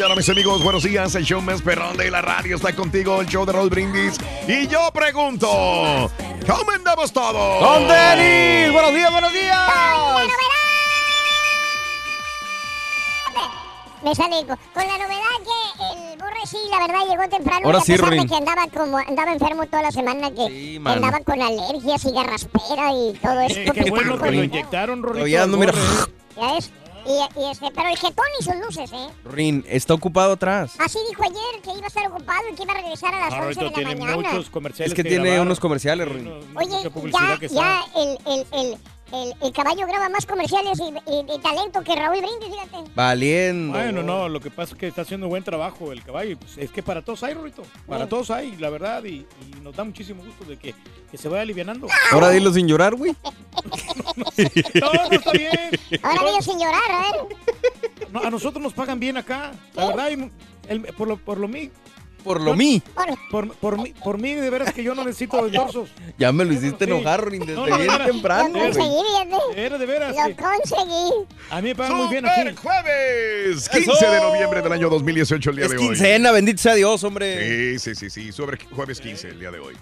Mañana, mis amigos. Buenos días. El show más perrón de la radio está contigo, el show de Raúl Brindis. Y yo pregunto, ¿cómo andamos todos? ¡Don Denis! ¡Buenos días, buenos días! Me sale con, con la novedad que el Borre sí, la verdad, llegó temprano. Ahora y a sí, de que andaba, como, andaba enfermo toda la semana, que, Sí, andaba con alergias y garraspera y todo esto. Eh, qué bueno que lo inyectaron, mira. ¿Ya ves? Y, y este, pero el jetón y sus luces, ¿eh? Rin, está ocupado atrás. Así dijo ayer que iba a estar ocupado y que iba a regresar a las Ah, 11 de la tiene mañana. muchos comerciales Es que tiene grabar. unos comerciales, Rin. Oye, ya, ya el, el, el, el, el caballo graba más comerciales y, y- y talento que Raúl Brindis, fíjate. Valiendo. Bueno, no, lo que pasa es que está haciendo buen trabajo el caballo. pues, es que para todos hay, Rorrito. Para Sí. todos hay, la verdad. Y, y nos da muchísimo gusto de que, que se vaya alivianando. Ahora dilo sin llorar, güey. No, no está bien. Ahora digo sin llorar, a ver. No, a nosotros nos pagan bien acá. La verdad, y el- por lo, por lo mí, Por lo mí. Por- por, por mí, por mí, de veras que yo no necesito endorsos. Ya me lo hiciste Sí. enojar, desde No, no, bien no, no. Lo temprano, güey. conseguí, fíjate. De veras, de veras. Lo conseguí. a mí me pagan muy bien ¡Super aquí. jueves! 15 ¡Eso! de noviembre del año 2018, el día Es de hoy. quincena, bendito sea Dios, hombre. Sí, sí, sí, sí. Sobre jueves 15, el día de hoy.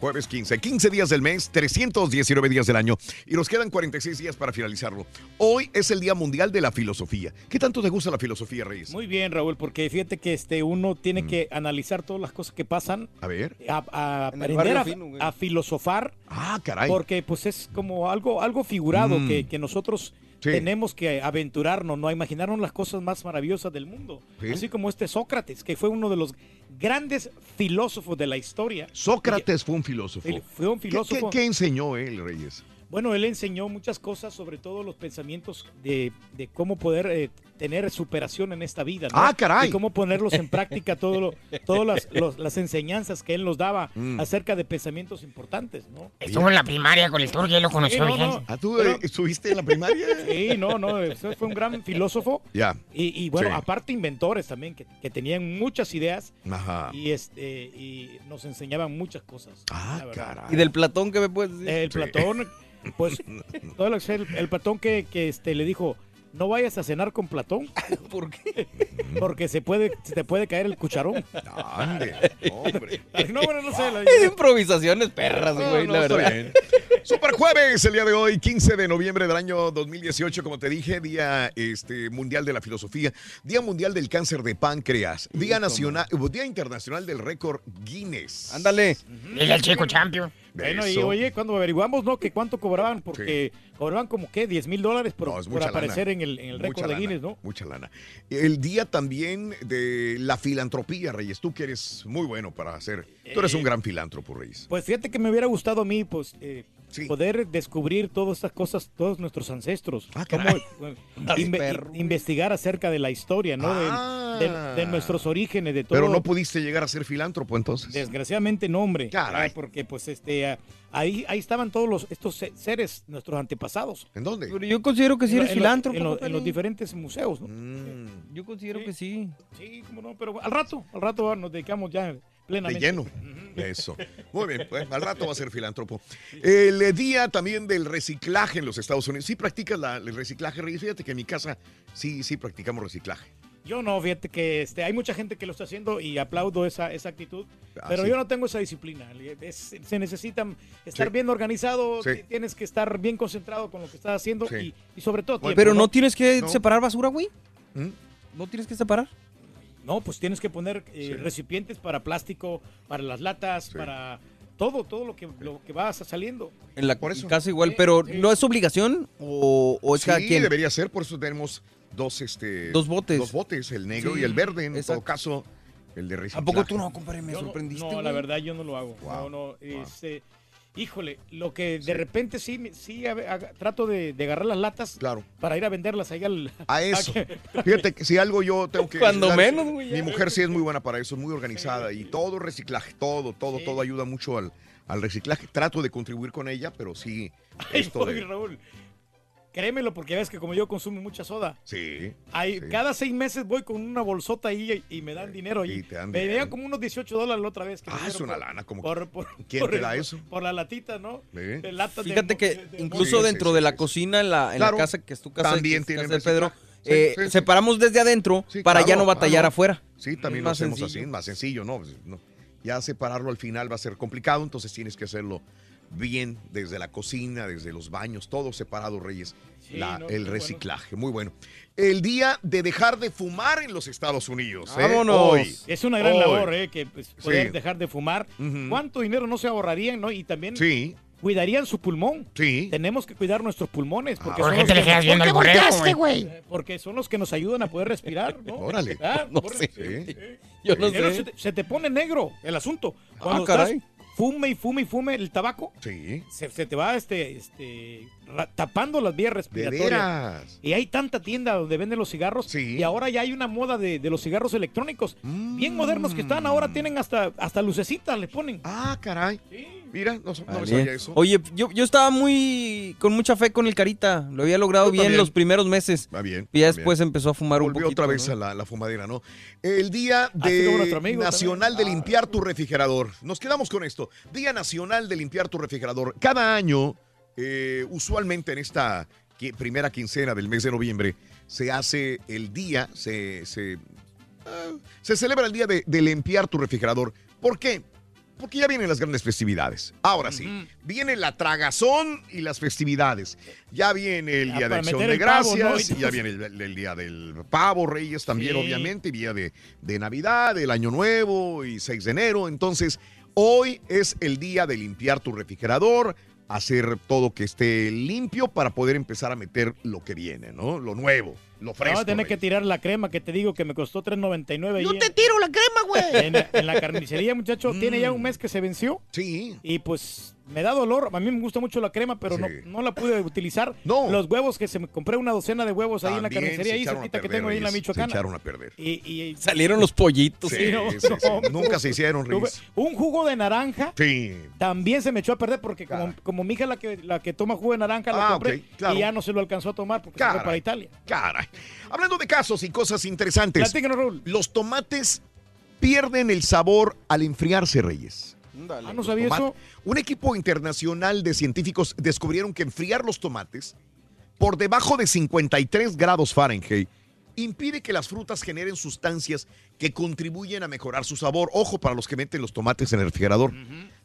Jueves 15. 15 días del mes, 319 días del año. Y nos quedan 46 días para finalizarlo. Hoy es el Día Mundial de la Filosofía. ¿Qué tanto te gusta la filosofía, Reyes? Muy bien, Raúl, porque fíjate que este uno tiene que analizar todas las cosas que pasan, A ver. a, aprender a, fino, güey. a filosofar, Ah, caray. porque pues es como algo, algo figurado Mm. que, que nosotros Sí. tenemos que aventurarnos, ¿no? A imaginarnos las cosas más maravillosas del mundo. Sí. Así como este Sócrates, que fue uno de los grandes filósofos de la historia. Sócrates fue un filósofo. Él fue un ¿Qué- filósofo. ¿Qué, qué enseñó él, Reyes? Bueno, él enseñó muchas cosas, sobre todo los pensamientos de, de cómo poder eh, tener superación en esta vida. ¿no? Ah, caray. Y cómo ponerlos en práctica, todo lo- todas las, los- las enseñanzas que él nos daba Mm. acerca de pensamientos importantes, ¿no? Estuvo en la primaria con el turco y él lo conoció, Sí, no, no. ¿Ah, tú Pero- eh, estuviste en la primaria? Sí, no, no, ese fue un gran filósofo. Ya. Y, y bueno, Sí. aparte inventores también, que, que tenían muchas ideas Ajá. y, este, y nos enseñaban muchas cosas. Ah, caray. ¿Y del Platón qué me puedes decir? El Sí. Platón, pues, todo lo que sea, el, el Platón que, que este, le dijo, no vayas a cenar con Platón, ¿Por qué? porque se puede, se te puede caer el cucharón. Ande, hombre. No, bueno, no sé. la- Improvisaciones perras, güey, no, la está verdad. bien. Super jueves, el día de hoy, 15 de noviembre del año 2018, como te dije, Día este, Mundial de la Filosofía, Día Mundial del Cáncer de Páncreas, Día Nacional, Día Internacional del Récord Guinness. Ándale. Dile al chico champion. Bueno, y oye, cuando averiguamos, ¿no? Que cuánto cobraban, porque cobraban como, ¿qué? 10 mil dólares por, No, por aparecer lana. en el, en el récord de Guinness, ¿no? Mucha lana. El día también de la filantropía, Reyes. Tú que eres muy bueno para hacer. Tú eres Eh, un gran filántropo, Reyes. Pues fíjate que me hubiera gustado a mí, pues, eh, poder descubrir todas estas cosas, todos nuestros ancestros. Ah, Cómo, caray. bueno, Andas inve- perro. investigar acerca de la historia, ¿no? De- Ah. de, de nuestros orígenes, de todo. Pero no pudiste llegar a ser filántropo entonces. Desgraciadamente no, hombre. Caray. Ah, Porque pues este ah, ahí, ahí estaban todos los estos se- seres, nuestros antepasados. ¿En dónde? Pero yo considero que sí En eres lo- filántropo. En, lo- en compadre. los diferentes museos, ¿no? Mm. Yo considero que sí. Sí, cómo no, pero al rato, al rato nos dedicamos ya De plenamente. lleno. Eso. Muy bien, pues al rato va a ser filántropo. El eh, día también del reciclaje en los Estados Unidos. ¿Sí practicas la- el reciclaje, Reyes? Fíjate que en mi casa sí, sí practicamos reciclaje. Yo no, fíjate que este, hay mucha gente que lo está haciendo y aplaudo esa, esa actitud, Ah, pero sí. yo no tengo esa disciplina. Es- se necesita estar Sí. bien organizado, Sí. tienes que estar bien concentrado con lo que estás haciendo Sí. y, y sobre todo tiempo, Pero no tienes que No. separar basura, güey. ¿Mm? ¿No tienes que separar? No, pues tienes que poner eh, Sí. recipientes para plástico, para las latas, para todo, todo lo que, lo que va saliendo. En la casa igual, pero ¿no es obligación o, o es sí, cada quien? debería ser, por eso tenemos dos, este, Dos botes. Dos botes, el negro Sí, y el verde, en exacto. todo caso, el de reciclaje. ¿A poco tú no, compadre? Me Yo sorprendiste. No, la verdad yo no lo hago. Wow. No, no, este, híjole, lo que de repente sí, me- sí a- a- trato de, de agarrar las latas Claro. para ir a venderlas ahí al... A eso. Fíjate que si algo yo tengo que. Cuando dar- menos, güey. Mi mujer sí es muy buena para eso, es muy organizada y todo reciclaje, todo, todo, todo ayuda mucho al, al reciclaje. Trato de contribuir con ella, pero sí. Ay, Esto oye, de, Raúl, créemelo porque ves que como yo consumo mucha soda, sí. Hay, sí. Cada seis meses voy con una bolsota ahí y, y me dan dinero. ahí. Y te dan me dinero. como unos 18 dólares la otra vez. Que Ah, es una por- lana, como. Por, por- ¿Quién por te da eso? Por la latita, ¿no? Sí. De Fíjate que de- de incluso dentro de la cocina, en la, en Claro. la casa que es tu casa, También que es tienen casa de Pedro, eh, sí, sí. separamos desde adentro Sí, para ya no batallar afuera. Sí, también Es lo hacemos sencillo. así, más sencillo, ¿no? No. Ya separarlo al final va a ser complicado, entonces tienes que hacerlo bien desde la cocina, desde los baños, todo separado, Reyes. Sí, La- no, el reciclaje, muy bueno. El día de dejar de fumar en los Estados Unidos. ¿eh? Vámonos. Hoy. Es una gran Hoy. labor, ¿eh? Que pues, poder Sí. dejar de fumar. ¿Cuánto dinero no se ahorrarían, no? Y también Sí, cuidarían su pulmón. sí. Tenemos que cuidar nuestros pulmones. Porque, ¿Por son qué los te le que quedas nos- viendo el ¿Por qué borrego, güey? porque son los que nos ayudan a poder respirar, ¿no? Órale. Ah, No por- sé. Sí. Yo no Dinero, sé. se, te, se te pone negro el asunto. Cuando Ah, caray. estás fume y fume y fume el tabaco, Sí. se, se te va este, este, tapando las vías De respiratorias. veras. Y hay tanta tienda donde venden los cigarros. Sí. Y ahora ya hay una moda de, de los cigarros electrónicos. Bien Mm. modernos que están. Ahora tienen hasta, hasta lucecitas, le ponen. Ah, caray. Sí. Mira, no, no me sabía eso. Oye, yo, yo estaba muy con mucha fe con el Carita. Lo había logrado Yo bien también. los primeros meses. Va bien. Y ya bien. después empezó a fumar un Volvió poquito. otra vez ¿no? a la, la fumadera, ¿no? El día de amigo Nacional también. de limpiar tu refrigerador. Nos quedamos con esto. Día Nacional de limpiar tu refrigerador. Cada año, eh, usualmente en esta qui- primera quincena del mes de noviembre, se hace el día, se, se, ah, se celebra el día de, de limpiar tu refrigerador. ¿Por qué? Porque ya vienen las grandes festividades. Ahora sí, viene la tragazón y las festividades. Ya viene el Ya Día de Acción de el pavo, ¿no? Gracias, ya viene el, el Día del Pavo, Reyes también, Sí. obviamente, y Día de, de Navidad, el Año Nuevo y 6 de enero. Entonces, hoy es el día de limpiar tu refrigerador, hacer todo que esté limpio para poder empezar a meter lo que viene, ¿no? Lo nuevo, lo fresco. A tener que tirar la crema que te digo que me costó 3.99 ahí Yo en- te tiro la crema, güey. en, en la carnicería, muchacho. Tiene ya un mes que se venció. Sí. Y pues me da dolor. A mí me gusta mucho la crema, pero no, Sí. no la pude utilizar. No. Los huevos que se me compré una docena de huevos ahí en la carnicería a cerquita que tengo ahí en la Reyes, Se Michoacana. echaron a perder. Y, y- Salieron los pollitos. Sí, Sí, no, sí, sí. no. Nunca se hicieron, Reyes. un jugo de naranja Sí. también se me echó a perder porque como, Caray. como mi hija la que, la que toma jugo de naranja la Ah, compré ok, claro. y ya no se lo alcanzó a tomar porque se fue para Italia. Caray. Hablando de casos y cosas interesantes. Raúl. Los tomates pierden el sabor al enfriarse, Reyes. Ah, no sabía eso. Un equipo internacional de científicos descubrieron que enfriar los tomates por debajo de 53 grados Fahrenheit impide que las frutas generen sustancias que contribuyen a mejorar su sabor. Ojo para los que meten los tomates en el refrigerador.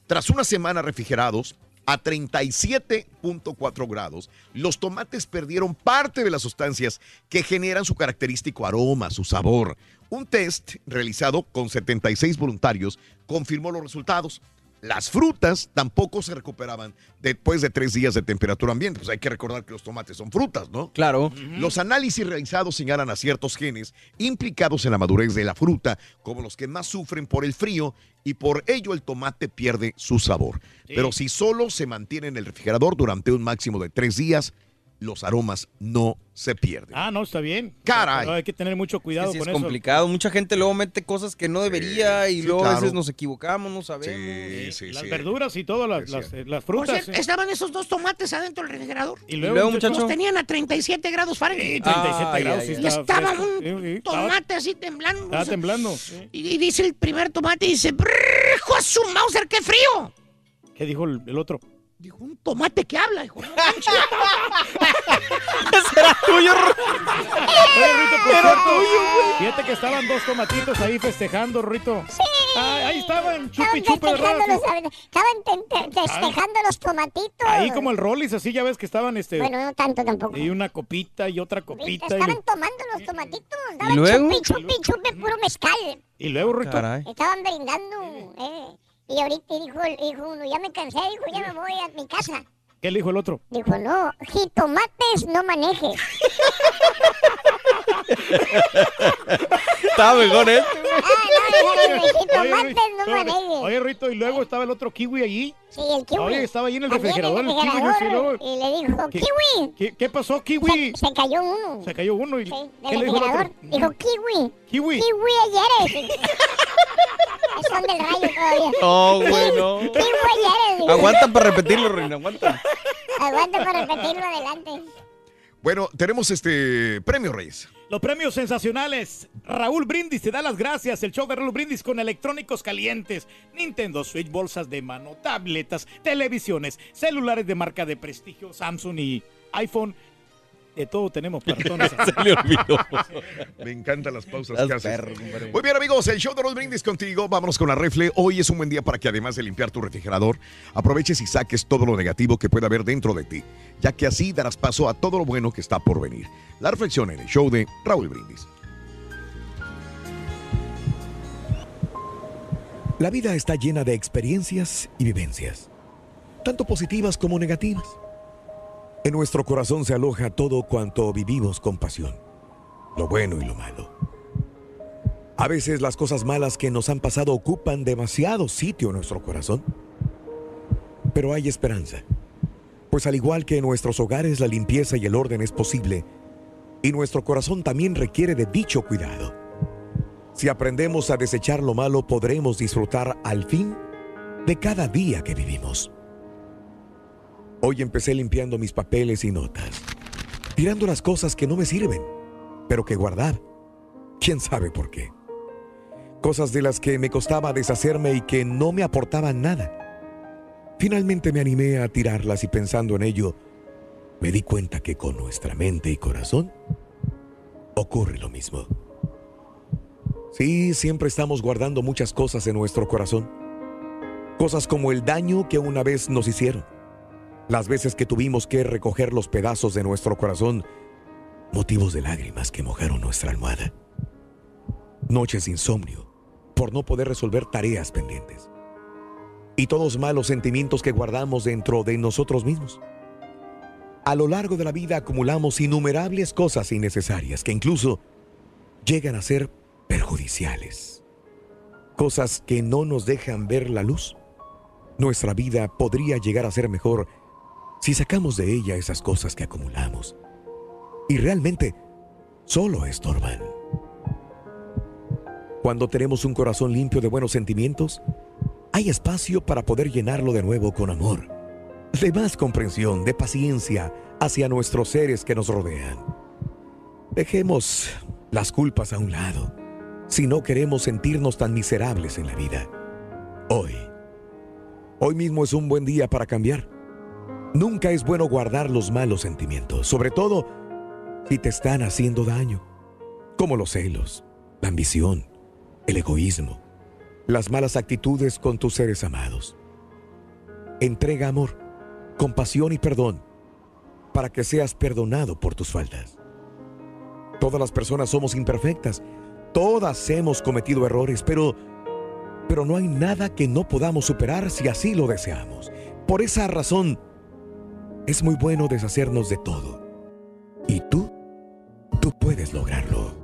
Tras una semana refrigerados a 37.4 grados, los tomates perdieron parte de las sustancias que generan su característico aroma, su sabor. Un test realizado con 76 voluntarios confirmó los resultados. Las frutas tampoco se recuperaban después de tres días de temperatura ambiente. Pues hay que recordar que los tomates son frutas, ¿no? Claro. Los análisis realizados señalan a ciertos genes implicados en la madurez de la fruta como los que más sufren por el frío y por ello el tomate pierde su sabor. Pero si solo se mantiene en el refrigerador durante un máximo de tres días, los aromas no se pierden. Ah, no, está bien. Caray. Pero hay que tener mucho cuidado Sí, con es eso. complicado. Mucha gente luego mete cosas que no debería y sí, luego a veces nos equivocamos, no sabemos. Sí, sí, Las sí. verduras y todo, las, frutas. estaban esos dos tomates adentro del refrigerador. Y luego, luego, muchacho? Los tenían a 37 grados Sí, Fahrenheit. 37 Ay, grados. y estaba un tomate así temblando. Estaba o sea, temblando. y, y dice el primer tomate, dice, "Brrr, ¡hijo su Mauser, qué frío! ¿Qué dijo el, el otro? Dijo, un tomate que habla, hijo. No manches. Tuyo, Rito, por cierto, fíjate que estaban dos tomatitos ahí festejando, Rito. Sí. Ah, ahí estaban, chupi Estaban chupi, ¿verdad? festejando los, estaban te- te- festejando los tomatitos. Ahí como el Rollis, así ya ves que estaban este. Bueno, no tanto tampoco. Y una copita y otra copita. Y, Estaban tomando los tomatitos. Estaban luego? chupi, chupi, chupi, puro mezcal. y luego, Rito. Caray. Estaban brindando. Eh. Y ahorita dijo, el- dijo uno, ya me cansé, dijo, ya me voy a mi casa. ¿Qué le dijo el otro? Dijo, no, jitomates no manejes. Estaba mejor, ¿eh? Ah, dijo, no oye, Rito, y luego estaba el otro kiwi allí. Sí, el kiwi. Oye, estaba ahí en el Allí refrigerador, en el el kiwi, refrigerador, Y le dijo, ¿Qué? kiwi. ¿Qué, qué pasó, kiwi? se cayó uno. Se cayó uno y Sí, ¿qué del le dijo refrigerador. otro? Dijo, kiwi. Kiwi. Kiwi ayer. Son del rayo todavía. No, bueno. Kiwi ayer. dijo. Aguanta para repetirlo, Reina, aguanta. Aguanta para repetirlo adelante. Bueno, tenemos este premio, Reyes. Los premios sensacionales. Raúl Brindis te da las gracias. El show de Raúl Brindis con electrónicos calientes. Nintendo Switch, bolsas de mano, tabletas, televisiones, celulares de marca de prestigio, Samsung y iPhone. De todo tenemos nosotros. Se le olvidó. Me encantan las pausas que haces. perro, compadre. Muy bien, amigos, el show de los brindis contigo. Vámonos con la refle. Hoy es un buen día para que además de limpiar tu refrigerador, aproveches y saques todo lo negativo que pueda haber dentro de ti, ya que así darás paso a todo lo bueno que está por venir. La reflexión en el show de Raúl Brindis. La vida está llena de experiencias y vivencias, tanto positivas como negativas. En nuestro corazón se aloja todo cuanto vivimos con pasión, lo bueno y lo malo. A veces las cosas malas que nos han pasado ocupan demasiado sitio en nuestro corazón. Pero hay esperanza, pues al igual que en nuestros hogares la limpieza y el orden es posible, y nuestro corazón también requiere de dicho cuidado. Si aprendemos a desechar lo malo, podremos disfrutar al fin de cada día que vivimos. Hoy empecé limpiando mis papeles y notas, tirando las cosas que no me sirven, pero que guardar. ¿Quién sabe por qué? Cosas de las que me costaba deshacerme y que no me aportaban nada. Finalmente me animé a tirarlas y pensando en ello, me di cuenta que con nuestra mente y corazón ocurre lo mismo. Sí, siempre estamos guardando muchas cosas en nuestro corazón. Cosas como el daño que una vez nos hicieron. Las veces que tuvimos que recoger los pedazos de nuestro corazón, motivos de lágrimas que mojaron nuestra almohada. Noches de insomnio por no poder resolver tareas pendientes. Y todos malos sentimientos que guardamos dentro de nosotros mismos. A lo largo de la vida acumulamos innumerables cosas innecesarias que incluso llegan a ser perjudiciales. Cosas que no nos dejan ver la luz. Nuestra vida podría llegar a ser mejor si sacamos de ella esas cosas que acumulamos. Y realmente solo estorban. Cuando tenemos un corazón limpio de buenos sentimientos, hay espacio para poder llenarlo de nuevo con amor, de más comprensión, de paciencia hacia nuestros seres que nos rodean. Dejemos las culpas a un lado si no queremos sentirnos tan miserables en la vida. Hoy, hoy mismo es un buen día para cambiar. Nunca es bueno guardar los malos sentimientos, sobre todo si te están haciendo daño, como los celos, la ambición, el egoísmo, las malas actitudes con tus seres amados. Entrega amor, compasión y perdón para que seas perdonado por tus faltas. Todas las personas somos imperfectas, todas hemos cometido errores, pero pero no hay nada que no podamos superar si así lo deseamos. Por esa razón, es muy bueno deshacernos de todo. Y tú, tú puedes lograrlo.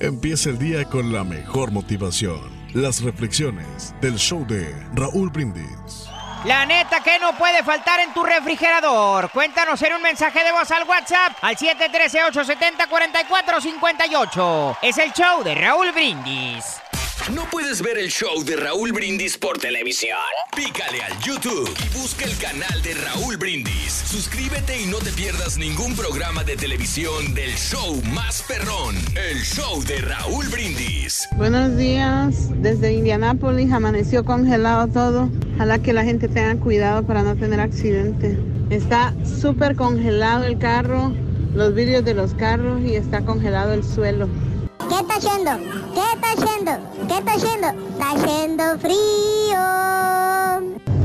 Empieza el día con la mejor motivación. Las reflexiones del show de Raúl Brindis. La neta que no puede faltar en tu refrigerador. Cuéntanos en un mensaje de voz al WhatsApp al 713-870-4458. Es el show de Raúl Brindis. ¿No puedes ver el show de Raúl Brindis por televisión? Pícale al YouTube y busca el canal de Raúl Brindis. Suscríbete y no te pierdas ningún programa de televisión del show más perrón, el show de Raúl Brindis. Buenos días, desde Indianápolis amaneció congelado todo. Ojalá que la gente tenga cuidado para no tener accidente. Está súper congelado el carro, los vidrios de los carros y está congelado el suelo. ¿Qué está haciendo? ¿Qué está haciendo? ¿Qué está haciendo? Está haciendo frío.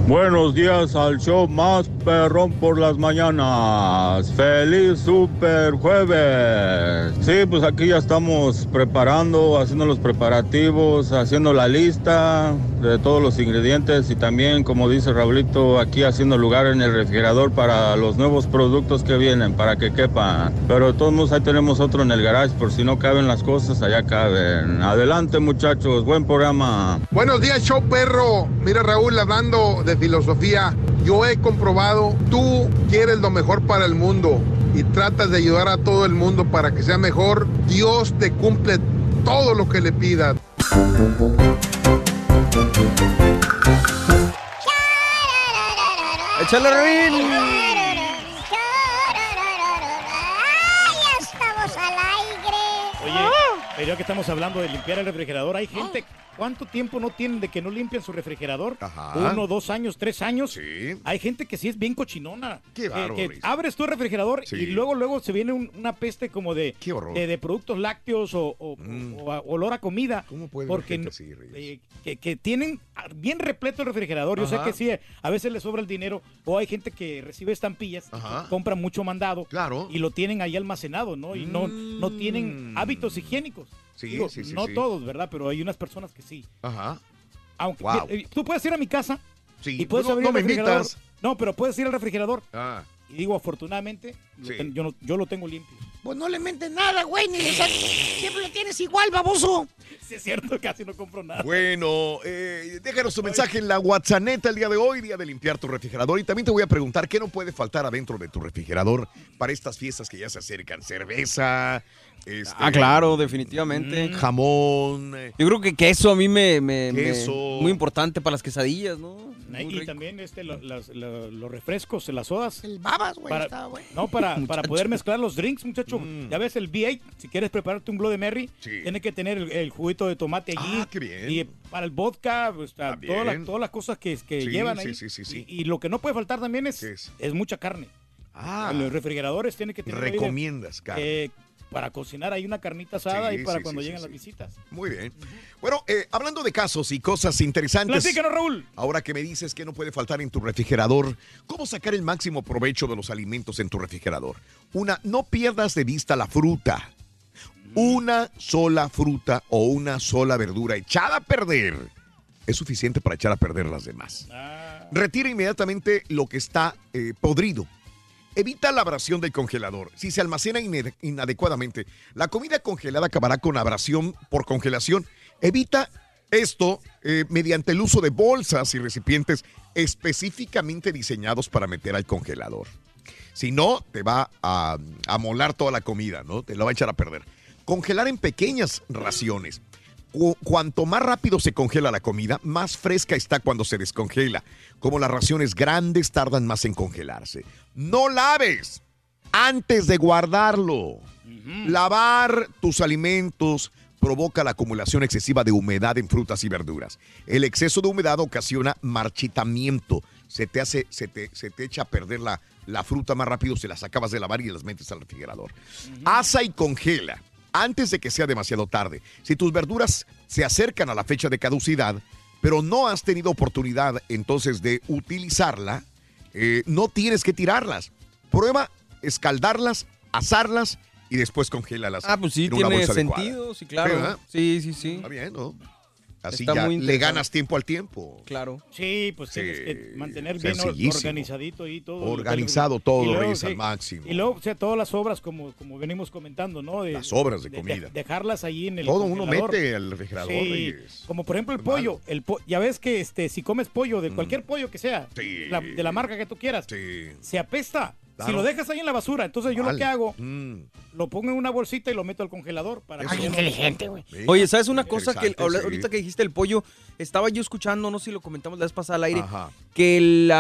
Buenos días al show más perrón por las mañanas. Feliz super jueves. Sí, pues aquí ya estamos preparando, haciendo los preparativos, haciendo la lista de todos los ingredientes y también, como dice Raulito, aquí haciendo lugar en el refrigerador para los nuevos productos que vienen, para que quepan. Pero de todos modos ahí tenemos otro en el garage por si no caben las cosas, allá caben. Adelante muchachos, buen programa. Buenos días, show perro. Mira, Raúl, hablando de filosofía, yo he comprobado, tú quieres lo mejor para el mundo y tratas de ayudar a todo el mundo para que sea mejor. Dios te cumple todo lo que le pidas. ¡Échale, Rin! ¡Ay, estamos al aire! Oye, pero ya que estamos hablando de limpiar el refrigerador, hay gente, ¿cuánto tiempo no tienen de que no limpian su refrigerador? Uno, dos años, tres años. Sí. Hay gente que sí es bien cochinona. Qué Que- bárbaro, que Luis. abres tu refrigerador Sí. y luego, luego se viene un- una peste como de, horror. de, de productos lácteos o, o- o a- olor a comida. ¿Cómo puede porque gente así, eh, que, que tienen bien repleto el refrigerador. Yo sé Ajá. que sí, a veces les sobra el dinero o hay gente que recibe estampillas, Ajá. compra mucho mandado Claro. y lo tienen ahí almacenado, ¿no? Y no, no tienen hábitos higiénicos. Sí, Digo, sí, sí, no sí. todos, ¿verdad? Pero hay unas personas que sí. Ajá. Aunque Wow. eh, tú puedes ir a mi casa Sí, y puedes no- abrir no el me refrigerador. invitas. No, pero puedes ir al refrigerador. Ah. Y digo, afortunadamente, lo Sí. ten- yo, no- yo lo tengo limpio. Pues no le mentes nada, güey, ni le sa- Siempre lo tienes igual, baboso. Sí, es cierto, casi no compro nada. Bueno, eh, déjanos tu mensaje en la WhatsApp el día de hoy, día de limpiar tu refrigerador. Y también te voy a preguntar qué no puede faltar adentro de tu refrigerador para estas fiestas que ya se acercan. Cerveza, este, Ah, claro, definitivamente. jamón. eh, Yo creo que queso a mí me, me- me- Queso. muy importante para las quesadillas, ¿no? Muy Y rico. también este, lo- las- lo- los refrescos, las sodas. El babas, güey. No, para, para poder mezclar los drinks, muchacho. Mm. Ya ves el V8, si quieres prepararte un Bloody Mary, Sí. tienes que tener el, el juguito de tomate allí. Ah, qué bien. Y para el vodka, pues, Está todas, las, todas las cosas que, que Sí, llevan sí, ahí. sí, sí, sí. Y, y lo que no puede faltar también es, ¿Qué es? es? mucha carne. Ah, En los refrigeradores tiene que tener de- recomiendas, carne. eh, para cocinar hay una carnita asada Sí, y para sí, cuando sí, sí, las visitas. Muy bien. Bueno, eh, hablando de casos y cosas interesantes. Platícanos, Raúl. Ahora que me dices que no puede faltar en tu refrigerador, ¿cómo sacar el máximo provecho de los alimentos en tu refrigerador? Una, no pierdas de vista la fruta. Una sola fruta o una sola verdura echada a perder es suficiente para echar a perder las demás. Retira inmediatamente lo que está eh, podrido. Evita la abrasión del congelador. Si se almacena inadecuadamente, la comida congelada acabará con abrasión por congelación. Evita esto eh, mediante el uso de bolsas y recipientes específicamente diseñados para meter al congelador. Si no, te va a, a molar toda la comida, ¿no? Te la va a echar a perder. Congelar en pequeñas raciones. Cu- Cuanto más rápido se congela la comida, más fresca está cuando se descongela. Como las raciones grandes tardan más en congelarse. No laves antes de guardarlo. Lavar tus alimentos provoca la acumulación excesiva de humedad en frutas y verduras. El exceso de humedad ocasiona marchitamiento. Se te hace, se te, se te echa a perder la, la fruta más rápido, se las acabas de lavar y las metes al refrigerador. Asa y congela antes de que sea demasiado tarde. Si tus verduras se acercan a la fecha de caducidad, pero no has tenido oportunidad entonces de utilizarla, eh, no tienes que tirarlas. Prueba escaldarlas, asarlas y después congélalas. Ah, pues sí, en una tiene adecuada. sentido, sí, claro. Sí, sí, sí. Está bien, ¿no? Así Está ya muy le ganas tiempo al tiempo. Claro. Sí, pues Sí, tienes que mantener bien or- sencillísimo. organizadito y todo. Organizado todo, Reyes, al máximo. Y luego, o sea, todas las obras, como, como venimos comentando, ¿no? De- Las obras de comida. dejarlas ahí en el Todo uno congelador. mete al refrigerador, Sí, Reyes. como por ejemplo el pollo. El po- ya ves que este, si comes pollo, de cualquier pollo que sea, la- de la marca que tú quieras, se apesta. Si lo dejas ahí en la basura, entonces yo Vale. lo que hago, Mm. lo pongo en una bolsita y lo meto al congelador para que ya no- güey. Oye, ¿sabes una cosa que sí. ahorita que dijiste el pollo, estaba yo escuchando, no sé si lo comentamos la vez pasada al aire, Ajá. que el,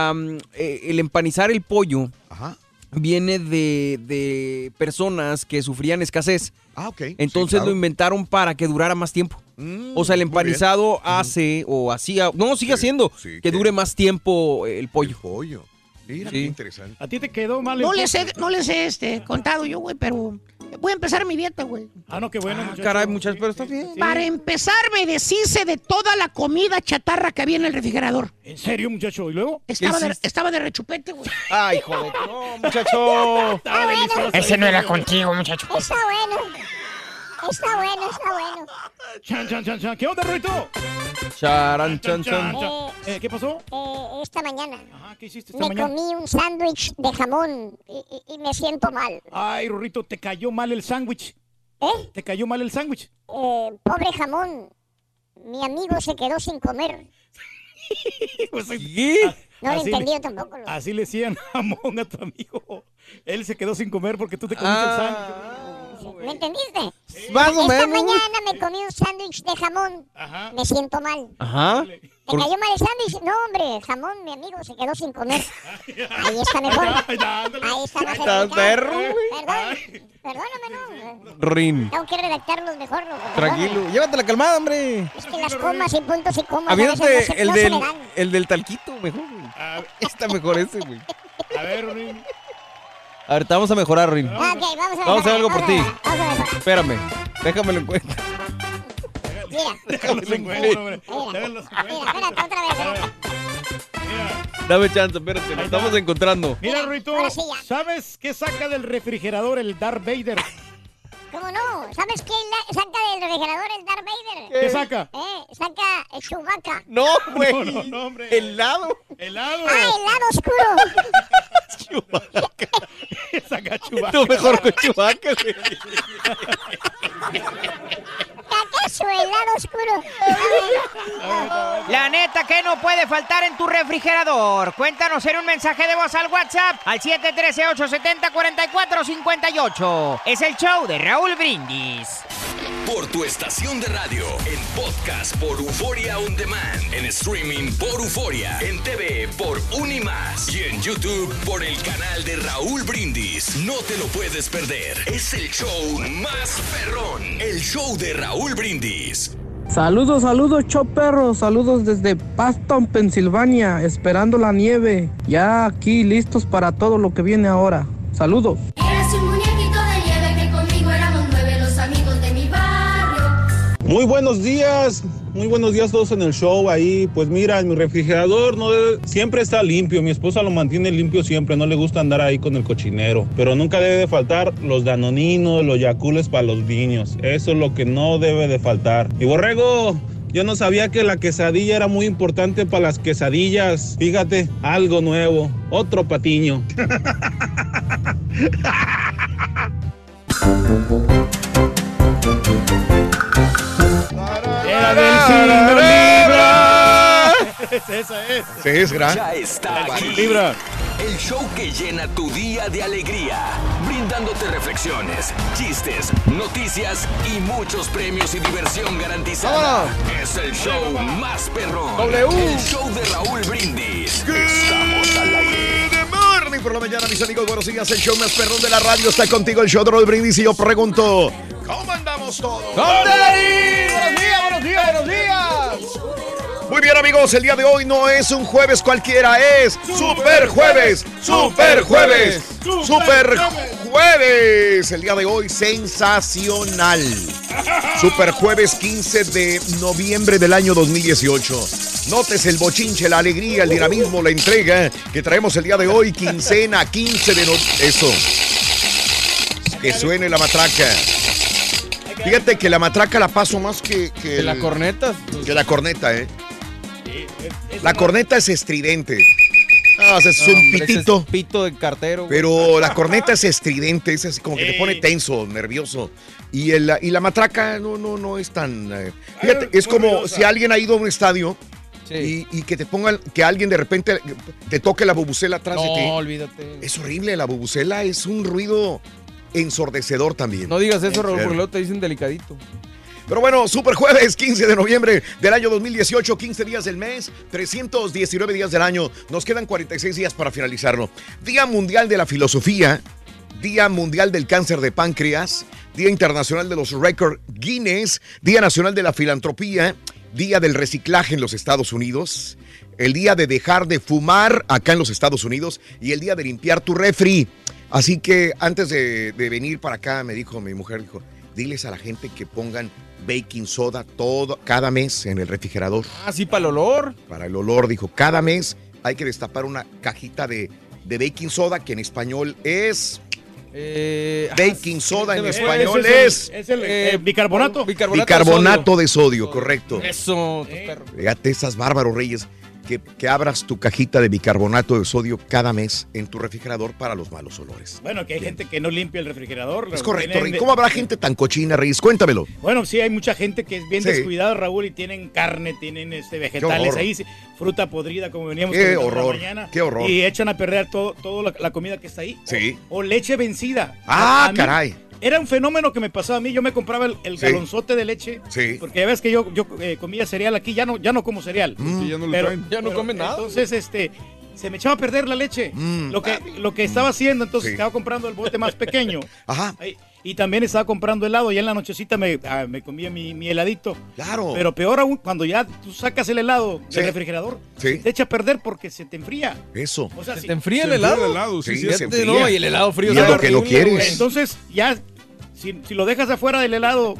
eh, el empanizar el pollo Ajá. viene de, de personas que sufrían escasez. Ah, ok. Entonces claro. lo inventaron para que durara más tiempo. Mm, o sea, el empanizado hace o hacía, no, sigue haciendo, sí, que que- dure más tiempo el pollo. pollo. Mira, Sí. qué interesante. ¿A ti te quedó mal No les he, no les he este, contado yo, güey, pero voy a empezar mi dieta, güey. Ah, no, qué bueno. Ah, muchacho. caray, muchachos, pero está bien. Para empezar, me deshice de toda la comida chatarra que había en el refrigerador. ¿En serio, muchacho? ¿Y luego? Estaba de, estaba de rechupete, güey. Ay, joder. No, muchacho. Ese no era contigo, muchacho. Está bueno. Está bueno, está bueno. Chan, chan, chan, chan. ¿Qué onda, Ruito? Charan, chan, chan. Eh, ¿Qué pasó? Eh, esta mañana Ajá, ¿qué hiciste esta me mañana? comí un sándwich de jamón y, y- y me siento mal. Ay, Rurrito, te cayó mal el sándwich. ¿Eh? ¿Te cayó mal el sándwich? Eh, pobre jamón. Mi amigo se quedó sin comer. Pues, ¿Qué? No lo entendí tampoco. lo- Así le decían jamón a tu amigo. Él se quedó sin comer porque tú te comiste Ah. el sándwich. ¿Me entendiste? Más o Esta menos. mañana me comí un sándwich de jamón. Me siento mal. Ajá. ¿Te Por- cayó mal el sándwich? No, hombre, jamón, mi amigo se quedó sin comer. Ahí está mejor. Ahí está más explicado. perro. Perdón, perdóname, no. Rin. Tengo que redactarlos mejor, loco. Tranquilo. Llévatela calmada, hombre. Es que las comas y puntos y comas a veces no, Aviéntate se, el no se del, me dan. el del talquito, mejor. Está mejor ese, güey. A ver, Rurín. A ver, te vamos a mejorar, Rin. Ok, vamos a Vamos a mejorar, hacer algo por ti. a mejorar, Vamos a mejorar. Espérame. Déjamelo en cuenta. Mira, Déjalo en cuenta, hombre. mira, Déjalo mira, espérate, otra vez. espérate. Dame chance, espérate. Lo estamos encontrando. Mira, Ruito. ¿sabes qué saca del refrigerador el Darth Vader? ¿Cómo no? ¿Sabes qué saca del refrigerador el Darth Vader? ¿Qué saca? Eh, saca el Chewbacca. No, güey. No, no, no, hombre. Helado. Helado. Ah, el lado oscuro. saca chubaca. Tú mejor con Chubaca, güey. ¿Acaso el lado oscuro? La neta que no puede faltar en tu refrigerador. Cuéntanos en un mensaje de voz al WhatsApp al 713-870-4458. Es el show de Raúl Brindis. Por tu estación de radio, en podcast por Euforia On Demand, en streaming por Euforia, en TV por Unimás y en YouTube por el canal de Raúl Brindis. No te lo puedes perder. Es el show más perrón, el show de Raúl Brindis. Saludos, saludos, choperros. Saludos desde Paston, Pensilvania, esperando la nieve. Ya aquí listos para todo lo que viene ahora. Saludos. Eras un muñequito de nieve que conmigo éramos nueve los amigos de mi barrio. Muy buenos días, muy buenos días todos en el show ahí. Pues mira, mi refrigerador no siempre está limpio. Mi esposa lo mantiene limpio siempre. No le gusta andar ahí con el cochinero. Pero nunca debe de faltar los danoninos, los yacules para los niños. Eso es lo que no debe de faltar. Y borrego. Yo no sabía que la quesadilla era muy importante para las quesadillas. Fíjate, algo nuevo, otro patiño. Era del signo Libra. Esa es. Sí, es gran. Ya está aquí. Libra. El show que llena tu día de alegría, brindándote reflexiones, chistes, noticias y muchos premios y diversión garantizada. Es el show más perrón. W. El show de Raúl Brindis. Estamos al aire. Morning por la mañana, mis amigos. Buenos días. El show más perrón de la radio está contigo. El show de Roll Brindis. Y yo pregunto: ¿Cómo andamos todos? ¡Buenos días, buenos días, buenos días! Muy bien, amigos. El día de hoy no es un jueves cualquiera. Es Super Jueves. Super Jueves. Super Jueves. El día de hoy, sensacional. Super Jueves 15 de noviembre del año 2018. Notes el bochinche, la alegría, el dinamismo, la entrega que traemos el día de hoy, quincena 15 de noviembre. Eso. Que suene la matraca. Fíjate que la matraca la paso más que, que, ¿Que la corneta? Que la corneta, ¿eh? La corneta es estridente. Ah, o sea, es No, un hombre, ese es pitito. pito de cartero. güey. Pero la corneta es estridente, es así como que te pone tenso, nervioso. Y, el, y la matraca no, no, no es tan... eh, fíjate, es como si alguien ha ido a un estadio Sí. y, y que te pongan, que alguien de repente te toque la bubucela atrás de ti. No, olvídate. Es horrible, la bubucela es un ruido ensordecedor también. No digas eso, Raúl, porque luego te dicen delicadito. Pero bueno, super jueves, 15 de noviembre del año 2018, 15 días del mes, 319 días del año. Nos quedan 46 días para finalizarlo. Día Mundial de la Filosofía, Día Mundial del Cáncer de Páncreas, Día Internacional de los Record Guinness, Día Nacional de la Filantropía, Día del Reciclaje en los Estados Unidos, el Día de dejar de fumar acá en los Estados Unidos y el Día de limpiar tu refri. Así que antes de, de venir para acá, me dijo mi mujer, dijo, diles a la gente que pongan baking soda todo, cada mes en el refrigerador. Ah, sí, para el olor. Para el olor, dijo, cada mes hay que destapar una cajita de, de baking soda, que en español es... Eh, ah, Baking soda en español es... el- es el Eh, eh, bicarbonato. Bicarbonato, Bicarbonato de sodio, correcto. Eso, perros. Fíjate, esas bárbaros reyes. Que, que abras tu cajita de bicarbonato de sodio cada mes en tu refrigerador para los malos olores. Bueno, que hay gente que no limpia el refrigerador. Es correcto, Rey. ¿Cómo habrá gente tan cochina, Reyes? Cuéntamelo. Bueno, sí, hay mucha gente que es bien Sí. descuidada, Raúl, y tienen carne, tienen este, vegetales ahí, fruta podrida, como veníamos Qué la horror, mañana. qué horror. Y echan a perder todo, toda la, la comida que está ahí. Sí. O leche vencida. Ah, A caray. Era un fenómeno que me pasaba a mí. Yo me compraba el, el Sí. galonzote de leche. Sí. Porque ya ves que yo, yo eh, comía cereal aquí, ya no, ya no como cereal. Mm. ya no lo Pero-. Ya no pero, come nada. Entonces, este, se me echaba a perder la leche. Mm. Lo, que, lo que estaba haciendo, entonces Sí. estaba comprando el bote más pequeño. Ajá. Y también estaba comprando helado. Ya en la nochecita me, ah, me comía mi, mi heladito. Claro. Pero peor aún, cuando ya tú sacas el helado Sí. del refrigerador, Sí. te echa a perder porque se te enfría. Eso. O sea, ¿Se si- te enfría el Se enfría helado? el helado, sí, Sí, sí. se enfría. no, y el helado frío Y es lo que horrible, quieres. entonces ya, si, si lo dejas afuera del helado,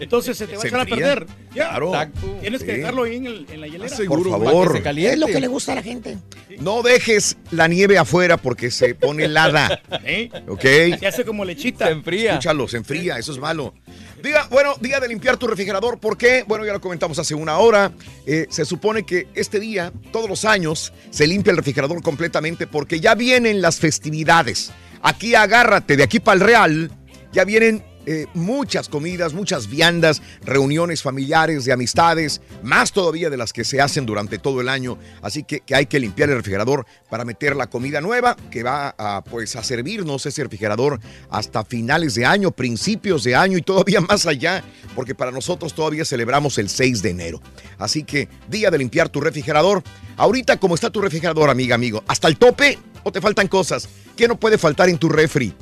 entonces se te va Se a echar a perder. Ya, Claro. Exacto. Tienes que Sí. dejarlo ahí en, el- en la hielera. Ah, seguro, Por Para favor. que se caliente. Es lo que le gusta a la gente. No dejes la nieve afuera porque se pone helada. ¿Eh? ¿Ok? Se hace como lechita. Se enfría. Escúchalo, se enfría, eso es malo. Día, bueno, día de limpiar tu refrigerador. ¿Por qué? Bueno, ya lo comentamos hace una hora. Eh, se supone que este día, todos los años, se limpia el refrigerador completamente porque ya vienen las festividades. Aquí agárrate, de aquí para el Real, ya vienen eh, muchas comidas, muchas viandas, reuniones familiares, de amistades, más todavía de las que se hacen durante todo el año. Así que, hay que limpiar el refrigerador para meter la comida nueva que va a, pues, a servirnos ese refrigerador hasta finales de año, principios de año y todavía más allá, porque para nosotros todavía celebramos el 6 de enero. Así que día de limpiar tu refrigerador. Ahorita, ¿cómo está tu refrigerador, amiga, amigo? ¿Hasta el tope o te faltan cosas? ¿Qué no puede faltar en tu refri?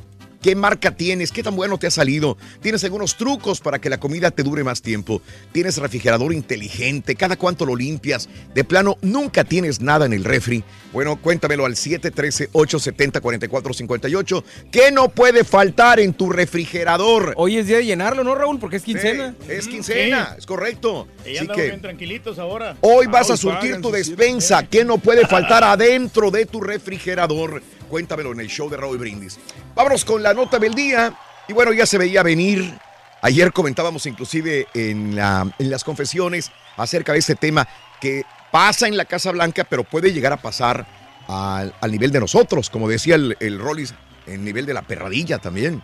¿Qué marca tienes? ¿Qué tan bueno te ha salido? ¿Tienes algunos trucos para que la comida te dure más tiempo? ¿Tienes refrigerador inteligente? ¿Cada cuánto lo limpias? De plano, nunca tienes nada en el refri. Bueno, cuéntamelo al 713-870-4458. ¿Qué no puede faltar en tu refrigerador? Hoy es día de llenarlo, ¿no, Raúl? Porque es quincena. Sí, es quincena, es correcto. Y ya Así que bien tranquilitos ahora. Hoy vas Ah, a hoy surtir tu sí, despensa. ¿Qué no puede faltar adentro de tu refrigerador? Cuéntamelo en el show de Raúl Brindis. Vámonos con la nota del día. Y bueno, ya se veía venir. Ayer comentábamos inclusive en, la- en las confesiones acerca de este tema que pasa en la Casa Blanca, pero puede llegar a pasar al, al nivel de nosotros, como decía el, el Rollis, el nivel de la perradilla también.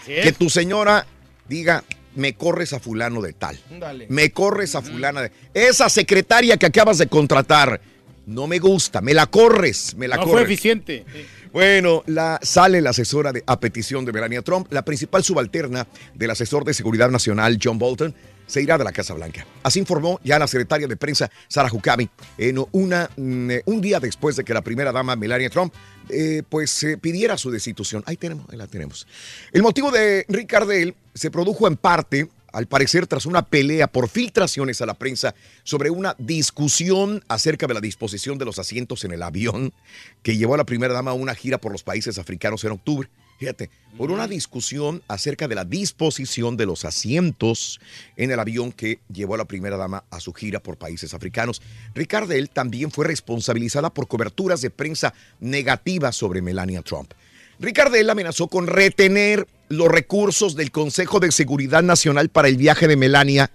Así Que es. tu señora diga, me corres a fulano de tal. Dale. Me corres a fulana de... Esa secretaria que acabas de contratar, no me gusta, me la corres, me la No fue eficiente. Bueno, la, sale la asesora de, a petición de Melania Trump, la principal subalterna del asesor de seguridad nacional John Bolton, se irá de la Casa Blanca. Así informó ya la secretaria de prensa Sarah Huckabee en una, mm, eh, un día después de que la primera dama Melania Trump eh, pues eh, pidiera su destitución. Ahí tenemos, ahí la tenemos. El motivo de Ricardel se produjo en parte al parecer tras una pelea por filtraciones a la prensa sobre una discusión acerca de la disposición de los asientos en el avión que llevó a la primera dama a una gira por los países africanos en octubre. Fíjate, por una discusión acerca de la disposición de los asientos en el avión que llevó a la primera dama a su gira por países africanos. Ricardel también fue responsabilizada por coberturas de prensa negativas sobre Melania Trump. Ricardel amenazó con retener los recursos del Consejo de Seguridad Nacional para el viaje de Melania,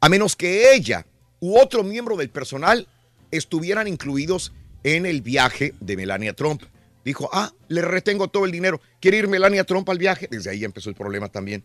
a menos que ella u otro miembro del personal estuvieran incluidos en el viaje de Melania Trump. Dijo, ah, le retengo todo el dinero. ¿Quiere ir Melania Trump al viaje? Desde ahí empezó el problema también.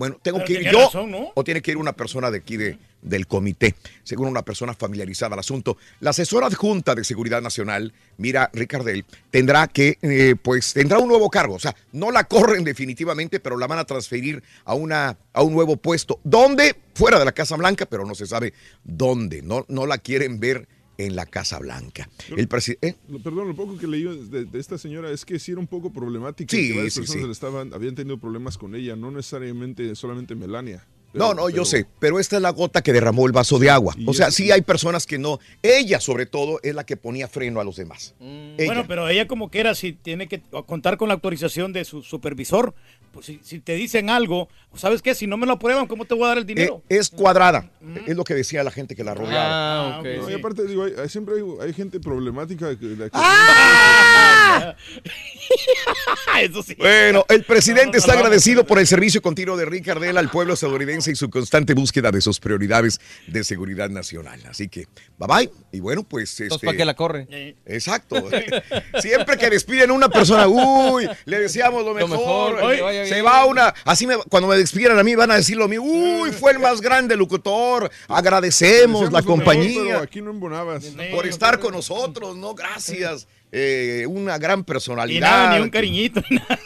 Bueno, tengo Pero que ir yo razón, ¿no? o tiene que ir una persona de aquí de, del comité, según una persona familiarizada al asunto. La asesora adjunta de Seguridad Nacional, Mira Ricardel, tendrá que, eh, pues, tendrá un nuevo cargo. O sea, no la corren definitivamente, pero la van a transferir a, una, a un nuevo puesto. ¿Dónde? Fuera de la Casa Blanca, pero no se sabe dónde. No, no la quieren ver en la Casa Blanca. El presidente... Lo- Perdón, lo poco que leí de, de esta señora es que sí era un poco problemática. Sí, que varias sí, personas sí. le estaban, habían tenido problemas con ella, no necesariamente solamente Melania. No, no, yo sé, pero esta es la gota que derramó el vaso de agua. O sea, sí hay personas que no. Ella, sobre todo, es la que ponía freno a los demás. Ella. Bueno, pero ella como quiera, si tiene que contar con la autorización de su supervisor, pues si, si te dicen algo, ¿sabes qué? Si no me lo aprueban, ¿cómo te voy a dar el dinero? Eh, es cuadrada, es lo que decía la gente que la rodeaba. Ah, ok. No, y aparte, digo, hay- hay- siempre hay, hay gente problemática. Que, de aquí- ¡Ah! Eso sí. Bueno, el presidente está agradecido por el servicio continuo de Ricardel al pueblo estadounidense y su constante búsqueda de sus prioridades de seguridad nacional. Así que, bye bye. Y bueno, pues. Entonces, este, ¿para qué la corre? Exacto. Siempre que despiden a una persona, uy, le deseamos lo Lo mejor. se va una. Así me- cuando me despidan a mí van a decir lo mismo. Uy, fue el más grande locutor. Agradecemos la mejor, compañía pero aquí no embonabas. por estar con nosotros, ¿no? Gracias. Eh, una gran personalidad. Y nada, ni un cariñito.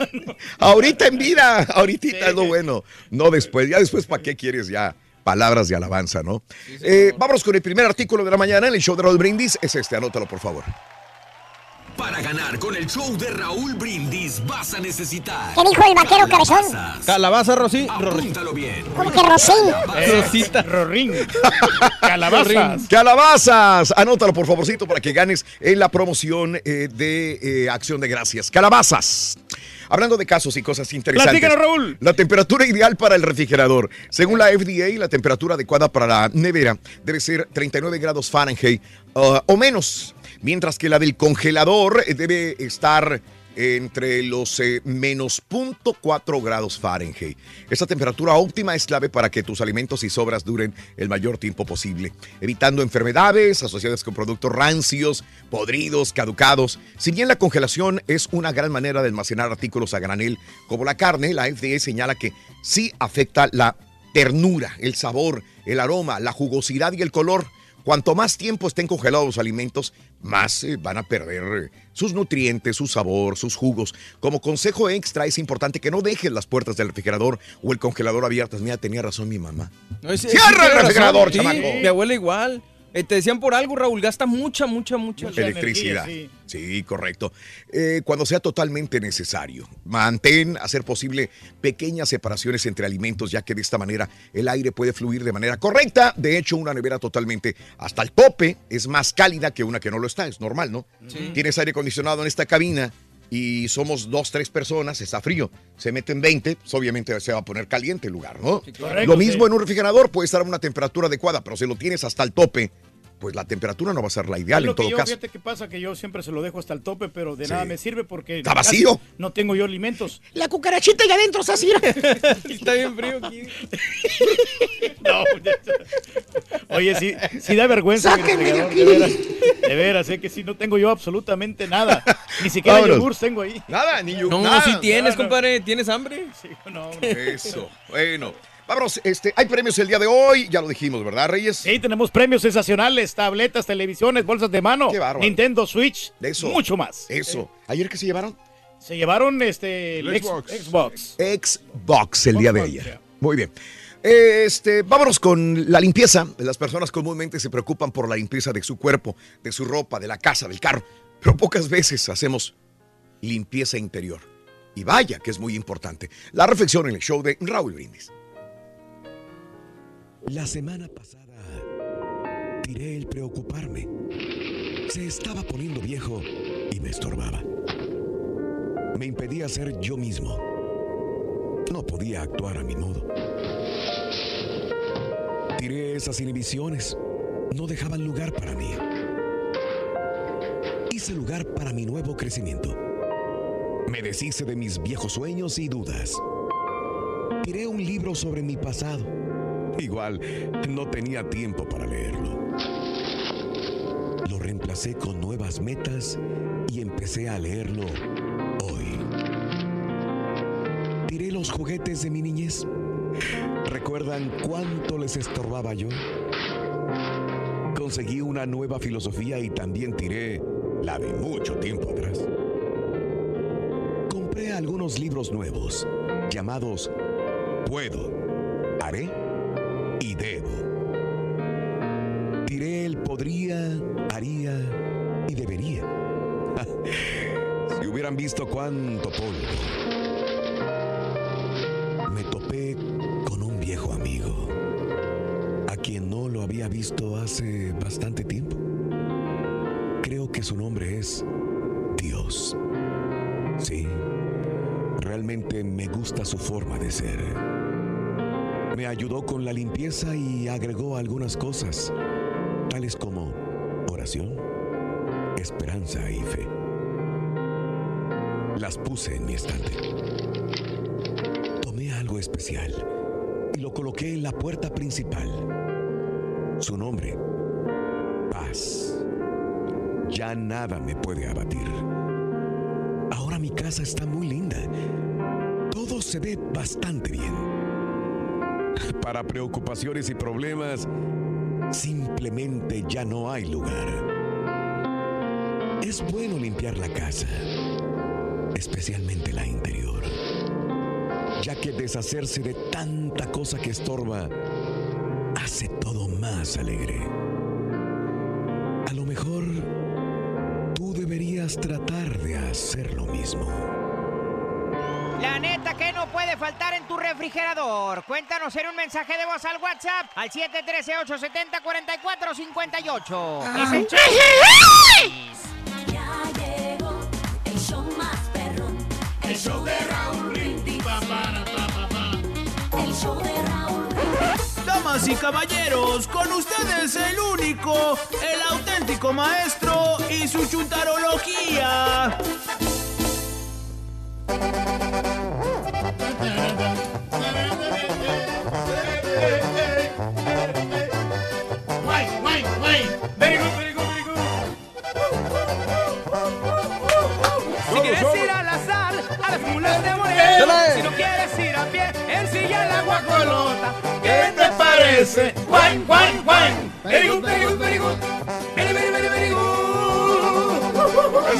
Ahorita en vida, ahorita es lo bueno. No después, ya después, ¿para qué quieres ya? Palabras de alabanza, ¿no? Eh, vámonos con el primer artículo de la mañana en el show de Raúl Brindis. Es este, anótalo, por favor. Para ganar con el show de Raúl Brindis vas a necesitar. ¿Qué dijo el vaquero cabezón? Calabaza, Rosy. Apúntalo bien. ¿Cómo que Rosín? Rosita. Rorín. Calabazas. Calabazas, anótalo por favorcito para que ganes en la promoción eh, de eh, Acción de Gracias. Calabazas. Hablando de casos y cosas interesantes. Platícanos, Raúl. La temperatura ideal para el refrigerador. Según la FDA, la temperatura adecuada para la nevera debe ser 39 grados Fahrenheit uh, o menos, mientras que la del congelador eh, debe estar entre los eh, menos 0.4 grados Fahrenheit. Esta temperatura óptima es clave para que tus alimentos y sobras duren el mayor tiempo posible, evitando enfermedades asociadas con productos rancios, podridos, caducados. Si bien la congelación es una gran manera de almacenar artículos a granel como la carne, la FDA señala que sí afecta la ternura, el sabor, el aroma, la jugosidad y el color. Cuanto más tiempo estén congelados los alimentos, más eh, van a perder eh, sus nutrientes, su sabor, sus jugos. Como consejo extra, es importante que no dejes las puertas del refrigerador o el congelador abiertas. Mira, tenía razón mi mamá. No, es- ¡Cierra el razón, refrigerador, sí, chamaco! Mi abuela igual. Eh, te decían por algo, Raúl, gasta mucha, mucha, mucha Electricidad. energía, sí. correcto. Eh, cuando sea totalmente necesario. Mantén, a ser posible, pequeñas separaciones entre alimentos, ya que de esta manera el aire puede fluir de manera correcta. De hecho, una nevera totalmente hasta el tope es más cálida que una que no lo está. Es normal, ¿no? Sí. Tienes aire acondicionado en esta cabina y somos dos, tres personas, está frío. Se meten 20, pues obviamente se va a poner caliente el lugar, ¿no? correcto, lo mismo sí. en un refrigerador, puede estar a una temperatura adecuada, pero si lo tienes hasta el tope, pues la temperatura no va a ser la ideal Es lo en que todo yo, caso. fíjate qué pasa, que yo siempre se lo dejo hasta el tope, pero de Sí. nada me sirve porque... Está vacío. No tengo yo alimentos. La cucarachita allá adentro, así. Está bien frío aquí. No, Oye, sí, sí da vergüenza. Sáquenme de refrigerador, De aquí. veras, de veras, sé que sí, no tengo yo absolutamente nada. Ni siquiera Vámonos. yogur tengo ahí. Nada, ni yo. No, nada. si tienes, no. compadre. ¿Tienes hambre? Sí, no, no. Eso, bueno. Vámonos, este, hay premios el día de hoy, ya lo dijimos, ¿verdad, Reyes? Sí, tenemos premios sensacionales, tabletas, televisiones, bolsas de mano, Qué. Nintendo Switch, Eso. mucho más. Eso. ¿Ayer qué se llevaron? Se llevaron este El el ex- Xbox. Xbox. Xbox el día de ayer. Muy bien. Este, vámonos con la limpieza. Las personas comúnmente se preocupan por la limpieza de su cuerpo, de su ropa, de la casa, del carro, pero pocas veces hacemos limpieza interior. Y vaya que es muy importante. La reflexión en el show de Raúl Brindis. La semana pasada tiré el preocuparme. Se estaba poniendo viejo y me estorbaba. Me impedía ser yo mismo. No podía actuar a mi modo. Tiré esas inhibiciones. No dejaban lugar para mí. Hice lugar para mi nuevo crecimiento. Me deshice de mis viejos sueños y dudas. Tiré un libro sobre mi pasado. Igual, no tenía tiempo para leerlo. Lo reemplacé con nuevas metas y empecé a leerlo hoy. Tiré los juguetes de mi niñez. ¿Recuerdan cuánto les estorbaba yo? Conseguí una nueva filosofía y también tiré la de mucho tiempo atrás. Compré algunos libros nuevos llamados Puedo, Haré y Debo. Tiré el podría, haría y debería. si hubieran visto cuánto polvo. Con la limpieza y agregó algunas cosas, tales como oración, esperanza y fe. Las puse en mi estante. Tomé algo especial y lo coloqué en la puerta principal. Su nombre, paz. Ya nada me puede abatir. Ahora mi casa está muy linda. Todo se ve bastante bien. Para preocupaciones y problemas, simplemente ya no hay lugar. Es bueno limpiar la casa, especialmente la interior, ya que deshacerse de tanta cosa que estorba hace todo más alegre. A lo mejor tú deberías tratar de hacer lo mismo. La puede faltar en tu refrigerador. Cuéntanos en un mensaje de voz al WhatsApp al 713-870-4458. Es el show. Ya llegó el show más perrón. El show de Raúl Brindis. El show de Raúl Damas y caballeros, con ustedes el único, el auténtico maestro y su chuntarología. De. Si no quieres ir a pie, en silla la guacolota. ¿Qué te parece? Juan, Juan, Juan. Very good, very good, very good. Very, very, very, very good.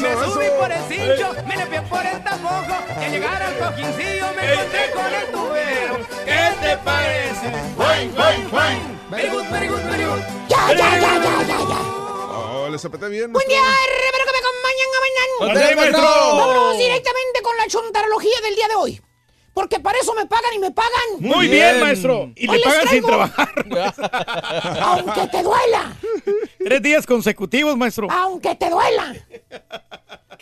Me subí por el cincho, me limpié por el tapojo. Y al llegar al cojincillo me encontré con el tubero. ¿Qué te parece? Juan, Juan, Juan. Very good, very good, very good. Ya, ya, ya, ya, ya, ya. Oh, les apreté bien. Día, ¡Ándale, maestro! Vámonos directamente con la chuntarología del día de hoy. Porque para eso me pagan y me pagan. Muy bien, maestro. Y Hoy le les pagan sin traigo- trabajar. Aunque te duela. Tres días consecutivos, maestro. Aunque te duela.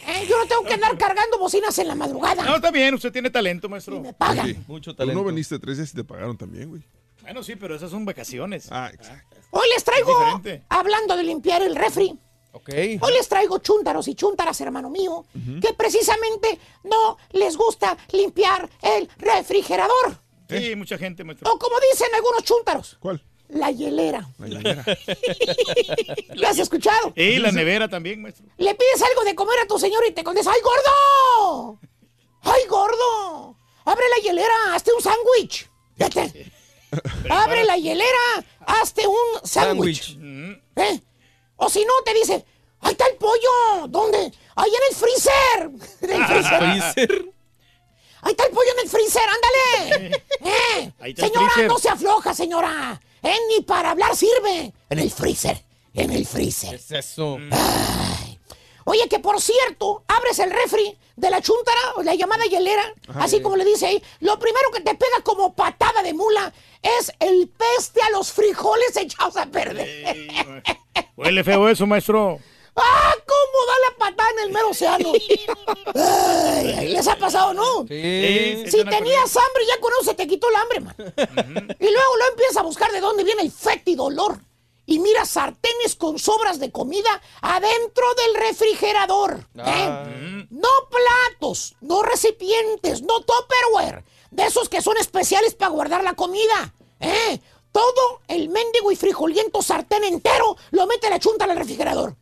Eh, yo no tengo que andar cargando bocinas en la madrugada. No, está bien, usted tiene talento, maestro. me pagan. Sí. Mucho Tú no veniste tres días y te pagaron también, güey. Bueno, sí, pero esas son vacaciones. Ah, exacto. Hoy les traigo, hablando de limpiar el refri, Hoy les traigo chúntaros y chúntaras, hermano mío, que precisamente no les gusta limpiar el refrigerador. Sí, mucha gente, maestro. O como dicen algunos chúntaros, ¿Cuál? la hielera. La hielera. ¿Lo has escuchado? Y la nevera también, maestro. Le pides algo de comer a tu señor y te contesta, ¡ay, gordo! ¡Ay, gordo! Abre la hielera, hazte un sándwich. Abre la hielera, hazte un sándwich. ¿Eh? O si no, te dice, ¡ahí está el pollo! ¿Dónde? ¡Ahí en el freezer! En el freezer. ¡Ahí está el pollo en el freezer! ¡Ándale! ¿Eh? Ahí está el Señora, freezer. no se afloja, señora. ¿Eh? Ni para hablar sirve. En el freezer. En el freezer. es eso? Oye, que por cierto, abres el refri de la chuntara, o la llamada hielera, Ajá. así como le dice ahí, lo primero que te pega como patada de mula es el peste a los frijoles echados a perder. Huele feo eso, maestro. ¡Ah, cómo da la patada en el mero océano! Ay, ay, les ha pasado, ¿no? Sí, Si tenías hambre, ya con eso se te quitó el hambre, man. Y luego lo empiezas a buscar de dónde viene el fétido olor. y mira sartenes con sobras de comida adentro del refrigerador. ¿eh? No platos, no recipientes, no tupperware, de esos que son especiales para guardar la comida. ¿eh? Todo el mendigo y frijoliento sartén entero lo mete la chunta al refrigerador.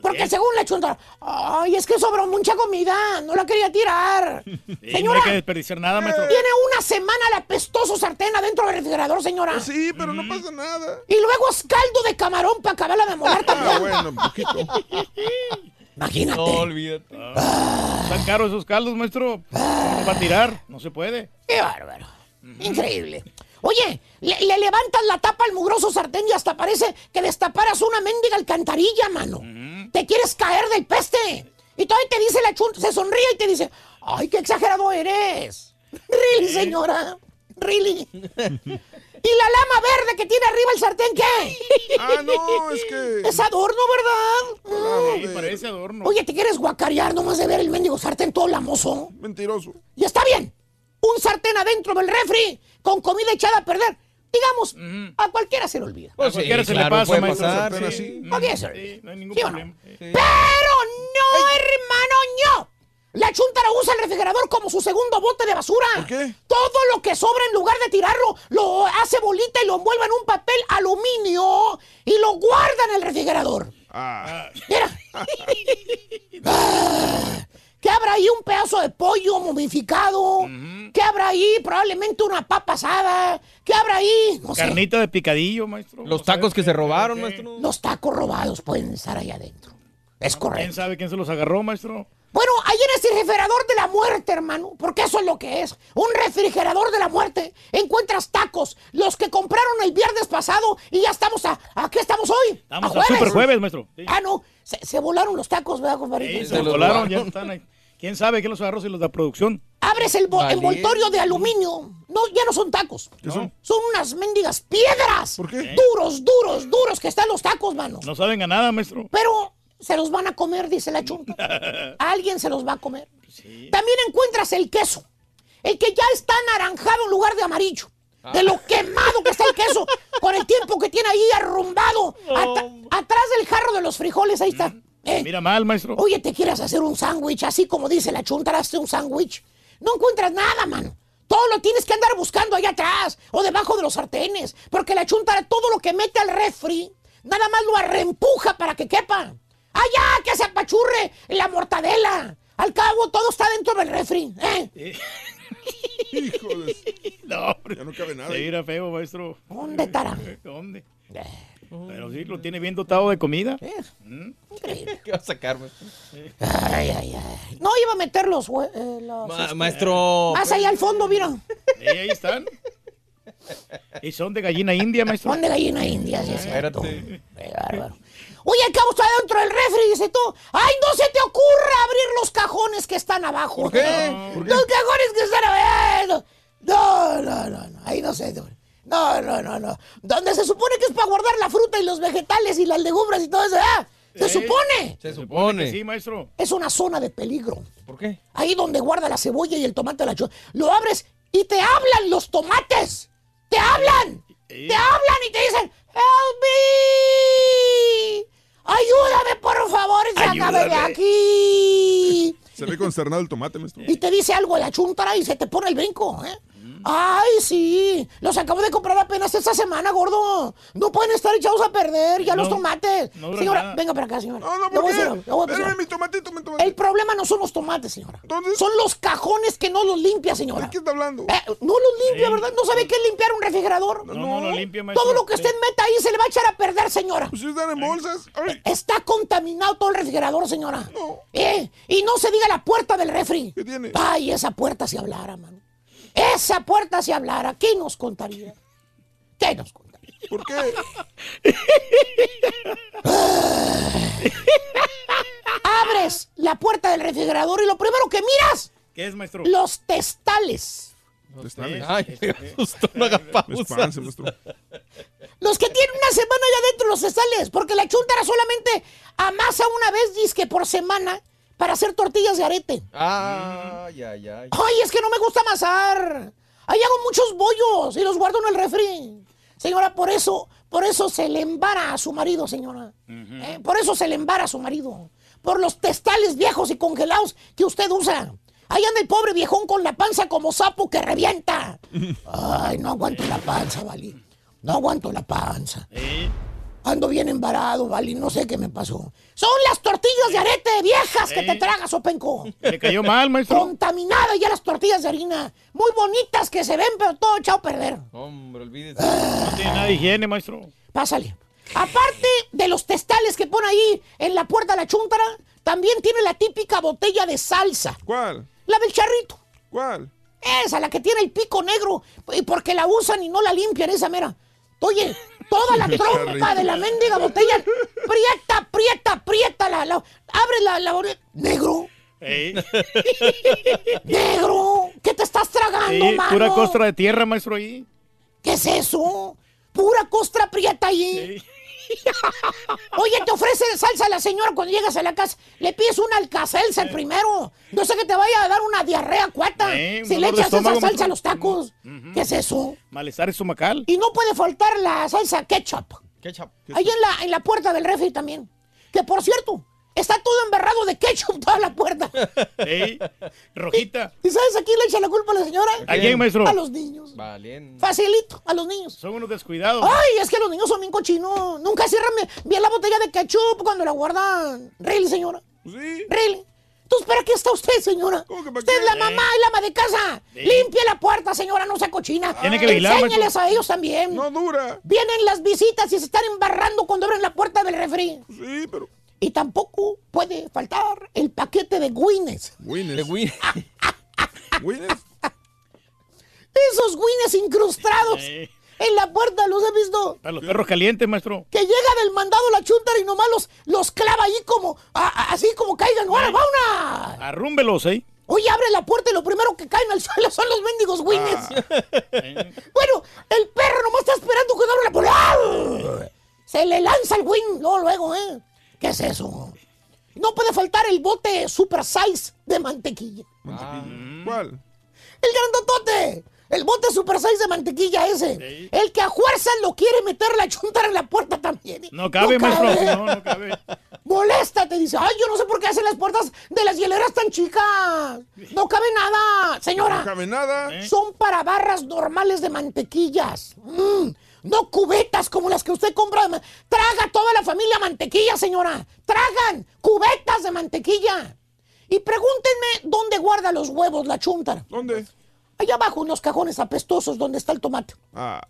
Porque según la chunta, ay, es que sobró mucha comida, no la quería tirar. Sí, no Señora, hay que desperdiciar nada, maestro. tiene una semana el apestoso sartén adentro del refrigerador, señora. Pues sí, pero no pasa nada. Y luego es caldo de camarón para acabarla de moler también. Ah, bueno, poquito. Imagínate. No, olvídate. Están caros esos caldos, maestro. ¿Cómo va a tirar? No se puede. Qué bárbaro. Increíble. Oye, le, le levantas la tapa al mugroso sartén y hasta parece que destaparas una mendiga alcantarilla, mano. Te quieres caer del peste. Y todavía te dice la chunta, se sonríe y te dice, ay, qué exagerado eres. Really, señora. Really. ¿Y la lama verde que tiene arriba el sartén qué? Ah, no, es que. Es adorno, ¿verdad? Sí, parece adorno. Oye, ¿te quieres guacarear nomás de ver el mendigo sartén todo lamoso? Mentiroso. Y está bien. Un sartén adentro del refri con comida echada a perder. Digamos, a cualquiera se le olvida. A cualquiera se le pasa, puede maestro. pasar, Sí. sí. Le sí, no hay ningún ¿Sí o no? problema. Pero no, hermano, no. La chuntara usa el refrigerador como su segundo bote de basura. ¿Por qué? Todo lo que sobra en lugar de tirarlo, lo hace bolita y lo envuelve en un papel aluminio y lo guarda en el refrigerador. Ah. Mira. Ah, ¿Qué habrá ahí? Un pedazo de pollo momificado. ¿Qué habrá ahí? Probablemente una papa asada. ¿Qué habrá ahí? No sé. Carnita de picadillo, maestro. Los tacos sabe que qué- se robaron, qué- maestro. Los tacos robados pueden estar ahí adentro. Es ¿Quién correcto. sabe quién se los agarró, maestro? Bueno, ahí en este refrigerador de la muerte, hermano, porque eso es lo que es. Un refrigerador de la muerte. Encuentras tacos, los que compraron el viernes pasado y ya estamos a... ¿A qué estamos hoy? Estamos a a super jueves, maestro. Sí. Ah, no, se, se volaron los tacos, ¿verdad, compadrito? Sí, se se los volaron, ya están ahí. ¿Quién sabe quién los agarró si los da producción? Abres el envoltorio de aluminio. No, ya no son tacos. ¿Qué son? Son unas mendigas piedras. ¿Por qué? Duros, duros, duros que están los tacos, mano. No saben a nada, maestro. Pero se los van a comer, dice la chunta. Alguien se los va a comer. También encuentras el queso. El que ya está anaranjado en lugar de amarillo. De lo quemado que está el queso. Con el tiempo que tiene ahí arrumbado. atrás del jarro de los frijoles, ahí está. Eh, Mira mal, maestro. Oye, ¿te quieres hacer un sándwich? Así como dice la chunta, hazte un sándwich. No encuentras nada, mano. Todo lo tienes que andar buscando allá atrás o debajo de los sartenes. Porque la chunta, todo lo que mete al refri, nada más lo reempuja para que quepa. ¡Allá! ¡Que se apachurre la mortadela! Al cabo, todo está dentro del refri. ¿eh? Hijo de... No, hombre. Ya no cabe nada. Se mira feo, maestro. ¿Dónde estará? ¿Dónde? Pero sí, lo tiene bien dotado de comida. Increíble. ¿Qué va a sacar, maestro? Ay, ay, ay. No iba a meter los... hue- eh, los- Ma- maestro. Más allá al fondo, mira. Sí, ahí están. Y son de gallina india, maestro. Son de gallina india, sí, es cierto. Espérate. Qué bárbaro. Oye, al cabo está dentro del refri, dice tú. ¡Ay, no se te ocurra abrir los cajones que están abajo! ¿Por qué? ¿Por Los cajones que están abajo. No, no, no, no. Ahí no sé. No, no, no, no. Donde se supone que es para guardar la fruta y los vegetales y las legumbres y todo eso. ¿ah? Se Sí. supone. Se supone. Sí, maestro. Es una zona de peligro. ¿Por qué? Ahí donde guarda la cebolla y el tomate la Lo abres y te hablan los tomates. ¡Te hablan! ¡Te hablan y te dicen, ¡Help me! ¡Ayúdame, por favor! ¡Sácame de Ayúdame. Se aquí! ve consternado el tomate, maestro. Y te dice algo la chuntara y se te pone el brinco, ¿eh? ¡Ay, sí! Los acabo de comprar apenas esta semana, gordo. No pueden estar echados a perder ya los tomates. no señora, nada. venga para acá, señora. No, no, ¿por voy a qué? decir voy Espérame, mi tomatito, mi tomatito. El problema no son los tomates, señora. Entonces- Son los cajones que no los limpia, señora. ¿De qué está hablando? Eh, no los limpia, Sí. ¿verdad? ¿No sabe qué es limpiar un refrigerador? No, no, no limpia, maestro. Todo lo que Sí. usted meta ahí se le va a echar a perder, señora. Pues si están en bolsas. Ay, Está contaminado todo el refrigerador, señora. No. Eh, y no se diga la puerta del refri. ¿Qué tiene? Ay, esa puerta si hablara, mano. Esa puerta si hablara, ¿qué nos contaría? ¿Qué nos contaría? ¿Por qué? Abres la puerta del refrigerador y lo primero que miras, ¿Qué es, maestro? los testales. Están- Ay, me asustó, no haga pausa. Los que tienen una semana ya dentro los testales, porque la chuntara solamente amasa una vez, disque por semana, para hacer tortillas de arete. Ay, ay, ay. Ay, es que no me gusta amasar. Ahí hago muchos bollos y los guardo en el refri. Señora, por eso, por eso se le embara a su marido, señora. Eh, por eso se le embara a su marido. Por los testales viejos y congelados que usted usa. Ahí anda el pobre viejón con la panza como sapo que revienta. Ay, no aguanto la panza, Vali. No aguanto la panza. Ando bien embarado, Vali. No sé qué me pasó. Son las tortillas de arete viejas que te tragas, Openco. Le cayó mal, maestro. Contaminadas ya las tortillas de harina. Muy bonitas que se ven, pero todo echado a perder. Hombre, olvídese. No tiene nada de higiene, maestro. Pásale. Aparte de los testales que pone ahí en la puerta de la chuntara, también tiene la típica botella de salsa. ¿Cuál? La del charrito. ¿Cuál? Esa, la que tiene el pico negro. Y porque la usan y no la limpian, esa mera. Oye, toda la trompa de la mendiga botella. Prieta, prieta, prieta. La, la- abre la, la botella. Negro. Negro. ¿Qué te estás tragando, Sí, mano? pura costra de tierra, maestro, ahí. ¿Qué es eso? Pura costra prieta ahí. Oye, te ofrece salsa la señora cuando llegas a la casa. Le pides un alcacelser primero. No sé que te vaya a dar una diarrea cuata. Eh, si le echas esa salsa a los tacos. ¿Qué es eso? Malestar estomacal. Y no puede faltar la salsa ketchup. Ketchup. Ahí en la, en la puerta del refri también. Que por cierto, está todo embarrado de ketchup toda la puerta. Ey, rojita. ¿Y sabes a quién le echa la culpa a la señora? ¿A quién, maestro? A los niños. Valiente. Facilito, a los niños. Son unos descuidados. Ay, es que los niños son bien cochinos. Nunca cierran bien- bien la botella de ketchup cuando la guardan. ¿Really, señora? Sí. ¿Really? Entonces, ¿para qué está usted, señora? Usted es la mamá y la ama de casa. Sí. Limpie la puerta, señora, no sea cochina. Tiene que vigilar, Enséñeles maestro. a ellos también. No dura. Vienen las visitas y se están embarrando cuando abren la puerta del refri. Sí, pero. Y tampoco puede faltar el paquete de Guinness. Winnes. Win- Winnes. Esos Guinness incrustados en la puerta, ¿los he visto? para los perros calientes, maestro. Que llega del mandado la chuntara y nomás los, los clava ahí como, a- a- así como caigan. ¡Ahora, va una! Arrúmbelos, ¿eh? Oye, abre la puerta y lo primero que caen al suelo son los mendigos Guinness. bueno, el perro nomás está esperando que abra la puerta. ¡Ah! Se le lanza el Win, luego, luego, ¿eh? ¿Qué es eso? No puede faltar el bote super size de mantequilla. ¿Cuál? El grandotote. El bote super size de mantequilla ese. El que a fuerza lo quiere meter la chuntara en la puerta también. No cabe, maestro. No, no cabe. Molesta, te dice. Ay, yo no sé por qué hacen las puertas de las hieleras tan chicas. No cabe nada, señora. No cabe nada. Son para barras normales de mantequillas. Mm, no cubetas como las que usted compra. Traga toda la familia mantequilla, señora. Tragan cubetas de mantequilla. Y pregúntenme dónde guarda los huevos la chuntara. ¿Dónde? Allá abajo, en los cajones apestosos donde está el tomate. Ah,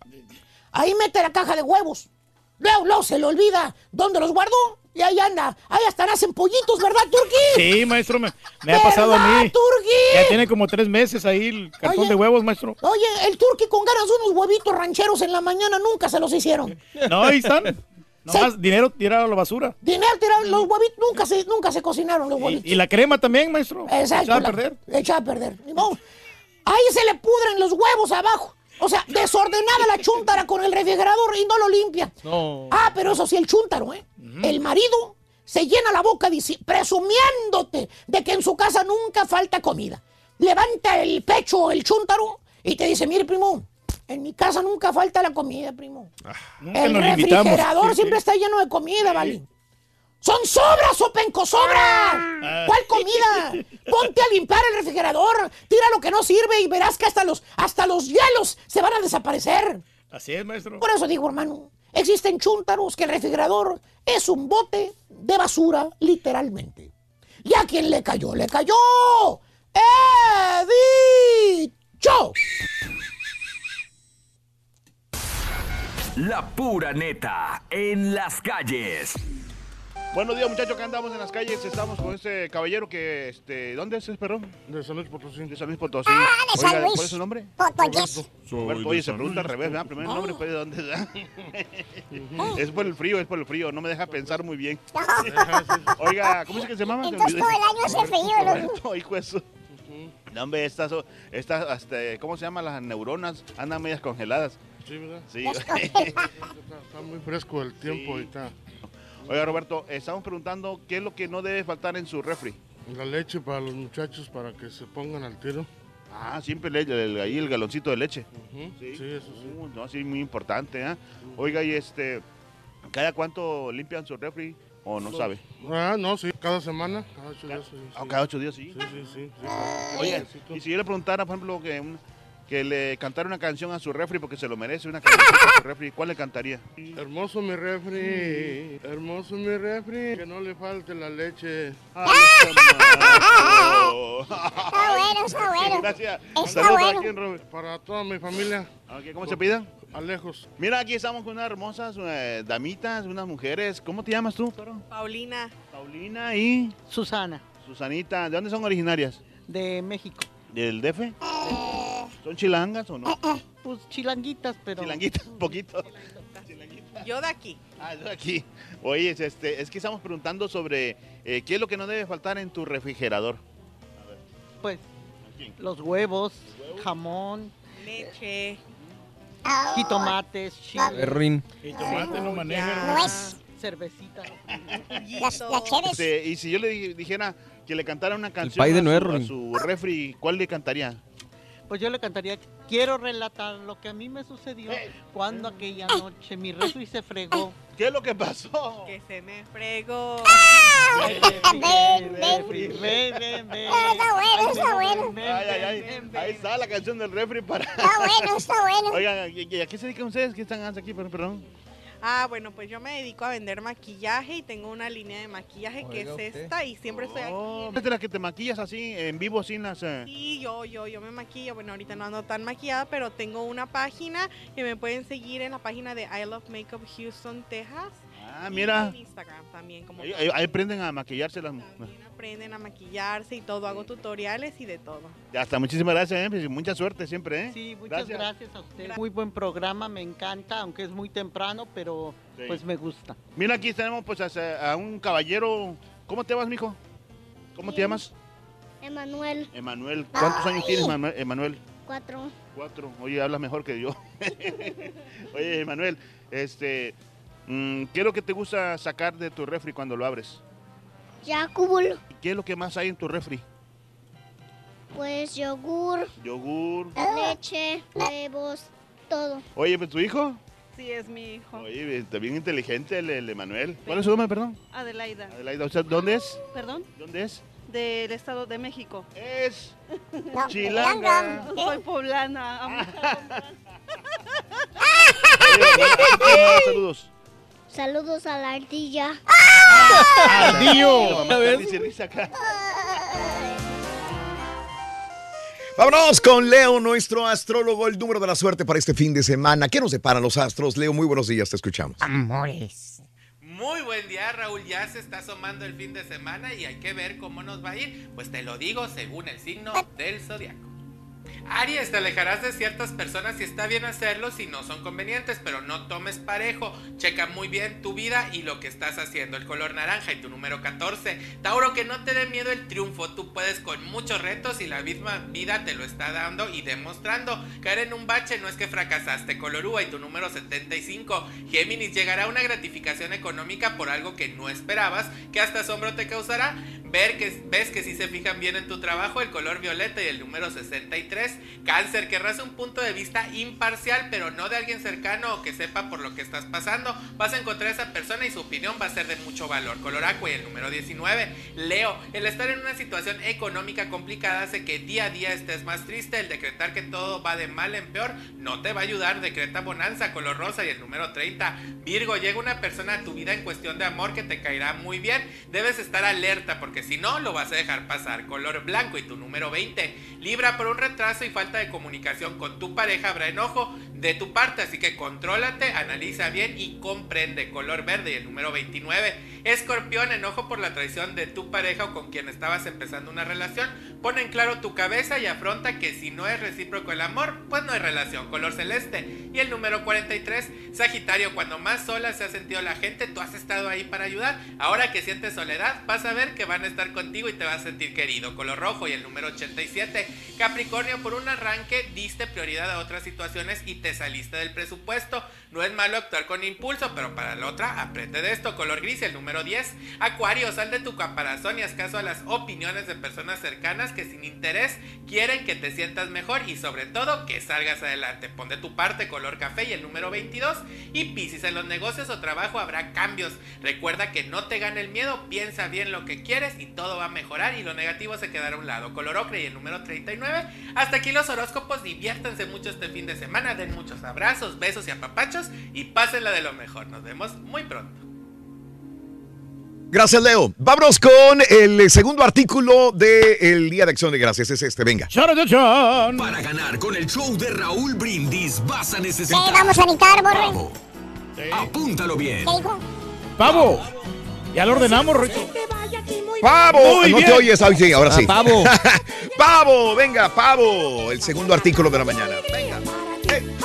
Ahí mete la caja de huevos. Luego, luego se le olvida dónde los guardó. Y ahí anda. Ahí hasta nacen pollitos, ¿verdad, Turquí? Sí, maestro, me, me ha pasado a ¿Verdad, mí. Turquí? Ya tiene como tres meses ahí el cartón Oye. de huevos, maestro. Oye, el Turqui con ganas de unos huevitos rancheros en la mañana nunca se los hicieron. No, ahí están. Nomás dinero tirado a la basura. Dinero tiraron los huevitos, nunca se, nunca se cocinaron los huevitos. Y la crema también, maestro. Exacto. Echada a perder. Echada a perder. Ahí se le pudren los huevos abajo. O sea, desordenada la chuntara con el refrigerador y no lo limpia. No. Ah, pero eso sí, el chúntaro, ¿eh? El marido se llena la boca presumiéndote de que en su casa nunca falta comida. Levanta el pecho el chúntaro y te dice, mire, primo, en mi casa nunca falta la comida, primo. Nunca el limitamos. refrigerador siempre está lleno de comida, ¿vale? ¡Son sobras, Openco, sobras! Ah. ¿Cuál comida? Ponte a limpiar el refrigerador, tira lo que no sirve y verás que hasta los, hasta los hielos se van a desaparecer. Así es, maestro. Por eso digo, hermano, existen chúntaros que el refrigerador es un bote de basura, literalmente. ¿Y a quién le cayó? ¡Le cayó! ¡He dicho! La pura neta en las calles. Buenos días, muchachos, que andamos en las calles. Estamos con este caballero que, este, ¿dónde es ese perro? de San Luis Potosí. De San Luis Potosí. Ah, de San Oiga, Luis. ¿cuál es su nombre? Roberto, oye, se pregunta al revés, ¿verdad? Primero el nombre, pues, ¿de dónde es? verdad? Es por el frío, es por el frío. No me deja pensar muy bien. Oiga, ¿cómo es que se llama? Entonces todo el año hace frío, loco. Roberto, hijo de su- No, hombre, estas, estas, este, ¿cómo se llaman las neuronas? Andan medias congeladas. Sí, ¿verdad? Sí. Está, está muy fresco el tiempo y está. Oiga, Roberto, estamos preguntando qué es lo que no debe faltar en su refri. La leche para los muchachos para que se pongan al tiro. Ah, siempre le, el- ahí el galoncito de leche. Sí, sí, eso sí. Uh, no, sí, muy importante, ¿ah? Oiga, y este, ¿cada cuánto limpian su refri o no sabe? Ah, no, sí, cada semana, cada ocho días. Sí, sí. cada ocho días, sí. Sí, sí, sí. sí. Oye, y si yo le preguntara, por ejemplo, que, un- que le cantara una canción a su refri porque se lo merece, una canción a su refri, ¿cuál le cantaría? Hermoso mi refri, hermoso mi refri, que no le falte la leche. Está bueno, está bueno. Gracias. Está Saludos para bueno. quién, Robert. Para toda mi familia. Ok, ¿Cómo se pidan? Alejos. Mira, aquí estamos con unas hermosas eh, damitas, unas mujeres. ¿Cómo te llamas tú? Paulina. Paulina y Susana. Susanita. ¿De dónde son originarias? De México. ¿Del DF? ¿Son chilangas o no? Pues chilanguitas, pero. Chilanguitas, un poquito. Yo de aquí. Ah, yo aquí. Oye, es, este, es que estamos preguntando sobre eh, qué es lo que no debe faltar en tu refrigerador. Pues los huevos, jamón, leche, Ah. jitomates, chile. Perrín. Jitomate no maneja. Nuez. Cervecita. Las, las cheves. Este, y si yo le di- dijera que le cantara una canción pay de a, su, a su refri, ¿cuál le cantaría? Pues yo le cantaría, quiero relatar lo que a mí me sucedió cuando aquella noche mi refri se fregó. ¿Qué es lo que pasó? Que se me fregó. Ven, ven. Ven, ven, ven. Está bueno, está bueno. Ay, ay, ay. Ahí está la canción del refri para. Está bueno, está bueno. Oigan, ¿y- y ¿a qué se dedican ustedes? ¿Qué están haciendo aquí? Perdón, Perdón. Ah, bueno, pues yo me dedico a vender maquillaje y tengo una línea de maquillaje que es usted. esta y siempre estoy Oh, aquí. ¿Es de las que te maquillas así, en vivo, sin las... eh? Sí, yo, yo, yo me maquillo. Bueno, ahorita no ando tan maquillada, pero tengo una página que me pueden seguir en la página de I Love Makeup Houston, Texas. Ah, y mira. En Instagram también. Como Ahí, ahí- ahí aprenden a maquillarse las mujeres. Aprenden a maquillarse y todo. Hago tutoriales y de todo. Ya está, muchísimas gracias, eh, pues, mucha suerte siempre, ¿eh? Sí, muchas gracias, a ustedes. Muy buen programa, me encanta, aunque es muy temprano, pero Sí. pues me gusta. Mira, aquí tenemos pues a, a un caballero. ¿Cómo te llamas, mijo? ¿Cómo te llamas? Emanuel, Emanuel. ¿Cuántos años tienes, Manu- Emanuel? cuatro. Cuatro. Oye, hablas mejor que yo. Oye, Emanuel, este, mm, ¿qué es lo que te gusta sacar de tu refri cuando lo abres? Yakul, ¿Qué es lo que más hay en tu refri? pues yogur, Yogur. leche, huevos, todo. Oye, pues, ¿tu hijo? Sí, es mi hijo. Oye, está bien inteligente el, el Emanuel. ¿Cuál es su nombre, perdón? Adelaida. Adelaida, ¿usted dónde es? ¿Perdón? ¿Dónde es? Del Estado de México. Es Chilanga. Soy poblana. amo- Saludos. Saludos a la ardilla. Ardillo. Risa acá. Vámonos con Leo, nuestro astrólogo, el número de la suerte para este fin de semana. ¿Qué nos separan los astros? Leo, muy buenos días, te escuchamos. Amores. Muy buen día, Raúl. Ya se está asomando el fin de semana y hay que ver cómo nos va a ir. Pues te lo digo según el signo del zodiaco. Aries, te alejarás de ciertas personas y está bien hacerlo si no son convenientes, pero no tomes parejo. Checa muy bien tu vida y lo que estás haciendo. El color naranja y tu número 14. Tauro, que no te dé miedo el triunfo. Tú puedes con muchos retos y la misma vida te lo está dando y demostrando. Caer en un bache no es que fracasaste. Color uva y tu número 75. Géminis, llegará una gratificación económica por algo que no esperabas, que hasta asombro te causará. Ver que ves que si se fijan bien en tu trabajo, el color violeta y el número 63. Cáncer, querrás un punto de vista imparcial, pero no de alguien cercano o que sepa por lo que estás pasando. Vas a encontrar a esa persona y su opinión va a ser de mucho valor. Color aqua y el número 19. Leo, el estar en una situación económica complicada hace que día a día estés más triste. El decretar que todo va de mal en peor no te va a ayudar. Decreta bonanza, color rosa y el número 30. Virgo, llega una persona a tu vida en cuestión de amor que te caerá muy bien. Debes estar alerta porque si no, lo vas a dejar pasar. Color blanco y tu número 20. Libra, por un retraso y falta de comunicación con tu pareja habrá enojo de tu parte, así que contrólate, analiza bien y comprende. Color verde y el número 29. Escorpión, enojo por la traición de tu pareja o con quien estabas empezando una relación. Pon en claro tu cabeza y afronta que si no es recíproco el amor, pues no hay relación. Color celeste. Y el número 43. Sagitario, cuando más sola se ha sentido la gente, tú has estado ahí para ayudar. Ahora que sientes soledad, vas a ver que van a estar contigo y te vas a sentir querido. Color rojo y el número 87. Capricornio, por un arranque diste prioridad a otras situaciones y te te saliste del presupuesto. No es malo actuar con impulso, pero para la otra, aprende de esto. Color gris, el número 10. Acuario, sal de tu caparazón y haz caso a las opiniones de personas cercanas que sin interés quieren que te sientas mejor y sobre todo que salgas adelante. Pon de tu parte color café y el número 22. Y Piscis, en los negocios o trabajo habrá cambios. Recuerda que no te gane el miedo, piensa bien lo que quieres y todo va a mejorar y lo negativo se quedará a un lado. Color ocre y el número 39. Hasta aquí los horóscopos, diviértanse mucho este fin de semana, den muchos abrazos, besos y apapachos y pásenla de lo mejor. Nos vemos muy pronto. Gracias, Leo. Vámonos con el segundo artículo del Día de Acción de Gracias. Es este, venga. Para ganar con el show de Raúl Brindis vas a necesitar. ¿Qué vamos a necesitar, borre? Pavo. Apúntalo bien. ¿Qué dijo? Pavo. Ya lo ordenamos, Rito. ¡Pavo! Muy no bien. te oyes, ah, sí, ahora sí. Ah, pavo. ¡Pavo! Venga, pavo. El segundo artículo de la mañana. Venga.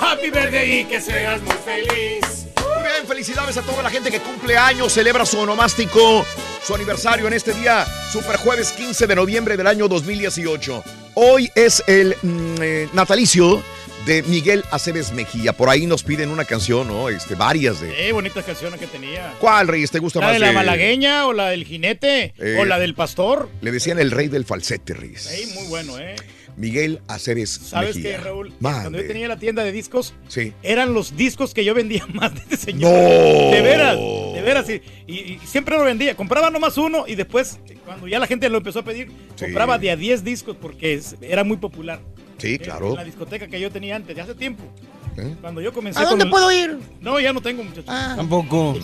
Happy birthday y que seas muy feliz. Muy bien, felicidades a toda la gente que cumple años, celebra su onomástico, su aniversario en este día, super jueves 15 de noviembre del año 2018. Hoy es el mm, eh, natalicio de Miguel Aceves Mejía. Por ahí nos piden una canción, ¿no? Este, varias de. Qué bonitas canciones que tenía. ¿Cuál, Reyes, te gusta ¿La más? de la malagueña o la del jinete? Eh, ¿O la del pastor? Le decían el rey del falsete, Reyes. Ey, muy bueno, ¿eh? Miguel Aceves ¿Sabes Mejía. qué, Raúl? Mande. Cuando yo tenía la tienda de discos, Sí. eran los discos que yo vendía más de ese señor. ¡No! De veras, de veras. Y, y- y siempre lo vendía. Compraba nomás uno y después, cuando ya la gente lo empezó a pedir, Sí. compraba de a 10 discos porque era muy popular. Sí, En claro. la discoteca que yo tenía antes, de hace tiempo. ¿Eh? Cuando yo comencé ¿A dónde puedo ir? No, ya no tengo, muchachos. Ah. Tampoco.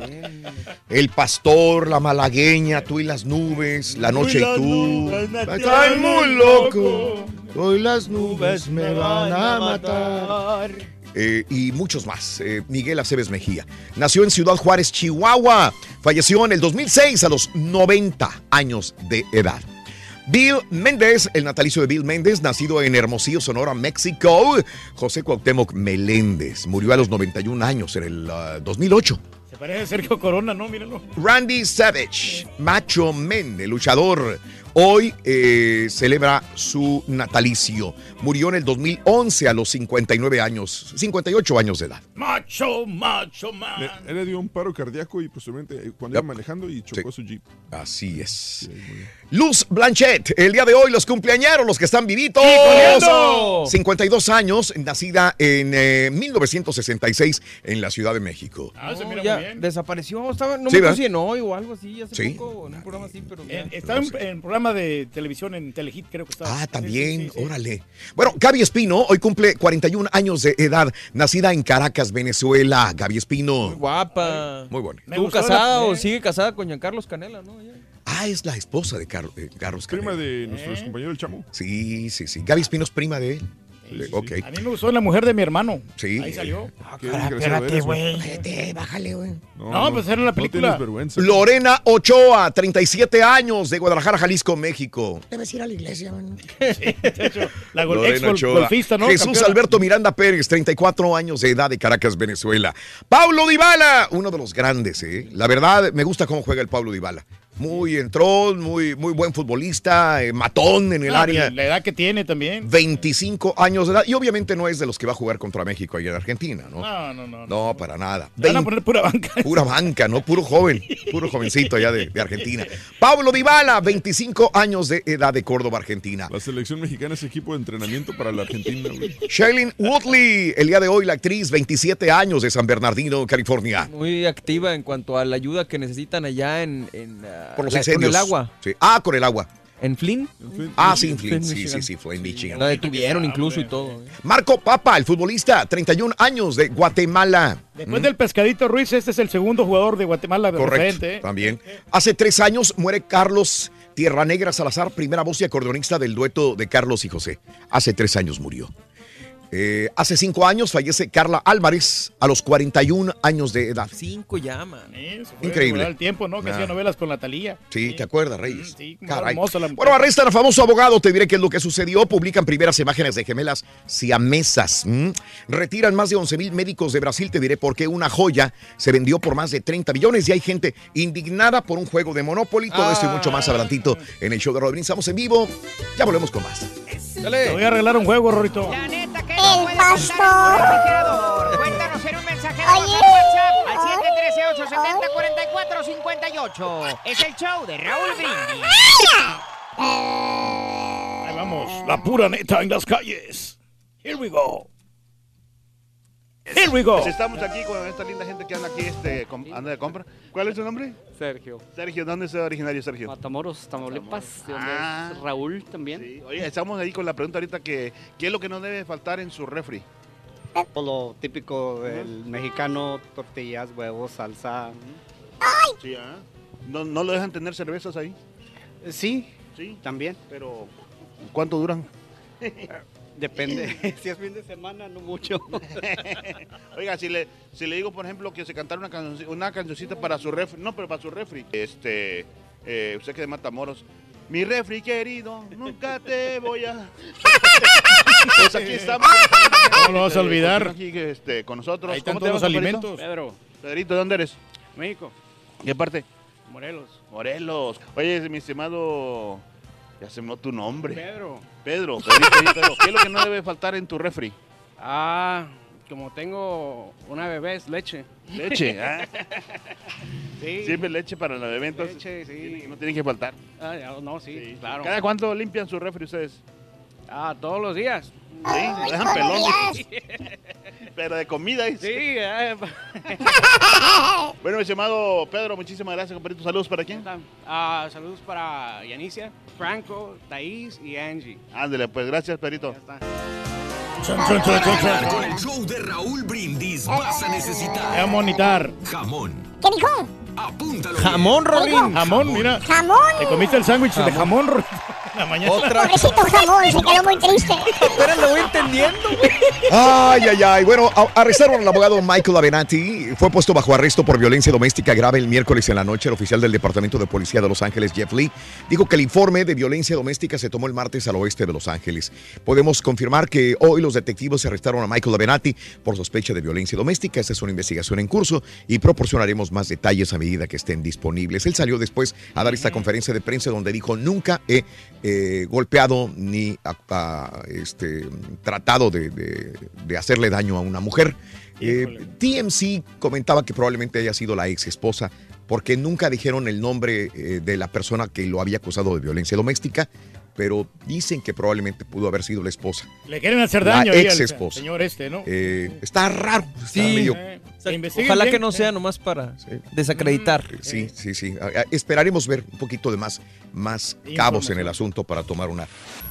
El pastor, la malagueña, tú y las nubes, la noche y tú. Estoy muy loco. Hoy las Nubes me van a matar. Eh, y muchos más. Eh, Miguel Aceves Mejía. Nació en Ciudad Juárez, Chihuahua. Falleció en el 2006 a los 90 años de edad. Bill Méndez, el natalicio de Bill Méndez, nacido en Hermosillo, Sonora, México. José Cuauhtémoc Meléndez murió a los 91 años en el ah, 2008. Se parece a Sergio Corona, ¿no? Mírenlo. Randy Savage, Macho Men, el luchador, hoy eh, celebra su natalicio. Murió en el 2011 a los 59 años, 58 años de edad. Macho, macho, man. Le- Él le dio un paro cardíaco y posteriormente eh, cuando iba manejando y chocó su jeep. Así es. Luz Blanchet, el día de hoy los cumpleañeros, los que están vivitos. coleando! 52 años, nacida en eh, 1966 en la Ciudad de México. Ah, se No, mira ya muy bien. desapareció. Estaba, no Sí, me en hoy o algo así, hace Sí. poco, en un programa así, pero. Eh, Estaba en, en programa de televisión en Telehit, creo que estaba. Ah, Sí, también, sí, sí, sí. órale. Bueno, Gaby Espino hoy cumple 41 años de edad, nacida en Caracas, Venezuela. Gaby Espino. Guapa. Muy buena. Me ¿Estuvo casada la- o eh. sigue casada con Giancarlos Canela, no? Ya. Ah, es la esposa de Car- eh, Carlos Prima de nuestro ¿Eh? compañero el chamo. Sí, sí, sí. Gaby Espino es prima de él. Le- ok. A mí me gustó la mujer de mi hermano. Sí. Ahí salió. Qué desgraciado eres, güey. Espérate, bájale, güey. No, pues era la película. No. Lorena Ochoa, 37 años, de Guadalajara, Jalisco, México. Debes ir a la iglesia, man. La gol- Lorena ex Ochoa. golfista, ¿no? Jesús Campeona. Alberto Miranda Pérez, 34 años de edad de Caracas, Venezuela. Pablo Dybala, uno de los grandes, ¿eh? La verdad, me gusta cómo juega el Pablo Dybala. Muy entrón, muy, muy buen futbolista, eh, matón en el Ah, área. La edad que tiene también. 25 años de edad. Y obviamente no es de los que va a jugar contra México ahí en Argentina, ¿no? No, no, no. No, para nada. Van a 20 poner pura banca. Pura banca, ¿no? Puro joven, puro jovencito allá de, de Argentina. Pablo Dybala, 25 años de edad de Córdoba, Argentina. La selección mexicana es equipo de entrenamiento para la Argentina, güey. Shailene Woodley, el día de hoy la actriz, 27 años de San Bernardino, California. Muy activa en cuanto a la ayuda que necesitan allá en, en, ah, Por los la- incendios. con el agua. Sí. Ah, con el agua. ¿En Flynn? Ah, sí, en. Flint, Sí, sí, sí, fue en Michigan. La detuvieron incluso y todo. ¿eh? Marco Papa, el futbolista, 31 años de Guatemala. Después del pescadito Ruiz, este es el segundo jugador de Guatemala de Correcto, ¿eh? también. Hace tres años muere Carlos Tierra Negra Salazar, primera voz y acordeonista del dueto de Carlos y José. Hace tres años murió. Eh, hace cinco años fallece Carla Álvarez a los 41 años de edad. Cinco llaman. Eso fue Increíble. El tiempo, ¿no? Que Ah. hacía novelas con la Talía. Sí, ¿te acuerdas, Reyes? Sí, como Caray. hermosa la mujer. Bueno, arrestan al famoso abogado. Te diré qué es lo que sucedió. Publican primeras imágenes de gemelas siamesas. Retiran más de 11 mil médicos de Brasil. Te diré por qué una joya se vendió por más de 30 millones. Y hay gente indignada por un juego de Monopoly. Todo esto y mucho más adelantito en el show de Rodríguez. Estamos en vivo. Ya volvemos con más. Te voy a arreglar un juego, Rorito. La neta que tu refrigerador. Cuéntanos en un mensaje de Oye. al WhatsApp al 713-870-4458. Es el show de Raúl Brindis. Ahí vamos, la pura neta en las calles. Here we go. Here we go. Pues estamos aquí con esta linda gente que anda aquí, este, com- anda de compra. ¿Cuál es tu nombre? Sergio. Sergio, ¿dónde es originario, Sergio? Matamoros, Tamaulipas, Ah. es Raúl también. Oye, estamos ahí con la pregunta ahorita que ¿qué es lo que no debe faltar en su refri? Por lo típico del mexicano, tortillas, huevos, salsa. Sí, ¿ah? ¿No, ¿No lo dejan tener cervezas ahí? Sí, sí, también. Pero, ¿cuánto duran? Depende. si es fin de semana, no mucho. Oiga, si le, si le digo, por ejemplo, que se cantara una, cancionci- una cancioncita para su refri, no, pero para su refri, este, eh, usted que de Matamoros, mi refri querido, nunca te voy a... pues aquí estamos. No lo vas a olvidar. Aquí, este, con nosotros. Ahí están ¿Cómo te todos llamas, los Pedrito? alimentos. Pedro. Pedrito, ¿de dónde eres? México. ¿Qué parte? Morelos. Morelos. Oye, mi estimado, ya se me tu nombre. Pedro. Pedro, Pedrito, Pedro, ¿qué es lo que no debe faltar en tu refri? Ah, como tengo una bebé, es leche. Leche, ¿ah? Sí. Siempre leche para la bebé, entonces Leche, sí. no tiene que faltar. Ah, ya, no, sí, claro. ¿Cada cuánto limpian su refri ustedes? Ah, todos los días. Sí, lo dejan pelón. Pero de comida. Sí, eh, Bueno, mi estimado Pedro, muchísimas gracias, compadrito. Saludos para quién. ah, saludos para Yanicia, Franco, Thais y Angie. Ándale, pues gracias, Pedrito. Con el show de Raúl Brindis vas a necesitar Voy a monitar. jamón. ¿Qué dijo? Apúntalo. Jamón, Rolín. Jamón, mira. Jamón. Te comiste el sándwich de jamón, Rolín. La mañana. Pobrecito jamón, se quedó muy triste. Apenas lo voy entendiendo, Ay, ay, ay. Bueno, arrestaron al abogado Michael Avenatti. Fue puesto bajo arresto por violencia doméstica grave el miércoles en la noche. El oficial del Departamento de Policía de Los Ángeles, Jeff Lee, dijo que el informe de violencia doméstica se tomó el martes al oeste de Los Ángeles. Podemos confirmar que hoy los detectivos arrestaron a Michael Avenatti por sospecha de violencia doméstica. Esta es una investigación en curso y proporcionaremos más detalles a medida que estén disponibles. Él salió después a dar esta conferencia de prensa donde dijo nunca he eh, golpeado ni a- a, este, tratado de, de- de hacerle daño a una mujer. Eh, TMC comentaba que probablemente haya sido la ex esposa porque nunca dijeron el nombre eh, de la persona que lo había acusado de violencia doméstica, pero dicen que probablemente pudo haber sido la esposa. Le quieren hacer La daño ahí ex al esposa. señor este, ¿no? Eh, está raro. Está Sí. medio- Eh, Ojalá bien. que no sea nomás para desacreditar. Sí, sí, sí. Esperaremos ver un poquito de más, más cabos en el asunto para tomar un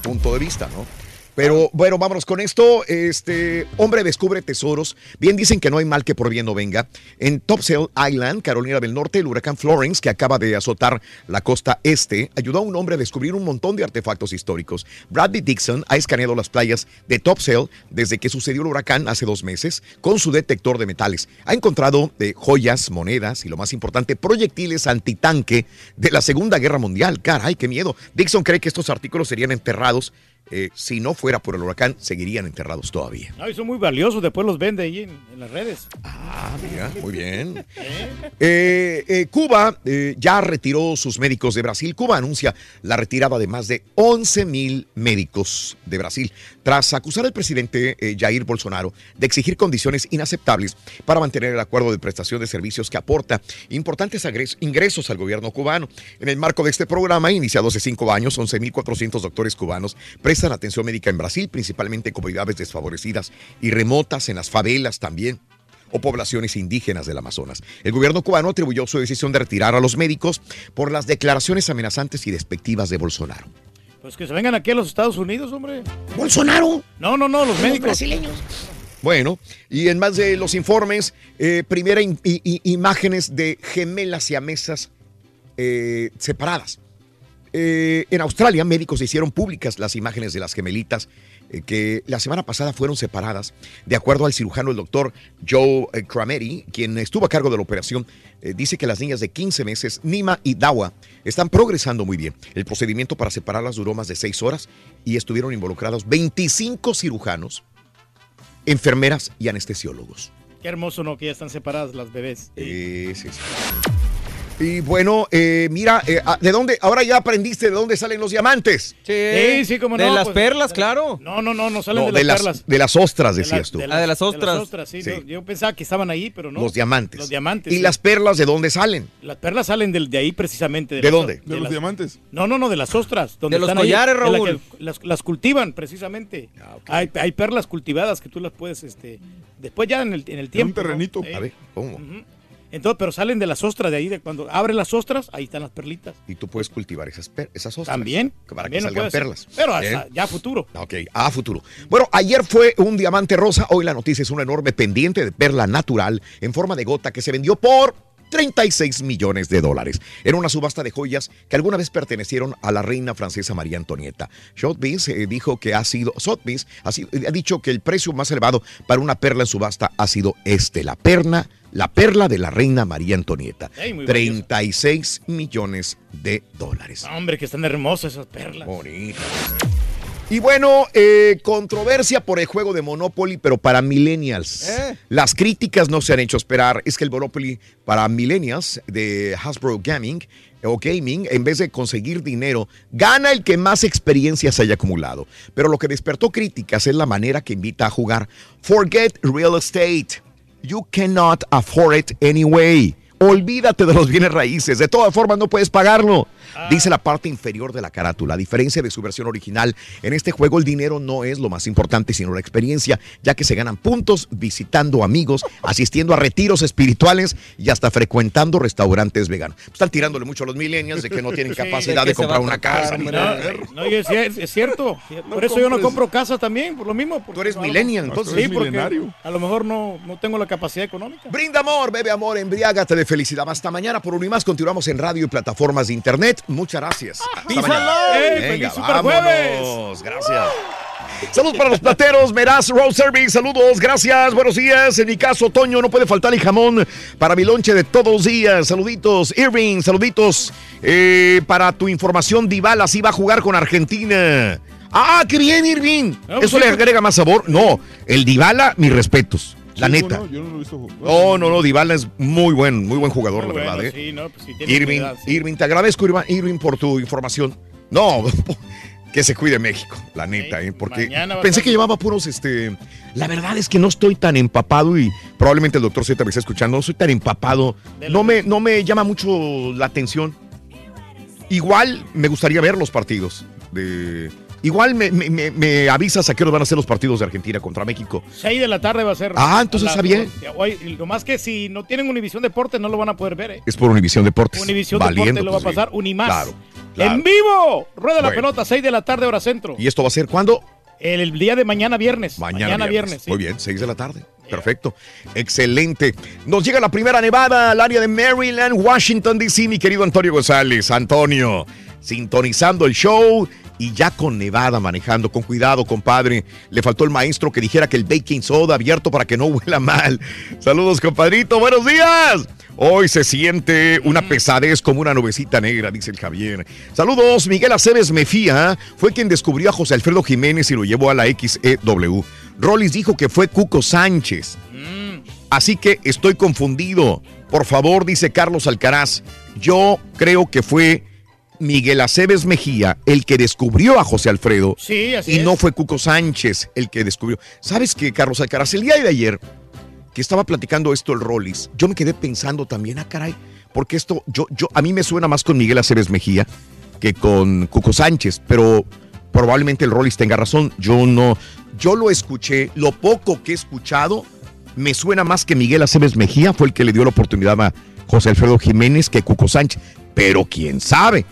punto de vista, ¿no? Pero bueno, vámonos con esto. Este hombre descubre tesoros. Bien dicen que no hay mal que por bien no venga. En Topsail Island, Carolina del Norte, el huracán Florence, que acaba de azotar la costa este, ayudó a un hombre a descubrir un montón de artefactos históricos. Bradley Dixon ha escaneado las playas de Topsail desde que sucedió el huracán hace dos meses con su detector de metales. Ha encontrado eh, joyas, monedas y lo más importante, proyectiles antitanque de la Segunda Guerra Mundial. Caray, qué miedo. Dixon cree que estos artículos serían enterrados. Eh, si no fuera por el huracán, seguirían enterrados todavía. No, y son muy valiosos, después los vende ahí en, en las redes. Ah, mira, muy bien. Eh, eh, Cuba ya retiró sus médicos de Brasil. Cuba anuncia la retirada de más de 11 mil médicos de Brasil tras acusar al presidente eh, Jair Bolsonaro de exigir condiciones inaceptables para mantener el acuerdo de prestación de servicios que aporta importantes ingresos al gobierno cubano. En el marco de este programa, iniciado hace cinco años, 11.400 doctores cubanos prestan atención médica en Brasil, principalmente en comunidades desfavorecidas y remotas, en las favelas también o poblaciones indígenas del Amazonas. El gobierno cubano atribuyó su decisión de retirar a los médicos por las declaraciones amenazantes y despectivas de Bolsonaro. Pues que se vengan aquí a los Estados Unidos, hombre. ¿Bolsonaro? No, no, no, los médicos. brasileños. Bueno, y en más de los informes, eh, primera im- i- i- imágenes de gemelas siamesas eh, separadas. Eh, en Australia, médicos hicieron públicas las imágenes de las gemelitas que la semana pasada fueron separadas. De acuerdo al cirujano, el doctor Joe eh, Crameri, quien estuvo a cargo de la operación, eh, dice que las niñas de 15 meses, Nima y Dawa, están progresando muy bien. El procedimiento para separarlas duró más de 6 horas y estuvieron involucrados 25 cirujanos, enfermeras y anestesiólogos. Qué hermoso, ¿no? Que ya están separadas las bebés. Eh, sí, sí. Y bueno, eh, mira, eh, ah, ¿de dónde? Ahora ya aprendiste de dónde salen los diamantes. Sí, sí, como no. De las pues, perlas, claro. No, no, no, no salen No, de, de las, las, perlas. de las ostras, De decías la- tú. de la- Ah, de las de ostras. ostras, sí, Sí. no, yo pensaba que estaban ahí, pero no. Los diamantes. Los diamantes. ¿Y sí. las perlas de dónde salen? Las perlas salen del- de, ahí precisamente. ¿De las- dónde? De los las- diamantes. No, no, no, de las ostras. Donde De los están ahí, collares, de la Raúl. que las, las cultivan precisamente. Ah, hay, hay perlas cultivadas que tú las puedes, este, después ya en el, en el tiempo. ¿no? terrenito. Eh, A ver, ¿cómo? Entonces, pero salen de las ostras de ahí, de cuando abres las ostras, ahí están las perlitas. Y tú puedes cultivar esas, esas ostras. También. Para también que salgan perlas. Pero Bien. hasta ya a futuro. Ok, a futuro. Bueno, ayer fue un diamante rosa, hoy la noticia es una enorme pendiente de perla natural en forma de gota que se vendió por 36 millones de dólares. Era una subasta de joyas que alguna vez pertenecieron a la reina francesa María Antonieta. Sotheby's eh, dijo que ha sido, Sotheby's ha, sido- ha dicho que el precio más elevado para una perla en subasta ha sido este, la perla, la perla de la reina María Antonieta. Ey, muy 36 millones de dólares. Hombre, que están hermosas esas perlas. Y bueno, eh, controversia por el juego de Monopoly, pero para millennials. Eh. Las críticas no se han hecho esperar. Es que el Monopoly para millennials de Hasbro Gaming o Gaming, en vez de conseguir dinero, gana el que más experiencias haya acumulado. Pero lo que despertó críticas es la manera que invita a jugar. Forget real estate. You cannot afford it anyway. Olvídate de los bienes raíces. De todas formas, no puedes pagarlo. Dice la parte inferior de la carátula. A diferencia de su versión original, en este juego el dinero no es lo más importante, sino la experiencia, ya que se ganan puntos visitando amigos, asistiendo a retiros espirituales y hasta frecuentando restaurantes veganos. Están tirándole mucho a los millennials de que no tienen Sí. capacidad ¿De comprar una casa. ni hombre? nada. No, y es, es- es cierto. Por eso yo no compro casa también, por lo mismo. Tú eres millennial, entonces. Sí, eres porque a lo mejor no, no tengo la capacidad económica. Brinda amor, bebe amor, embriágate de felicidad. Hasta mañana por uno y más. Continuamos en radio y plataformas de internet. Muchas gracias. Hasta Peace mañana. and love. ¡Ey, Venga, feliz superjueves! vámonos. Gracias. Saludos para los plateros, Meraz Road Service, saludos, gracias, buenos días. En mi caso, Toño, no puede faltar el jamón para mi lonche de todos los días. Saluditos, Irving, saluditos. Eh, para tu información, Dybala sí va a jugar con Argentina. Ah, qué bien, Irving. Ah, pues ¿Eso le agrega más sabor? No, el Dybala, mis respetos, la Sí, neta. yo no lo he visto. No, no, no, Dybala es muy buen, muy buen jugador, la Bueno, verdad. ¿eh? no, pues sí, tiene Irving. Irving, te agradezco, Irving, por tu información. No, que se cuide México, la neta, ¿eh? porque pensé que llevaba puros, este... La verdad es que no estoy tan empapado y probablemente el doctor Z me está escuchando, no soy tan empapado, no me, no me llama mucho la atención. Igual me gustaría ver los partidos de... Igual me, me- me- me avisas a qué hora van a ser los partidos de Argentina contra México. 6 de la tarde va a ser. Ah, entonces está bien. Lo más que si no tienen Univisión Deportes no lo van a poder ver, ¿eh? Es por Univisión Deportes. Univisión Deportes lo va a pues, pasar, Unimás. Claro, claro. ¡En vivo! Rueda la Bueno. pelota, 6 de la tarde, hora centro. ¿Y esto va a ser cuándo? El, el día de mañana viernes. Mañana, viernes. sí. Muy bien, 6 de la tarde. Perfecto. Excelente. Nos llega la primera nevada al área de Maryland, Washington, D.C., mi querido Antonio González. Antonio, sintonizando el show y ya con nevada manejando. Con cuidado, compadre. Le faltó el maestro que dijera que el baking soda abierto para que no huela mal. Saludos, compadrito. Buenos días. Hoy se siente una pesadez como una nubecita negra, dice el Javier. Saludos, Miguel Aceves Mefía fue quien descubrió a José Alfredo Jiménez y lo llevó a la XEW. Rollis dijo que fue Cuco Sánchez. Así que estoy confundido. Por favor, dice Carlos Alcaraz, yo creo que fue Miguel Aceves Mejía el que descubrió a José Alfredo. Sí, así y es. no fue Cuco Sánchez el que descubrió. ¿Sabes qué, Carlos Alcaraz? El día de ayer que estaba platicando esto el Rollis, yo me quedé pensando también, ah, caray, porque esto, yo, yo, a mí me suena más con Miguel Aceves Mejía que con Cuco Sánchez, pero probablemente el Rollis tenga razón. Yo no, yo lo escuché, lo poco que he escuchado, me suena más que Miguel Aceves Mejía fue el que le dio la oportunidad a José Alfredo Jiménez que Cuco Sánchez, pero quién sabe.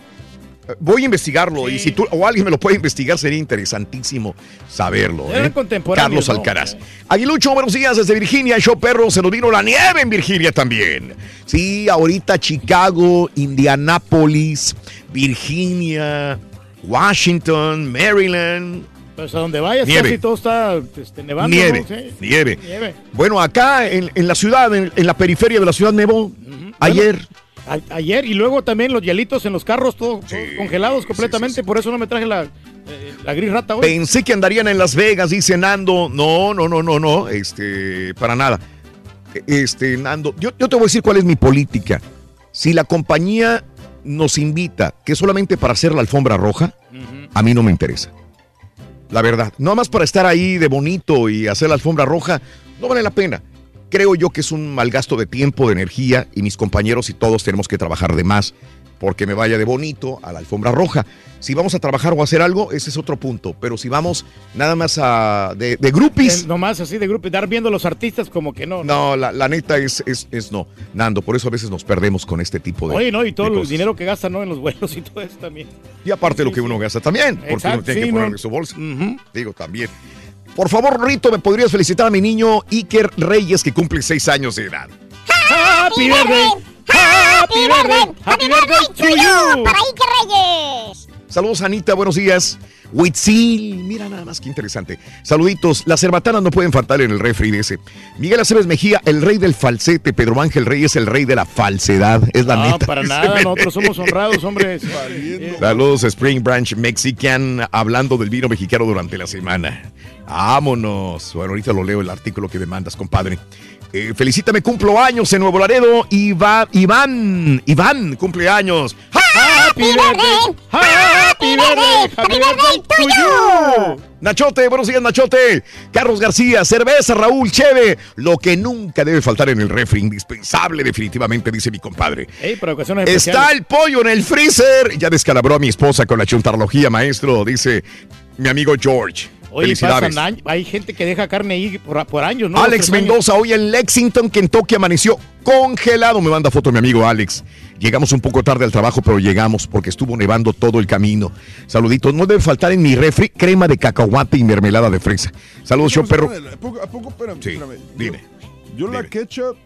Voy a investigarlo y si tú o alguien me lo puede investigar sería interesantísimo saberlo. ¿eh? Carlos ¿no? Alcaraz. Aguilucho, buenos días desde Virginia. Show perro, se nos vino la nieve en Virginia también. Sí, ahorita Chicago, Indianápolis, Virginia, Washington, Maryland. Pues a donde vayas, Nieve. casi todo está este, nevando. Nieve, ¿no? Sí. nieve. Nieve. Bueno, acá en, en la ciudad, en, en la periferia de la ciudad nevó ayer. A- ayer y luego también los hielitos en los carros, todos todos congelados completamente. Por eso no me traje la, eh, la gris rata hoy. Pensé que andarían en Las Vegas, dice Nando. No, no, no, no, no. Este, para nada. Este, Nando, yo, yo te voy a decir cuál es mi política. Si la compañía nos invita que solamente para hacer la alfombra roja, a mí no me interesa. La verdad, no más para estar ahí de bonito y hacer la alfombra roja, no vale la pena. Creo yo que es un mal gasto de tiempo, de energía y mis compañeros y todos tenemos que trabajar de más porque me vaya de bonito a la alfombra roja. Si vamos a trabajar o a hacer algo, ese es otro punto. Pero si vamos nada más a de, de groupies, Eh, Nomás así de grupo, dar viendo a los artistas como que no. no, la, la neta es, es, es no. Nando, por eso a veces nos perdemos con este tipo de. Oye, no, y todo el dinero que gastan ¿no? en los vuelos y todo eso también. Y aparte lo que uno gasta también, porque Exacto, uno tiene sí, que poner no. en su bolsa. Digo, también. Por favor, Rito, ¿me podrías felicitar a mi niño Iker Reyes, que cumple seis años de edad? Happy birthday, happy birthday, happy birthday to you. Para Ike Reyes. Saludos, Anita, buenos días. Huitzil, mira nada más que interesante. Saluditos, las cerbatanas no pueden faltar en el refri de ese. Miguel Aceves Mejía, el rey del falsete. Pedro Ángel Reyes, el rey de la falsedad. Es la No, neta. para Dice nada, nosotros somos honrados, hombres. Eh, Saludos, Spring Branch Mexican, hablando del vino mexicano durante la semana. Vámonos. Bueno, ahorita lo leo el artículo que me mandas, compadre. Eh, felicítame, cumplo años en Nuevo Laredo. Iva- Iván, Iván, cumpleaños. Happy birthday, happy birthday, happy birthday to you. Nachote, buenos días, Nachote. Carlos García, cerveza, Raúl, cheve. Lo que nunca debe faltar en el refri, indispensable, definitivamente, dice mi compadre. Ey, para ocasiones Está especiales. el pollo en el freezer. Ya descalabró a mi esposa con la chuntarología, maestro, dice mi amigo George. Oye, Felicidades. pasan años- hay gente que deja carne ahí por, por años, ¿no? Alex años. Mendoza, hoy en Lexington, Kentucky, amaneció congelado. Me manda foto mi amigo Alex. Llegamos un poco tarde al trabajo, pero llegamos porque estuvo nevando todo el camino. Saluditos. No debe faltar en mi refri crema de cacahuate y mermelada de fresa. Saludos, show perro. ¿A poco, a poco espérame, Sí, espérame. dime. Yo la ketchup,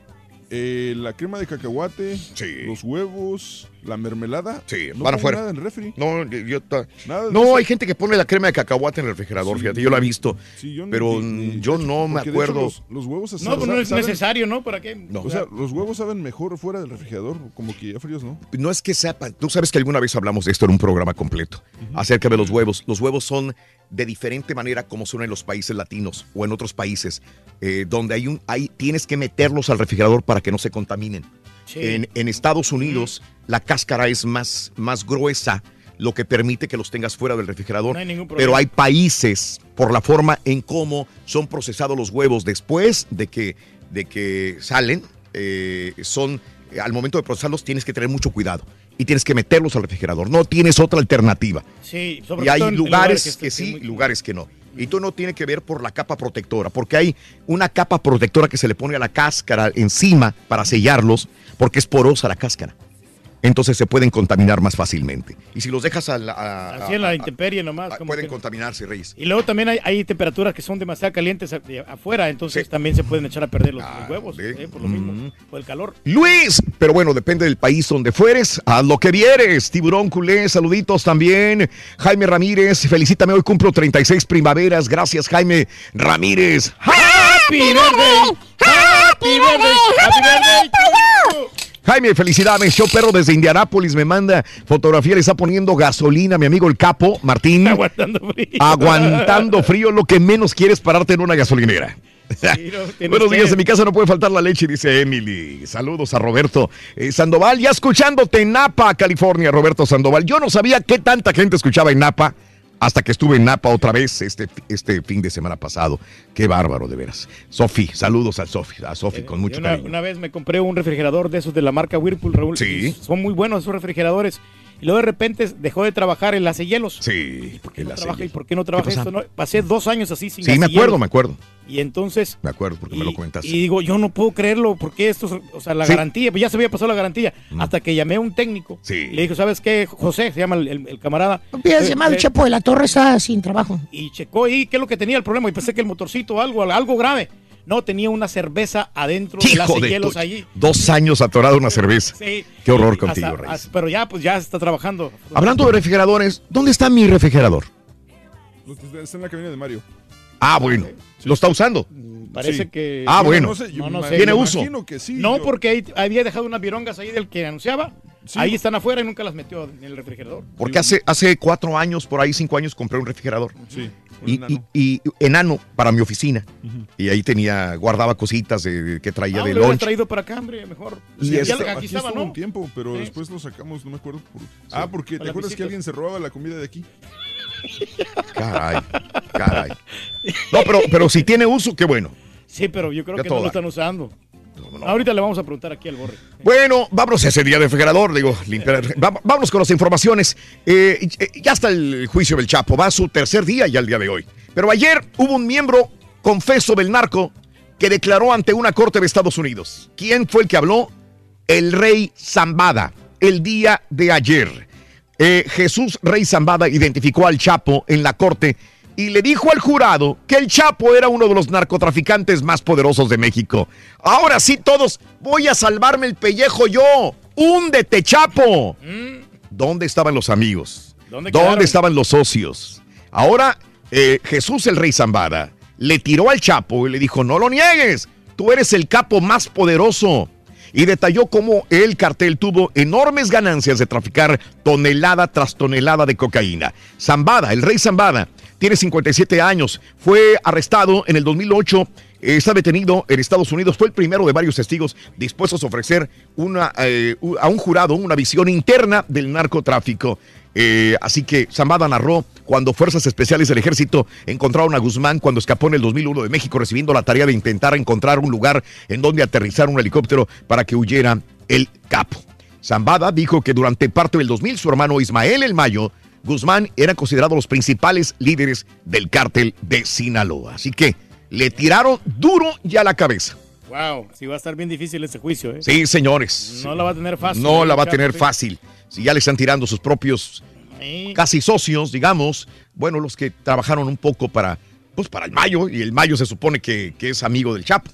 eh, la crema de cacahuate, los huevos, la mermelada. Sí, no van afuera. nada en refri. No, yo ta- Nada de no, eso. hay gente que pone la crema de cacahuate en el refrigerador, Sí, fíjate, yo la he visto. Sí, yo pero ni- ni- yo no me acuerdo. los, los huevos así No, pues no es saben- necesario, ¿no? ¿Para qué? No. O sea, los huevos saben mejor fuera del refrigerador, como que ya fríos, ¿no? No es que sepan, tú sabes que alguna vez hablamos de esto en un programa completo, acerca de los huevos. Los huevos son de diferente manera como son en los países latinos o en otros países, eh, donde hay un, hay, tienes que meterlos al refrigerador para que no se contaminen. Sí. En, en Estados Unidos la cáscara es más, más gruesa, lo que permite que los tengas fuera del refrigerador. No hay Pero hay países, por la forma en cómo son procesados los huevos después de que, de que salen, eh, son, al momento de procesarlos tienes que tener mucho cuidado y tienes que meterlos al refrigerador. No tienes otra alternativa. Sí, sobre Y hay lugares que, que sí, muy- lugares que no. Y todo no tiene que ver por la capa protectora, porque hay una capa protectora que se le pone a la cáscara encima para sellarlos, porque es porosa la cáscara. Entonces se pueden contaminar más fácilmente. Y si los dejas a la, a- Así a- en la a- intemperie nomás. como pueden que- contaminarse, Reyes. Y luego también hay, hay temperaturas que son demasiado calientes afuera, entonces también se pueden echar a perder los, los huevos, eh, por lo mismo, por el calor. Luis, pero bueno, depende del país donde fueres, haz lo que vieres. Tiburón culé, saluditos también. Jaime Ramírez, felicítame, hoy cumplo 36 primaveras. Gracias, Jaime Ramírez. Happy birthday, happy birthday, happy birthday. Jaime, felicidades. Show Perro desde Indianápolis me manda fotografía, le está poniendo gasolina, mi amigo el capo, Martín. Aguantando frío. Aguantando frío, lo que menos quieres pararte en una gasolinera. tienes Buenos que- días, en mi casa no puede faltar la leche, dice Emily. Saludos a Roberto eh, Sandoval, ya escuchándote en Napa, California, Roberto Sandoval. Yo no sabía qué tanta gente escuchaba en Napa hasta que estuve en Napa otra vez este, este fin de semana pasado. Qué bárbaro, de veras. Sofi, saludos a Sofi, a Sofi con mucho una, cariño. una vez me compré un refrigerador de esos de la marca Whirlpool, Raúl. Sí. Son muy buenos esos refrigeradores. Y luego de repente dejó de trabajar el hielos. Sí, porque ¿No la trabaja? ¿Y por qué no trabaja ¿Qué esto? No, pasé dos años así sin Sí, me acuerdo, me acuerdo. Y entonces, Me acuerdo porque me lo comentaste. y digo, yo no puedo creerlo, porque esto, es- o sea, la Sí. garantía, pues ya se había pasado la garantía, hasta que llamé a un técnico. Sí. Le dije, ¿sabes qué? José, se llama el, el- el camarada. Piensas Eh, llamado el eh, Chepo de la Torre está sin trabajo. Y checó ahí qué es lo que tenía el problema. Y pensé que el motorcito, algo, algo grave. No, tenía una cerveza adentro Hijo de hielos allí. Dos años atorado una cerveza. Sí. Qué horror Hasta- contigo, Reyes. hasta- pero ya, pues ya está trabajando. Hablando de refrigeradores, ¿dónde está mi refrigerador? Está en la cabina de Mario. Ah, bueno. ¿Lo está usando? Parece Sí. que. Ah, bueno. No, sé, yo no sé. Tiene uso. imagino que sí. No, porque ahí había dejado unas virongas ahí del que anunciaba. Ahí están afuera y nunca las metió en el refrigerador. Porque hace, hace cuatro años, por ahí cinco años, compré un refrigerador. Sí. Y, y- y enano para mi oficina. Y ahí tenía, guardaba cositas de, que traía Ah, de lunch. traído para acá, hombre, mejor. Y Sí, este- ya aquí Aquí estaba, estuvo ¿no? un tiempo, pero Sí. después lo sacamos, no me acuerdo. por- Ah, porque ¿te acuerdas que visitas. alguien se robaba la comida de aquí? Caray, caray. No, pero, pero si tiene uso, qué bueno. Sí, pero yo creo Ya que no lo están usando. Ahorita le vamos a preguntar aquí al Borre. Bueno, vámonos a ese día de refrigerador, digo, limpiar. Va- vámonos con las informaciones. Eh, eh, ya está el juicio del Chapo, va a su tercer día ya el día de hoy. Pero ayer hubo un miembro confeso del narco que declaró ante una corte de Estados Unidos. ¿Quién fue el que habló? El rey Zambada, el día de ayer. Eh, Jesús Rey Zambada identificó al Chapo en la corte y le dijo al jurado que el Chapo era uno de los narcotraficantes más poderosos de México. Ahora sí, todos, voy a salvarme el pellejo yo. ¡Húndete, Chapo! ¿Dónde estaban los amigos? ¿Dónde estaban los socios? Ahora, eh, Jesús el Rey Zambada le tiró al Chapo y le dijo, no lo niegues, tú eres el capo más poderoso. Y detalló cómo el cartel tuvo enormes ganancias de traficar tonelada tras tonelada de cocaína. Zambada, el rey Zambada, tiene 57 años, fue arrestado en el 2008, eh, está detenido en Estados Unidos, fue el primero de varios testigos dispuestos a ofrecer una, eh, a un jurado una visión interna del narcotráfico. Eh, así que Zambada narró cuando fuerzas especiales del ejército encontraron a Guzmán cuando escapó en el 2001 de México recibiendo la tarea de intentar encontrar un lugar en donde aterrizar un helicóptero para que huyera el capo. Zambada dijo que durante parte del 2000 su hermano Ismael El Mayo Guzmán eran considerados los principales líderes del cártel de Sinaloa. Así que le tiraron duro ya la cabeza. Wow, sí va a estar bien difícil ese juicio, ¿eh? Sí, señores. No la va a tener fácil. No ¿eh, la va a tener fácil. Si ya le están tirando sus propios Sí. casi socios, digamos, bueno, los que trabajaron un poco para, pues para el Mayo, y el Mayo se supone que, que es amigo del Chapo.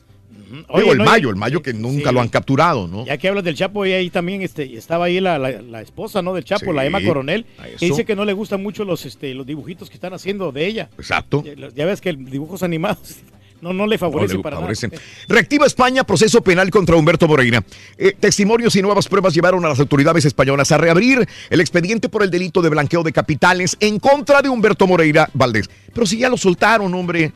Oye, Digo, el no, Mayo, el Mayo que nunca sí. lo han capturado, ¿no? Ya que hablas del Chapo, y ahí también este, estaba ahí la, la- la esposa, ¿no? Del Chapo, Sí, la Emma Coronel, que dice que no le gustan mucho los, este, los dibujitos que están haciendo de ella. Exacto. Ya, ya ves que el dibujos animados no, no le favorece No le para favorecen. nada. Reactiva España proceso penal contra Humberto Moreira. Eh, testimonios y nuevas pruebas llevaron a las autoridades españolas a reabrir el expediente por el delito de blanqueo de capitales en contra de Humberto Moreira Valdés. Pero si ya lo soltaron, hombre.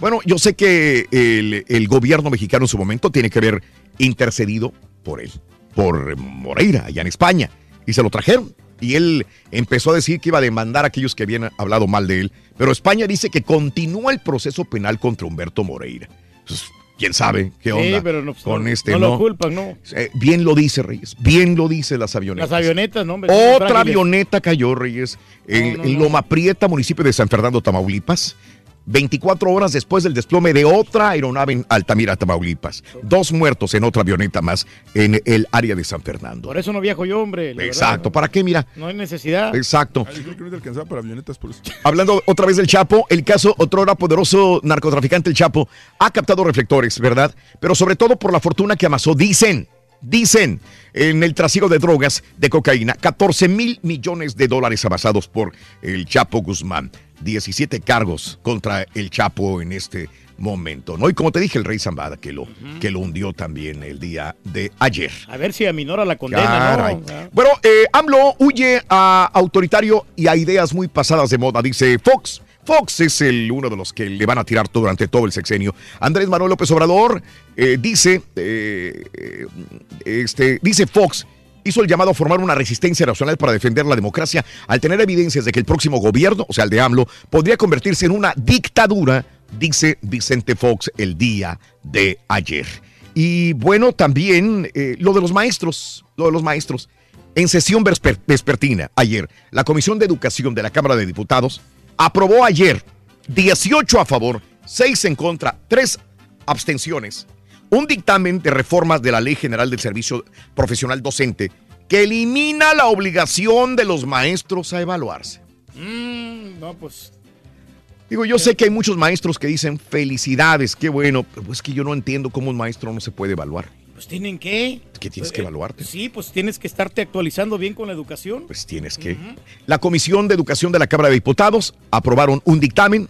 Bueno, yo sé que el, el gobierno mexicano en su momento tiene que haber intercedido por él, por Moreira, allá en España. Y se lo trajeron. Y él empezó a decir que iba a demandar a aquellos que habían hablado mal de él. Pero España dice que continúa el proceso penal contra Humberto Moreira. Pues, ¿Quién sabe qué Sí, onda pero no, pues, con este? no No, lo culpan, ¿no? Eh, bien lo dice Reyes, bien lo dice las avionetas. Las avionetas, ¿no? hombre, Otra avioneta cayó, Reyes, en, No, en. Loma Prieta, municipio de San Fernando, Tamaulipas. 24 horas después del desplome de otra aeronave en Altamira, Tamaulipas. Dos muertos en otra avioneta más en el área de San Fernando. Por eso no viajo yo, hombre. la Exacto, verdad, ¿para qué? Mira. No, hay necesidad. Exacto. Ah, yo creo que no te alcanzaba para avionetas por eso. Hablando otra vez del Chapo, el caso otrora poderoso narcotraficante el Chapo ha captado reflectores, ¿verdad? Pero sobre todo por la fortuna que amasó, dicen, dicen, en el trasiego de drogas, de cocaína, 14 mil millones de dólares amasados por el Chapo Guzmán. 17 cargos contra el Chapo en este momento, ¿no? Y como te dije, el rey Zambada, que lo, que lo hundió también el día de ayer. A ver si aminora la condena. ¿no? Ah. Bueno, eh, AMLO huye a autoritario y a ideas muy pasadas de moda, dice Fox. Fox es el, uno de los que le van a tirar todo, durante todo el sexenio. Andrés Manuel López Obrador eh, dice, eh, eh, este, dice Fox, hizo el llamado a formar una resistencia nacional para defender la democracia al tener evidencias de que el próximo gobierno, o sea, el de AMLO, podría convertirse en una dictadura, dice Vicente Fox el día de ayer. Y bueno, también eh, lo de los maestros, lo de los maestros. En sesión vesper- vespertina, ayer, la Comisión de Educación de la Cámara de Diputados aprobó ayer 18 a favor, 6 en contra, 3 abstenciones, un dictamen de reformas de la Ley General del Servicio Profesional Docente que elimina la obligación de los maestros a evaluarse. Mm, no, pues. Digo, yo sé que hay muchos maestros que dicen felicidades, qué bueno, pero es que yo no entiendo cómo un maestro no se puede evaluar. Pues tienen que. Que tienes que evaluarte. Sí, pues tienes que estarte actualizando bien con la educación. Pues tienes que. La Comisión de Educación de la Cámara de Diputados aprobaron un dictamen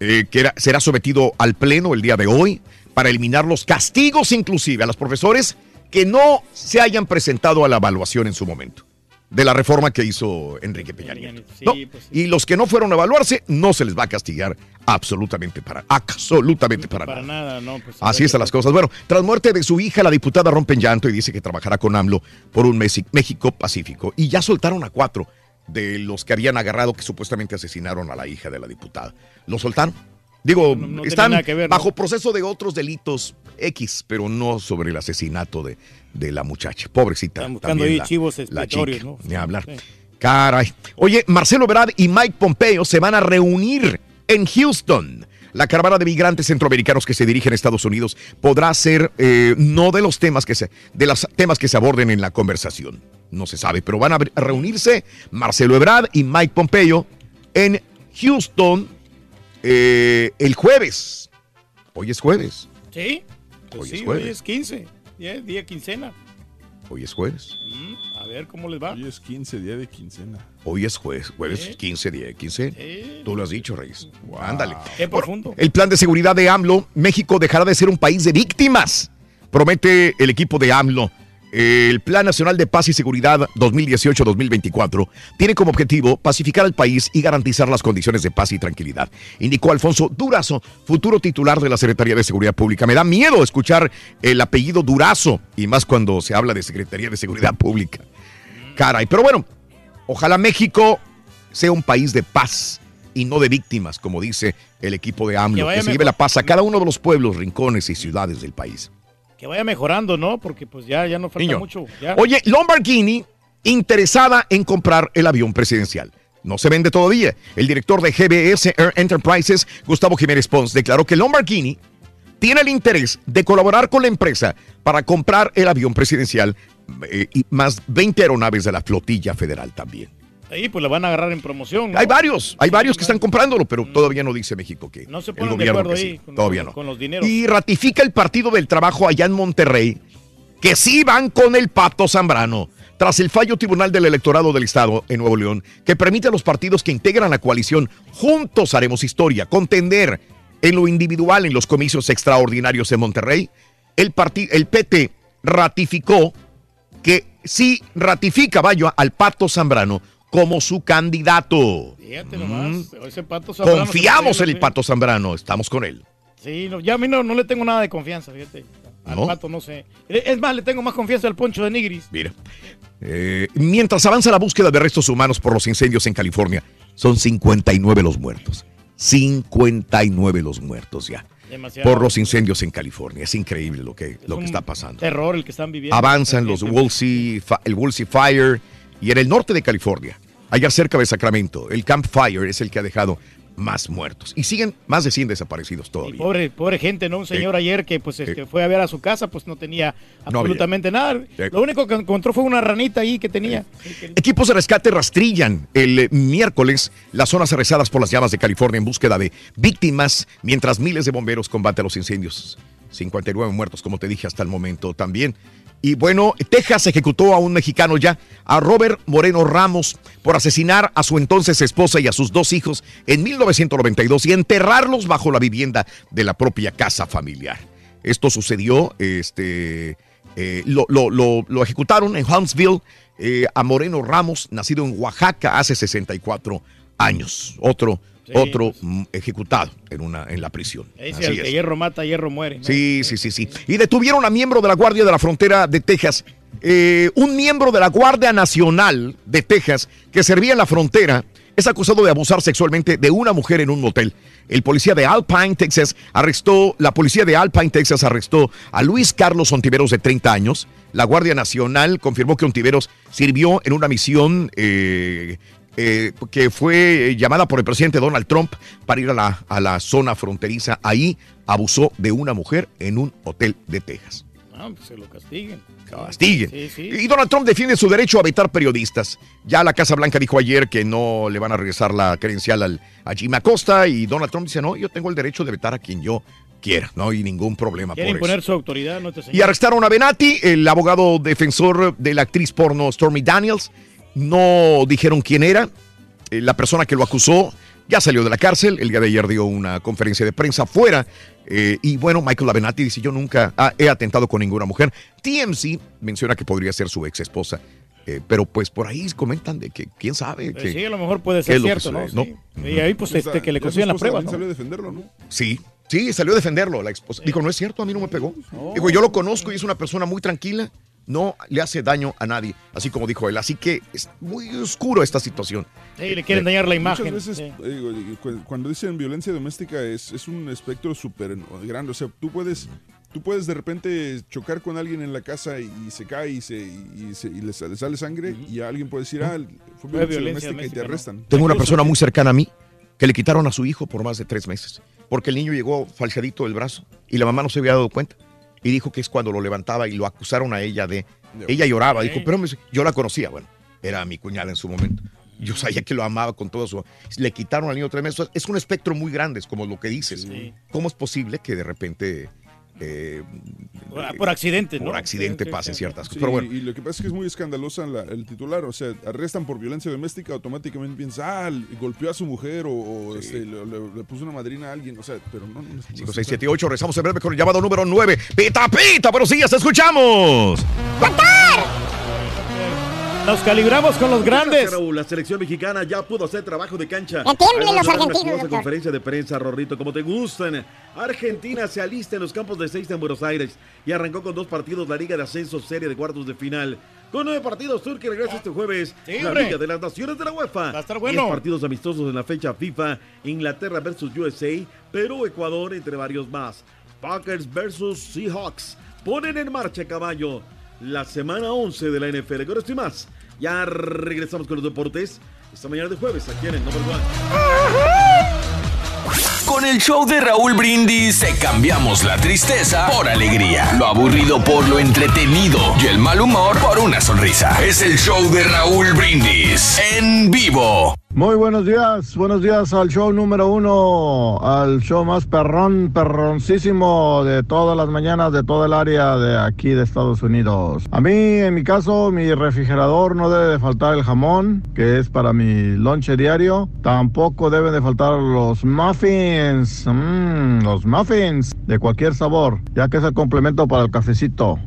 eh, que era- será sometido al Pleno el día de hoy para eliminar los castigos inclusive a los profesores que no se hayan presentado a la evaluación en su momento de la reforma que hizo Enrique Peña Nieto. ¿no? Y los que no fueron a evaluarse no se les va a castigar absolutamente para absolutamente para, Para nada. nada, no. Pues, Así están las cosas. Bueno, tras muerte de su hija, la diputada rompe en llanto y dice que trabajará con AMLO por un México pacífico. Y ya soltaron a cuatro de los que habían agarrado que supuestamente asesinaron a la hija de la diputada. ¿Lo soltaron? Digo, no están bajo proceso de otros delitos X, pero no sobre el asesinato de, de la muchacha. Pobrecita. Están buscando también ahí la- chivos la chica, ¿no? Ni hablar. Caray. Oye, Marcelo Ebrard y Mike Pompeo se van a reunir en Houston. La caravana de migrantes centroamericanos que se dirigen a Estados Unidos podrá ser eh, no de los temas que se de los temas que se aborden en la conversación. No se sabe, pero van a a reunirse Marcelo Ebrard y Mike Pompeo en Houston eh, el jueves. Hoy es jueves. Sí, pues Hoy sí, es hoy jueves. es 15, ya, día quincena. Hoy es jueves. Mm, a ver cómo les va. Hoy es 15, día de quincena. Hoy es jueves, jueves 15, día 15. Tú lo has dicho, Reyes. Ándale. Qué profundo. El plan de seguridad de AMLO, México dejará de ser un país de víctimas. Promete el equipo de AMLO. El Plan Nacional de Paz y Seguridad 2018-2024 tiene como objetivo pacificar al país y garantizar las condiciones de paz y tranquilidad, indicó Alfonso Durazo, futuro titular de la Secretaría de Seguridad Pública. Me da miedo escuchar el apellido Durazo, y más cuando se habla de Secretaría de Seguridad Pública. Caray, pero bueno, ojalá México sea un país de paz y no de víctimas, como dice el equipo de Que AMLO, vaya que se lleve la paz a cada uno de los pueblos, rincones y ciudades del país. Que vaya mejorando, ¿no? Porque pues ya, ya no falta Niño. mucho. ya. Oye, Lamborghini interesada en comprar el avión presidencial. No se vende todavía. El director de GBS Air Enterprises, Gustavo Jiménez Pons, declaró que Lamborghini tiene el interés de colaborar con la empresa para comprar el avión presidencial eh, y más 20 aeronaves de la flotilla federal también. Ahí pues la van a agarrar en promoción. ¿no? Hay varios, hay varios que están comprándolo, pero todavía no dice México que No se el ponen de gobierno acuerdo que ahí sí. con- todavía no. con los dineros. Y ratifica el Partido del Trabajo allá en Monterrey que sí van con el Pato Zambrano. Tras el fallo tribunal del electorado del Estado en Nuevo León, que permite a los partidos que integran la coalición Juntos Haremos Historia contender en lo individual en los comicios extraordinarios en Monterrey, el, el PT ratificó que sí ratifica, vaya, al Pato Zambrano como su candidato. Fíjate nomás. Ese pato Zambrano se Confiamos en el Pato Zambrano, estamos con él. Sí, no, ya a mí no, no le tengo nada de confianza, fíjate. Al ¿No? pato no sé. Es más, le tengo más confianza al poncho de Nigris. Mira. Eh, mientras avanza la búsqueda de restos humanos por los incendios en California, son 59 los muertos. 59 los muertos ya. Demasiado. Por los incendios en California. Es increíble lo que, lo que está pasando. Terror el que están viviendo. Avanzan los el Woolsey Fire y en el norte de California, allá cerca de Sacramento, el Camp Fire es el que ha dejado más muertos. Y siguen más de 100 desaparecidos todavía. Pobre, pobre gente, ¿no? Un señor ayer que pues este, fue a ver a su casa, pues no tenía No absolutamente nada. Eh. Lo único que encontró fue una ranita ahí que tenía. Equipos de rescate rastrillan el eh, miércoles las zonas arrasadas por las llamas de California en búsqueda de víctimas, mientras miles de bomberos combaten los incendios. 59 muertos, como te dije hasta el momento también. Y bueno, Texas ejecutó a un mexicano ya, a Robert Moreno Ramos, por asesinar a su entonces esposa y a sus dos hijos en 1992 y enterrarlos bajo la vivienda de la propia casa familiar. Esto sucedió, este, eh, lo, lo- lo- ejecutaron en Huntsville eh, a Moreno Ramos, nacido en Oaxaca hace 64 años. Otro, Sí, otro mm, ejecutado en, una, en la prisión. Ahí Así el es. que hierro mata, hierro muere. ¿no? Sí, sí, sí, sí. Y detuvieron a miembro de la Guardia de la Frontera de Texas. Eh, un miembro de la Guardia Nacional de Texas que servía en la frontera es acusado de abusar sexualmente de una mujer en un motel. El policía de Alpine, Texas, arrestó, la policía de Alpine, Texas, arrestó a Luis Carlos Ontiveros de 30 años. La Guardia Nacional confirmó que Ontiveros sirvió en una misión eh, eh, que fue eh, llamada por el presidente Donald Trump para ir a la, a la zona fronteriza. Ahí abusó de una mujer en un hotel de Texas. Ah, pues se lo castiguen. Castiguen. Sí, sí. Y Donald Trump defiende su derecho a vetar periodistas. Ya la Casa Blanca dijo ayer que no le van a regresar la credencial al, a Jim Acosta y Donald Trump dice, no, yo tengo el derecho de vetar a quien yo quiera, no hay ningún problema por Quiere eso. imponer su autoridad. Y arrestaron a Benatti, el abogado defensor de la actriz porno Stormy Daniels. No dijeron quién era. Eh, La persona que lo acusó Ya salió de la cárcel, el día de ayer dio una conferencia de prensa fuera. eh, y bueno, Michael Avenatti dice, yo nunca ah, he atentado con ninguna mujer. TMC menciona que podría ser su ex esposa. eh, pero pues por ahí comentan de que quién sabe. Que- sí, a lo mejor puede ser cierto, ¿no? Sí. Y ahí, pues, este, que le consigan la prueba, ¿no? salió a defenderlo, ¿no? Sí, sí, salió a defenderlo la esposa. Dijo, no es cierto, a mí no me pegó. Dijo, yo lo conozco y es una persona muy tranquila, no le hace daño a nadie, así como dijo él. Así que es muy oscuro esta situación. Sí, le quieren dañar la imagen. Muchas veces, sí. eh, digo, cuando dicen violencia doméstica, es, es un espectro súper grande. O sea, tú puedes, tú puedes de repente chocar con alguien en la casa y, y se cae y, se, y, se- y le, sa- le sale sangre y alguien puede decir, ah, fue Fue violencia, violencia doméstica, y te arrestan. Tengo una persona muy cercana a mí que le quitaron a su hijo por más de tres meses, porque el niño llegó falseadito del brazo y la mamá no se había dado cuenta. Y dijo que es cuando lo levantaba y lo acusaron a ella de... Ella lloraba, dijo, pero me- yo la conocía, bueno, era mi cuñada en su momento. Yo sabía que lo amaba con todo su... Le quitaron al niño tres meses. Es un espectro muy grande, es como lo que dices. ¿Cómo es posible que de repente... eh, Por, por accidente, ¿no? por accidente Sí, sí, pasen sí. ciertas Sí, cosas. Pero bueno, y lo que pasa es que es muy escandalosa la- el titular, o sea, arrestan por violencia doméstica, automáticamente piensan, ah, golpeó a su mujer o, o, este, le, le- le puso una madrina a alguien, o sea, pero no. no, no 5, 6, 7, 8. Rezamos en breve con el llamado número 9. Pita, pita, buenos días, te escuchamos. Nos calibramos con los grandes. La selección mexicana ya pudo hacer trabajo de cancha. Además, los una argentinos, conferencia de prensa, Rorrito, como te gustan. Argentina se alista en los campos de seis en Buenos Aires y arrancó con dos partidos la Liga de Ascenso Serie de Cuartos de Final. Con nueve partidos, Turquía regresa este jueves Sí, la. Liga de las Naciones de la UEFA. Va a estar bueno. Diez partidos amistosos en la fecha FIFA, Inglaterra versus USA, Perú, Ecuador, entre varios más. Packers versus Seahawks. Ponen en marcha, caballo, la semana 11 de la NFL. Con esto y más, ya regresamos con los deportes. Esta mañana de jueves, aquí en el Number One. Con el show de Raúl Brindis cambiamos la tristeza por alegría, lo aburrido por lo entretenido y el mal humor por una sonrisa. Es el show de Raúl Brindis en vivo. Muy buenos días, buenos días al show número uno, al show más perrón, perroncísimo de todas las mañanas de todo el área de aquí de Estados Unidos. A mí, en mi caso, mi refrigerador no debe de faltar el jamón, que es para mi lonche diario. Tampoco deben de faltar los muffins, mm, los muffins de cualquier sabor, ya que es el complemento para el cafecito.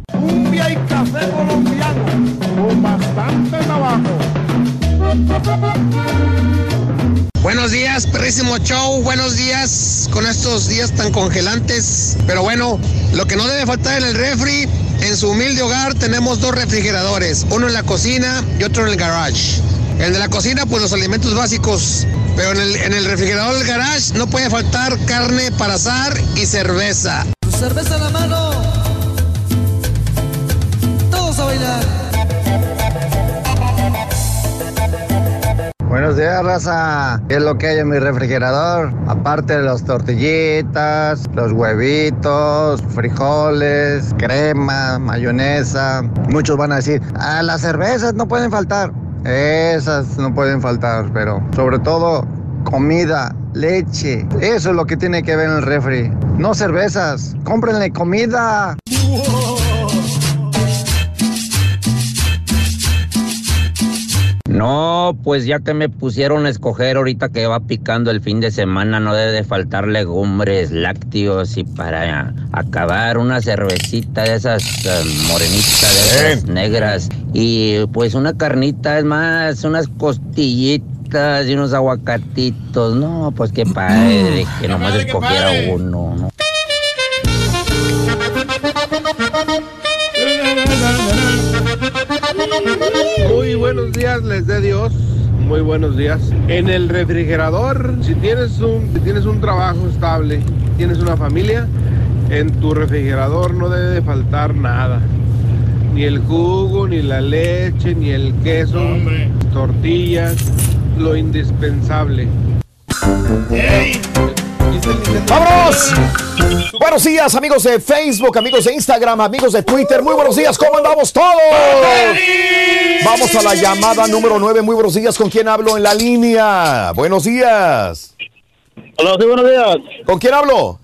Buenos días, perrísimo show. Buenos días con estos días tan congelantes. Pero bueno, lo que no debe faltar en el refri, en su humilde hogar tenemos dos refrigeradores, uno en la cocina y otro en el garage. El la cocina, pues los alimentos básicos. Pero en el, en el refrigerador del garage no puede faltar carne para asar y cerveza. Cerveza en la mano. Todos a bailar. Buenos días, raza. ¿Qué es lo que hay en mi refrigerador? Aparte de las tortillitas, los huevitos, frijoles, crema, mayonesa. Muchos van a decir, ah, las cervezas no pueden faltar. Esas no pueden faltar, pero sobre todo comida, leche. Eso es lo que tiene que ver en el refri. No cervezas, cómprenle comida. No, pues ya que me pusieron a escoger ahorita que va picando el fin de semana, no debe de faltar legumbres, lácteos y para acabar una cervecita de esas eh, morenitas, de esas negras y pues una carnita, es más, unas costillitas y unos aguacatitos. No, pues qué padre que nomás escogiera uno, ¿no? Buenos días, les dé Dios. Muy buenos días. En el refrigerador, si tienes un, si tienes un trabajo estable, tienes una familia, en tu refrigerador no debe de faltar nada. Ni el jugo, ni la leche, ni el queso, tortillas, lo indispensable. ¡Vámonos! Buenos días, amigos de Facebook, amigos de Instagram, amigos de Twitter. Muy buenos días, ¿cómo andamos todos? Vamos a la llamada número 9. Muy buenos días, ¿con quién hablo en la línea? Buenos días. Hola, sí, buenos días. ¿Con quién hablo?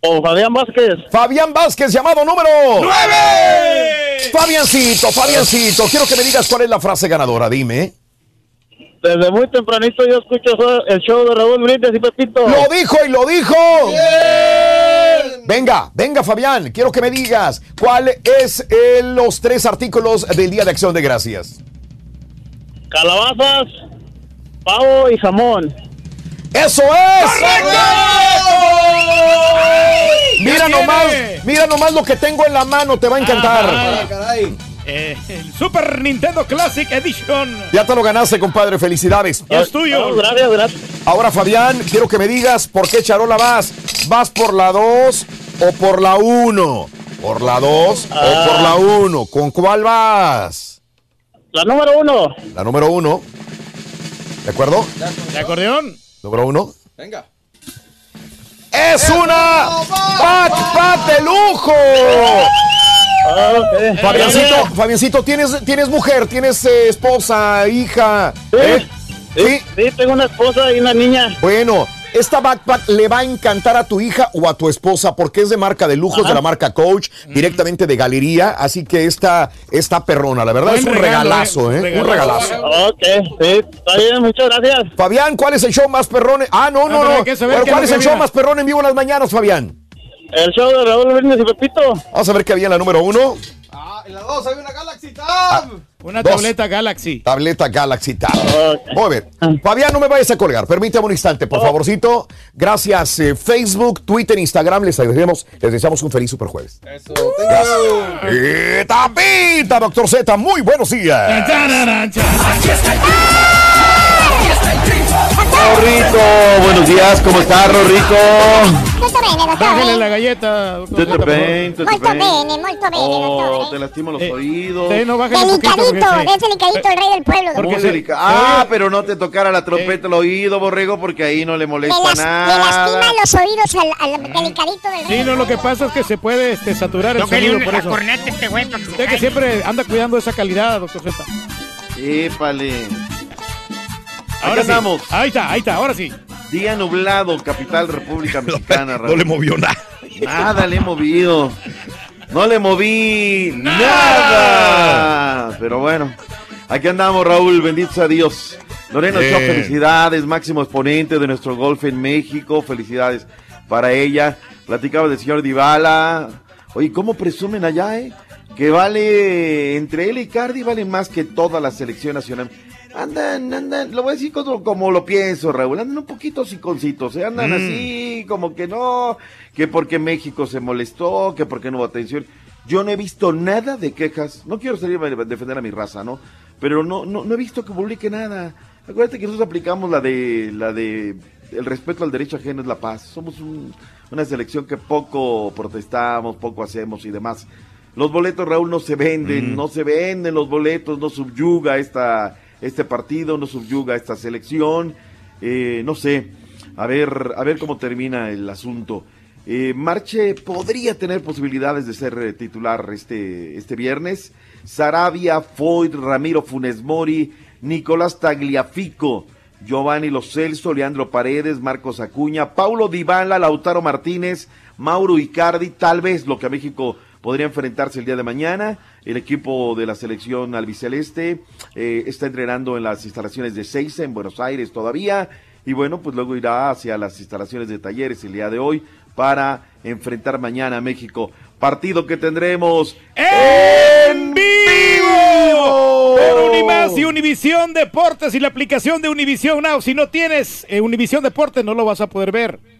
Con Fabián Vázquez. Fabián Vázquez, llamado número 9. Fabiancito, Fabiancito, quiero que me digas cuál es la frase ganadora, dime. Desde muy tempranito yo escucho el show de Raúl Brindis y Pepito. Lo dijo y lo dijo. Venga, venga Fabián, quiero que me digas cuál es eh, los tres artículos del Día de Acción de Gracias. Calabazas, pavo y jamón. ¡Eso es! Mira nomás, mira nomás lo que tengo en la mano, te va a encantar. Ah, Eh, el Super Nintendo Classic Edition. Ya te lo ganaste, compadre, felicidades. Ya es tuyo. gracias, gracias. Ahora, Fabián, quiero que me digas por qué charola vas. ¿Vas por la 2 o por la 1? ¿Por la 2 o Ah. por la 1? ¿Con cuál vas? La número uno. La número 1. ¿De acuerdo? ¿De acordeón? Número 1. Venga. ¡Es una backpack de lujo! Fabiancito, Fabiancito, ¿tienes, tienes mujer, tienes eh, esposa, hija. ¿Eh? Sí, sí, tengo una esposa y una niña. Bueno, esta backpack le va a encantar a tu hija o a tu esposa porque es de marca de lujos, Ajá. de la marca Coach, directamente de galería. Así que esta, esta perrona, la verdad Buen es un regalo, regalazo, eh, ¿eh? Un regalazo. regalazo. Ok, sí, está bien, muchas gracias. Fabián, ¿cuál es el show más perrón? Ah, no, no, Ah, pero no. qué ¿Cuál es el show más perrón en vivo en las mañanas, Fabián? El show de Raúl Brindis y Pepito. Vamos a ver qué había en la número uno. En la 2 hay una Galaxy Tab. Una Dos. tableta Galaxy. Tableta Galaxy Tab. Muy bien. Fabián, no me vayas a colgar. Permítame un instante, por favorcito. Gracias, eh, Facebook, Twitter, Instagram. Les agradecemos, les deseamos un feliz super jueves. Eso, Eh, tapita, doctor Z, muy buenos días. Rorrito, buenos días, ¿cómo estás, Rorrito? Molto bene, dottore. Bájale la galleta. doctor Tutto bene, tutto Molto bene. bene, molto bene, Oh, dottore. te lastimo los Eh, oídos. sí, no, un poquito, Delicadito, porque es delicadito el rey del pueblo, Muy dottore. delica- Ah, pero no te tocara la trompeta al oído, borrego, porque ahí no le Le, molesta las- le nada. lastima los oídos al, al delicadito del rey. Sí, no, lo que pasa es que se puede este, saturar el Tócale sonido por eso. corneta este güey. para que se Usted que calle. siempre anda cuidando esa calidad, doctor Z. Épale. Ahora sí. andamos. Ahí está, ahí está, ahora sí. Día nublado, capital República Mexicana. No le movió nada. Nada le he movido. No le moví nada. Pero bueno, aquí andamos, Raúl. Bendito sea Dios. Lorena Ochoa, felicidades. Máximo exponente de nuestro golf en México. Felicidades para ella. Platicaba del señor Dybala. Oye, ¿cómo presumen allá, eh? Que vale, entre él y Cardi, valen más que toda la selección nacional. Andan, andan, lo voy a decir como, como lo pienso, Raúl, andan un poquito siconcitos, ¿eh? andan Mm. así, como que no, que porque México se molestó, que porque no hubo atención. Yo no he visto nada de quejas, no quiero salir a defender a mi raza, ¿no? Pero no, no, no he visto que publique nada. Acuérdate que nosotros aplicamos la de, la de, el respeto al derecho ajeno es la paz. Somos un- una selección que poco protestamos, poco hacemos y demás. Los boletos, Raúl, no se venden, Mm. no se venden los boletos, no subyuga esta, este partido, no subyuga esta selección. Eh, no sé, a ver, a ver cómo termina el asunto. Eh, Marche podría tener posibilidades de ser eh, titular este, este viernes. Sarabia, Foyt, Ramiro Funes Mori, Nicolás Tagliafico, Giovanni Lo Celso, Leandro Paredes, Marcos Acuña, Paulo Dybala, Lautaro Martínez, Mauro Icardi, tal vez lo que a México podría enfrentarse el día de mañana. El equipo de la selección albiceleste eh, está entrenando en las instalaciones de Seiza, en Buenos Aires todavía. Y bueno, pues luego irá hacia las instalaciones de talleres el día de hoy para enfrentar mañana a México. Partido que tendremos ¡En vivo! Por Unimás y Univisión Deportes y la aplicación de Univisión Now. Si no tienes eh, Univisión Deportes, no lo vas a poder ver.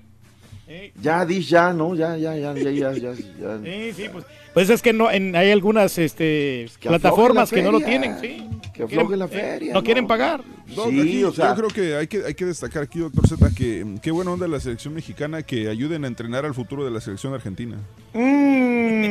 Ya, di ya, ¿no? Ya, ya, ya, ya, ya, ya. ya. Sí, sí, pues, pues es que no, en- hay algunas este, que plataformas que no lo tienen, sí. que Quieren- afloje la eh, feria, no ¿no? quieren pagar. No, Sí, aquí, o sea- yo creo que hay, que hay que destacar aquí, doctor Z, que mm, qué buena onda la selección mexicana que ayuden a entrenar al futuro de la selección argentina. Mm.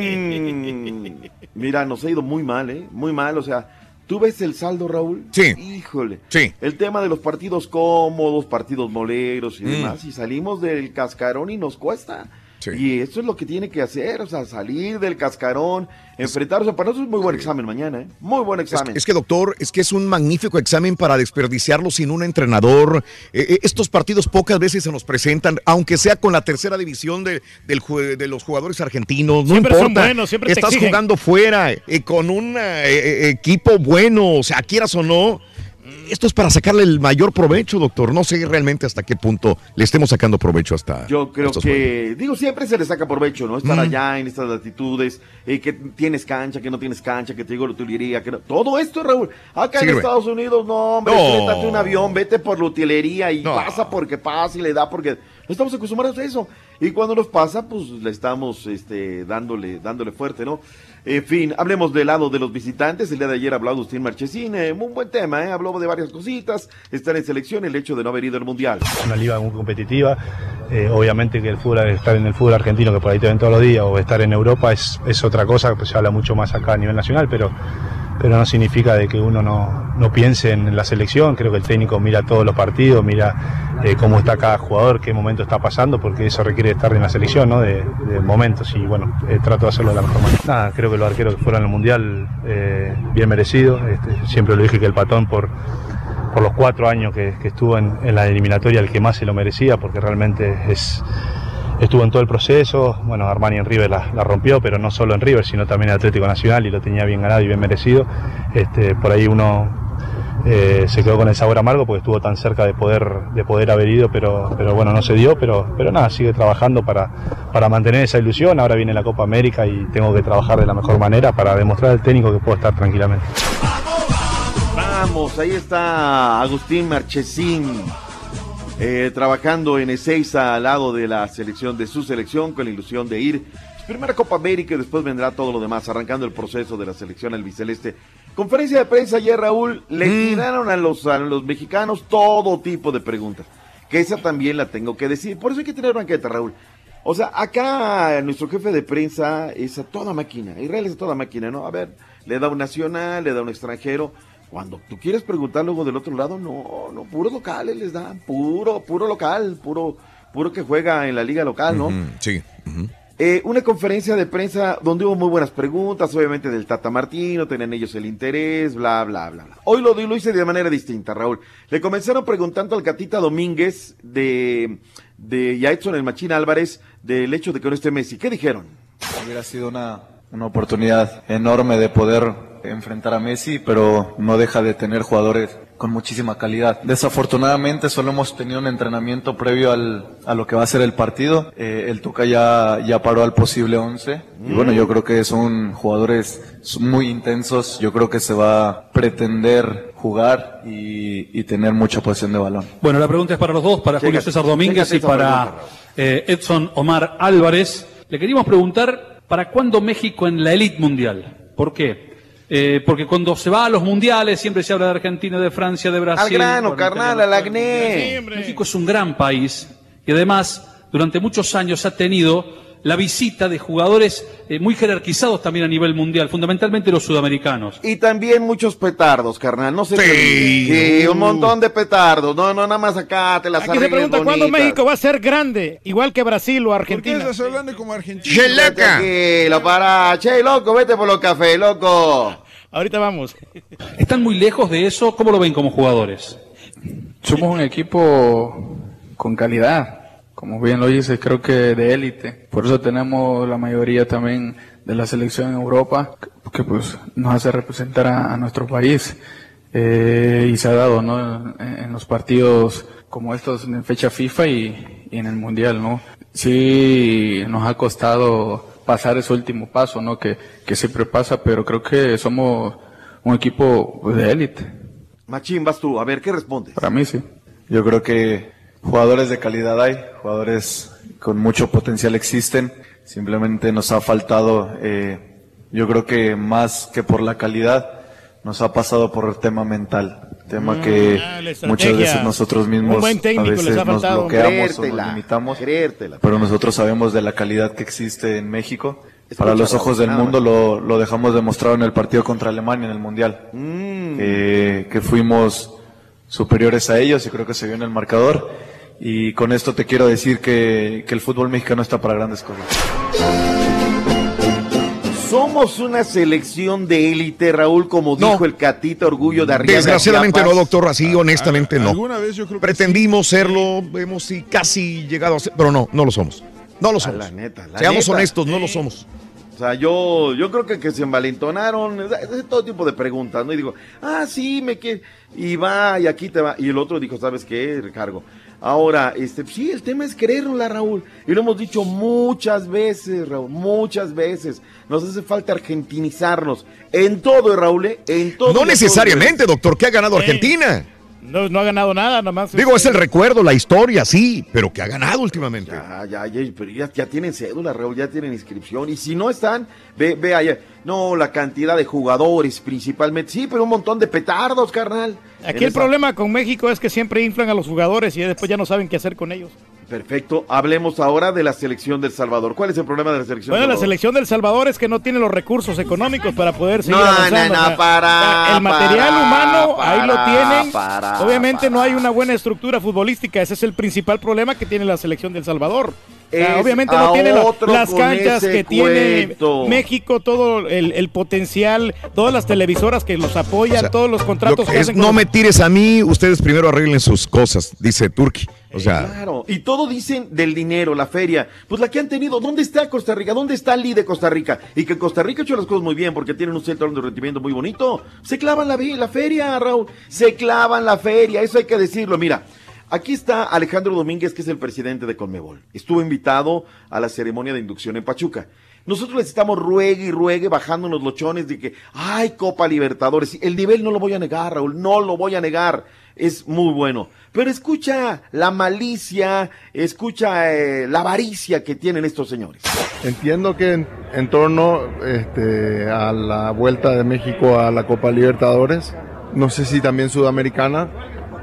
Mira, nos ha ido muy mal, ¿eh? Muy mal, o sea, ¿tú ves el saldo, Raúl? Sí. Híjole. Sí. El tema de los partidos cómodos, partidos moleros y Mm. demás, y salimos del cascarón y nos cuesta. Sí. Y eso es lo que tiene que hacer, o sea, salir del cascarón, enfrentarse. Para nosotros es muy buen examen mañana, ¿eh? Muy buen examen. es que, doctor, es que es un magnífico examen para desperdiciarlo sin un entrenador. Eh, eh, estos partidos pocas veces se nos presentan, aunque sea con la tercera división de, del de los jugadores argentinos. No Siempre son importa. buenos, siempre te Estás jugando fuera, eh, con un eh, equipo bueno, o sea, quieras o no. Esto es para sacarle el mayor provecho, doctor. No sé realmente hasta qué punto le estemos sacando provecho hasta. Yo creo que, digo, siempre se le saca provecho, ¿no? Estar Mm. allá en estas latitudes, eh, que tienes cancha, que no tienes cancha, que te digo la utilería, que no. Todo esto, Raúl. Acá en. Estados Unidos, no, hombre, No. un avión, vete por la utilería y No. pasa porque pasa y le da porque. No estamos acostumbrados a eso. Y cuando nos pasa, pues le estamos este, dándole, dándole fuerte, ¿no? En fin, hablemos del lado de los visitantes. El día de ayer habló Agustín Marchesín, eh, un buen tema, ¿eh? Habló de varias cositas. Estar en selección, el hecho de no haber ido al Mundial. una liga muy competitiva. Eh, obviamente que el fútbol, estar en el fútbol argentino, que por ahí te ven todos los días, o estar en Europa es, es otra cosa, pues se habla mucho más acá a nivel nacional, pero, pero no significa de que uno no, no piense en la selección. Creo que el técnico mira todos los partidos, mira eh, cómo está cada jugador, qué momento está pasando, porque eso requiere estar en la selección, ¿no? De, momentos, y bueno, eh, trato de hacerlo de la mejor manera. Creo que los arqueros que fueron al Mundial, eh, bien merecido. Este, siempre lo dije que el patón por por los cuatro años que, estuvo en la eliminatoria el que más se lo merecía, porque realmente es, estuvo en todo el proceso. Bueno, Armani en River la, rompió, pero no solo en River, sino también en Atlético Nacional y lo tenía bien ganado y bien merecido. Este, por ahí uno eh, se quedó con el sabor amargo porque estuvo tan cerca de poder, de poder haber ido, pero, pero bueno, no se dio, pero, pero nada, sigue trabajando para, para mantener esa ilusión. Ahora viene la Copa América y tengo que trabajar de la mejor manera para demostrar al técnico que puedo estar tranquilamente. Vamos, ahí está Agustín Marchesín eh, trabajando en Ezeiza al lado de la selección de su selección con la ilusión de ir primera Copa América y después vendrá todo lo demás, arrancando el proceso de la selección albiceleste. Conferencia de prensa ayer, Raúl, le tiraron a los, a los mexicanos todo tipo de preguntas, que esa también la tengo que decir, por eso hay que tener banqueta, Raúl. O sea, acá nuestro jefe de prensa es a toda máquina, Israel es a toda máquina, ¿no? A ver, le da un nacional, le da un extranjero. Cuando tú quieres preguntar luego del otro lado, no, no, puros locales les dan, puro, puro local, puro, puro que juega en la liga local, ¿no? Sí. Eh, una conferencia de prensa donde hubo muy buenas preguntas, obviamente del Tata Martino, tenían ellos el interés, bla, bla, bla, bla. Hoy lo, lo hice de manera distinta, Raúl. Le comenzaron preguntando al Catita Domínguez de, de el Machín Álvarez del hecho de que no esté Messi. ¿Qué dijeron? Hubiera sido una, una oportunidad enorme de poder enfrentar a Messi, pero no deja de tener jugadores con muchísima calidad. Desafortunadamente solo hemos tenido un entrenamiento previo al, a lo que va a ser el partido. Eh, el Tuca ya, ya paró al posible 11 y bueno, yo creo que son jugadores muy intensos. Yo creo que se va a pretender jugar y, y tener mucha posesión de balón. Bueno, la pregunta es para los dos, para Julio César Domínguez y para eh, Edson Omar Álvarez. Le queríamos preguntar, ¿para cuándo México en la elite mundial? ¿Por qué? Eh, porque cuando se va a los mundiales siempre se habla de Argentina, de Francia, de Brasil. Al grano, carnal, al acné. México es un gran país y además durante muchos años ha tenido la visita de jugadores eh, muy jerarquizados también a nivel mundial, fundamentalmente los sudamericanos. Y también muchos petardos, carnal. No sé Sí. Sí, un montón de petardos. No, no, nada más acá te las Aquí se pregunta cuándo bonitas. México va a ser grande, igual que Brasil o ¿Por qué Argentina. estás hablando como argentino? Tranquilo, para. Che, loco, vete por los cafés, loco. Ahorita vamos. ¿Están muy lejos de eso? ¿Cómo lo ven como jugadores? Somos un equipo con calidad, como bien lo dices, creo que de élite. Por eso tenemos la mayoría también de la selección en Europa, que pues nos hace representar a, a nuestro país. Eh, y se ha dado, ¿no? En, en los partidos como estos en fecha FIFA y, y en el Mundial, ¿no? Sí, nos ha costado pasar ese último paso, ¿no? Que, que siempre pasa, pero creo que somos un equipo de élite. Machín, vas tú. A ver, ¿qué respondes? Para mí sí. Yo creo que jugadores de calidad hay, jugadores con mucho potencial existen. Simplemente nos ha faltado, eh, yo creo que más que por la calidad, nos ha pasado por el tema mental. Tema Mm, que muchas veces nosotros mismos a veces nos bloqueamos o nos limitamos. creértela. Pero nosotros sabemos de la calidad que existe en México. Escucha, Para los ojos del nada mundo lo, lo dejamos demostrado en el partido contra Alemania en el Mundial. Mm. Que, que fuimos superiores a ellos y creo que se vio en el marcador. Y con esto te quiero decir que, que el fútbol mexicano está para grandes cosas. Somos una selección de élite, Raúl, como dijo el Catita Orgullo de Arriaga. Desgraciadamente no, doctor, así honestamente no. Alguna vez yo creo que Pretendimos serlo, hemos sí, casi llegado a ser, pero no, no lo somos. No lo somos. la neta, la Seamos neta. honestos, no lo somos. O sea, yo, yo creo que, que se envalentonaron, todo tipo de preguntas, ¿no? Y digo, ah, sí, me que y va, y aquí te va. Y el otro dijo, ¿sabes qué? Recargo. Ahora, este, sí, el tema es creerla, Raúl. Y lo hemos dicho muchas veces, Raúl, muchas veces. Nos hace falta argentinizarnos. En todo, Raúl, ¿eh? en todo. No necesariamente, doctor, que ha ganado Argentina. No, no ha ganado nada, nada más. Digo, es el recuerdo, la historia, sí, pero que ha ganado últimamente. Ya, ya, ya, pero ya, ya tienen cédula, Raúl, ya tienen inscripción. Y si no están, ve, ve allá. No, la cantidad de jugadores principalmente. Sí, pero un montón de petardos, carnal. Aquí En el esa- problema con México es que siempre inflan a los jugadores y después ya no saben qué hacer con ellos. Perfecto. Hablemos ahora de la selección del Salvador. ¿Cuál es el problema de la selección? Bueno, la Salvador? selección del Salvador es que no tiene los recursos económicos para poder seguir No, avanzando. no, no, para, el material para, humano ahí lo tienen. para, Obviamente no hay una buena estructura futbolística. Ese es el principal problema que tiene la selección del Salvador. O sea, Es obviamente no tiene la- las canchas que tiene. México, todo el, el potencial, todas las televisoras que los apoyan, O sea, todos los Lo contratos que que es, hacen con no me tires a mí, ustedes primero arreglen sus cosas, dice Turki. O sea, Claro, y todo dicen del dinero, la feria. Pues la que han tenido, ¿dónde está Costa Rica? ¿Dónde está el de Costa Rica? Y que Costa Rica ha hecho las cosas muy bien porque tienen un centro de rendimiento muy bonito. Se clavan la, la feria, Raúl. Se clavan la feria, eso hay que decirlo. Mira, aquí está Alejandro Domínguez, que es el presidente de Conmebol. Estuvo invitado a la ceremonia de inducción en Pachuca. Nosotros les estamos ruegue y ruegue bajándonos los chones de que, ay, Copa Libertadores. El nivel no lo voy a negar, Raúl, no lo voy a negar. Es muy bueno. Pero escucha la malicia, escucha eh, la avaricia que tienen estos señores. Entiendo que en, en torno este, a la vuelta de México a la Copa Libertadores, no sé si también Sudamericana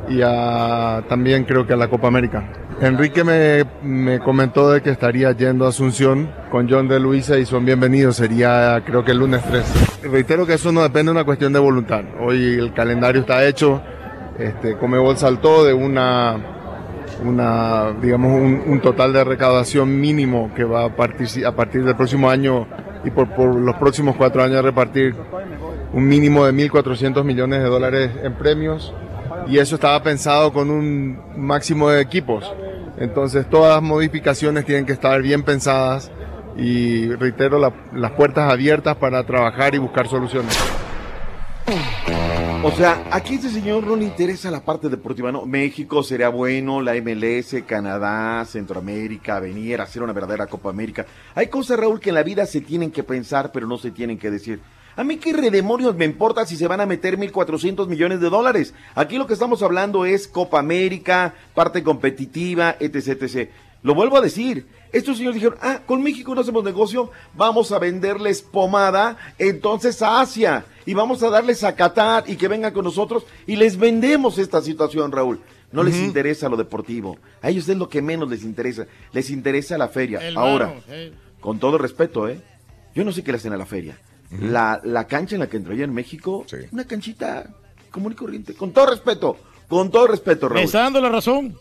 y a- también creo que a la Copa América. Enrique me, me comentó de que estaría yendo a Asunción con John de Luisa y son bienvenidos, sería creo que el lunes 3. Reitero que eso no depende de una cuestión de voluntad. Hoy el calendario está hecho, este, Comebol saltó de una una, digamos, un, un total de recaudación mínimo que va a partir, a partir del próximo año y por, por los próximos cuatro años a repartir un mínimo de 1.400 millones de dólares en premios y eso estaba pensado con un máximo de equipos. Entonces todas las modificaciones tienen que estar bien pensadas y reitero la- las puertas abiertas para trabajar y buscar soluciones. O sea, aquí este señor no le interesa la parte deportiva, ¿no? México sería bueno, la MLS, Canadá, Centroamérica, venir a hacer una verdadera Copa América. Hay cosas, Raúl, que en la vida se tienen que pensar, pero no se tienen que decir. A mí qué redemonios me importa si se van a meter 1.400 millones de dólares. Aquí lo que estamos hablando es Copa América, parte competitiva, etc, etc. Lo vuelvo a decir. Estos señores dijeron, ah, con México no hacemos negocio, vamos a venderles pomada entonces a Asia y vamos a darles a Qatar y que vengan con nosotros y les vendemos esta situación, Raúl. No les interesa lo deportivo. A ellos es lo que menos les interesa. Les interesa la feria. El Ahora, eh. con todo respeto, ¿eh? Yo no sé qué le hacen a la feria. la, la cancha en la que entró allá en México, una canchita común y corriente. Con todo respeto, con todo respeto, Raúl. Me está dando la razón.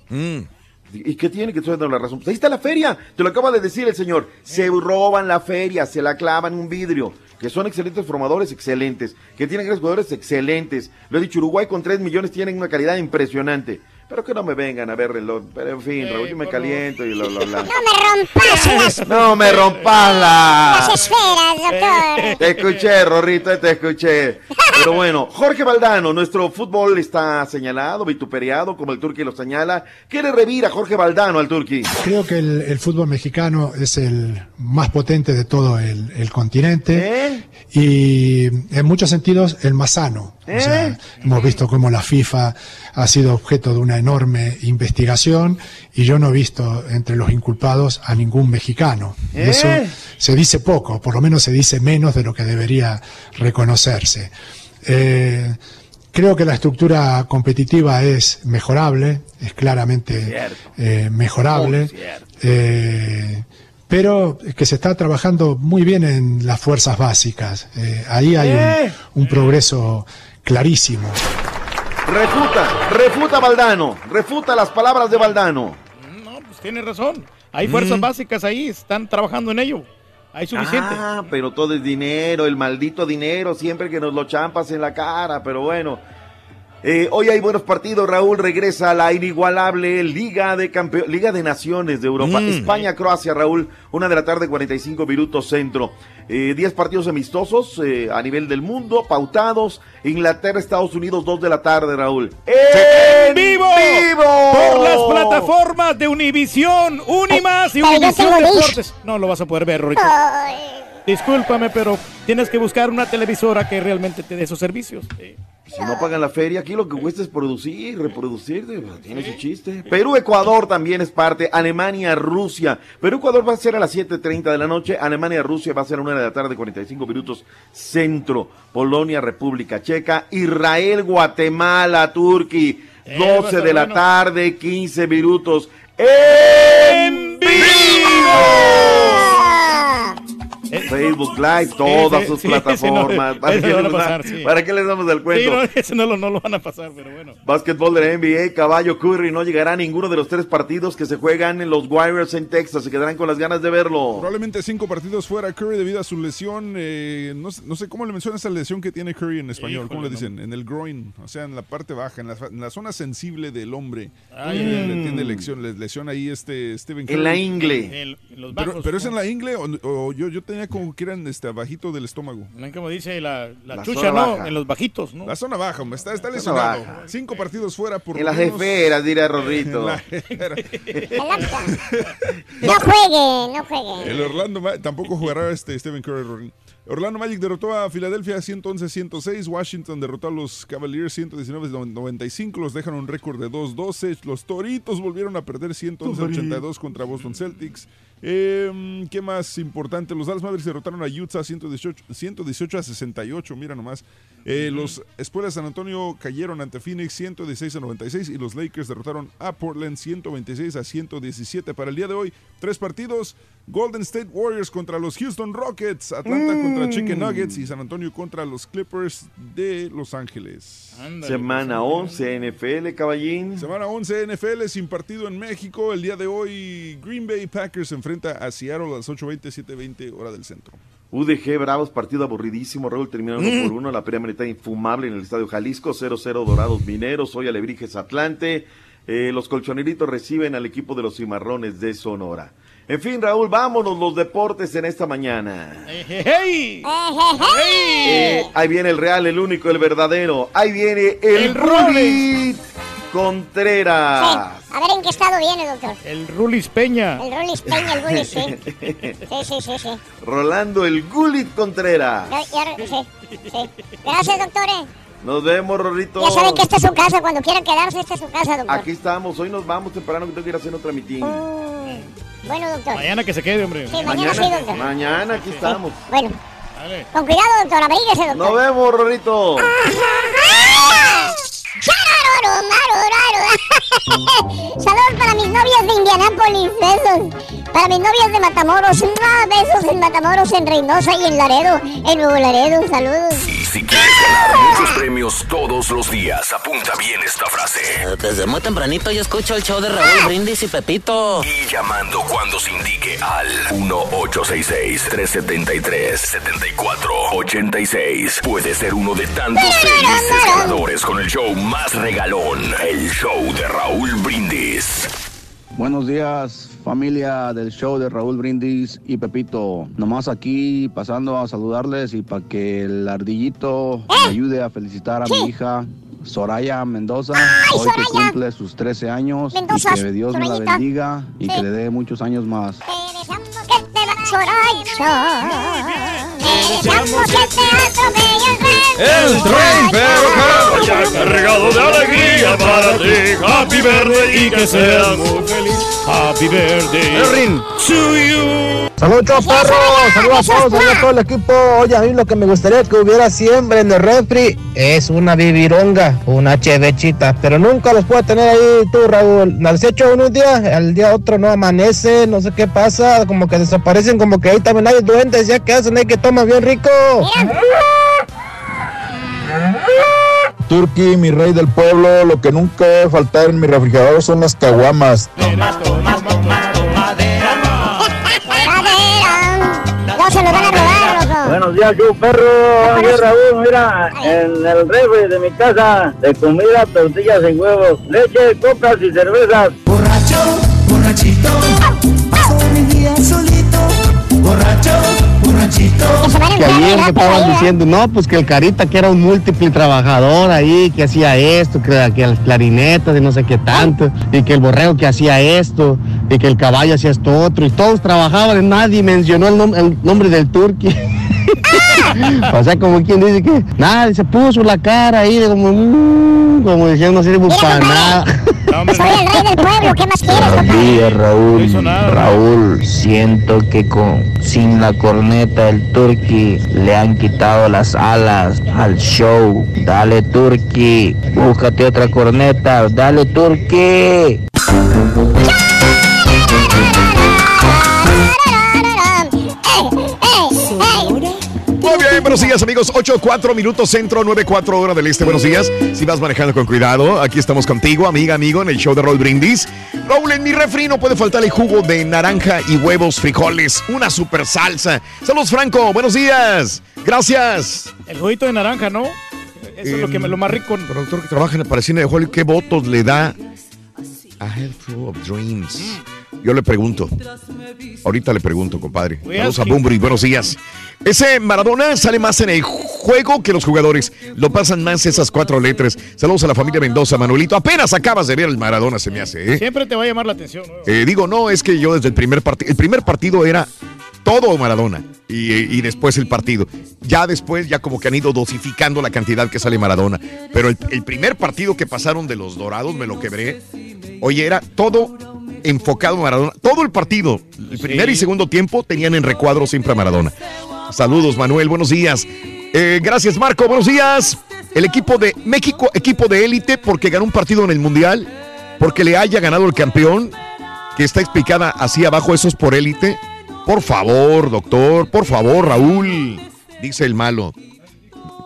¿Y qué tiene que estoy dando la razón? Pues ahí está la feria, te lo acaba de decir el señor. Se roban la feria, se la clavan un vidrio. Que son excelentes formadores, excelentes. Que tienen grandes jugadores, excelentes. Lo he dicho, Uruguay con 3 millones tienen una calidad impresionante. Pero que no me vengan a ver reloj. Pero en fin, Raúl, yo me caliento y lo, lo, lo. No me rompas las, No me rompas la... las esferas, doctor. Te escuché, Rorrito, te escuché. Pero bueno, Jorge Valdano, nuestro fútbol está señalado, vituperiado, como el Turqui lo señala. ¿Qué le revira Jorge Valdano al Turqui? Creo que el, el fútbol mexicano es el más potente de todo el, el continente y en muchos sentidos el más sano. O sea, hemos visto cómo la FIFA ha sido objeto de una enorme investigación y yo no he visto entre los inculpados a ningún mexicano. Y eso ¿Eh? se dice poco, por lo menos se dice menos de lo que debería reconocerse. Eh, creo que la estructura competitiva es mejorable, es claramente eh, mejorable. Eh, pero que se está trabajando muy bien en las fuerzas básicas. Eh, ahí hay Eh. un, un progreso clarísimo. Refuta, refuta Valdano, refuta las palabras de Valdano. No, pues tiene razón. Hay fuerzas Mm. básicas ahí, están trabajando en ello. Hay suficiente. Ah, pero todo es dinero, el maldito dinero, siempre que nos lo champas en la cara, pero bueno. Eh, hoy hay buenos partidos, Raúl regresa a la inigualable Liga de Campe- Liga de Naciones de Europa. Mm. España, Croacia, Raúl, una de la tarde, 45 minutos centro. Eh, 10 partidos amistosos eh, a nivel del mundo, pautados. Inglaterra, Estados Unidos, 2 de la tarde, Raúl. ¡En vivo! vivo! Por las plataformas de Univisión, Unimas y Univisión. Deportes. No lo vas a poder ver, Rorito. Discúlpame, pero tienes que buscar una televisora que realmente te dé esos servicios. Sí. Si no pagan la feria, aquí lo que cuesta es producir, reproducir, tiene su chiste. Perú, Ecuador también es parte, Alemania, Rusia. Perú, Ecuador va a ser a las 7.30 de la noche, Alemania, Rusia va a ser a una de la tarde, 45 minutos, centro. Polonia, República Checa, Israel, Guatemala, Turquía, Eh, va a 12 estar de la bueno. tarde, 15 minutos. ¡En vivo! Facebook Live, todas sí, sus sí, plataformas. no, ¿Para, qué les van a da- pasar, sí. ¿Para qué les damos el Sí, cuento? no, ese no lo, no lo van a pasar, pero bueno. Básquetbol de la NBA, Caballo Curry no llegará a ninguno de los tres partidos que se juegan en los Warriors en Texas. Se quedarán con las ganas de verlo. Probablemente cinco partidos fuera Curry debido a su lesión. eh, no, sé- no sé cómo le menciona esa lesión que tiene Curry en español. ¿Cómo le Híjole, dicen? En el groin, o sea, en la parte baja, en la, en la zona sensible del hombre. Ay, Eh, le tiene lesión, le lesiona ahí este Steven Curry. En la ingle. En- en los Pero, bajos, pero es en la ingle o, o yo, yo tenía como que eran este, abajito del estómago. Como dice la, la, La chucha, zona ¿no? baja. En los bajitos, ¿no? La zona baja, hombre, está, está lesionado. baja. Cinco partidos fuera por En las menos. esferas, dirá Rorrito. La. No juegue, no juegue. El Orlando Ma- tampoco jugará este Stephen Curry. Rorín. Orlando Magic derrotó a Filadelfia 111-106. Washington derrotó a los Cavaliers 119-95. Los dejan un récord de 2-12. Los Toritos volvieron a perder 111-82 contra Boston Celtics. Eh, ¿Qué más importante? Los Dallas Mavericks derrotaron a Utah 118, 118 a 68. Mira nomás. Eh, Los Espuelas de San Antonio cayeron ante Phoenix 116 a 96 y los Lakers derrotaron a Portland 126 a 117. Para el día de hoy, tres partidos. Golden State Warriors contra los Houston Rockets, Atlanta contra Chicken Nuggets y San Antonio contra los Clippers de Los Ángeles. Semana 11 NFL, caballín. Semana 11 NFL sin partido en México. El día de hoy Green Bay Packers se enfrenta a Seattle a las 8.20, 7.20 hora del centro. UDG Bravos, partido aburridísimo. Raúl terminó uno Mm. por uno. La primera mitad infumable en el Estadio Jalisco. 0-0 Dorados Mineros. Hoy Alebrijes Atlante. Eh, los colchoneritos reciben al equipo de los cimarrones de Sonora. En fin, Raúl, vámonos los deportes en esta mañana. ¡Hey! Eh, ahí viene el real, el único, el verdadero. Ahí viene el, El Rulis Contreras. A ver en qué estado viene, doctor. El Rulis Peña. El Rulis Peña, el Rulis, sí. Sí, sí, sí, sí. Rolando el Gulit Contreras. Ya- ya- sí, sí. Gracias, doctores. Nos vemos, Rorrito. Ya saben que esta es su casa. Cuando quieran quedarse, esta es su casa, doctor. Aquí estamos, hoy nos vamos temprano que tengo que ir a hacer mitin. Mm, Bueno, doctor. Mañana que se quede, hombre. Sí, mañana sí, doctor. mañana aquí estamos. Bueno, Dale. con cuidado, doctor. Abríguese, doctor. Nos vemos, Rorrito. Saludos para mis novias de Indianápolis, besos. Para mis novias de Matamoros, besos en Matamoros, en Reynosa y en Laredo, en Nuevo Laredo, saludos. Y si quieres ganar muchos premios todos los días, apunta bien esta frase. Desde muy tempranito yo escucho el show de Raúl Brindis y Pepito. Y llamando cuando se indique al 1-866-373-7486. Puede ser uno de tantos felices ganadores con el show más regalón, el show de Raúl Brindis. Buenos días, familia del show de Raúl Brindis y Pepito. Nomás aquí pasando a saludarles y para que el ardillito me ayude a felicitar a mi hija Soraya Mendoza, hoy que cumple sus 13 años Mendoza, y que Dios me la bendiga y Sí. que le dé muchos años más. Te deseamos que te va Soraya. El tren. Pero vaya cargado de alegría para ti. Happy birthday y que seas muy feliz. Happy birthday to you. Saludos, perro. Saludos a todos, saludos a todo el equipo. Oye, a mí lo que me gustaría que hubiera siempre en el refri es una bibironga, una chevechita. Pero nunca los puede tener ahí tú, Raúl. Las hecho uno un día, al día otro no amanece, no sé qué pasa. Como que desaparecen, como que ahí también hay duendes, ya que hacen ahí que toman bien rico. Turki, mi rey del pueblo, lo que nunca debe faltar en mi refrigerador son las caguamas. No se lo van a robar, loco. Buenos días, yo perro. Aquí Raúl, mira, en el refri de mi casa, de comida, tortillas y huevos, leche, copas y cervezas. Borracho, borrachito, paso mi día solito. Borracho. Que ayer que estaban diciendo, no, pues que el Carita que era un múltiple trabajador ahí, que hacía esto, que, que las clarinetas y no sé qué tanto, y que el borrego que hacía esto, y que el caballo hacía esto otro, y todos trabajaban nadie mencionó el, nom- el nombre del turqui. o sea, como quien dice que nada, se puso la cara ahí, de como, mm, como diciendo, no sirve para nada. Soy el rey del pueblo, ¿qué más quieres, Raúl. Raúl, siento que con sin la corneta del Turqui le han quitado las alas al show. Dale Turqui, búscate otra corneta. Dale Turqui. Muy bien, buenos días amigos. 8, 4 minutos centro, 9, 4 hora del este. Buenos días. Si vas manejando con cuidado, aquí estamos contigo, amiga, amigo, en el show de Roll Brindis. Raúl, en mi refri no puede faltar el jugo de naranja y huevos, frijoles, una super salsa. Saludos, Franco. Buenos días. Gracias. El juguito de naranja, ¿no? Eso es lo que me lo más rico. Productor que trabaja en el Parecine de Hollywood, ¿qué votos le da a Head Full of Dreams? Yo le pregunto. Ahorita le pregunto, compadre. Saludos a. Bumbri, buenos días. Ese Maradona sale más en el juego que los jugadores. Lo pasan más esas cuatro letras. Saludos a la familia Mendoza, Manuelito. Apenas acabas de ver el Maradona, se me hace, ¿eh? Siempre te va a llamar la atención. ¿no? Eh, digo, no, es que yo desde el primer partido, el primer partido era todo Maradona y, y después el partido. Ya después, ya como que han ido dosificando la cantidad que sale Maradona. Pero el, el primer partido que pasaron de los Dorados, me lo quebré. Oye, era todo enfocado a Maradona. Todo el partido, el primer y segundo tiempo, tenían en recuadro siempre a Maradona. Saludos, Manuel, buenos días. Eh, gracias, Marco, buenos días. El equipo de México, equipo de élite, porque ganó un partido en el Mundial, porque le haya ganado el campeón, que está explicada así abajo, eso es por élite. Por favor, doctor, por favor, Raúl, dice el malo.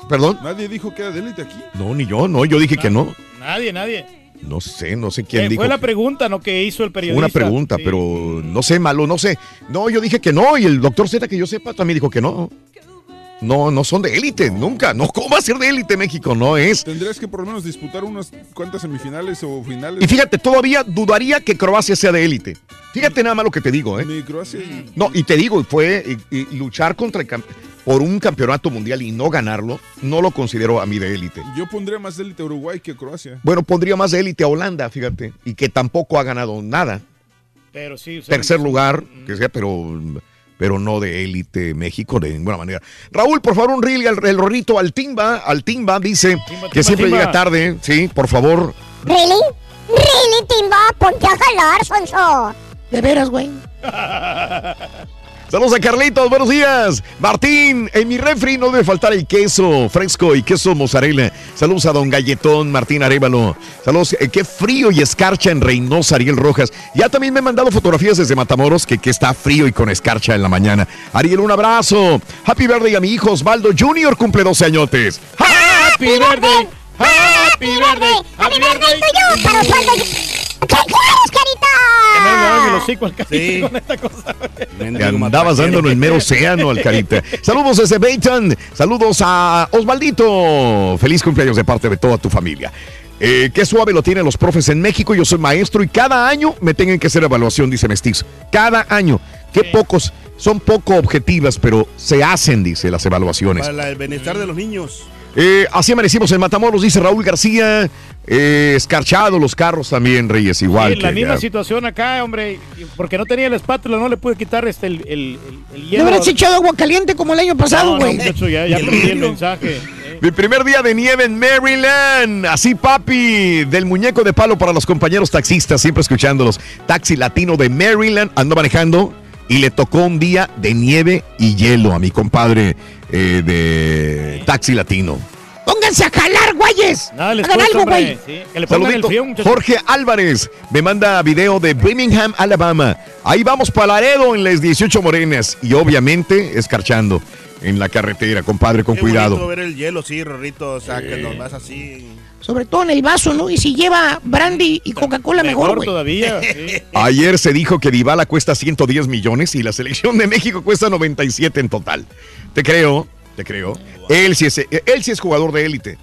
¿Perdón? Nadie dijo que era de élite aquí. No, ni yo, no, yo dije que no. Nadie, nadie. No sé, no sé quién Eh, dijo. Fue la pregunta, ¿no? Que hizo el periodista. Una pregunta, pero no sé, malo, no sé. No, yo dije que no, y el doctor Z, que yo sepa, también dijo que no. No, no son de élite, nunca. No, ¿cómo va a ser de élite México? No es. Tendrías que por lo menos disputar unas cuantas semifinales o finales. Y fíjate, todavía dudaría que Croacia sea de élite. Fíjate nada más lo que te digo, ¿eh? Ni Croacia y- No, y te digo, fue y- y luchar contra el por un campeonato mundial y no ganarlo, no lo considero a mí de élite. Yo pondría más de élite a Uruguay que a Croacia. Bueno, pondría más de élite a Holanda, fíjate, y que tampoco ha ganado nada. Pero sí. son- Tercer lugar, que sea, pero, pero no de élite México de ninguna manera. Raúl, por favor, un reel al el rorrito al Timba, al Timba dice que timba, siempre timba. llega tarde, sí, por favor. ¿Really? ¿Really, Timba? Ponte a jalar, Sonso. De veras, güey. Saludos a Carlitos, buenos días. Martín, en mi refri no debe faltar el queso fresco y queso mozzarella. Saludos a don Galletón, Martín Arevalo. Saludos, eh, qué frío y escarcha en Reynosa, Ariel Rojas. Ya también me han mandado fotografías desde Matamoros que, que está frío y con escarcha en la mañana. Ariel, un abrazo. Happy birthday a mi hijo Osvaldo Junior, cumple 12 añotes. Happy birthday. Happy birthday. Happy birthday. tuyo para Osvaldo. ¿Qué quieres, carita? Que no le hagan el hocico al carita con esta cosa. Te andabas dando en el mero océano al carita. Saludos desde Bayton. Saludos a Osvaldito. Feliz cumpleaños de parte de toda tu familia. Eh, qué suave lo tienen los profes en México. Yo soy maestro y cada año me tienen que hacer evaluación, dice Mestizo. Cada año. Qué pocos, son poco objetivas, pero se hacen, dice, las evaluaciones. Para el bienestar de los niños. Eh, así amanecimos en Matamoros, dice Raúl García. Eh, escarchado los carros también, Reyes, igual. Sí, la que misma ya. situación acá, hombre. Porque no tenía la espátula, no le pude quitar este el, el, el, el Le hielo. hubieras echado agua caliente como el año pasado, No, no, güey. ya perdí el mensaje. Mi primer día de nieve en Maryland. Así, papi. Del muñeco de palo para los compañeros taxistas, siempre escuchándolos. Taxi latino de Maryland. Ando manejando y le tocó un día de nieve y hielo a mi compadre eh, de taxi latino. Pónganse a jalar, güeyes. Hagan algo, hombre. güey. Sí, que le pongan el Saludito. frío. Jorge Álvarez me manda video de Birmingham, Alabama. Ahí vamos para Laredo en las 18 morenas y obviamente escarchando. en la carretera, compadre, con Qué cuidado. ver el hielo, sí, Rorrito. O sea, que nos vas así. Sobre todo en el vaso, ¿no? Y si lleva brandy y Coca-Cola, mejor, güey. todavía. Ayer se dijo que Dybala cuesta 110 millones y la selección de México cuesta 97 en total. Te creo, te creo. Él sí es, él sí es jugador de élite.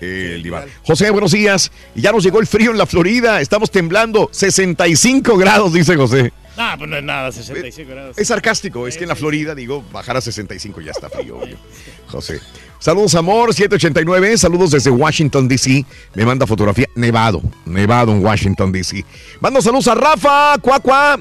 El Dybala. José, buenos días. Ya nos llegó el frío en la Florida. Estamos temblando. 65 grados, dice José. Ah, pues no es nada, 65 grados. Es sarcástico, es que en la Florida, digo, bajar a 65 ya está frío, obvio. José. Saludos, amor, 789. Saludos desde Washington, D.C. Me manda fotografía. Nevado, nevado en Washington, D.C. Mando saludos a Rafa, Cuacua,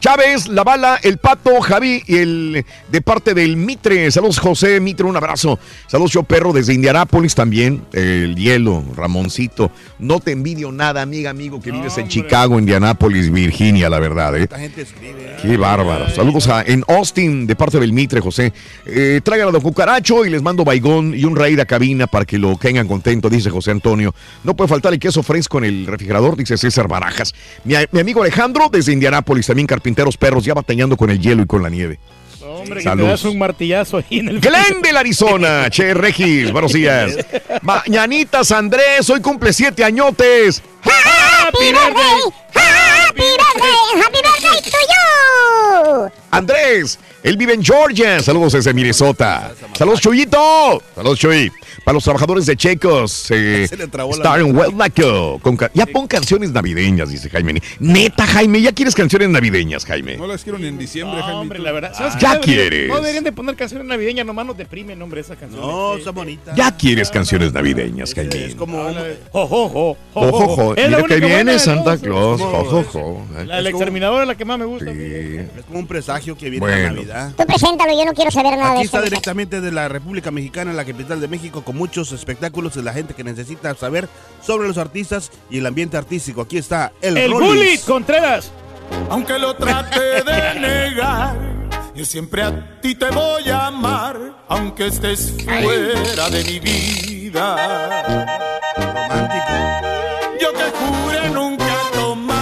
Chávez, La Bala, El Pato, Javi y el de parte del Mitre. Saludos, José Mitre, un abrazo. Saludos, yo perro, desde Indianápolis también. El hielo, Ramoncito. No te envidio nada, amiga, amigo, que vives en Chicago, Indianápolis, Virginia, la verdad, ¿eh? Esta gente escribe. Qué bárbaro. Saludos a, en Austin de parte del Mitre, José. Eh, traigan a Don Cucaracho y les mando baigón y un raíz a cabina para que lo tengan contento, dice José Antonio. No puede faltar el queso fresco en el refrigerador, dice César Barajas. Mi, mi amigo Alejandro desde Indianápolis, también carpinteros perros, ya batallando con el hielo y con la nieve. Hombre, que te Saludos. das un martillazo ahí en el Glendale, Arizona. Che, Regis, buenos días. Mañanitas, Andrés, hoy cumple siete añotes. ¡Happy birthday! ¡Happy birthday! ¡Happy birthday to you! Andrés, él vive en Georgia. Saludos desde Minnesota. Saludos, Chuyito. Saludos, Chuy. Para los trabajadores de Checos, eh, Star and. Well con Ya pon canciones navideñas, dice Jaime. Neta, Jaime, ya quieres canciones navideñas, Jaime. No las quiero ni en diciembre, Jaime. Hombre, la verdad. ¿sabes Ah, ya No deberían- quieres. No deberían de poner canciones navideñas, nomás nos deprimen, hombre, esa canción. No, está bonita. Ya quieres canciones navideñas, Jaime. Es como un- Jo, jo, jo, jo, Ojo, ojo. Es la Mira que viene Santa ¿no? Claus. como- Ojo, ojo. La del exterminador es la que más me gusta. Es como un presagio que viene Bueno. Navidad. Tú preséntalo, yo no quiero saber nada Aquí de está eso. directamente de la República Mexicana, en la capital de México, con muchos espectáculos de la gente que necesita saber sobre los artistas y el ambiente artístico. Aquí está el, El Rollis. Bully Contreras. Aunque lo trate de negar, yo siempre a ti te voy a amar, aunque estés fuera de mi vida.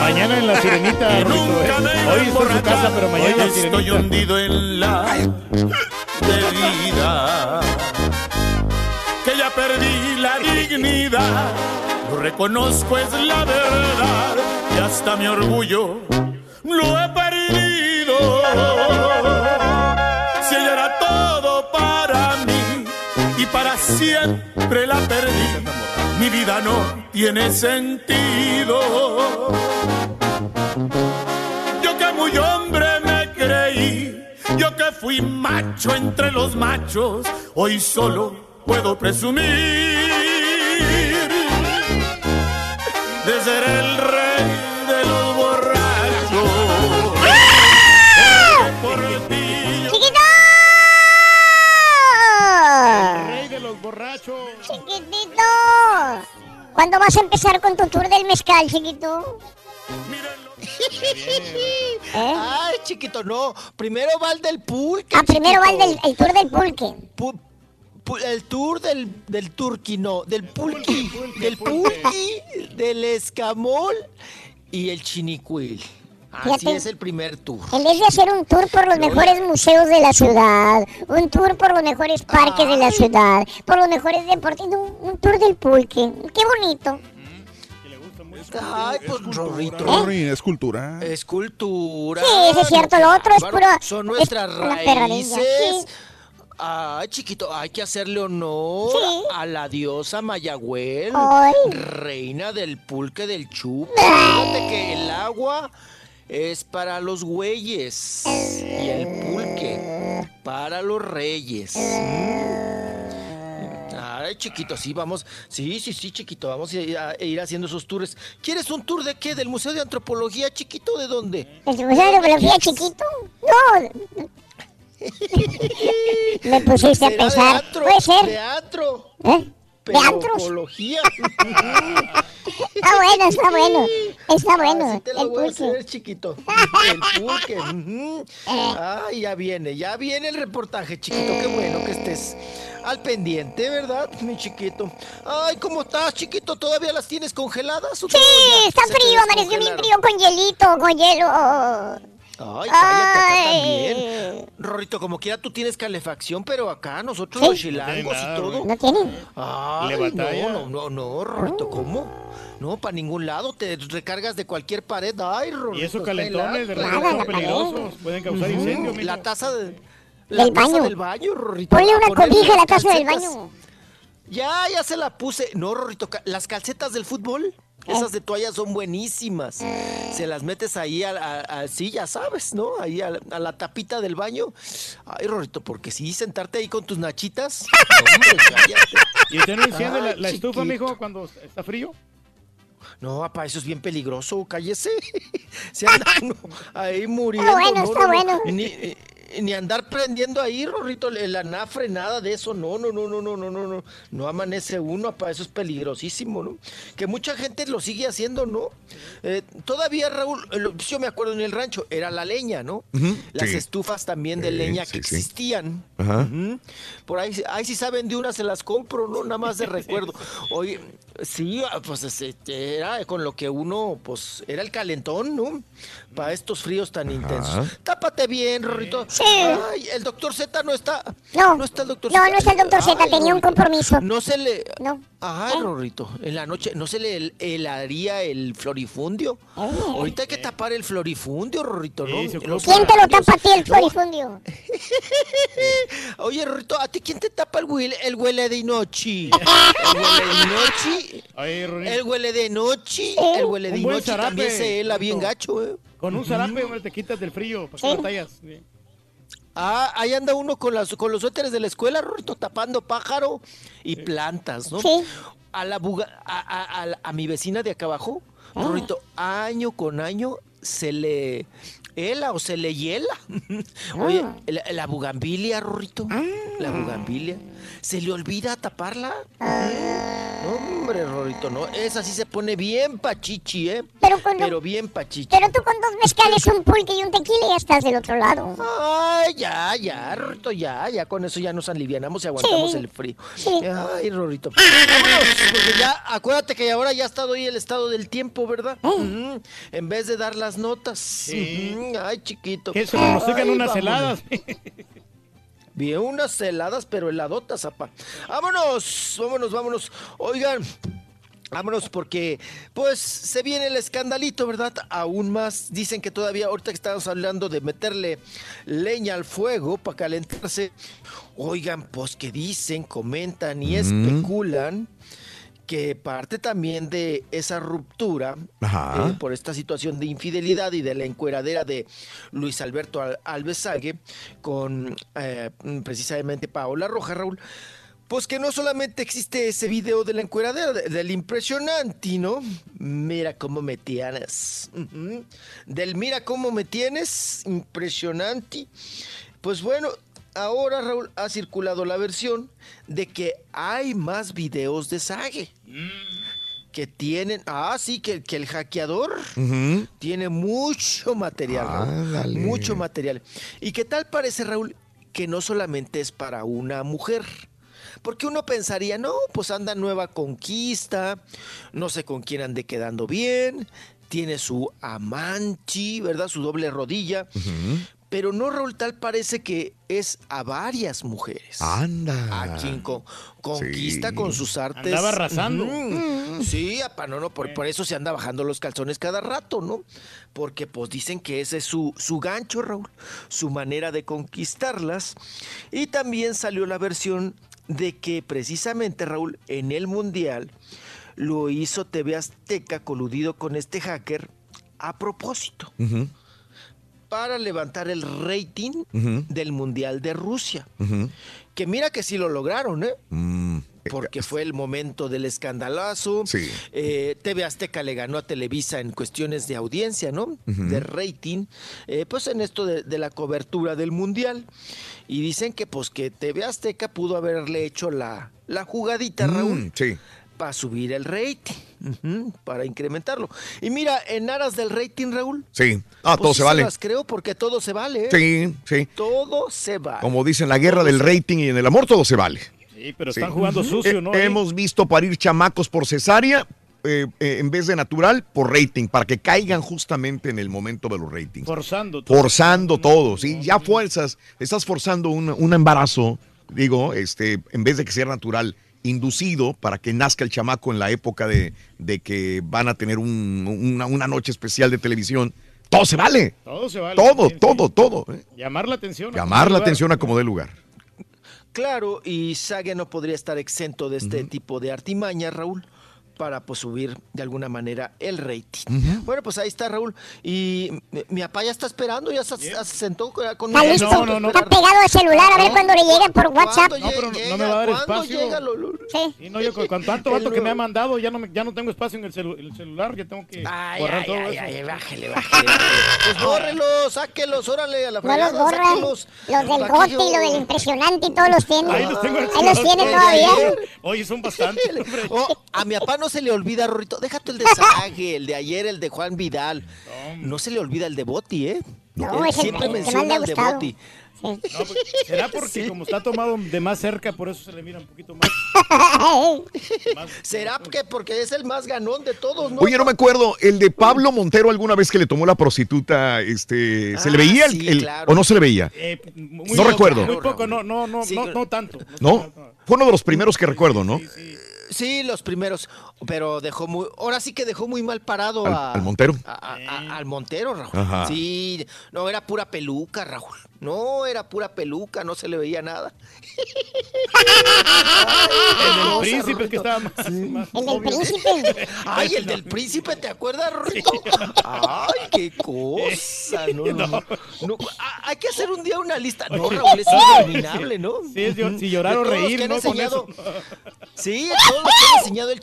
Mañana en la sirenita, nunca ¿eh? me Hoy está en su casa, pero mañana en estoy hundido en la bebida. Que ya perdí la dignidad. Lo reconozco, es la verdad. Y hasta mi orgullo lo he perdido. Si ella era todo para mí y para siempre la perdí, mi vida no tiene sentido. Yo que muy hombre me creí, yo que fui macho entre los machos, hoy solo puedo presumir de ser el rey de los borrachos. Por ti yo- ¡Chiquito! Rey de los borrachos. ¡Chiquitito! ¿Cuándo vas a empezar con tu tour del mezcal, chiquito? ¿Eh? Ay, chiquito, no. Primero va el del pulque. Ah, primero va el, chiquito. del, el tour del pulque. Pu- pu- el tour del, del turqui, no, del pulqui, del pulqui, del escamol y el chinicuil. Así Fíjate. es el primer tour. En vez de hacer un tour por los mejores museos de la ciudad, un tour por los mejores parques de la ciudad, por los mejores deportes, un, un tour del pulque. Qué bonito. Ay, pues Rorrito. Rory, es cultura. Es cultura. Sí, eso es cierto, lo otro es Bárbaro. puro- Son es nuestras raíces. Ay, chiquito, hay que hacerle honor Sí. a la diosa Mayagüel, Ay. reina del pulque del chupo. Fíjate que el agua es para los güeyes y el pulque para los reyes. Ay, chiquito, sí, vamos. Sí, sí, sí, chiquito, vamos a ir, a ir haciendo esos tours. ¿Quieres un tour de qué? ¿Del Museo de Antropología, chiquito? ¿De dónde? ¿El museo de antropología chiquito? No. Me pusiste a pensar. Teatro, Puede ser. Teatro. ¿Eh? Antropología. Está bueno, está bueno. Está bueno. Así te lo el voy a hacer, chiquito. El pulque. Ay, ya viene, ya viene el reportaje, chiquito. Qué bueno que estés al pendiente, ¿verdad, mi chiquito? Ay, ¿cómo estás, chiquito? ¿Todavía las tienes congeladas? o Sí, está frío, amaneció bien frío con hielito, con hielo. Ay, cállate acá también. Rorrito, como quiera tú tienes calefacción, pero acá nosotros Sí. los chilangos No y todo. ¿No tienen? Ay, no, no, no, no, Rorrito, ¿cómo? No, para ningún lado, te recargas de cualquier pared. Ay, Rorrito. Y esos calentones de repente son peligrosos. Pueden causar incendios, mijo. La taza de, la Del taza baño. del baño, Rorrito. Ponle una Ponerle cobija a la taza del calcetas. baño. Ya, ya se la puse. No, Rorrito, ca- las calcetas del fútbol, esas de toalla son buenísimas. Se las metes ahí, a, a- a- sí, ya sabes, ¿no? Ahí a, la- a la tapita del baño. Ay, Rorrito, porque sí, sentarte ahí con tus nachitas. hombre, cállate. ¿Y usted no enciende la, Ay, la estufa, chiquito. mijo, cuando está frío? No, papá, eso es bien peligroso, cállese. Se anda uno ahí muriendo. bueno, no, está no, no. bueno. Ni, eh, ni andar prendiendo ahí, Rorrito, el anafre, nada de eso. No, no, no, no, no, no, no, no. No amanece uno, papá, eso es peligrosísimo, ¿no? Que mucha gente lo sigue haciendo, ¿no? Eh, todavía, Raúl, eh, yo me acuerdo en el rancho, era la leña, ¿no? Las sí. estufas también de Sí, leña sí, que sí. existían. Ajá. Por ahí, ahí si saben de una se las compro, ¿no? Nada más de recuerdo. Oye, sí, ah, pues este, era con lo que uno, pues, era el calentón, ¿no? Para estos fríos tan intensos. Tápate bien, Rorrito. Sí. Ay, el doctor Z no está. No. No está el doctor No, Z. no está el doctor Z, Ay, tenía un compromiso. No se le. No. Ay, ¿Eh? Rorrito, en la noche, ¿no se le helaría el florifundio? Ahorita hay que tapar el florifundio, Rorrito, ¿no? Sí, ¿Quién te lo tapa a ti el No, florifundio? Oye, Rorrito, ¿a ti quién te tapa el huele, el huele de noche? ¿El huele de noche? Ay, El huele de noche, el huele de Un buen noche zarape, también se hela bien gacho, ¿eh? Con un zarape, hombre, te quitas del frío. ¿Para Sí. batallas? Sí. Ah, ahí anda uno con, las, con los suéteres de la escuela, Rorrito, tapando pájaro y plantas, ¿no? Sí. A la buga- a, a- a la- a mi vecina de acá abajo, Ah. Rorrito, año con año se le hela o se le hiela. Oye, Ah. la, la bugambilia, Rorrito, la bugambilia, ¿se le olvida taparla? No, hombre, Rorrito, no, esa sí se pone bien pachichi, ¿eh? Pero con Pero bien pachichi. Pero tú con dos mezcales, un pulque y un tequila y ya estás del otro lado. Ay, ya, ya, Rorrito, ya, ya con eso ya nos alivianamos y aguantamos Sí. el frío. Sí. Ay, Rorrito. Vámonos, porque ya, acuérdate que ahora ya ha estado ahí el estado del tiempo, ¿verdad? Ujú, En vez de dar las notas. Sí. Ay, chiquito. Que se pronostican Ay, unas vámonos. heladas. Bien, unas heladas, pero heladotas, apa. Vámonos, vámonos, vámonos. Oigan. Vámonos porque, pues, se viene el escandalito, ¿verdad? Aún más. Dicen que todavía, ahorita que estamos hablando de meterle leña al fuego para calentarse. Oigan, pues que dicen, comentan y especulan que parte también de esa ruptura eh, por esta situación de infidelidad y de la encueradera de Luis Alberto Al- Alves Sague con eh, precisamente Paola Roja, Raúl. Pues que no solamente existe ese video de la encueradera, de- del impresionante, ¿no? Mira cómo me tienes. Del mira cómo me tienes, impresionante. Pues bueno, ahora Raúl ha circulado la versión de que hay más videos de Sague. Que tienen, ah, sí, que, que el hackeador tiene mucho material, Raúl, mucho material. Y que tal parece, Raúl, que no solamente es para una mujer. Porque uno pensaría, no, pues anda en nueva conquista, no sé con quién ande quedando bien, tiene su amanchi, ¿verdad? Su doble rodilla. Pero no, Raúl, tal parece que es a varias mujeres. Anda. A quien co- conquista Sí. con sus artes. Andaba arrasando. Sí, apa, no, no, por, por eso se anda bajando los calzones cada rato, ¿no? Porque pues dicen que ese es su, su gancho, Raúl, su manera de conquistarlas. Y también salió la versión de que precisamente, Raúl, en el Mundial lo hizo TV Azteca coludido con este hacker a propósito Ujú, para levantar el rating del Mundial de Rusia. Que mira que sí lo lograron, ¿eh? Mm, Porque fue el momento del escandalazo. Sí. Eh, TV Azteca le ganó a Televisa en cuestiones de audiencia, ¿no? De rating. eh, pues en esto de, de la cobertura del Mundial. Y dicen que pues que TV Azteca pudo haberle hecho la, la jugadita, Raúl, Mm, sí. para subir el rating. Para incrementarlo. Y mira, en aras del rating, Raúl. Sí. Ah, pues todo sí se vale. las creo porque todo se vale. ¿eh? Sí, sí. Todo se vale. Como dicen, la guerra del rating y en el amor todo se vale. Sí, pero Sí. están jugando sucio, ¿no? Eh. Hemos visto parir chamacos por cesárea eh, eh, en vez de natural por rating, para que caigan justamente en el momento de los ratings. Forzando todo. Forzando todo, ¿sí? Ya fuerzas, estás forzando un, un embarazo, digo, este, en vez de que sea natural, inducido para que nazca el chamaco en la época de, de que van a tener un- una, una noche especial de televisión. Todo se vale. Todo se vale. Todo, Sí, sí. todo, todo. ¿eh? Llamar la atención. Llamar la atención a como dé lugar. Claro, y Saga no podría estar exento de este tipo de artimaña, Raúl, para pues subir de alguna manera el rating. Bueno, pues ahí está Raúl. Y mi, mi papá ya está esperando, ya se, se sentó con Está listo, está pegado al celular a ver cuando le llega por WhatsApp. No, pero no, no me va a dar espacio. Y no, yo con, con tanto vato que me ha mandado, ya no, me- ya no tengo espacio en el, celu- el celular, ya tengo que Ay, borrar ay, todo ay, eso. ay, bájele, bájele. Pues bórrelos, sáquelos, órale, a la No los fregada, borra. sáquelos. Los del que yo- lo del impresionante y todos los tiene. Ahí los tengo Ahí los tiene todavía. Oye, son bastantes. Oh, a mi papá no se le olvida, Rorrito. Déjate el de Sague, el de ayer, el de Juan Vidal. No se le olvida el de Boti, ¿eh? No, Él es el siempre que más le menciona el de. Boti. No, pues, ¿Será porque como está tomado de más cerca, por eso se le mira un poquito más? ¿Será que porque es el más ganón de todos, no? Oye, no me acuerdo, el de Pablo Montero alguna vez que le tomó la prostituta, este, ¿se le Ah, veía el- sí, el- claro. o no se le veía? Eh, muy No poco, recuerdo. Muy poco, no, no, no, Sí, no, no tanto. ¿No? Fue uno de los primeros que recuerdo, ¿no? Sí, los primeros, pero dejó muy, ahora sí que dejó muy mal parado Al- a, al Montero. a- a- a- al Montero, Raúl. Ajá. Sí, no, era pura peluca, Raúl. No, era pura peluca, no se le veía nada. El del príncipe es que estaba más, más El del príncipe. Ay, el del príncipe, ¿te acuerdas, Rorrito? Ay, qué cosa. No, no, no. No, hay que hacer un día una lista. No, Raúl, es interminable, ¿no? Sí, si llorar o reír, ¿no? Con enseñado- eso. Sí, todos los que han enseñado el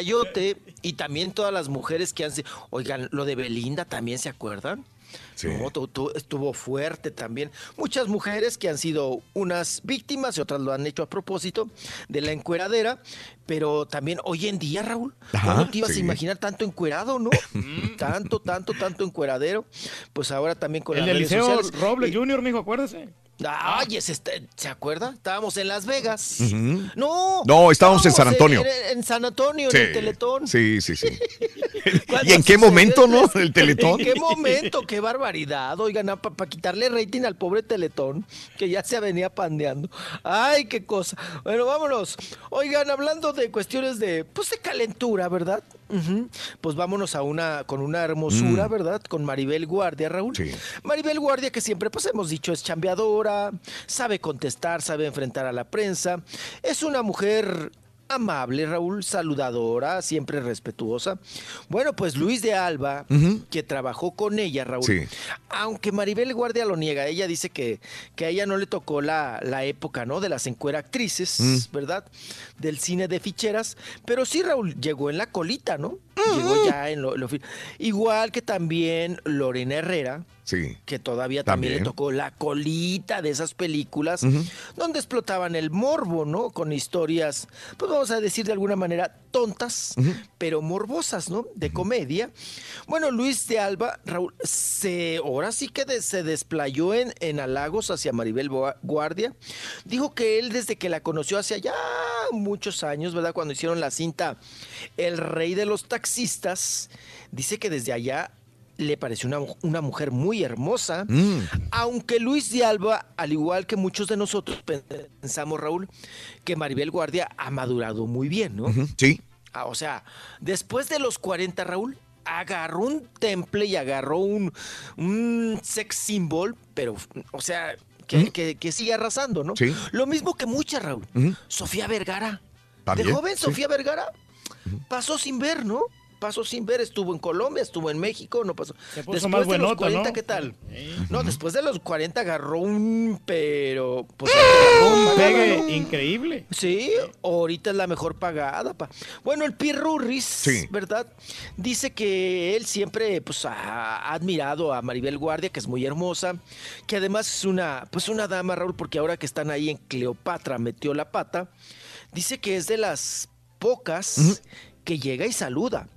chilacayote y también todas las mujeres que han sido. Oigan, lo de Belinda también, ¿se acuerdan? Sí. No, tu- tu- estuvo fuerte también. Muchas mujeres que han sido unas víctimas y otras lo han hecho a propósito de la encueradera, pero también hoy en día, Raúl, Ajá, no te ibas sí. a imaginar tanto encuerado, ¿no? tanto, tanto, tanto encueradero. Pues ahora también con El las redes Liceo sociales. Robles Y- Junior, mijo, acuérdese. Ay, ese este- ¿se acuerda? Estábamos en Las Vegas. No. No, estábamos en San Antonio. En, en San Antonio, Sí. en el Teletón. Sí, sí, sí. ¿Cuándo ¿Y en qué momento, no? El Teletón. ¿En qué momento? ¡Qué barbaridad! Oigan, para quitarle rating al pobre Teletón, que ya se venía pandeando. ¡Ay, qué cosa! Bueno, vámonos. Oigan, hablando de cuestiones de, pues, de calentura, ¿verdad? Pues vámonos a una, con una hermosura, Mm. ¿verdad? Con Maribel Guardia, Raúl. Sí. Maribel Guardia, que siempre, pues hemos dicho, es chambeadora, sabe contestar, sabe enfrentar a la prensa. Es una mujer amable, Raúl, saludadora, siempre respetuosa. Bueno, pues Luis de Alba, que trabajó con ella, Raúl. Sí. Aunque Maribel Guardia lo niega, ella dice que, que a ella no le tocó la, la época, ¿no? De las encuera actrices, Mm. ¿verdad? Del cine de ficheras. Pero sí, Raúl, llegó en la colita, ¿no? Llegó ya en lo, Igual que también Lorena Herrera, Sí. que todavía también, le tocó la colita de esas películas donde explotaban el morbo, ¿no? Con historias, pues vamos a decir de alguna manera tontas, pero morbosas, ¿no? De comedia. Bueno, Luis de Alba, Raúl, se, ahora sí que de- se desplayó en, en halagos hacia Maribel Guardia. Dijo que él desde que la conoció hace ya muchos años, ¿verdad? Cuando hicieron la cinta El Rey de los Taxistas, dice que desde allá le pareció una, una mujer muy hermosa. Mm. Aunque Luis de Alba, al igual que muchos de nosotros pensamos, Raúl, que Maribel Guardia ha madurado muy bien, ¿no? Sí. Ah, o sea, después de los 40, Raúl, agarró un temple y agarró un, un sex symbol, pero, o sea, que, que- que sigue arrasando, ¿no? Sí. Lo mismo que muchas, Raúl. Sofía Vergara. También, De joven, sí. Sofía Vergara pasó sin ver, ¿no? Pasó sin ver, estuvo en Colombia, estuvo en México, no pasó. Se puso Después más de los buenota, 40, ¿no? ¿qué tal? No, después de los 40 agarró un, pero, pues, agarró Un pegue ¿no? increíble. Sí, ahorita es la mejor pagada, pa. Bueno, el Pirurris, Sí. ¿verdad? Dice que él siempre pues ha, ha admirado a Maribel Guardia, que es muy hermosa, que además es una pues una dama, Raúl, porque ahora que están ahí en Cleopatra metió la pata, dice que es de las pocas que llega y saluda.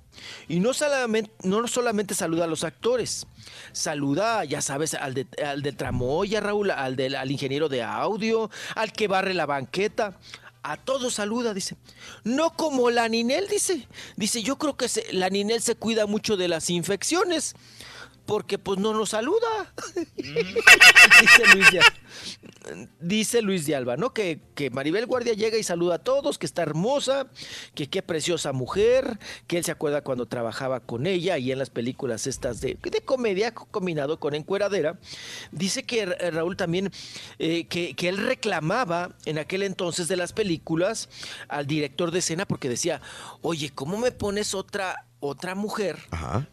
Y no solamente, no solamente saluda a los actores, saluda, ya sabes, al de, al de tramoya, Raúl, al, del, al ingeniero de audio, al que barre la banqueta, A todos saluda, dice. No como la Ninel, dice. Dice, yo creo que se- la Ninel se cuida mucho de las infecciones. Porque pues no nos saluda. dice Luis de Dice Luis de Alba, ¿no? Que, que Maribel Guardia llega y saluda a todos, que está hermosa, que qué preciosa mujer, que él se acuerda cuando trabajaba con ella y en las películas estas de, de comedia combinado con encueradera. Dice que Ra- Raúl también, eh, que, que él reclamaba en aquel entonces de las películas al director de escena porque decía, oye, ¿cómo me pones otra, otra mujer Ajá.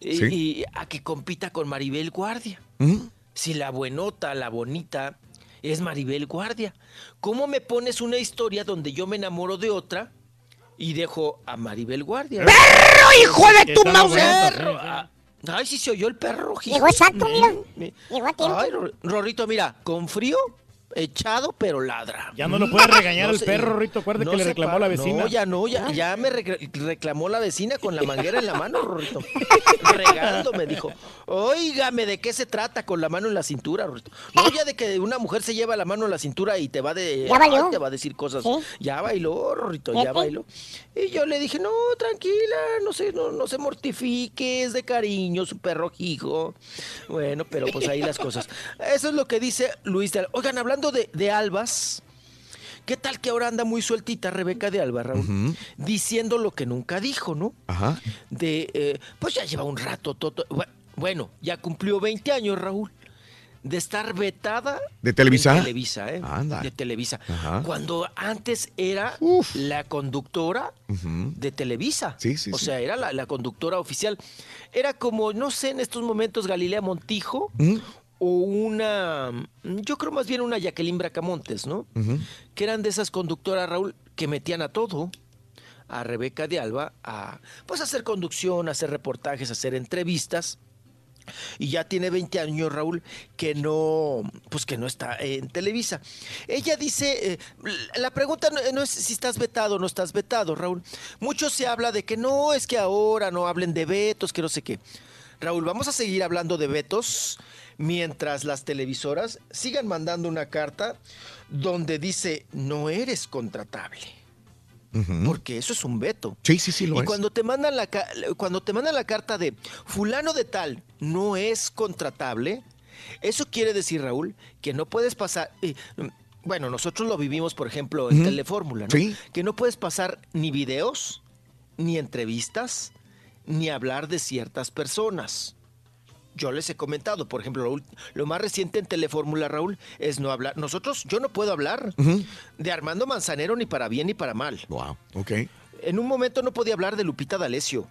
Sí. y a que compita con Maribel Guardia? ¿Mm? Si la buenota, la bonita, es Maribel Guardia. ¿Cómo me pones una historia donde yo me enamoro de otra y dejo a Maribel Guardia? ¡Perro, hijo de tu mouse! ¡Perro! Ay, sí se oyó el perro. hijo. Llegó exacto, mira. Mi- Llegó a tiempo. Ay, Ro- Rorrito, mira, con frío, echado, pero ladra. Ya no lo puede regañar el se- perro, Rorrito. Acuérdate no que le reclamó para. la vecina. No, ya no, ya, ya me reclamó la vecina con la manguera en la mano, Rorrito. Regando, me dijo. Óigame, ¿de qué se trata con la mano en la cintura, Rorrito? No, ya de que una mujer se lleva la mano en la cintura y te va de. Ya valió. ay, te va a decir cosas. Sí. Ya bailó, Rorrito, ya bailó. Y yo le dije, no, tranquila, no se, no, no se mortifique, es de cariño, su perro hijo. Bueno, pero pues ahí las cosas. Eso es lo que dice Luis de. Oigan, hablando de, de albas, ¿qué tal que ahora anda muy sueltita Rebeca de Alba, Raúl? Diciendo lo que nunca dijo, ¿no? Ajá. De, eh, pues ya lleva un rato, toto- bu- bueno, ya cumplió 20 años, Raúl, de estar vetada ¿De Televisa? en Televisa, ¿eh? Anda. De Televisa. Ajá. Cuando antes era la conductora de Televisa. Sí, sí, O sí. sea, era la, la conductora oficial. Era como, no sé, en estos momentos Galilea Montijo. O una, yo creo más bien una Jacqueline Bracamontes, ¿no? Que eran de esas conductoras, Raúl, que metían a todo. A Rebeca de Alba, a pues a hacer conducción, a hacer reportajes, a hacer entrevistas. Y ya tiene 20 años, Raúl, que no, pues que no está en Televisa. Ella dice, eh, la pregunta no, no es si estás vetado o no estás vetado, Raúl. Mucho se habla de que no, es que ahora no hablen de vetos, que no sé qué. Raúl, vamos a seguir hablando de vetos mientras las televisoras sigan mandando una carta donde dice, no eres contratable. Porque eso es un veto. Sí, sí, sí, lo y es. cuando te mandan la cuando te mandan la carta de fulano de tal no es contratable, eso quiere decir, Raúl, que no puedes pasar eh, bueno, nosotros lo vivimos, por ejemplo, en. Telefórmula, ¿no? Sí. Que no puedes pasar ni videos, ni entrevistas, ni hablar de ciertas personas. Yo les he comentado, por ejemplo, lo, más reciente en Telefórmula, Raúl, es no hablar. Nosotros, yo no puedo hablar de Armando Manzanero ni para bien ni para mal. Wow, ok. En un momento no podía hablar de Lupita D'Alessio,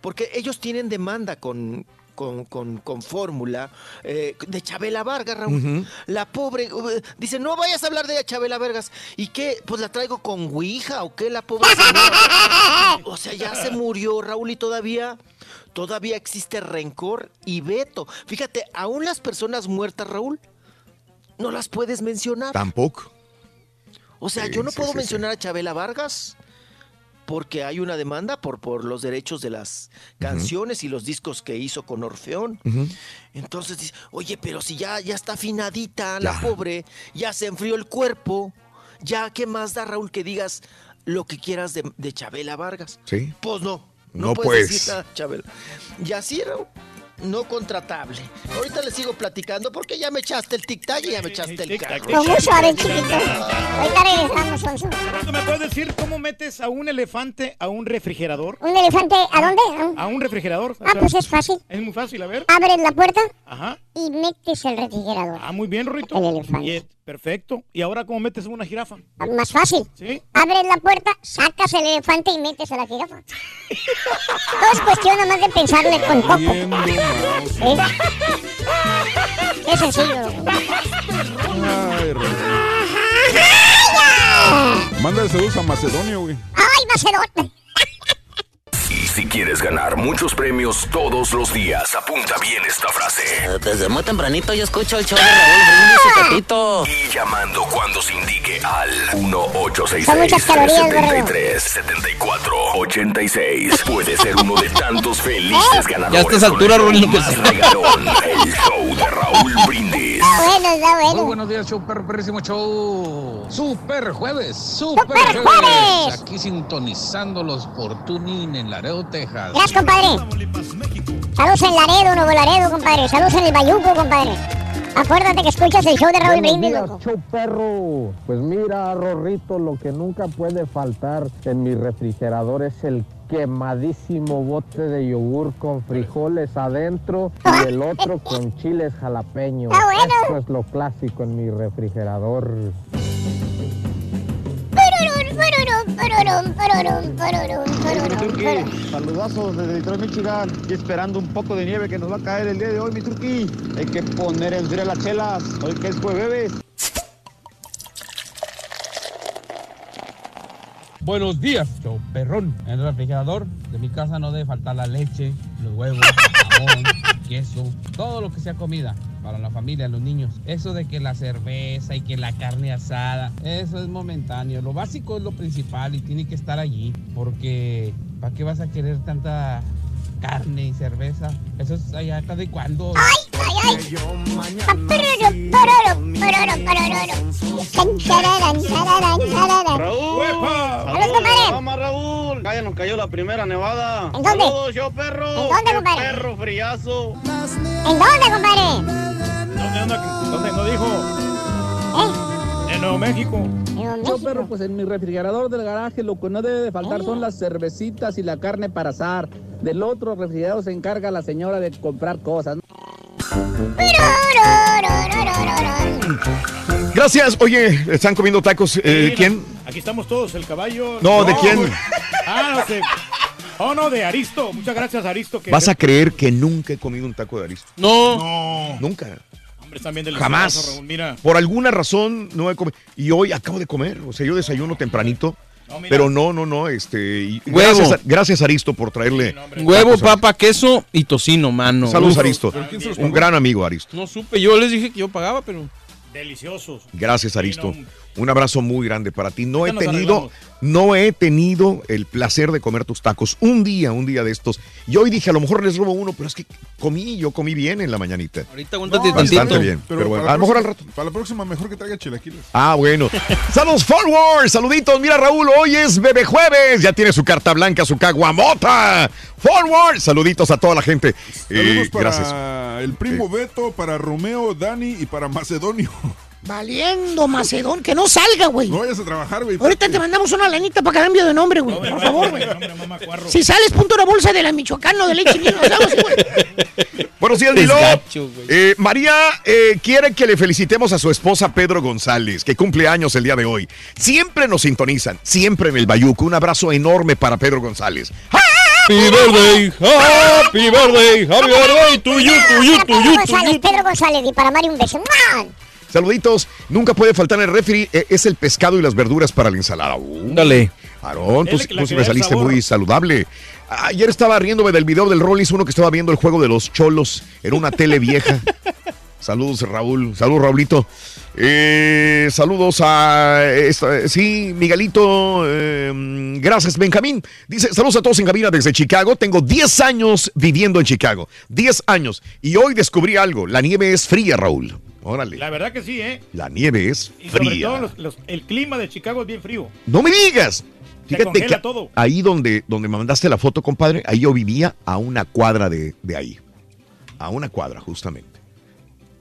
porque ellos tienen demanda con, con, con- con fórmula eh, de Chabela Vargas, Raúl. La pobre, uh, dice, no vayas a hablar de Chabela Vargas. ¿Y qué? Pues la traigo con Ouija o qué, la pobre señora? O sea, ya se murió, Raúl, y todavía, todavía existe rencor y veto. Fíjate, aún las personas muertas, Raúl, no las puedes mencionar. Tampoco. O sea, Sí, yo no sí, puedo sí, mencionar a Chabela Vargas porque hay una demanda por, por los derechos de las canciones y los discos que hizo con Orfeón. Entonces dice, oye, pero si ya, ya está afinadita Ya. la pobre, ya se enfrió el cuerpo, ya, ¿qué más da, Raúl, que digas lo que quieras de, de Chabela Vargas? Sí. Pues no, no, No, puedes pues. decir nada, Chabela. Y así, no contratable. Ahorita le sigo platicando porque ya me echaste el tic-tac y ya me echaste el carro. ¿Cómo sabes, chiquito? Ahorita regresamos, Sonso. ¿Tú me puedes decir cómo metes a un elefante a un refrigerador? ¿Un elefante a dónde? A un refrigerador. Ah, pues es fácil. Es muy fácil, a ver. Abres la puerta Ajá. Y metes el refrigerador. Ah, muy bien, Rorrito. El elefante. Y perfecto. ¿Y ahora cómo metes una jirafa? Ah, Más fácil. ¿Sí? Abres la puerta, sacas el elefante y metes a la jirafa. Todo es cuestión nada más de pensarle con poco. ¿Eh? Es sencillo. Ay, Ro- Mándale saludos a Macedonio, güey. ¡Ay, Macedón! Si quieres ganar muchos premios todos los días, apunta bien esta frase. Desde muy tempranito yo escucho el show de Raúl Brindis y Pepito. Y llamando cuando se indique al Son muchas calorías, 1-866-374-86. Puede ser uno de tantos felices ganadores. Ya a estas alturas, que se- regalón, el show de Raúl Brindis. Ah, bueno, está Muy bueno. buenos días, show perrísimo show. Super jueves, super, ¡Super jueves! Aquí sintonizándolos por Tuning en Laredo, Texas. Gracias, compadre. Saludos en Laredo, Nuevo Laredo, compadre. Saludos en el Bayuco, compadre. Acuérdate que escuchas el show de Raúl Brindis, loco. show perro. Pues mira, Rorrito, lo que nunca puede faltar en mi refrigerador es el quemadísimo bote de yogur con frijoles adentro y el otro con chiles jalapeños. Está bueno. Eso es lo clásico en mi refrigerador. Pururum, pururum, pururum, pururum. Saludazos desde Detroit, Michigan. Y esperando un poco de nieve que nos va a caer el día de hoy, mi turqui. Hay que poner en frío las chelas. Hoy que es jueves. Buenos días, show perrón. En el refrigerador de mi casa no debe faltar la leche, los huevos, jamón, queso, todo lo que sea comida para la familia, los niños. Eso de que la cerveza y que la carne asada, eso es momentáneo. Lo básico es lo principal y tiene que estar allí, porque ¿para qué vas a querer tanta carne y cerveza? Eso es allá cada y cuando. Tararán. Saludos, compadre. Vamos, Raúl. Ya nos cayó la primera nevada. ¿En dónde? Saludos, yo perro. ¿En dónde, compadre? Perro friazo. ¿En dónde, compadre? ¿Dónde anda? ¿Dónde? ¿No dijo? ¿Eh? En Nuevo México. Yo, perro, pues en mi refrigerador del garaje lo que no debe de faltar son las cervecitas y la carne para asar. Del otro refrigerador se encarga la señora de comprar cosas. Gracias. Oye, ¿están comiendo tacos? Eh, ¿Quién? Aquí estamos todos, el caballo. No, ¿de quién? Ah, no sé. Oh, no, de Aristo. Muchas gracias, Aristo. Que ¿Vas a creer que nunca he comido un taco de Aristo? No. Nunca. Hombre, están bien deliciosos, Jamás. Raúl, Mira. Por alguna razón no he comido. Y hoy acabo de comer. O sea, yo desayuno tempranito. No, pero no, no, no. Este, Huevo. Gracias, gracias, Aristo por traerle. Huevo, papa, queso y tocino, mano. Saludos, Uf. Aristo. Un gran amigo, Aristo. No supe, yo les dije que yo pagaba, pero. Deliciosos. Gracias, Aristo. Un abrazo muy grande para ti. No he tenido, no he tenido el placer de comer tus tacos un día, un día de estos. Y hoy dije, a lo mejor les robo uno, pero es que comí, yo comí bien en la mañanita. Ahorita aguántate Bastante tantito. bien. Pero, bueno, a lo mejor al rato. Para la próxima, mejor que traiga chilaquiles. Ah, bueno. Saludos, Forward. Saluditos. Mira, Raúl, hoy es Bebé Jueves. Ya tiene su carta blanca, su caguamota. Forward. Saluditos a toda la gente. Eh, Saludos para gracias. el primo Beto, para Romeo, Dani y para Macedonio. Valiendo, Macedón, que no salga, güey. No vayas a trabajar, güey. Ahorita te mandamos una lanita para cambio de nombre, güey. Por favor, güey. Si sales, punto una bolsa de la Michoacán o de leche damos, güey. Buenos días, güey. Eh, María eh, quiere que le felicitemos a su esposa Pedro González, que cumple años el día de hoy. Siempre nos sintonizan, siempre en el Bayuco. Un abrazo enorme para Pedro González. Happy birthday, happy birthday, happy birthday to you, to you, to Pedro you, to González, you. Pedro González, y para Mario un beso. Saluditos. Nunca puede faltar en el refri. eh, es el pescado y las verduras para la ensalada. Dale. Aarón, tú, tú me saliste muy saludable. Ayer estaba riéndome del video del Rollis, uno que estaba viendo el juego de los cholos en una tele vieja. Saludos, Raúl. Saludos, Raulito. Eh, saludos a. esta- sí, Miguelito. eh, gracias, Benjamín. Dice: Saludos a todos en cabina desde Chicago. Tengo 10 años viviendo en Chicago. 10 años. Y hoy descubrí algo: la nieve es fría, Raúl. Órale. La verdad que sí, ¿eh? La nieve es Y sobre fría. todo los- los- el clima de Chicago es bien frío. No me digas. Fíjate que todo. ahí donde, donde me mandaste la foto, compadre, ahí yo vivía a una cuadra de, de ahí. A una cuadra, justamente.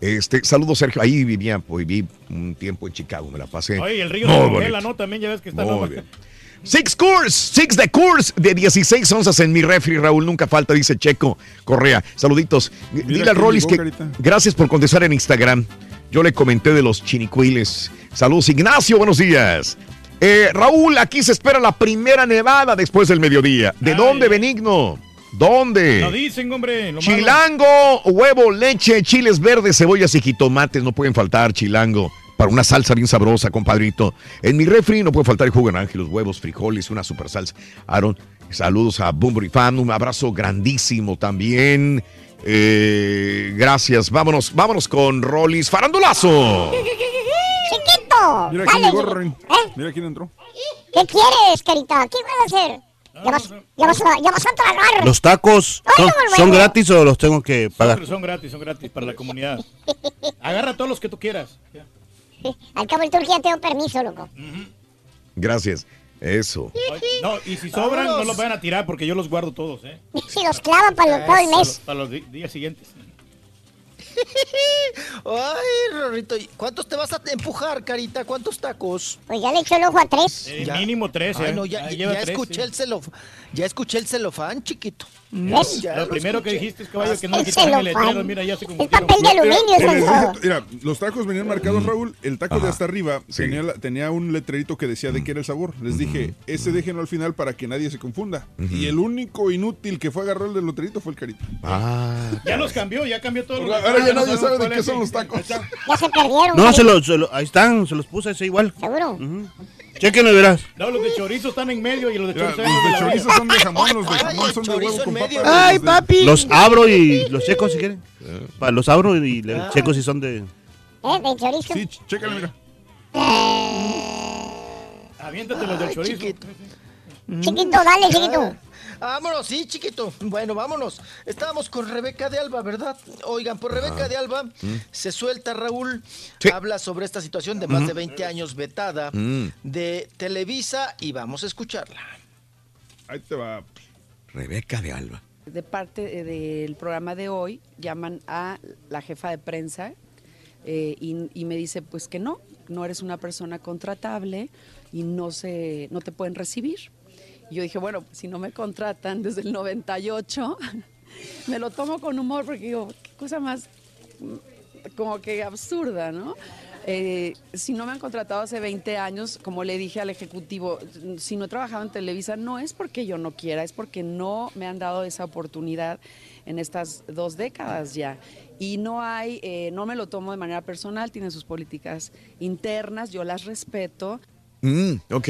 Este, saludos, Sergio. Ahí vivía, pues viví un tiempo en Chicago, me la pasé. Oye, el río bonito. congela, ¿no? También ya ves que está Muy bien. Six Course, Six de Course de 16 onzas en mi refri, Raúl, nunca falta, dice Checo Correa. Saluditos. Dile al Rollis que Carita. gracias por contestar en Instagram. Yo le comenté de los chinicuiles. Saludos, Ignacio, buenos días. Eh, Raúl, aquí se espera la primera nevada después del mediodía. ¿De dónde, Benigno? ¿Dónde? Lo dicen, hombre. lo malo. Chilango, huevo, leche, chiles verdes, cebollas y jitomates no pueden faltar, chilango. Para una salsa bien sabrosa, compadrito. En mi refri no puede faltar el jugo de naranja, los huevos, frijoles, una super salsa. Aaron, saludos a Bumbury Fan, un abrazo grandísimo también. Eh, gracias, vámonos, vámonos con Rollis Farandulazo. Chiquito. Mira dale, quién llegó. Rorin. ¿Eh? Mira quién entró. ¿Qué quieres, carita? ¿Qué vas a hacer? Ya vas, a tragar. ¿Los tacos son, son gratis o los tengo que pagar? Son, son gratis, son gratis para la comunidad. Agarra todos los que tú quieras. Al cabo el turco ya tengo permiso, loco. Gracias. Eso. No, y si sobran, no los vayan a tirar porque yo los guardo todos, ¿eh? Si los clavan para lo- todo el Para mes. los, para los días siguientes. Ay, Rorrito, ¿y ¿cuántos te vas a empujar, Carita? ¿Cuántos tacos? Pues ya le echo el ojo a tres. Eh, mínimo tres, Ay, ¿eh? no, ya, ya- lleva ya tres, escuché sí. el celof, ya escuché el celofán, chiquito. Lo primero que dijiste es caballo que no le El quitaron el letrero. Mira, ya se El confundieron. papel de aluminio, mira, los tacos venían marcados, Raúl. El taco de hasta arriba tenía, un letrerito que decía de qué era el sabor. Les dije, ese déjenlo al final para que nadie se confunda. Y el único inútil que fue a agarrar el del letrerito fue el carito. Ah. Ya los cambió, ya cambió todo. Ahora- ahora ya nadie sabe de qué son los tacos. Ya se perdieron. No, se los, se lo- ahí están, se los puse ese igual. ¿Seguro? Chequenlo y verás. No, los de chorizo están en medio y los de chorizo los en de chorizo son de jamón, los de jamón son de huevo con medio. papa. Ay, Los papi. Los abro y los checo si quieren. Pa- Los abro y le Ah. checo si son de... ¿Eh? De chorizo. Sí, ch- chécale, mira. Aviéntate los del chorizo. chiquito. Chiquito, dale, chiquito. Vámonos, sí, chiquito. Bueno, vámonos. Estábamos con Rebeca de Alba, ¿verdad? Oigan, pues Rebeca de Alba se suelta, Raúl. Sí. Habla sobre esta situación de más de 20 años vetada Mm. de Televisa y vamos a escucharla. Ahí te va. Rebeca de Alba. De parte eh, del programa de hoy, llaman a la jefa de prensa eh, y, y me dice pues que no, no eres una persona contratable y no, se, no te pueden recibir. Y yo dije, bueno, si no me contratan desde el 98, me lo tomo con humor porque digo, qué cosa más mm, como que absurda, ¿no? Eh, si no me han contratado hace 20 años, como le dije al ejecutivo, si no he trabajado en Televisa, no es porque yo no quiera, es porque no me han dado esa oportunidad en estas dos décadas ya. Y no hay, eh, no me lo tomo de manera personal, tienen sus políticas internas, yo las respeto. Mm, ok.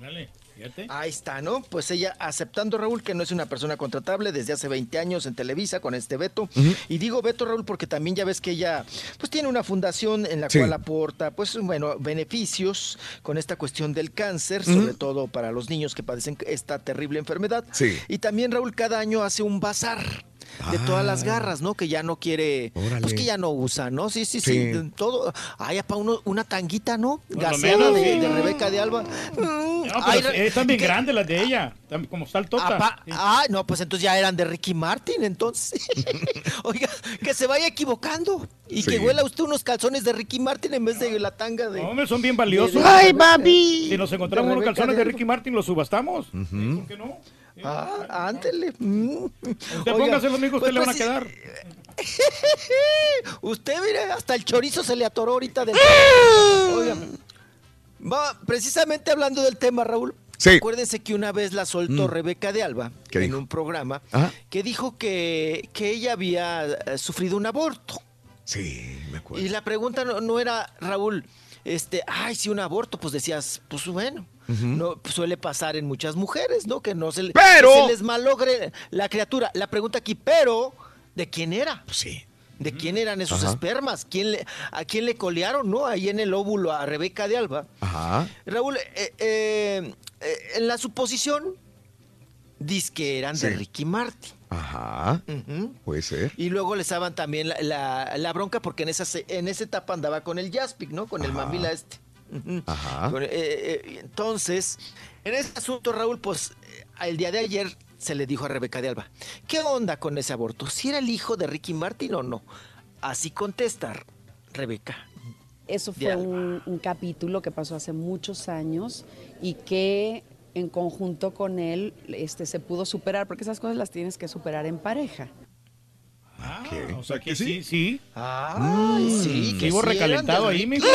Dale, fíjate. Ahí está, ¿no? Pues ella aceptando, Raúl, que no es una persona contratable desde hace 20 años en Televisa con este veto. Y digo veto, Raúl, porque también ya ves que ella pues tiene una fundación en la Sí. cual aporta, pues bueno, beneficios con esta cuestión del cáncer, sobre todo para los niños que padecen esta terrible enfermedad. Sí. Y también, Raúl, cada año hace un bazar. De todas las garras, ¿no? Que ya no quiere, pues que ya no usa, ¿no? Sí, sí, sí, Sí. todo. Ay, uno, una tanguita, ¿no? Gaseada de, Rebeca de Alba. Mm, No, pero ay, están bien grandes las de ella. Como saltota. Apa- Sí. Ah, no, pues entonces ya eran de Ricky Martin, entonces. Oiga, que se vaya equivocando y que huela usted unos calzones de Ricky Martin en vez de la tanga de. Hombre, son bien valiosos. de- Ay, papi. Si nos encontramos unos calzones de Ricky Martin, los subastamos. ¿Por qué no? Ah, ándele. Mm. Usted póngase los amigos, pues, usted le van a pues, quedar. Usted, mire, hasta el chorizo se le atoró ahorita del. Oiga, va, precisamente hablando del tema, Raúl. Sí. Acuérdense que una vez la soltó Mm. Rebeca de Alba ¿Qué en dijo? un programa Ajá. que dijo que, que ella había eh, sufrido un aborto. Sí, me acuerdo. Y la pregunta no, no era, Raúl, este, ay, si un aborto, pues decías, pues bueno, no pues, suele pasar en muchas mujeres, ¿no? Que no se, Pero- que se les malogre la criatura. La pregunta aquí, pero, ¿de quién era? Pues sí. ¿De quién eran esos Ajá. espermas? ¿Quién le, ¿A quién le colearon, no? Ahí en el óvulo a Rebeca de Alba. Ajá. Raúl, eh, eh, eh, en la suposición, dice que eran de. Ricky Martin. Ajá. Puede ser. Y luego les daban también la, la- la bronca porque en esa, en esa etapa andaba con el Jaspic, ¿no? Con el Ajá. mamila este. Ajá. Con- entonces, en ese asunto, Raúl, pues el día de ayer se le dijo a Rebeca de Alba, ¿qué onda con ese aborto? ¿Si era el hijo de Ricky Martin o no? Así contesta Rebeca. Eso fue un, un capítulo que pasó hace muchos años y que en conjunto con él este, se pudo superar, porque esas cosas las tienes que superar en pareja. Ah, ¿Qué? o sea que sí, sí. Ay, sí, que Sí hubo sí eran recalentado ahí, mijo.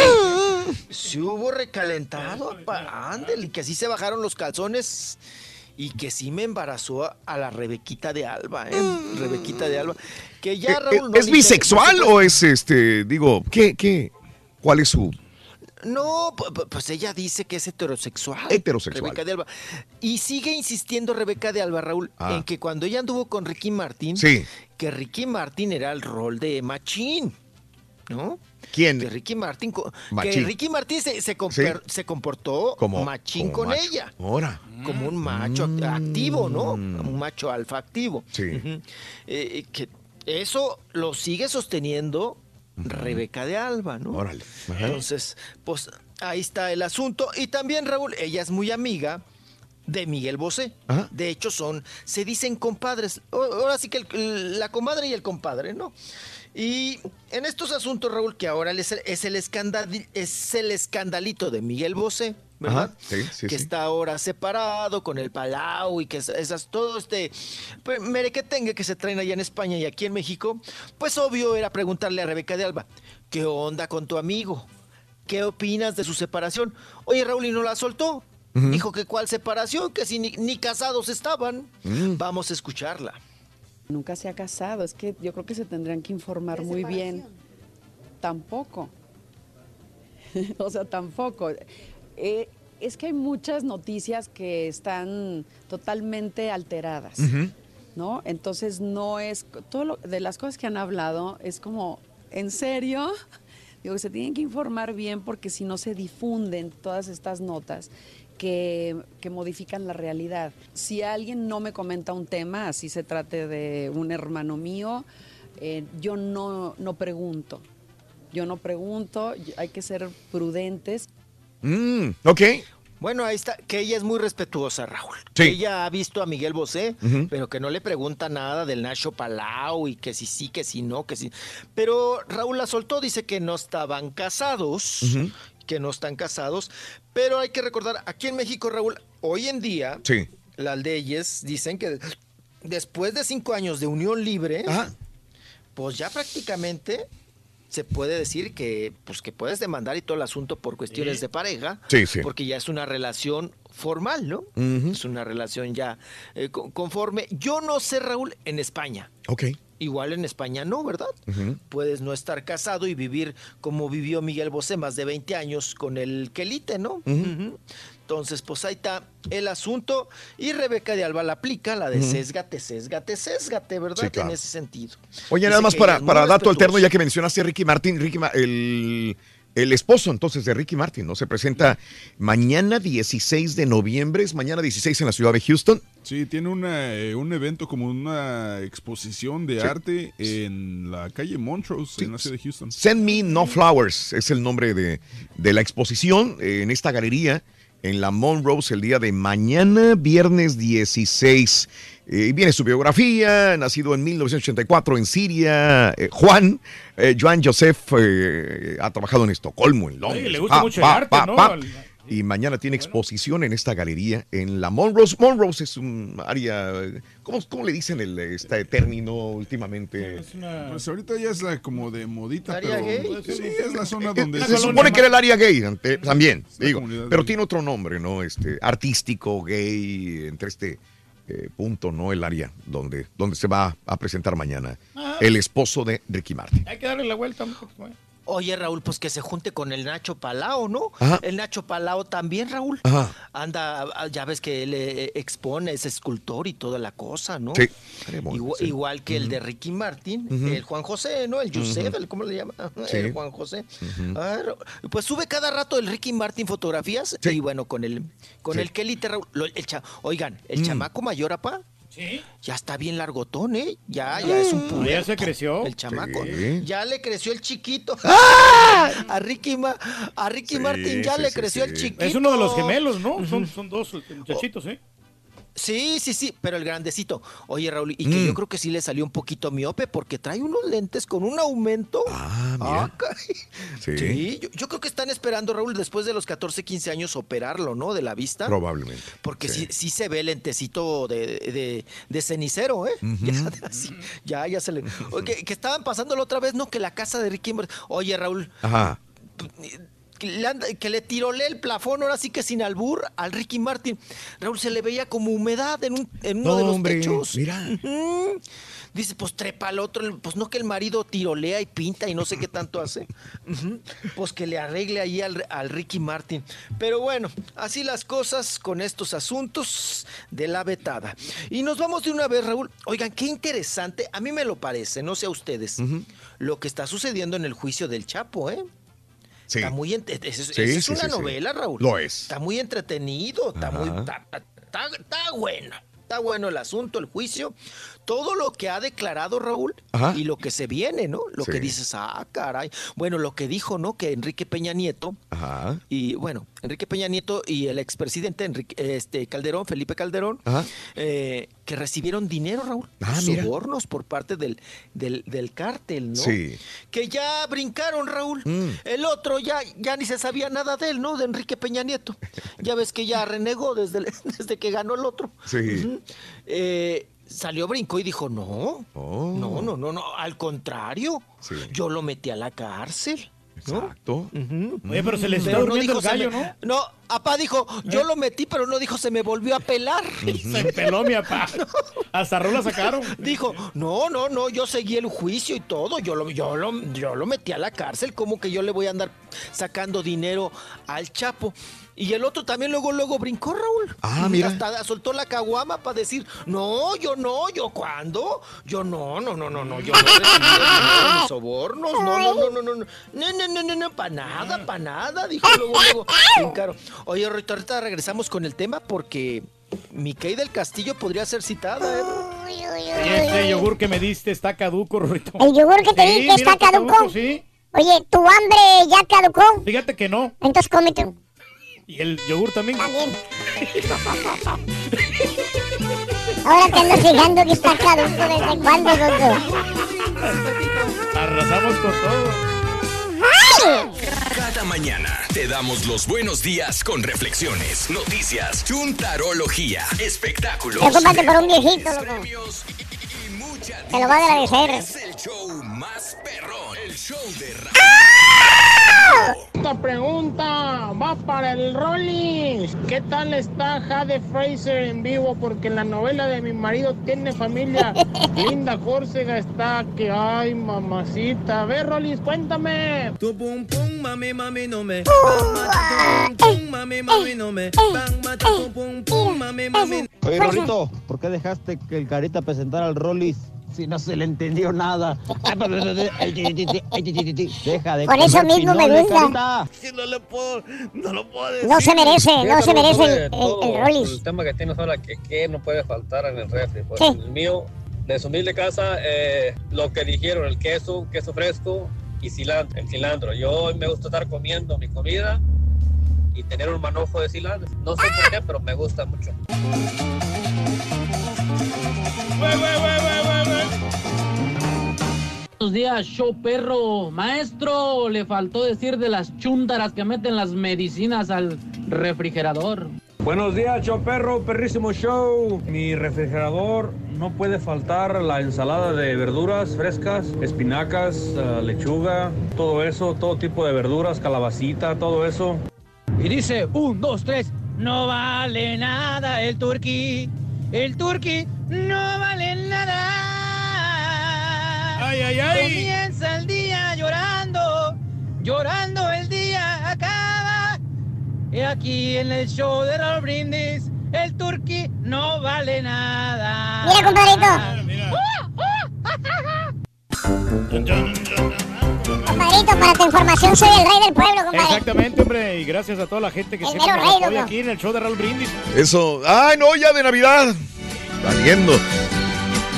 Sí hubo recalentado, ándale, y que sí se bajaron los calzones y que sí me embarazó a, la Rebequita de Alba, ¿eh? Rebequita de Alba. Que ya, Eh, Raúl... eh, no ¿Es bisexual o es este, digo, qué, qué? ¿Cuál es su? No, pu- pu- pues ella dice que es heterosexual. Heterosexual. Rebeca de Alba. Y sigue insistiendo Rebeca de Alba, Raúl, Ah. en que cuando ella anduvo con Ricky Martin, Sí. que Ricky Martin era el rol de machín. ¿no? ¿Quién? Que Ricky Martin, co- que. Ricky Martin se, se, comper- se comportó Como- machín como con macho. ella. Ahora. Como un macho act- activo, ¿no? Un macho alfa activo. Sí. Eh, que eso lo sigue sosteniendo Rebeca de Alba, ¿no? Órale. Ajá. Entonces, pues ahí está el asunto. Y también, Raúl, ella es muy amiga de Miguel Bosé. Ajá. De hecho, son, se dicen compadres. Ahora sí que el- la comadre y el compadre, ¿no? Y en estos asuntos, Raúl, que ahora es el, es el, escandal- es el escandalito de Miguel Bosé, ¿verdad? Ajá, sí, sí, que sí. está ahora separado con el Palau y que es- esas, todo este pues, merequetengue que se traen allá en España y aquí en México, pues obvio era preguntarle a Rebeca de Alba, ¿qué onda con tu amigo? ¿Qué opinas de su separación? Oye, Raúl, y no la soltó. Dijo que cuál separación, que si ni, ni casados estaban. Mm. Vamos a escucharla. Nunca se ha casado, es que yo creo que se tendrían que informar muy bien. Tampoco. o sea, tampoco. Eh, es que hay muchas noticias que están totalmente alteradas, ¿no? Entonces no es todo lo, de las cosas que han hablado es como, ¿en serio? Digo que se tienen que informar bien porque si no se difunden todas estas notas que, que modifican la realidad. Si alguien no me comenta un tema, así se trate de un hermano mío, eh, yo no, no pregunto. Yo no pregunto, hay que ser prudentes. Mm, ok. Bueno, ahí está, que ella es muy respetuosa, Raúl. Sí. Que ella ha visto a Miguel Bosé, pero que no le pregunta nada del Nacho Palau y que si sí, que si no, que sí. Pero Raúl la soltó, dice que no estaban casados. Que no están casados. Pero hay que recordar, aquí en México, Raúl, hoy en día, Sí. las leyes dicen que después de cinco años de unión libre, pues ya prácticamente se puede decir que pues que puedes demandar y todo el asunto por cuestiones de pareja, Sí, sí. porque ya es una relación formal, ¿no? Es una relación ya eh, co- conforme. Yo no sé, Raúl, en España. Ok. Igual en España no, ¿verdad? Puedes no estar casado y vivir como vivió Miguel Bosé más de 20 años con el quelite, ¿no? Entonces, pues ahí está el asunto. Y Rebeca de Alba la aplica, la de Ujú. sésgate, sésgate, sésgate, ¿verdad? Sí, claro. En ese sentido. Oye, Dice nada más para, para dato alterno, ya que mencionaste a Ricky Martin, Ricky Ma- el, el esposo entonces de Ricky Martin, ¿no? Se presenta mañana 16 de noviembre, es mañana 16 en la ciudad de Houston. Sí, tiene una, eh, un evento como una exposición de Sí. arte en la calle Montrose, en la ciudad de Houston. Send Me No Flowers es el nombre de, de la exposición eh, en esta galería en la Monrose el día de mañana, viernes 16. Eh, viene su biografía, nacido en 1984 en Siria. eh, Juan, eh, Joan Joseph, eh, ha trabajado en Estocolmo, en Londres. le gusta mucho el arte, ¿no? Al- Y mañana tiene exposición en esta galería en la Monrose. Monrose es un área, ¿cómo, cómo le dicen el, este término últimamente? Pues ahorita ya es la como de modita, Área pero gay. sí, es la zona donde Se supone que era el área gay ante- también, digo, pero gay. tiene otro nombre, ¿no? Este, artístico, gay, entre este eh, punto, ¿no? El área donde, donde se va a presentar mañana Ajá. el esposo de Ricky Martin. Hay que darle la vuelta. mijo. Oye, Raúl, pues que se junte con el Nacho Palao, ¿no? Ajá. El Nacho Palao también, Raúl. Ajá. Anda, ah, ya ves que él eh, expone, es escultor y toda la cosa, ¿no? Sí. Igual, sí. igual que el de Ricky Martin, el Juan José, ¿no? El el- ¿cómo le llama? Sí. El Juan José. Ah, pues sube cada rato el Ricky Martin fotografías y bueno, con el con Sí. el Kelite, Raúl. el cha- Oigan, el Mm. chamaco mayor, apá. Sí. Ya está bien largotón, ¿eh? Ya, ya es un Ah, puberto. ya se creció. El chamaco. Sí. Ya le creció el chiquito. ¡Ah! A Ricky, Ma- a Ricky Sí, Martin ya sí, le sí, creció sí. el chiquito. Es uno de los gemelos, ¿no? Son, son dos muchachitos, ¿eh? Sí, sí, sí, pero el grandecito. Oye, Raúl, y que Mm. yo creo que sí le salió un poquito miope porque trae unos lentes con un aumento. Ah, mira. caray. Sí. Sí, yo, yo creo que están esperando, Raúl, después de los 14, 15 años operarlo, ¿no? De la vista. Probablemente. Porque sí, sí se ve el lentecito de, de, de cenicero, ¿eh? Ya, así, ya, ya se le. Oye, que, que estaban pasándolo otra vez, ¿no? Que la casa de Ricky. Oye, Raúl, Ajá. Que le, tirolé el plafón, ahora sí que sin albur, al Ricky Martin. Raúl se le veía como humedad en, un, en uno No, de los hombre, techos. mira. Dice, pues trepa al otro, pues no que el marido tirolea y pinta y no sé qué tanto hace. Pues que le arregle ahí al, al Ricky Martin. Pero bueno, así las cosas con estos asuntos de la vetada. Y nos vamos de una vez, Raúl. Oigan, qué interesante, a mí me lo parece, no sé a ustedes, lo que está sucediendo en el juicio del Chapo, ¿eh? Sí. Está muy ent- es, es- Sí, es sí, una novela, Raúl. Lo es. Está muy entretenido, está muy Ajá. está, está- está bueno. Está bueno el asunto, el juicio. Todo lo que ha declarado Raúl Ajá. y lo que se viene, ¿no? Lo Sí. que dices, ah, caray. Bueno, lo que dijo, ¿no? Que Enrique Peña Nieto Ajá. y bueno, Enrique Peña Nieto y el expresidente Enrique, este, Calderón, Felipe Calderón, eh, que recibieron dinero, Raúl, Ah, mira. sobornos por parte del, del, del cártel, ¿no? Sí. Que ya brincaron, Raúl. Mm. El otro ya, ya ni se sabía nada de él, ¿no? De Enrique Peña Nieto. Ya ves que ya renegó desde, el- desde que ganó el otro. Sí. Eh, salió, brincó y dijo, no, Oh. no, no, no, no, al contrario, Sí. yo lo metí a la cárcel. ¿no? Exacto. Oye, pero se le está Pero durmiendo el se gallo, me- ¿no? No, apá dijo, yo lo metí, pero no dijo, se me volvió a pelar. Se peló mi papá. Hasta rola sacaron. Dijo, no, no, no, yo seguí el juicio y todo, yo lo, yo lo, yo lo metí a la cárcel, como que yo le voy a andar sacando dinero al Chapo. Y el otro también luego, luego brincó, Raúl. Ah, mira. Hasta soltó la caguama para decir, no, yo no, yo cuándo, yo no, no, no, no, no, yo no dinero ni sobornos, no, no, no, no, no, no, no, no, no, no, no, para nada, para nada, dijo luego, luego, brincaron. Oye, Rito, ahorita regresamos con el tema porque Mickey del Castillo podría ser citada, ¿eh? Oye, este yogur que me diste está caduco, Rorito. El yogur que te Sí, di que mira, está caduco. Sí. Oye, ¿tu hambre ya caducó? Fíjate que no. Entonces cómete. Y el yogur también. También. Ahora te ando fijando que está caduco. ¿Desde cuándo, doctor? Arrasamos con todo. Cada mañana te damos los buenos días con reflexiones, noticias, chuntarología, espectáculos. Preocúpate por un viejito, loco. Te lo va a agradecer. Es el show más perrón, el show de Ra- Esta pregunta va para el Rollis. ¿Qué tal está Jade Fraser en vivo? Porque en la novela de mi marido tiene familia. Linda Córcega está que, ay, mamacita. A ver, Rollis, cuéntame. Tu pum pum, mami, mami, no me. Pum mami, mami, no me. Bang, mata, tu pum pum, mami, mami. Oye, Rorito, ¿por qué dejaste que el Carita presentara al Rollis si no se le entendió nada? Deja de Por eso mismo me gusta. No le puedo, no lo puedo decir. No se merece, no se merece el, el, el Rollis. El tema que tienes ahora, que, que no puede faltar en el refri. Pues Sí. el mío, de su humilde casa, eh, lo que dijeron, el queso, queso fresco y cilantro, el cilantro. Yo me gusta estar comiendo mi comida y tener un manojo de cilantro. No sé por qué, pero me gusta mucho. Buenos días, show perro. Maestro, le faltó decir de las chúntaras que meten las medicinas al refrigerador. Buenos días, show perro, perrísimo show. Mi refrigerador no puede faltar la ensalada de verduras frescas, espinacas, eh, lechuga, todo eso, todo tipo de verduras, calabacita, todo eso. Y dice, un, dos, tres, no vale nada el turqui. El turqui no vale nada. Ay, ay, ay. Comienza el día llorando, llorando el día acaba. Y aquí en el show de Raúl Brindis, el turqui no vale nada. Mira, compadrito. Compadrito, para tu información, soy el rey del pueblo, compadre. Exactamente, hombre. Y gracias a toda la gente que El siempre nos apoya aquí en el show de Raúl Brindis. Eso. ¡Ay, no! Ya de Navidad. Valiendo.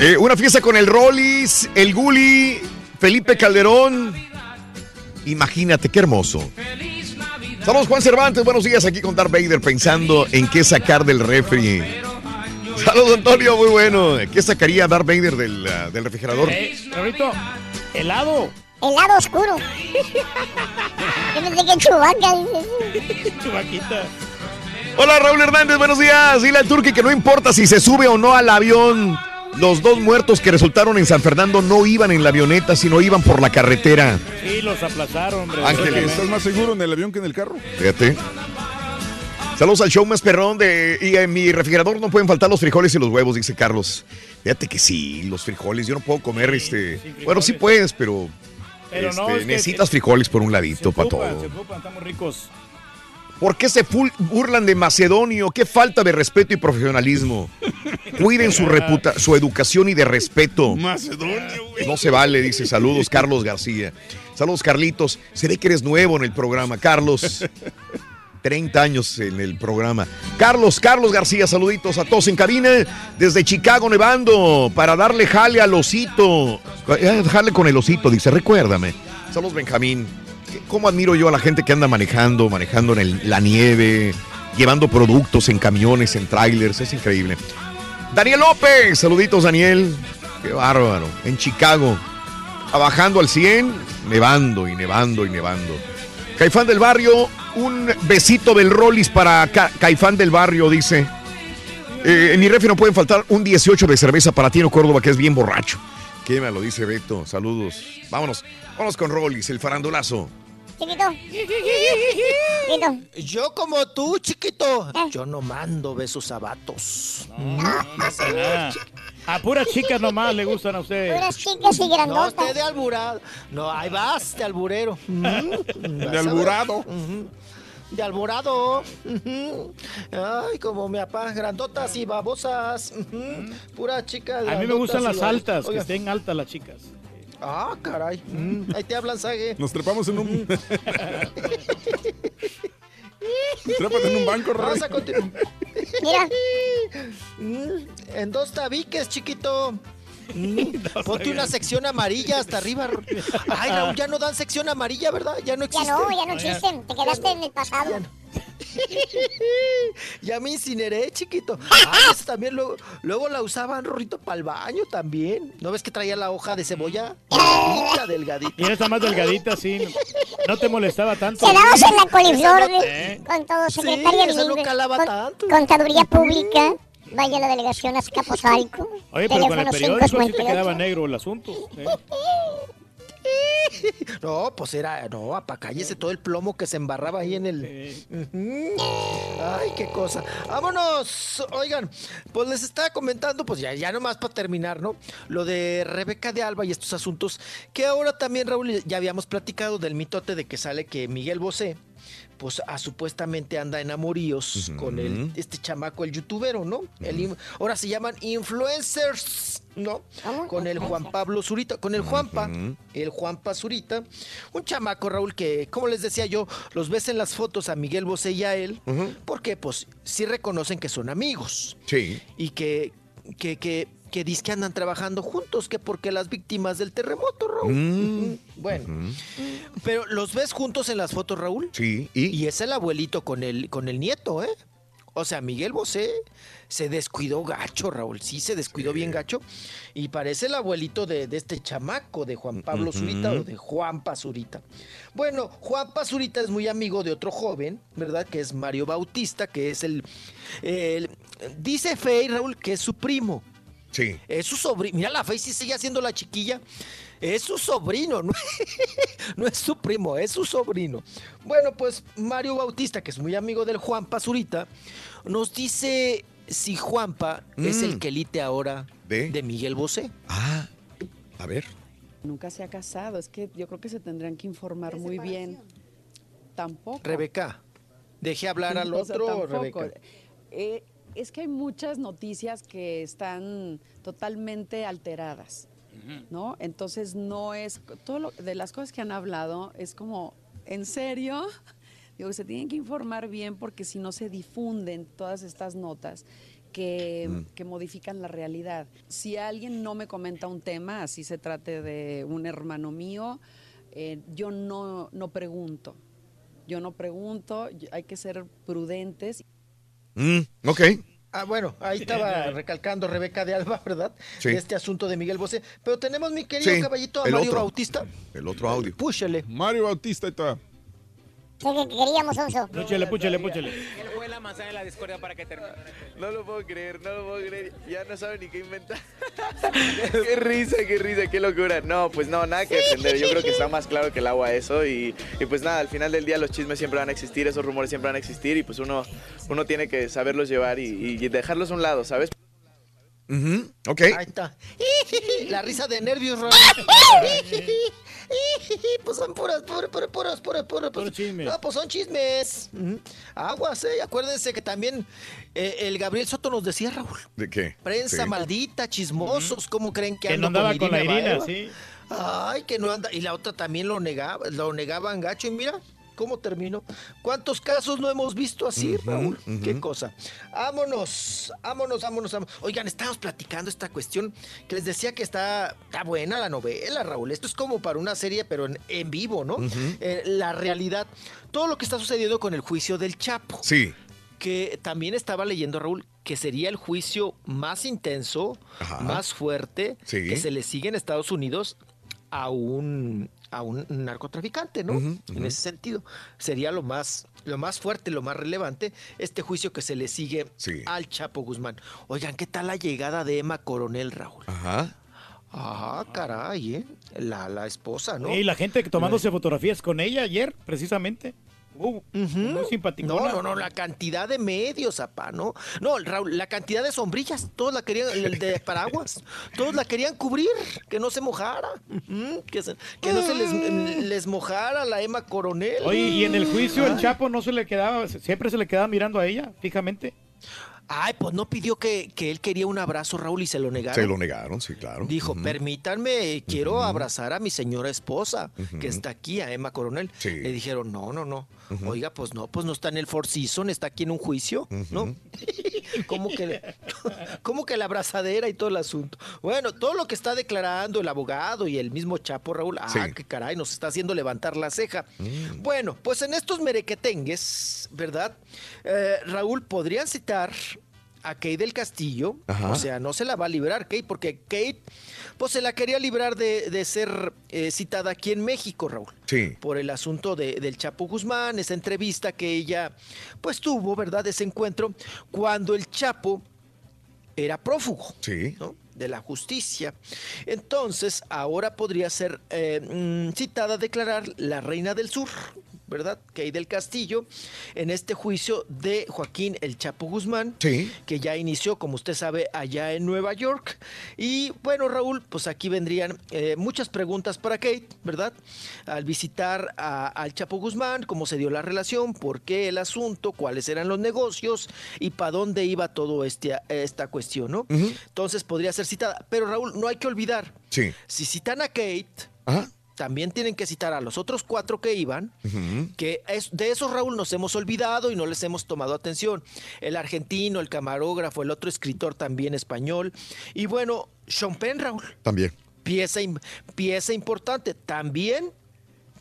Eh, una fiesta con el Rollis, el Guli, Felipe Calderón. Imagínate, qué hermoso. Saludos, Juan Cervantes. Buenos días aquí con Darth Vader pensando en qué sacar del refri. Saludos, Antonio. Muy bueno. ¿Qué sacaría Darth Vader del, ah, del refrigerador? Eh, Raulito, helado. El lado oscuro. Yo pensé que chubaca. Chubaquita. Hola, Raúl Hernández. Buenos días. Dile al Turqui que no importa si se sube o no al avión. Los dos muertos que resultaron en San Fernando no iban en la avioneta, sino iban por la carretera. Sí, los aplazaron, hombre. Ángeles. ¿Estás más seguro en el avión que en el carro? Fíjate. Saludos al show más perrón de. Y en mi refrigerador no pueden faltar los frijoles y los huevos, dice Carlos. Fíjate que sí, los frijoles. Yo no puedo comer este. Bueno, sí puedes, pero. Pero no, este, es necesitas frijoles por un ladito para Ocupan, todo. se ocupan, estamos ricos. ¿Por qué se burlan de Macedonio? Qué falta de respeto y profesionalismo. Cuiden su reputa su educación y de respeto. Macedonio, güey. No se vale, dice saludos Carlos García. Saludos Carlitos. Se ve que eres nuevo en el programa, Carlos. 30 años en el programa. Carlos, Carlos García, saluditos a todos en cabina desde Chicago, nevando, para darle jale al osito. Eh, Jale con el osito, dice, recuérdame. Saludos Benjamín. ¿Cómo admiro yo a la gente que anda manejando, manejando en la nieve, llevando productos en camiones, en trailers? Es increíble. Daniel López, saluditos Daniel. Qué bárbaro. En Chicago, trabajando al 100, nevando y nevando y nevando. Caifán del Barrio, un besito del Rollis para Ca- Caifán del Barrio, dice. Eh, en mi refri no pueden faltar un 18 de cerveza para Tino Córdoba, que es bien borracho. ¿Qué me lo dice Beto? Saludos. Vámonos, vámonos con Rollis, el farandulazo. Chiquito. Chiquito. Yo como tú, chiquito. Eh. Yo no mando besos a vatos. Ah, a puras chicas nomás le gustan a usted. Puras chicas y No, grandotas. usted de alburado. No, ahí vas, de alburero. De alburado. De alborado. Ay, como mi papá, grandotas y babosas. Ujú. Pura chica. A mí me gustan las altas, que estén altas las chicas. Ah, caray. Mm, Ahí te hablan, Sague. Nos trepamos en un. Trépate en un banco, Roy. Vamos a continuar. Mira. Mm, En dos tabiques, chiquito. Mm, Ponte una sección amarilla hasta arriba. Ay, Raúl, ya no dan sección amarilla, ¿verdad? Ya no Ya existe. no, ya no existen. Te quedaste en el pasado. Ya me incineré, chiquito. Ay, esa también luego, luego la usaban, Rorrito, para el baño también. ¿No ves que traía la hoja de cebolla? Delgadita, delgadita. Y esta más delgadita, sí. No te molestaba tanto. Quedamos en la coliflor ¿Eh? con todo secretaria no bilingüe, calaba con- tanto. Contaduría Pública. Vaya a la delegación Azcapotzalco. Oye, pero con el periódico sí te 558. quedaba negro el asunto. ¿eh? No, pues era, no, apa, cállese todo el plomo que se embarraba ahí en el. Ay, qué cosa. Vámonos. Oigan, pues les estaba comentando, pues ya, ya nomás para terminar, ¿no? Lo de Rebeca de Alba y estos asuntos, que ahora también, Raúl, ya habíamos platicado del mitote de que sale que Miguel Bosé, pues ah, supuestamente anda en amoríos con el, este chamaco, el youtubero, ¿no? El ahora se llaman influencers, ¿no? Con el Juan Pablo Zurita, con el Juanpa, el Juanpa Zurita, un chamaco, Raúl, que, como les decía yo, los ves en las fotos a Miguel Bosé y a él, porque pues sí reconocen que son amigos. Sí. y que, que, que, que dizque que andan trabajando juntos, que porque las víctimas del terremoto, Raúl. Mm. Bueno, pero los ves juntos en las fotos, Raúl. Sí, ¿y? Y es el abuelito con el, con el nieto, ¿eh? O sea, Miguel Bosé se descuidó gacho, Raúl. Sí, se descuidó bien gacho. Y parece el abuelito de, de este chamaco, de Juan Pablo. Zurita o de Juan Pazurita. Bueno, Juan Pazurita es muy amigo de otro joven, ¿verdad? Que es Mario Bautista, que es el... el- dice Fey, Raúl, que es su primo. Sí. Es su sobrino. Mira, la sí sigue haciendo la chiquilla. Es su sobrino, no, no es su primo, es su sobrino. Bueno, pues Mario Bautista, que es muy amigo del Juanpa Zurita, nos dice si Juanpa es Mm. el quelite ahora ¿De? de Miguel Bosé. Ah, a ver. Nunca se ha casado, es que yo creo que se tendrían que informar muy bien. Tampoco. Rebeca, deje hablar al O sea, otro, tampoco. Rebeca. Eh, es que hay muchas noticias que están totalmente alteradas, ¿no? Entonces no es todo lo de las cosas que han hablado es como en serio. Digo, se tienen que informar bien porque si no se difunden todas estas notas que, Mm. que modifican la realidad. Si alguien no me comenta un tema, así se trate de un hermano mío, eh, yo no, no pregunto. Yo no pregunto, hay que ser prudentes. Mm, ok. Ah, bueno, ahí estaba recalcando Rebeca de Alba, ¿verdad? Sí. De este asunto de Miguel Bosé. Pero tenemos, mi querido Sí, caballito, a Mario otro. Bautista. El otro audio. Púchele. Mario Bautista, ahí está. ¿Qué, qué queríamos, Onso? Púchele, púchele, púchele. La manzana de la discordia para que termine. No lo puedo creer, no lo puedo creer. Ya no saben ni qué inventar. qué risa, qué risa, qué locura. No, pues no, nada que defender. Yo creo que está más claro que el agua eso. Y, y pues nada, al final del día los chismes siempre van a existir, esos rumores siempre van a existir. Y pues uno, uno tiene que saberlos llevar y, y dejarlos a un lado, ¿sabes? Ujú, Ok. Ahí está. La risa de nervios, Raúl. Pues son puras, puras, puras, puras, puras, puras. Pues, No, pues son chismes. Aguas, eh. Acuérdense que también eh, el Gabriel Soto nos decía, Raúl. ¿De qué? Prensa Sí. maldita, chismosos, ¿cómo creen que Que no ando andaba con la Irina, Baeva? sí. Ay, que no anda. Y la otra también lo negaba, lo negaban gacho. Y mira cómo terminó. ¿Cuántos casos no hemos visto así, Raúl? Qué cosa. Vámonos, vámonos, vámonos, vámonos. Oigan, estábamos platicando esta cuestión que les decía que está, está buena la novela, Raúl. Esto es como para una serie, pero en, en vivo, ¿no? Eh, la realidad. Todo lo que está sucediendo con el juicio del Chapo. Sí. Que también estaba leyendo, Raúl, que sería el juicio más intenso, Ajá. más fuerte, Sí. que se le sigue en Estados Unidos a un, a un narcotraficante, ¿no? En ese sentido. Sería lo más, lo más fuerte, lo más relevante, este juicio que se le sigue Sí. al Chapo Guzmán. Oigan, ¿qué tal la llegada de Emma Coronel, Raúl? Ajá. Ah, caray, ¿eh? La, la esposa, ¿no? Y la gente tomándose fotografías con ella ayer, precisamente. Uh, Muy simpático. No, no, no, la cantidad de medios, apá, ¿no? No, Raúl, la cantidad de sombrillas, todos la querían, el de paraguas, todos la querían cubrir, que no se mojara, que, se- que no se les, les mojara la Emma Coronel. Oye, y en el juicio el. Chapo no se le quedaba, siempre se le quedaba mirando a ella, fijamente. Ay, pues no pidió que, que él quería un abrazo, Raúl, y se lo negaron. Se lo negaron, sí, claro. Dijo, permítanme, quiero abrazar a mi señora esposa, que está aquí, a Emma Coronel. Sí. Le dijeron, no, no, no. Oiga, pues no, pues no está en el Four Seasons, está aquí en un juicio, ¿no? ¿Cómo que, ¿Cómo que la abrazadera y todo el asunto? Bueno, todo lo que está declarando el abogado y el mismo Chapo, Raúl, ah, Sí. que caray, nos está haciendo levantar la ceja. Mm. Bueno, pues en estos merequetengues, ¿verdad? Eh, Raúl, podrían citar a Kate del Castillo, Ajá. o sea, no se la va a librar Kate, porque Kate, pues se la quería librar de, de ser eh, citada aquí en México, Raúl Sí. por el asunto de- del Chapo Guzmán, esa entrevista que ella pues tuvo, ¿verdad? Ese encuentro cuando el Chapo era prófugo Sí. ¿no? de la justicia. Entonces, ahora podría ser eh, mm, citada a declarar la reina del sur, ¿verdad? Kay del Castillo, en este juicio de Joaquín El Chapo Guzmán, Sí. que ya inició, como usted sabe, allá en Nueva York. Y bueno, Raúl, pues aquí vendrían eh, muchas preguntas para Kate, ¿verdad? Al visitar a- al Chapo Guzmán, cómo se dio la relación, por qué el asunto, cuáles eran los negocios y para dónde iba todo este, esta cuestión, ¿no? Entonces podría ser citada. Pero Raúl, no hay que olvidar, Sí. si citan a Kate, Ajá. También tienen que citar a los otros cuatro que iban, que es- de esos Raúl nos hemos olvidado y no les hemos tomado atención. El argentino, el camarógrafo, el otro escritor también español. Y bueno, Sean Penn, Raúl, También. pieza, pieza importante, también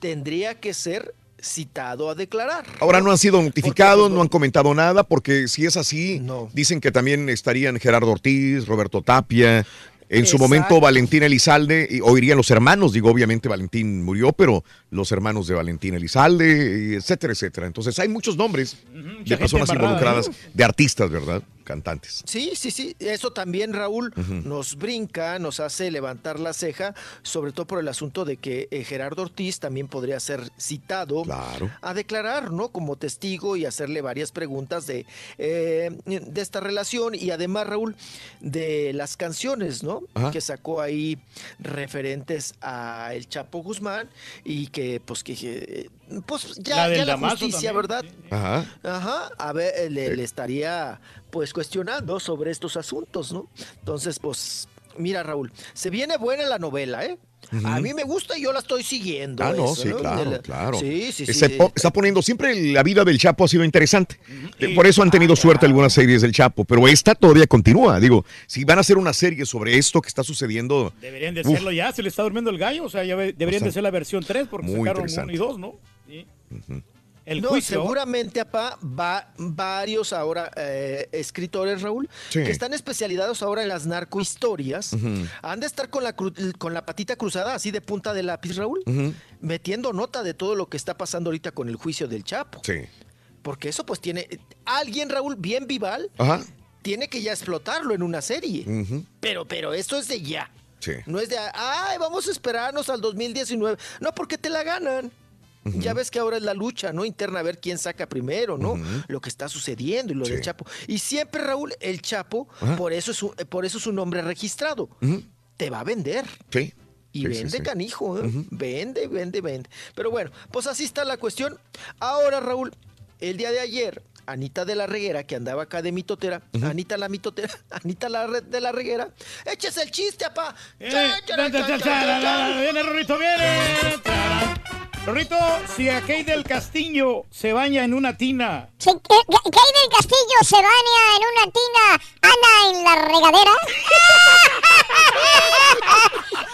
tendría que ser citado a declarar. Ahora no han sido notificados, no han comentado nada, porque si es así, dicen que también estarían Gerardo Ortiz, Roberto Tapia, en su momento Valentín Elizalde, y oirían los hermanos, digo, obviamente Valentín murió, pero los hermanos de Valentín Elizalde, etcétera, etcétera. Entonces hay muchos nombres de personas embarrada, involucradas, ¿no? de artistas, ¿verdad? Cantantes. Sí, sí, sí. Eso también, Raúl, nos brinca, nos hace levantar la ceja, sobre todo por el asunto de que eh, Gerardo Ortiz también podría ser citado Claro. a declarar, ¿no? Como testigo y hacerle varias preguntas de, eh, de esta relación y además, Raúl, de las canciones, ¿no? Ajá. Que sacó ahí referentes a El Chapo Guzmán y que, pues, que, eh, pues, ya, La ya la justicia, también, ¿verdad? Ajá. Ajá, a ver, eh, le, le estaría pues cuestionando sobre estos asuntos, ¿no? Entonces, pues, mira, Raúl, se viene buena la novela, ¿eh? A Ujú. mí me gusta y yo la estoy siguiendo. Ah, no, eso, sí, De claro, la- claro. Sí, sí, sí. Se po- está poniendo, siempre la vida del Chapo ha sido interesante. Por eso han tenido suerte algunas series del Chapo, pero esta todavía continúa. Digo, si van a hacer una serie sobre esto que está sucediendo, Deberían de hacerlo ya, se le está durmiendo el gallo, o sea, ya deberían de Bastante. ser la versión 3 porque sacaron interesante. uno y dos, ¿no? Sí. El no, juicio. seguramente, apá, va varios ahora eh, escritores, Raúl, Sí. que están especializados ahora en las narcohistorias. Ujú. Han de estar con la, con la patita cruzada, así de punta de lápiz, Raúl, metiendo nota de todo lo que está pasando ahorita con el juicio del Chapo. sí. Porque eso pues tiene... Alguien, Raúl, bien vival, Ajá. tiene que ya explotarlo en una serie. Pero, pero esto es de ya. Sí. No es de, ay, vamos a esperarnos al 2019. No, porque te la ganan. Ya ves que ahora es la lucha, ¿no? Interna a ver quién saca primero, ¿no? Lo que está sucediendo y lo del Chapo. Y siempre, Raúl, el Chapo, por eso, es su, eh, por eso es un nombre registrado. Te va a vender. Sí. Y sí, vende sí. canijo, ¿eh? Vende, vende, vende. Pero bueno, pues así está la cuestión. Ahora, Raúl, el día de ayer, Anita de la Reguera, que andaba acá de mitotera, Anita la mitotera, Anita la Re- de la Reguera, échese el chiste, apá. Eh, Viene Rorrito, viene. Rorrito, si a Kay del Castillo se baña en una tina, Si que, que- Kay del Castillo se baña en una tina, Ana en la regadera.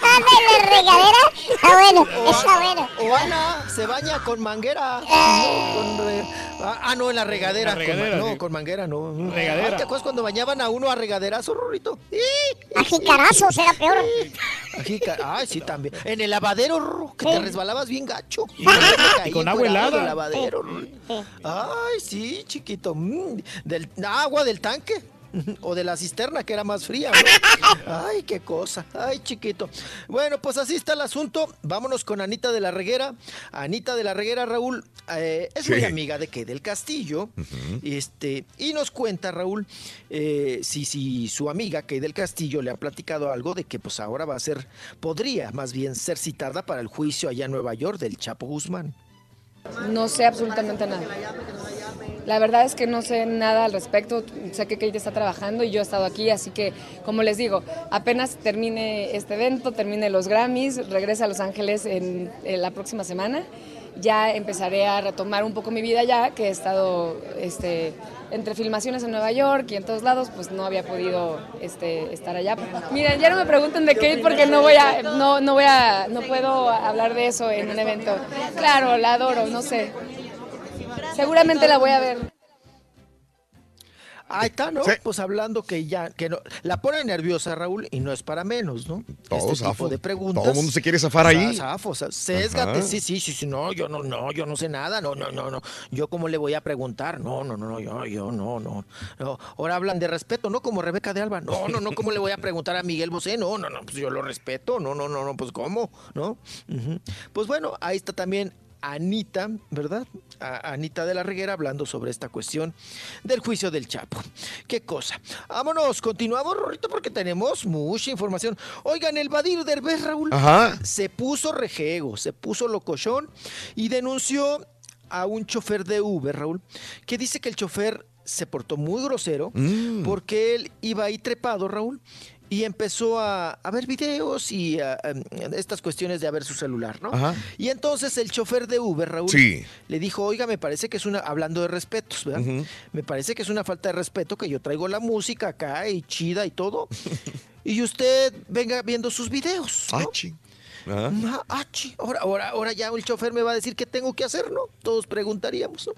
Ana en la regadera. Está bueno, O está Ana- bueno. O Ana se baña con manguera. No, con re- ah, ah, no, en la regadera. Regadera, con, no, con manguera, no. Regadera. ¿Te acuerdas cuando bañaban a uno a regaderazo, Rorrito? A jicarazos era peor. Aquí, ca- Ay, sí, también. En el lavadero, Rorro, que te resbalabas bien gacho. Y, y con agua helada. Del lavadero. Ay, sí, chiquito. mm, Del agua del tanque. O de la cisterna, que era más fría. ¿no? Ay, qué cosa. Ay, chiquito. Bueno, pues así está el asunto. Vámonos con Anita de la Reguera. Anita de la Reguera, Raúl, eh, es muy amiga de que del Castillo. este, y nos cuenta, Raúl, eh, si, si su amiga Kay del Castillo le ha platicado algo de que pues ahora va a ser, podría más bien ser citada para el juicio allá en Nueva York del Chapo Guzmán. No sé absolutamente nada. La verdad es que no sé nada al respecto. Sé que Kate está trabajando y yo he estado aquí, así que, como les digo, apenas termine este evento, termine los Grammys, regrese a Los Ángeles en, en la próxima semana, ya empezaré a retomar un poco mi vida ya, que he estado este, entre filmaciones en Nueva York y en todos lados, pues no había podido este, estar allá. Miren, ya no me pregunten de Kate porque no voy a, no, no voy a, no puedo hablar de eso en un evento. Claro, la adoro, no sé. Seguramente la voy a ver. Ahí está, ¿no? Pues hablando que ya, que no, la pone nerviosa Raúl y no es para menos, ¿no? Todo este zafo. tipo de preguntas. Todo el mundo se quiere zafar ahí. Za- Zafo, za- sésgate, Ajá. sí, sí, sí, sí, no, yo no, no, yo no sé nada, no, no, no, no. Yo cómo le voy a preguntar, no, no, no, no, yo, yo, no, no. no. Ahora hablan de respeto, ¿no? Como Rebeca de Alba, no, no, no, ¿cómo le voy a preguntar a Miguel Bosé? No, no, no, pues yo lo respeto, no, no, no, no, pues ¿cómo? ¿No? Pues bueno, ahí está también Anita, ¿verdad? A- Anita de la Reguera hablando sobre esta cuestión del juicio del Chapo. Qué cosa. Vámonos, continuamos, Rorrito, porque tenemos mucha información. Oigan, el Badir Derbez, Raúl, Ajá. se puso rejego, se puso locochón y denunció a un chofer de Uber, Raúl, que dice que el chofer se portó muy grosero Mm. porque él iba ahí trepado, Raúl, y empezó a, a ver videos y a- a- estas cuestiones de a ver su celular, ¿no? Ajá. Y entonces el chofer de Uber, Raúl, Sí. le dijo, oiga, me parece que es una, hablando de respetos, ¿verdad? Me parece que es una falta de respeto que yo traigo la música acá y chida y todo, y usted venga viendo sus videos. ¿no? Achi. Ajá. Ah, ah, chi. Ahora, ahora, ahora ya el chofer me va a decir qué tengo que hacer, ¿no? Todos preguntaríamos, ¿no?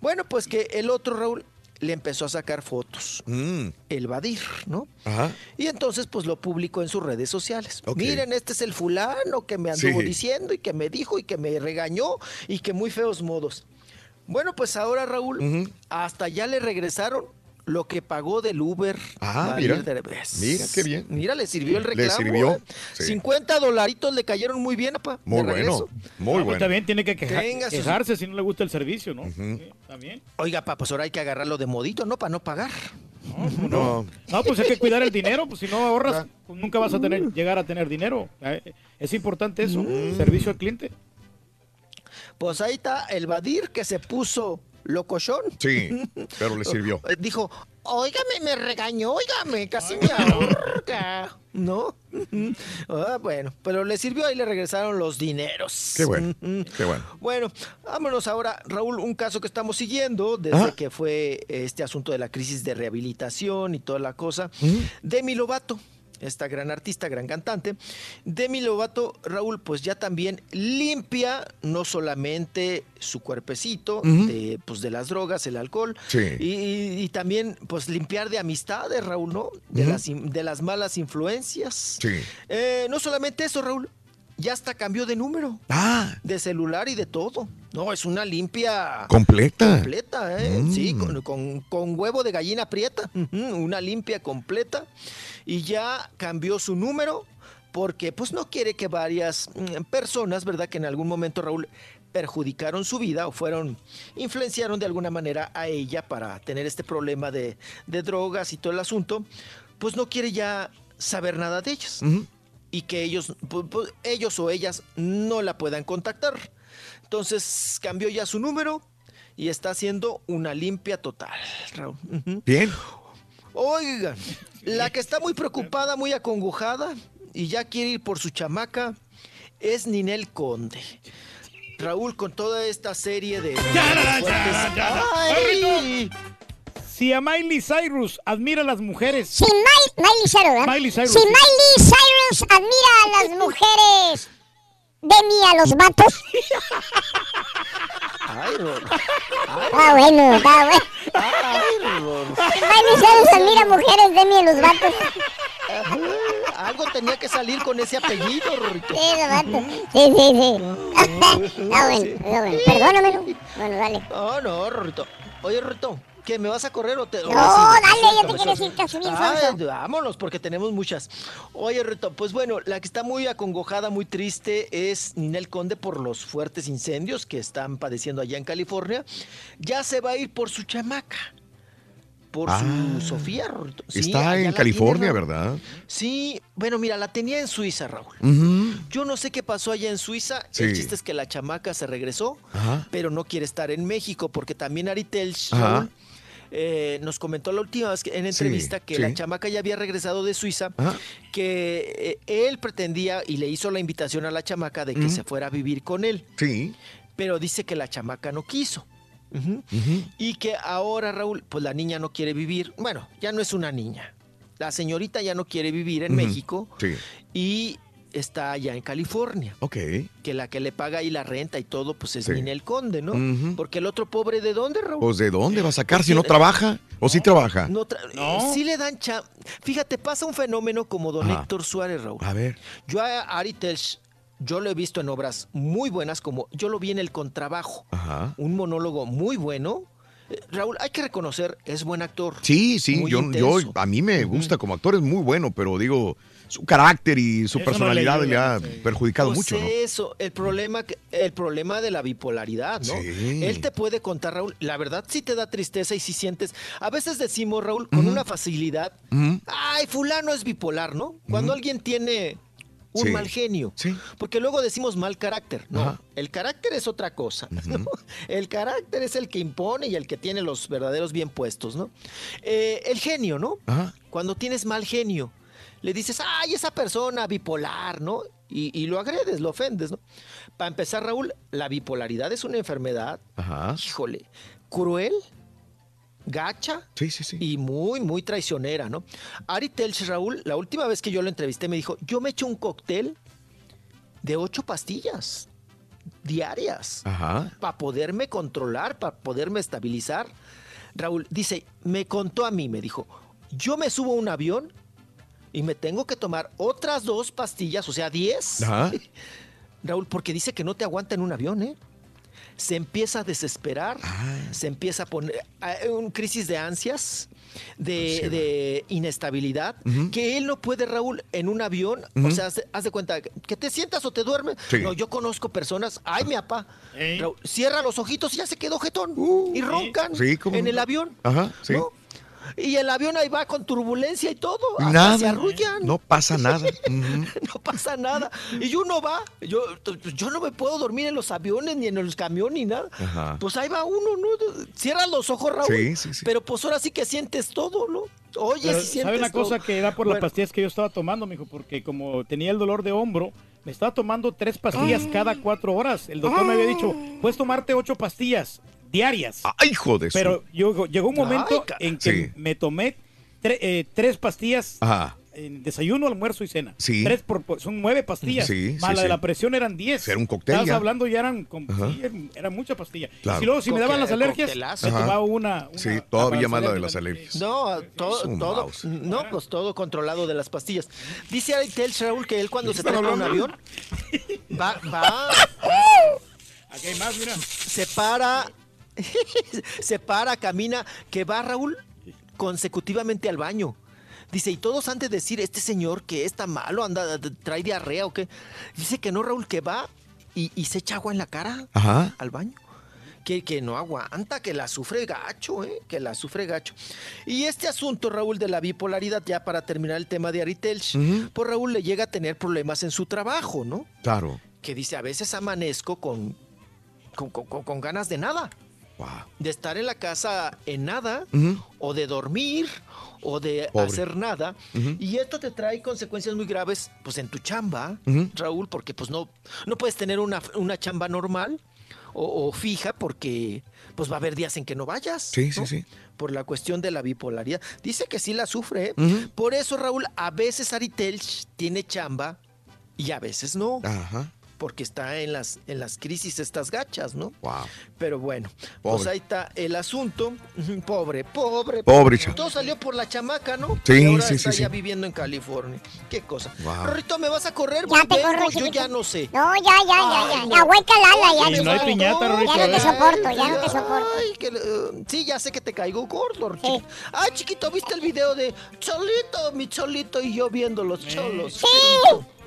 Bueno, pues que el otro Raúl le empezó a sacar fotos, Mm. el Badir, ¿no? Ajá. Y entonces pues lo publicó en sus redes sociales. Miren, este es el fulano que me anduvo Sí. diciendo y que me dijo y que me regañó y que muy feos modos. Bueno, pues ahora Raúl, hasta ya le regresaron lo que pagó del Uber. Ah, mira. Derbez. Mira, qué bien. Mira, le sirvió el Le reclamo. sirvió, ¿eh? sí. 50 dolaritos le cayeron muy bien, apa. Muy bueno. Muy Ah, pues bueno. también tiene que queja- Tenga quejarse si no le gusta el servicio, ¿no? Sí, También. Oiga, pa, pues ahora hay que agarrarlo de modito, ¿no? Para no pagar. No. No, pues hay que cuidar el dinero, pues si no ahorras, pues nunca vas a tener, llegar a tener dinero. Eh, Es importante eso, Mm. servicio al cliente. Pues ahí está el Badir que se puso locochón. Sí, pero le sirvió. Dijo, óigame, me regañó, óigame, casi me ahorca. ¿No? Ah, bueno, pero le sirvió y le regresaron los dineros. Qué bueno. Qué bueno. Bueno, vámonos ahora, Raúl, un caso que estamos siguiendo desde Ah. que fue este asunto de la crisis de rehabilitación y toda la cosa. Mm. Demi Lovato, esta gran artista, gran cantante. Demi Lovato, Raúl, pues ya también limpia no solamente su cuerpecito de, pues, de las drogas, el alcohol, Sí. y, y- y también pues limpiar de amistades, Raúl, ¿no? De, Ujú. las, de las malas influencias. Sí. Eh, no solamente eso, Raúl, ya hasta cambió de número. Ah. De celular y de todo. No, es una limpia. ¿Completa? Completa, ¿eh? Mm. Sí, con, con- con huevo de gallina prieta. Una limpia completa. Y ya cambió su número porque pues no quiere que varias mm, personas, ¿verdad? Que en algún momento, Raúl, perjudicaron su vida o fueron, influenciaron de alguna manera a ella para tener este problema de, de drogas y todo el asunto, pues no quiere ya saber nada de ellas. Y que ellos, ellos o ellas no la puedan contactar. Entonces cambió ya su número y está haciendo una limpia total. Raúl. Bien. Oigan, la que está muy preocupada, muy acongojada y ya quiere ir por su chamaca es Ninel Conde. Raúl, con toda esta serie de... Si a Miley Cyrus admira a las mujeres. Si Miley, Miley Cyrus, ¿eh? Miley Cyrus, si sí. Miley Cyrus admira a las mujeres, Demi a los vatos. Ay, Ror. Ah, bueno, está bueno. Ay. Si Miley Cyrus admira a mujeres, Demi a los vatos. Ah, Algo tenía que salir con ese apellido, Rorrito. Sí, los vatos. Sí, sí, sí. Está bueno, está bueno. Perdóname, ¿no? Bueno, dale. No, no, Rorrito. Oye, Rorrito, ¿qué me vas a correr o te.? No, o dale, ya te quieres ir, casi bien Ay, sonso. vámonos, porque tenemos muchas. Oye, Rorrito, pues bueno, la que está muy acongojada, muy triste es Ninel Conde por los fuertes incendios que están padeciendo allá en California. Ya se va a ir por su chamaca. Por Ah, su Sofía, Rorrito. Sí, Está en California, tiene. ¿verdad? Sí, bueno, mira, la tenía en Suiza, Raúl. Yo no sé qué pasó allá en Suiza. Sí. El chiste es que la chamaca se regresó, Ajá. pero no quiere estar en México porque también Aritel Ajá. Raúl, eh, nos comentó la última vez que- en entrevista que sí. la chamaca ya había regresado de Suiza, Ajá. que eh, él pretendía y le hizo la invitación a la chamaca de que se fuera a vivir con él, Sí. pero dice que la chamaca no quiso. Y que ahora, Raúl, pues la niña no quiere vivir. Bueno, ya no es una niña. La señorita ya no quiere vivir en. México Sí. y está allá en California. Ok. Que la que le paga ahí la renta y todo, pues es Sí. Ninel Conde, ¿no? Porque el otro pobre, ¿de dónde, Raúl? Pues ¿de dónde va a sacar si no tiene- trabaja? ¿O sí trabaja? No tra- eh, sí le dan cha... Fíjate, pasa un fenómeno como don Ajá. Héctor Suárez, Raúl. A ver. Yo a Ari Telch, yo lo he visto en obras muy buenas, como yo lo vi en El Contrabajo. Ajá. Un monólogo muy bueno. Eh, Raúl, hay que reconocer, es buen actor. Sí, sí, yo, yo, a mí me gusta como actor, es muy bueno, pero digo, su carácter y su Eso no personalidad le le ha perjudicado Pues mucho, ¿no? Eso, el problema, el problema de la bipolaridad, ¿no? Sí. Él te puede contar, Raúl, la verdad sí te da tristeza y sí sientes. A veces decimos, Raúl, con una facilidad, ay, fulano es bipolar, ¿no? Cuando alguien tiene un Sí. mal genio. Porque luego decimos mal carácter. No, Ajá. el carácter es otra cosa. ¿no? El carácter es el que impone y el que tiene los verdaderos bien puestos, ¿no? Eh, el genio, ¿no? Ajá. Cuando tienes mal genio, le dices, ay, esa persona bipolar, ¿no? Y, y lo agredes, lo ofendes, ¿no? Para empezar, Raúl, la bipolaridad es una enfermedad, Ajá. híjole, cruel, gacha Sí, sí, sí. y muy, muy traicionera, ¿no? Ari Telch, Raúl, la última vez que yo lo entrevisté me dijo, yo me echo un cóctel de ocho pastillas diarias para poderme controlar, para poderme estabilizar. Raúl dice, me contó a mí, me dijo, yo me subo a un avión y me tengo que tomar otras dos pastillas, o sea, diez. Ajá. Raúl, porque dice que no te aguanta en un avión, ¿eh? Se empieza a desesperar, Ah. se empieza a poner a- un crisis de ansias, de, Sí. de inestabilidad, que él no puede, Raúl, en un avión, o sea, haz de, haz de cuenta, que te sientas o te duermes. Sí. No, yo conozco personas, ay, mi papá. Raúl, cierra los ojitos y ya se quedó jetón, y roncan Uh, Sí, ¿cómo en el avión. Ajá, sí. ¿no? Y el avión ahí va con turbulencia y todo, hasta Nada. se arrullan. No pasa nada. No pasa nada. Y uno va, yo, yo no me puedo dormir en los aviones, ni en los camiones, ni nada. Ajá. Pues ahí va uno, ¿no? Cierra los ojos, Raúl. Sí, sí, sí. Pero pues ahora sí que sientes todo, ¿no? Oye, Pero, si sientes ¿Sabe una cosa que da por las pastillas que yo estaba tomando, mijo? Porque como tenía el dolor de hombro, me estaba tomando tres pastillas Ah. cada cuatro horas. El doctor me había dicho, puedes tomarte ocho pastillas diarias. ¡Ay, hijo de su- Pero yo- llegó un momento Ay, en que Sí. me tomé tre- eh, tres pastillas Ajá. en desayuno, almuerzo y cena. Sí. Tres por, son nueve pastillas. Sí, Más sí, la sí. de la presión eran diez. Era un cóctel Estabas ya. hablando ya eran, eran- era mucha pastilla. Claro. Y luego si me daban las alergias, coctelazo. me tomaba una, una Sí, todavía más la de las alergias. No, todo, todo, no, pues todo controlado de las pastillas. Dice Ari Telch, Raúl, que él cuando se trepa a un avión, va, va, Aquí hay más, mira. Se para, se para, camina, que va Raúl consecutivamente al baño. Dice, y todos han de decir, este señor que está malo, anda, trae diarrea o qué. Dice que no, Raúl, que va y, y se echa agua en la cara Ajá. al baño. Que, que no aguanta, que la sufre gacho, ¿eh? que la sufre gacho. Y este asunto, Raúl, de la bipolaridad, ya para terminar el tema de Aritelch, pues Raúl le llega a tener problemas en su trabajo, ¿no? Claro. Que dice, a veces amanezco con- con- con ganas de nada. De estar en la casa en nada, o de dormir, o de Pobre. hacer nada. Y esto te trae consecuencias muy graves, pues en tu chamba. Raúl, porque pues no, no puedes tener una, una chamba normal o, o fija porque pues va a haber días en que no vayas. Sí, sí, ¿no? sí. Por la cuestión de la bipolaridad. Dice que sí la sufre. ¿eh? Por eso, Raúl, a veces Ari Telch tiene chamba y a veces no. Ajá. Porque está en las, en las crisis estas gachas, ¿no? Wow. Pero bueno, pues ahí está el asunto. Pobre, pobre. Pobre. Todo salió por la chamaca, ¿no? Sí, Y ahora sí, está sí, ya sí. viviendo en California. Qué cosa. Wow. Rorrito, ¿me vas a correr? Ya te corro, yo ya no sé. No, ya, ya, ya, ya. Ay, Ya, hueca Lala, ya. Ay, te no hay soporto. piñata, Rorrito, Ya no te ¿eh? soporto, ya no te soporto. Ay, que le- eh, sí, ya sé que te caigo gordo. chiquito. Ay, chiquito, ¿viste el video de Cholito, mi Cholito y yo viendo los cholos? Sí,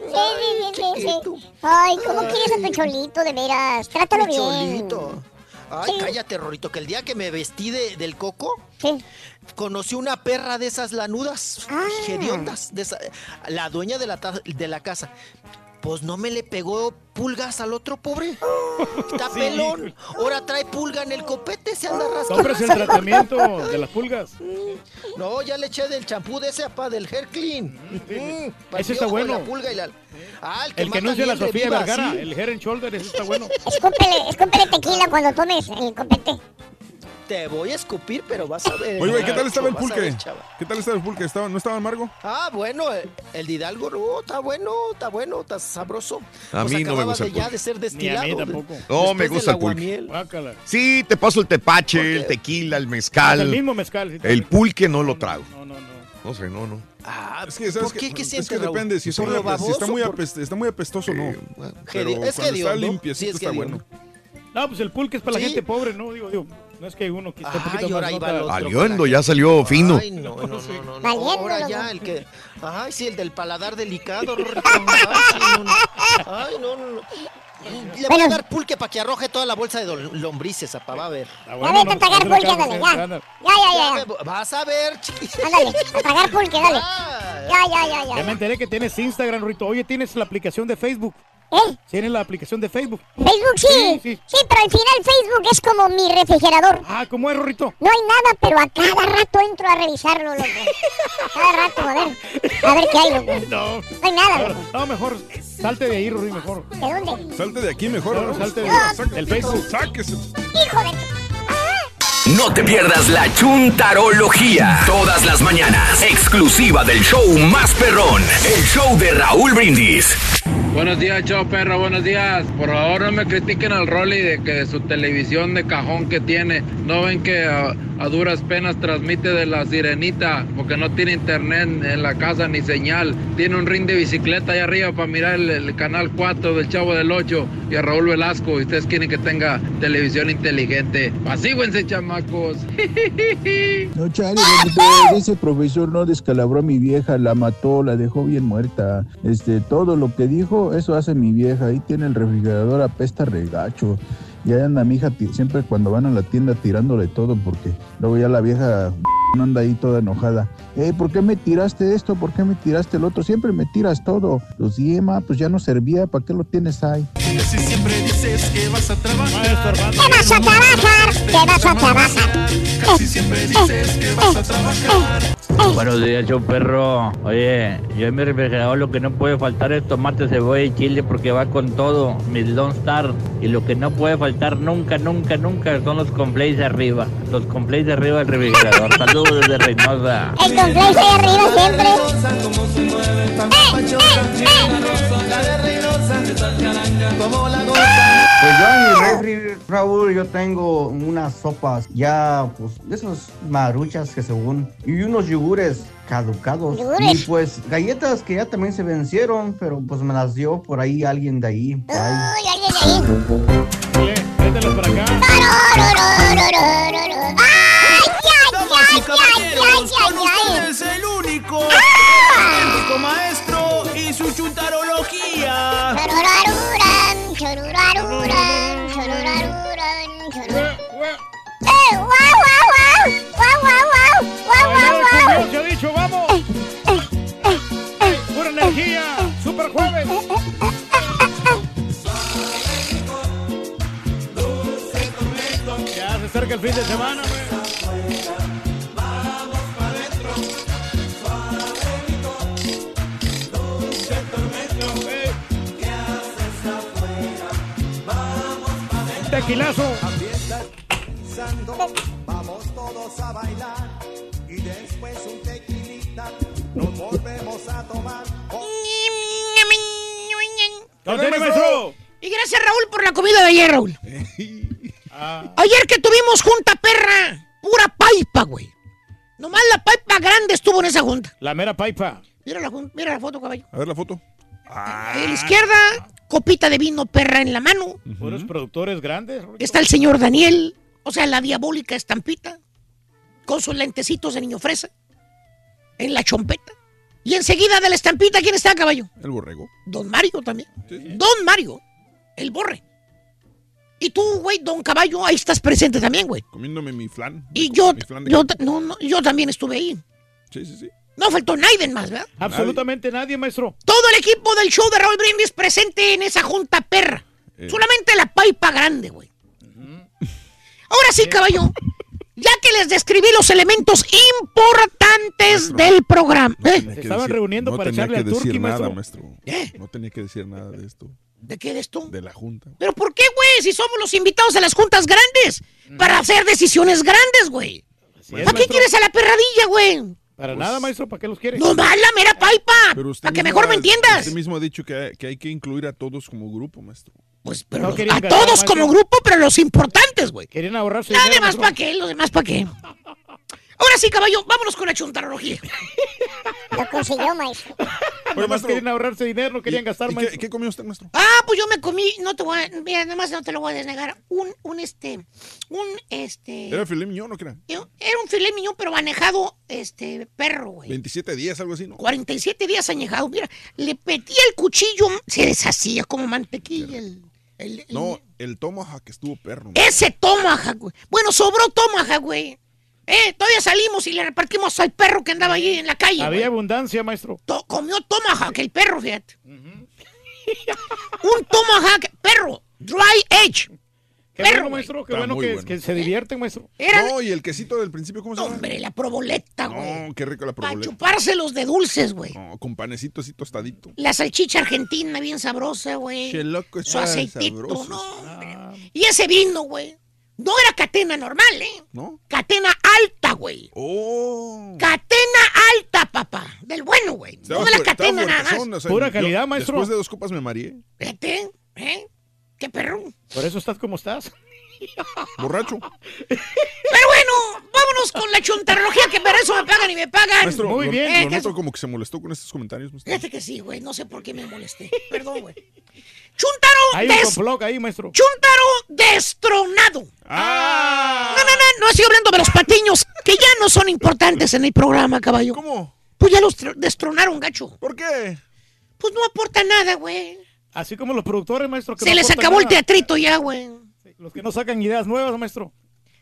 sí, sí, sí, sí. Ay, ¿cómo quieres a tu cholito, de veras? Trátalo Mi bien. Cholito. Ay, Sí. cállate, Rorito, que el día que me vestí de- del coco, conocí una perra de esas lanudas, Ah. hediondas, de esa- la dueña de la, de la casa. Pues no me le pegó pulgas al otro pobre. Está Sí. pelón. Ahora trae pulga en el copete, se anda rascando. Compres el tratamiento de las pulgas. No, ya le eché del champú de ese, apá, del hair clean. Mm, Ese está bueno. La pulga y la... Ah, el que, El que anuncia la Sofía Vergara, sí. el Head and Shoulder, ese está bueno. Escúpele, escúpele tequila cuando tomes el copete. Te voy a escupir, pero vas a ver. Oye, güey, ¿qué tal estaba el ver, pulque? ¿Qué tal estaba el pulque? ¿Estaba, ¿No estaba amargo? Ah, bueno, el, el de Hidalgo, no, está bueno, está bueno, está sabroso. A Pues mí no me acababa gusta de el ya pulque. de ser Ni a destilado. mí tampoco. No, me gusta el pulque. Sí, te paso el tepache, el tequila, el mezcal. El mismo mezcal. sí, El pulque no lo trago. No, no, no. No sé, no, no. Ah, Es que, ¿sabes ¿por qué? ¿Qué es que Raúl? depende. Si está, ¿Por muy, apes- si está baboso? muy, Por- apest- está muy apestoso, no. Pero Gedi- es cuando está limpiecito Sí, es está hediondo. bueno. No, pues el pulque es para Sí. la gente pobre, ¿no? Digo, digo, no es que uno que esté un poquito ahora más ahí va nota- el otro. Aliondo, ya salió fino. Ay, no, no, no, no, no. Valiendo, Ahora ya, el que... Ay, sí, el del paladar delicado, Rorrito. Ay, no, no. Ay, no. Le voy a dar pulque para que arroje toda la bolsa de lombrices, apá, va a ver. Ah, Ya vete a tragar pulque, ándale, ya. Ya, ya, ya. Vas a ver, chiquito. Ándale, a tragar pulque, dale. Ah, Ya, ya, ya, Ya me ya. enteré que tienes Instagram, Rito. Oye, tienes la aplicación de Facebook. ¿Eh? Tienes la aplicación de Facebook. Facebook sí. Sí, Sí, sí. pero al final Facebook es como mi refrigerador. Ah, ¿cómo es, Rorrito? No hay nada, pero a cada rato entro a revisarlo, loco. Cada rato, a ver. A ver qué hay, loco. No. No hay nada, loco. No, mejor salte de ahí, Rorrito, mejor. ¿De dónde? Salte de aquí mejor. No, ¿no? salte de- Sáquese, del Facebook. Sáquese. Hijo de... No te pierdas la chuntarología. Todas las mañanas. Exclusiva del show más perrón. El show de Raúl Brindis. Buenos días, chao perro, buenos días. Por favor no me critiquen al Rolly de que su televisión de cajón que tiene, no ven que a, duras penas transmite de la sirenita, porque no tiene internet en la casa ni señal. Tiene un ring de bicicleta ahí arriba para mirar el, canal 4 del Chavo del 8 y a Raúl Velasco. Ustedes quieren que tenga televisión inteligente. Pasíguense, chamacos. No, Rorrito, ese profesor no descalabró a mi vieja, la mató, la dejó bien muerta. Este, todo lo que dijo, eso hace mi vieja. Ahí tiene el refrigerador, apesta regacho. Y ahí anda mi hija siempre cuando van a la tienda tirándole todo, porque luego ya la vieja no anda ahí toda enojada. Eh, ¿por qué me tiraste esto? ¿Por qué me tiraste el otro? Siempre me tiras todo. Los Diema, pues ya no servía, ¿para qué lo tienes ahí? Siempre dices que vas a trabajar. ¿Qué vas a trabajar? ¿Qué vas a trabajar? Casi siempre dices que vas a trabajar. Buenos días, show perro. Oye, yo en mi refrigerador lo que no puede faltar es tomate, cebolla y chile porque va con todo, mis Lone Star. Y lo que no puede faltar nunca, nunca, nunca son los compleys de arriba. Los compleys de arriba del refrigerador. Saludos desde Reynosa. El complejo ahí arriba siempre. Pues yo en mi refri, Raúl, yo tengo unas sopas ya, pues, de esas maruchas que según, y unos yogures caducados. ¿Yugures? Y pues galletas que ya también se vencieron, pero pues me las dio por ahí alguien de ahí. Uy, alguien de ahí. Oye, vételo por acá. ¡Ay, ay, ay, el único, ¡Ah! el maestro y su chuntarología chorurarurán, chorurarurán, chorurarurán. ¡Eh, dicho, vamos! ¡Pura energía! ¡Super jueves! Ya se acerca el fin de semana, güey. Tequilazo. Vamos todos a bailar y después un tequilita nos volvemos a tomar. Y gracias, Raúl, por la comida de ayer, Raúl. Ayer que tuvimos junta perra, pura paipa, güey. Nomás la paipa grande estuvo en esa junta. La mera paipa. Mira la, jun- mira la foto, caballo. A ver la foto. Ahí a la izquierda, copita de vino perra en la mano. Puros productores grandes. Está el señor Daniel, o sea, la diabólica estampita, con sus lentecitos de niño fresa, en la chompeta. Y enseguida de la estampita, ¿quién está, caballo? El borrego. Don Mario también. Don Mario, el borre. Y tú, güey, don Caballo, ahí estás presente también, güey. Comiéndome mi flan. Y yo, flan yo, no, yo también estuve ahí. Sí, sí, sí. No faltó nadie más, ¿verdad? Absolutamente nadie, maestro. Todo el equipo del show de Raúl Brindis presente en esa junta perra. Eh. Solamente la paipa grande, güey. Ahora sí, caballo. Ya que les describí los elementos importantes del programa. ¿eh? Tenía que estaban decir- reuniendo no para tenía echarle que al turqui, decir nada, maestro. maestro. No tenía que decir nada de esto. ¿De qué eres tú? De la junta. ¿Pero por qué, güey? Si somos los invitados a las juntas grandes. Para hacer decisiones grandes, güey. ¿Para qué quieres a la perradilla, güey? Para nada, maestro, ¿para qué los quieres? No más la mera paipa. Para que mejor me entiendas. Usted mismo ha dicho que hay, que hay que incluir a todos como grupo, maestro. Pues, pero No los- a todos maestro. como grupo, pero los importantes, güey. Querían ahorrarse Nada maestro. para qué, lo demás para qué. Ahora sí, caballo, vámonos con la chuntarología. Lo consiguió, maestro. Nada más querían ahorrarse dinero, no querían gastar, ¿Y qué, comió usted, maestro? Ah, pues yo me comí, no te voy a, mira, nada más no te lo voy a desnegar, un, un este, un este, ¿Era filet mignon o qué era? era un filet miñón, pero manejado, este, perro, güey. 27 días, algo así, ¿no? 47 días añejado, mira, le petía el cuchillo, se deshacía como mantequilla el, el- el- No, el tomahawk estuvo perro. ese tomahawk, güey. Bueno, sobró tomahawk, güey. Eh, todavía salimos y le repartimos al perro que andaba allí en la calle, Había güey. abundancia, maestro. To- comió tomahawk, el perro, fíjate. un tomahawk, perro, dry edge. Qué Perro, bueno, maestro, qué bueno que, bueno. que se divierten, maestro. Era, No, y el quesito del principio, ¿cómo se llama? hombre, la proboleta, güey. No, qué rico la Para proboleta. chupárselos de dulces, güey. No, con panecito así tostadito. La salchicha argentina bien sabrosa, güey. Qué loco Su aceitito, sabroso. no, hombre. Y ese vino, güey. No era catena normal, ¿eh? ¿No? Catena alta, güey. Oh. Catena alta, papá. Del bueno, güey. No de la catena nada fuertezón, más. o sea, Pura yo- calidad, maestro. Después de dos copas me mareé. ¿eh? Qué perro. Por eso estás como estás. Borracho. Pero bueno, vámonos con la chuntarología que para eso me pagan y me pagan. Maestro, Muy lo- bien. Eh, Lo noto como que se molestó con estos comentarios, maestro. Fíjate que sí, güey. No sé por qué me molesté. Perdón, güey. Chuntaro, Hay un des- complot ahí, maestro. Chuntaro destronado. ¡Ah! No, no, no, no estoy hablando de los patiños que ya no son importantes en el programa, caballo. ¿Cómo? Pues ya los tr- destronaron, gacho. ¿Por qué? Pues no aporta nada, güey. Así como los productores, maestro. que Se no les acabó el teatrito ya, güey. Los que no sacan ideas nuevas, maestro.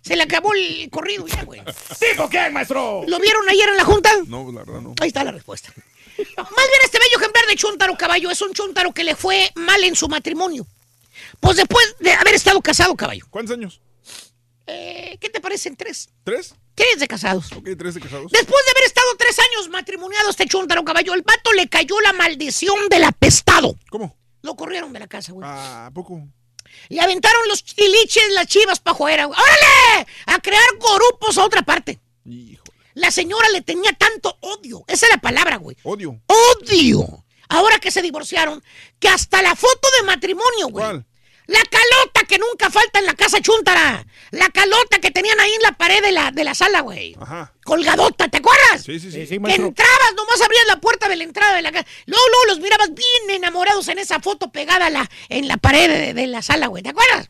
Se le acabó el corrido ya, güey. ¿Dijo quién, maestro? ¿Lo vieron ayer en la junta? No, la verdad no. Ahí está la respuesta. Más bien este bello ejemplar de Chuntaro Caballo es un Chuntaro que le fue mal en su matrimonio. Pues después de haber estado casado, caballo. ¿Cuántos años? Eh, ¿Qué te parecen tres? ¿Tres? Tres de casados. Ok, tres de casados. Después de haber estado tres años matrimoniado este Chuntaro Caballo, el vato le cayó la maldición del apestado. ¿Cómo? Lo corrieron de la casa, güey. Ah, ¿a poco? Le aventaron los chiliches, las chivas pa' afuera, güey. ¡Órale! A crear grupos a otra parte. Hijo. La señora le tenía tanto odio. Esa es la palabra, güey. Odio. Odio. Ahora que se divorciaron, que hasta la foto de matrimonio, güey. ¿Cuál? La calota que nunca falta en la casa chuntara. La calota que tenían ahí en la pared de la, de la sala, güey. Ajá. Colgadota, ¿te acuerdas? Sí, sí, sí. Sí, sí, Que maestro. entrabas, nomás abrías la puerta de la entrada de la casa. Luego, luego los mirabas bien enamorados en esa foto pegada a la, en la pared de, de la sala, güey. ¿Te acuerdas?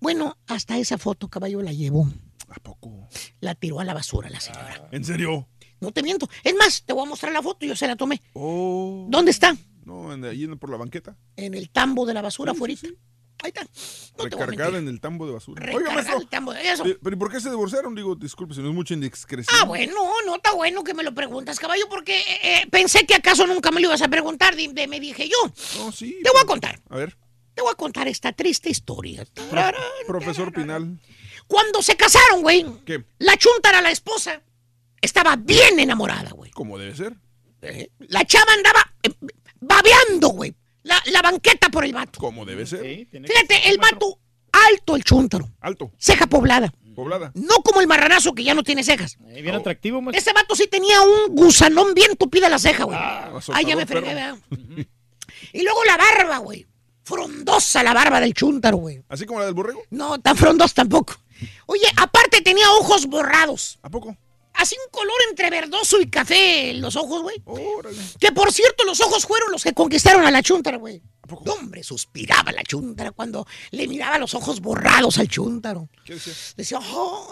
bueno, hasta esa foto, caballo, la llevó. ¿A poco? La tiró a la basura la señora. ¿En serio? No te miento. Es más, te voy a mostrar la foto, yo se la tomé. Oh. ¿Dónde está? No, en- ahí en- por la banqueta. En el tambo de la basura, afuera. Ahí está. No Recargada en el tambo de basura. Recargada en el tambo de- eso. eh, ¿Pero por qué se divorciaron? Digo, disculpe, si no es mucha indiscreción. Ah, bueno, no está bueno que me lo preguntas, caballo, porque eh, eh, pensé que acaso nunca me lo ibas a preguntar, de- me dije yo. No, sí. Te voy a contar, A ver, te voy a contar esta triste historia. profesor Pinal. Cuando se casaron, güey, ¿Qué? la chuntara, la esposa, estaba bien enamorada, güey. ¿Cómo debe ser? La chava andaba eh, babeando, güey. La, la banqueta por el vato. ¿Cómo debe ser? Fíjate, el vato alto, el chúntaro. Alto. Ceja poblada. Poblada. No como el marranazo que ya no tiene cejas. bien atractivo, maestro. Ese vato sí tenía un gusanón bien tupida la ceja, güey. Ay, ya me fregué. Y luego la barba, güey. Frondosa la barba del chúntaro, güey. ¿Así como la del borrego? No, tan frondosa tampoco. Oye, aparte tenía ojos borrados. ¿A poco? Así un color entre verdoso y café en los ojos, güey. Que por cierto, los ojos fueron los que conquistaron a la chuntara, güey. Hombre, suspiraba la chuntara cuando le miraba los ojos borrados al chúntaro. ¿Qué decía? Decía,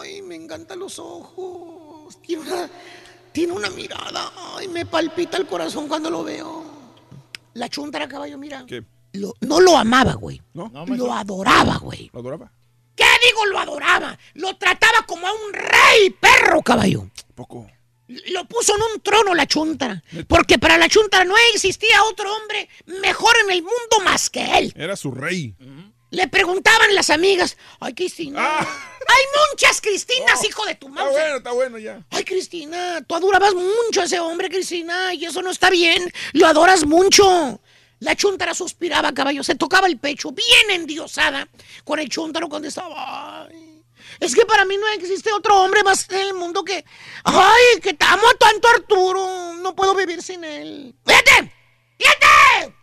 ay, me encantan los ojos. Tiene una, tiene una mirada. Ay, me palpita el corazón cuando lo veo. La chuntara, caballo, mira. ¿Qué? lo- no lo amaba, güey. ¿No? lo adoraba, güey. ¿Lo adoraba? ¿Qué digo lo adoraba? Lo trataba como a un rey perro, caballo. Poco. Lo puso en un trono la chuntara. Porque para la chuntara no existía otro hombre mejor en el mundo más que él. Era su rey. Le preguntaban las amigas, ay Cristina, hay muchas Cristinas, hijo de tu Está madre. bueno, está bueno ya. Ay Cristina, tú adorabas mucho a ese hombre, Cristina, y eso no está bien. Lo adoras mucho. La chuntara suspiraba, caballo, se tocaba el pecho, bien endiosada, con el chuntaro cuando estaba. Ay, es que para mí no existe otro hombre más en el mundo que. ¡Ay, que te amo tanto, Arturo! No puedo vivir sin él. ¡Fíjate! ¡Fíjate!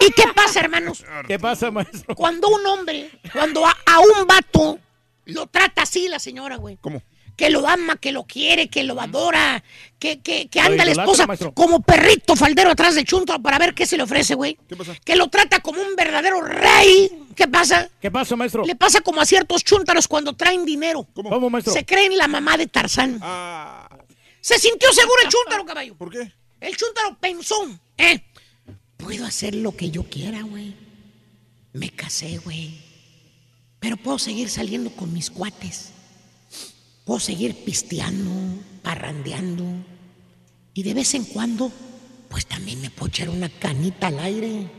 ¿Y qué pasa, hermanos? ¿Qué pasa, maestro? Cuando un hombre, cuando a, a un vato lo trata así la señora, güey. ¿Cómo? Que lo ama, que lo quiere, que lo adora, que, que, anda la esposa maestro. como perrito faldero atrás de chunto para ver qué se le ofrece, güey. ¿Qué pasa? Que lo trata como un verdadero rey. ¿Qué pasa? ¿Qué pasa, maestro? Le pasa como a ciertos chúntaros cuando traen dinero. ¿Cómo, maestro? Se creen la mamá de Tarzán. Ah. Se sintió seguro el chúntaro, caballo. ¿Por qué? El chúntaro pensó, ¿eh? Puedo hacer lo que yo quiera, güey. Me casé, güey. Pero puedo seguir saliendo con mis cuates. Puedo seguir pisteando, parrandeando. Y de vez en cuando, pues también me puedo echar una canita al aire.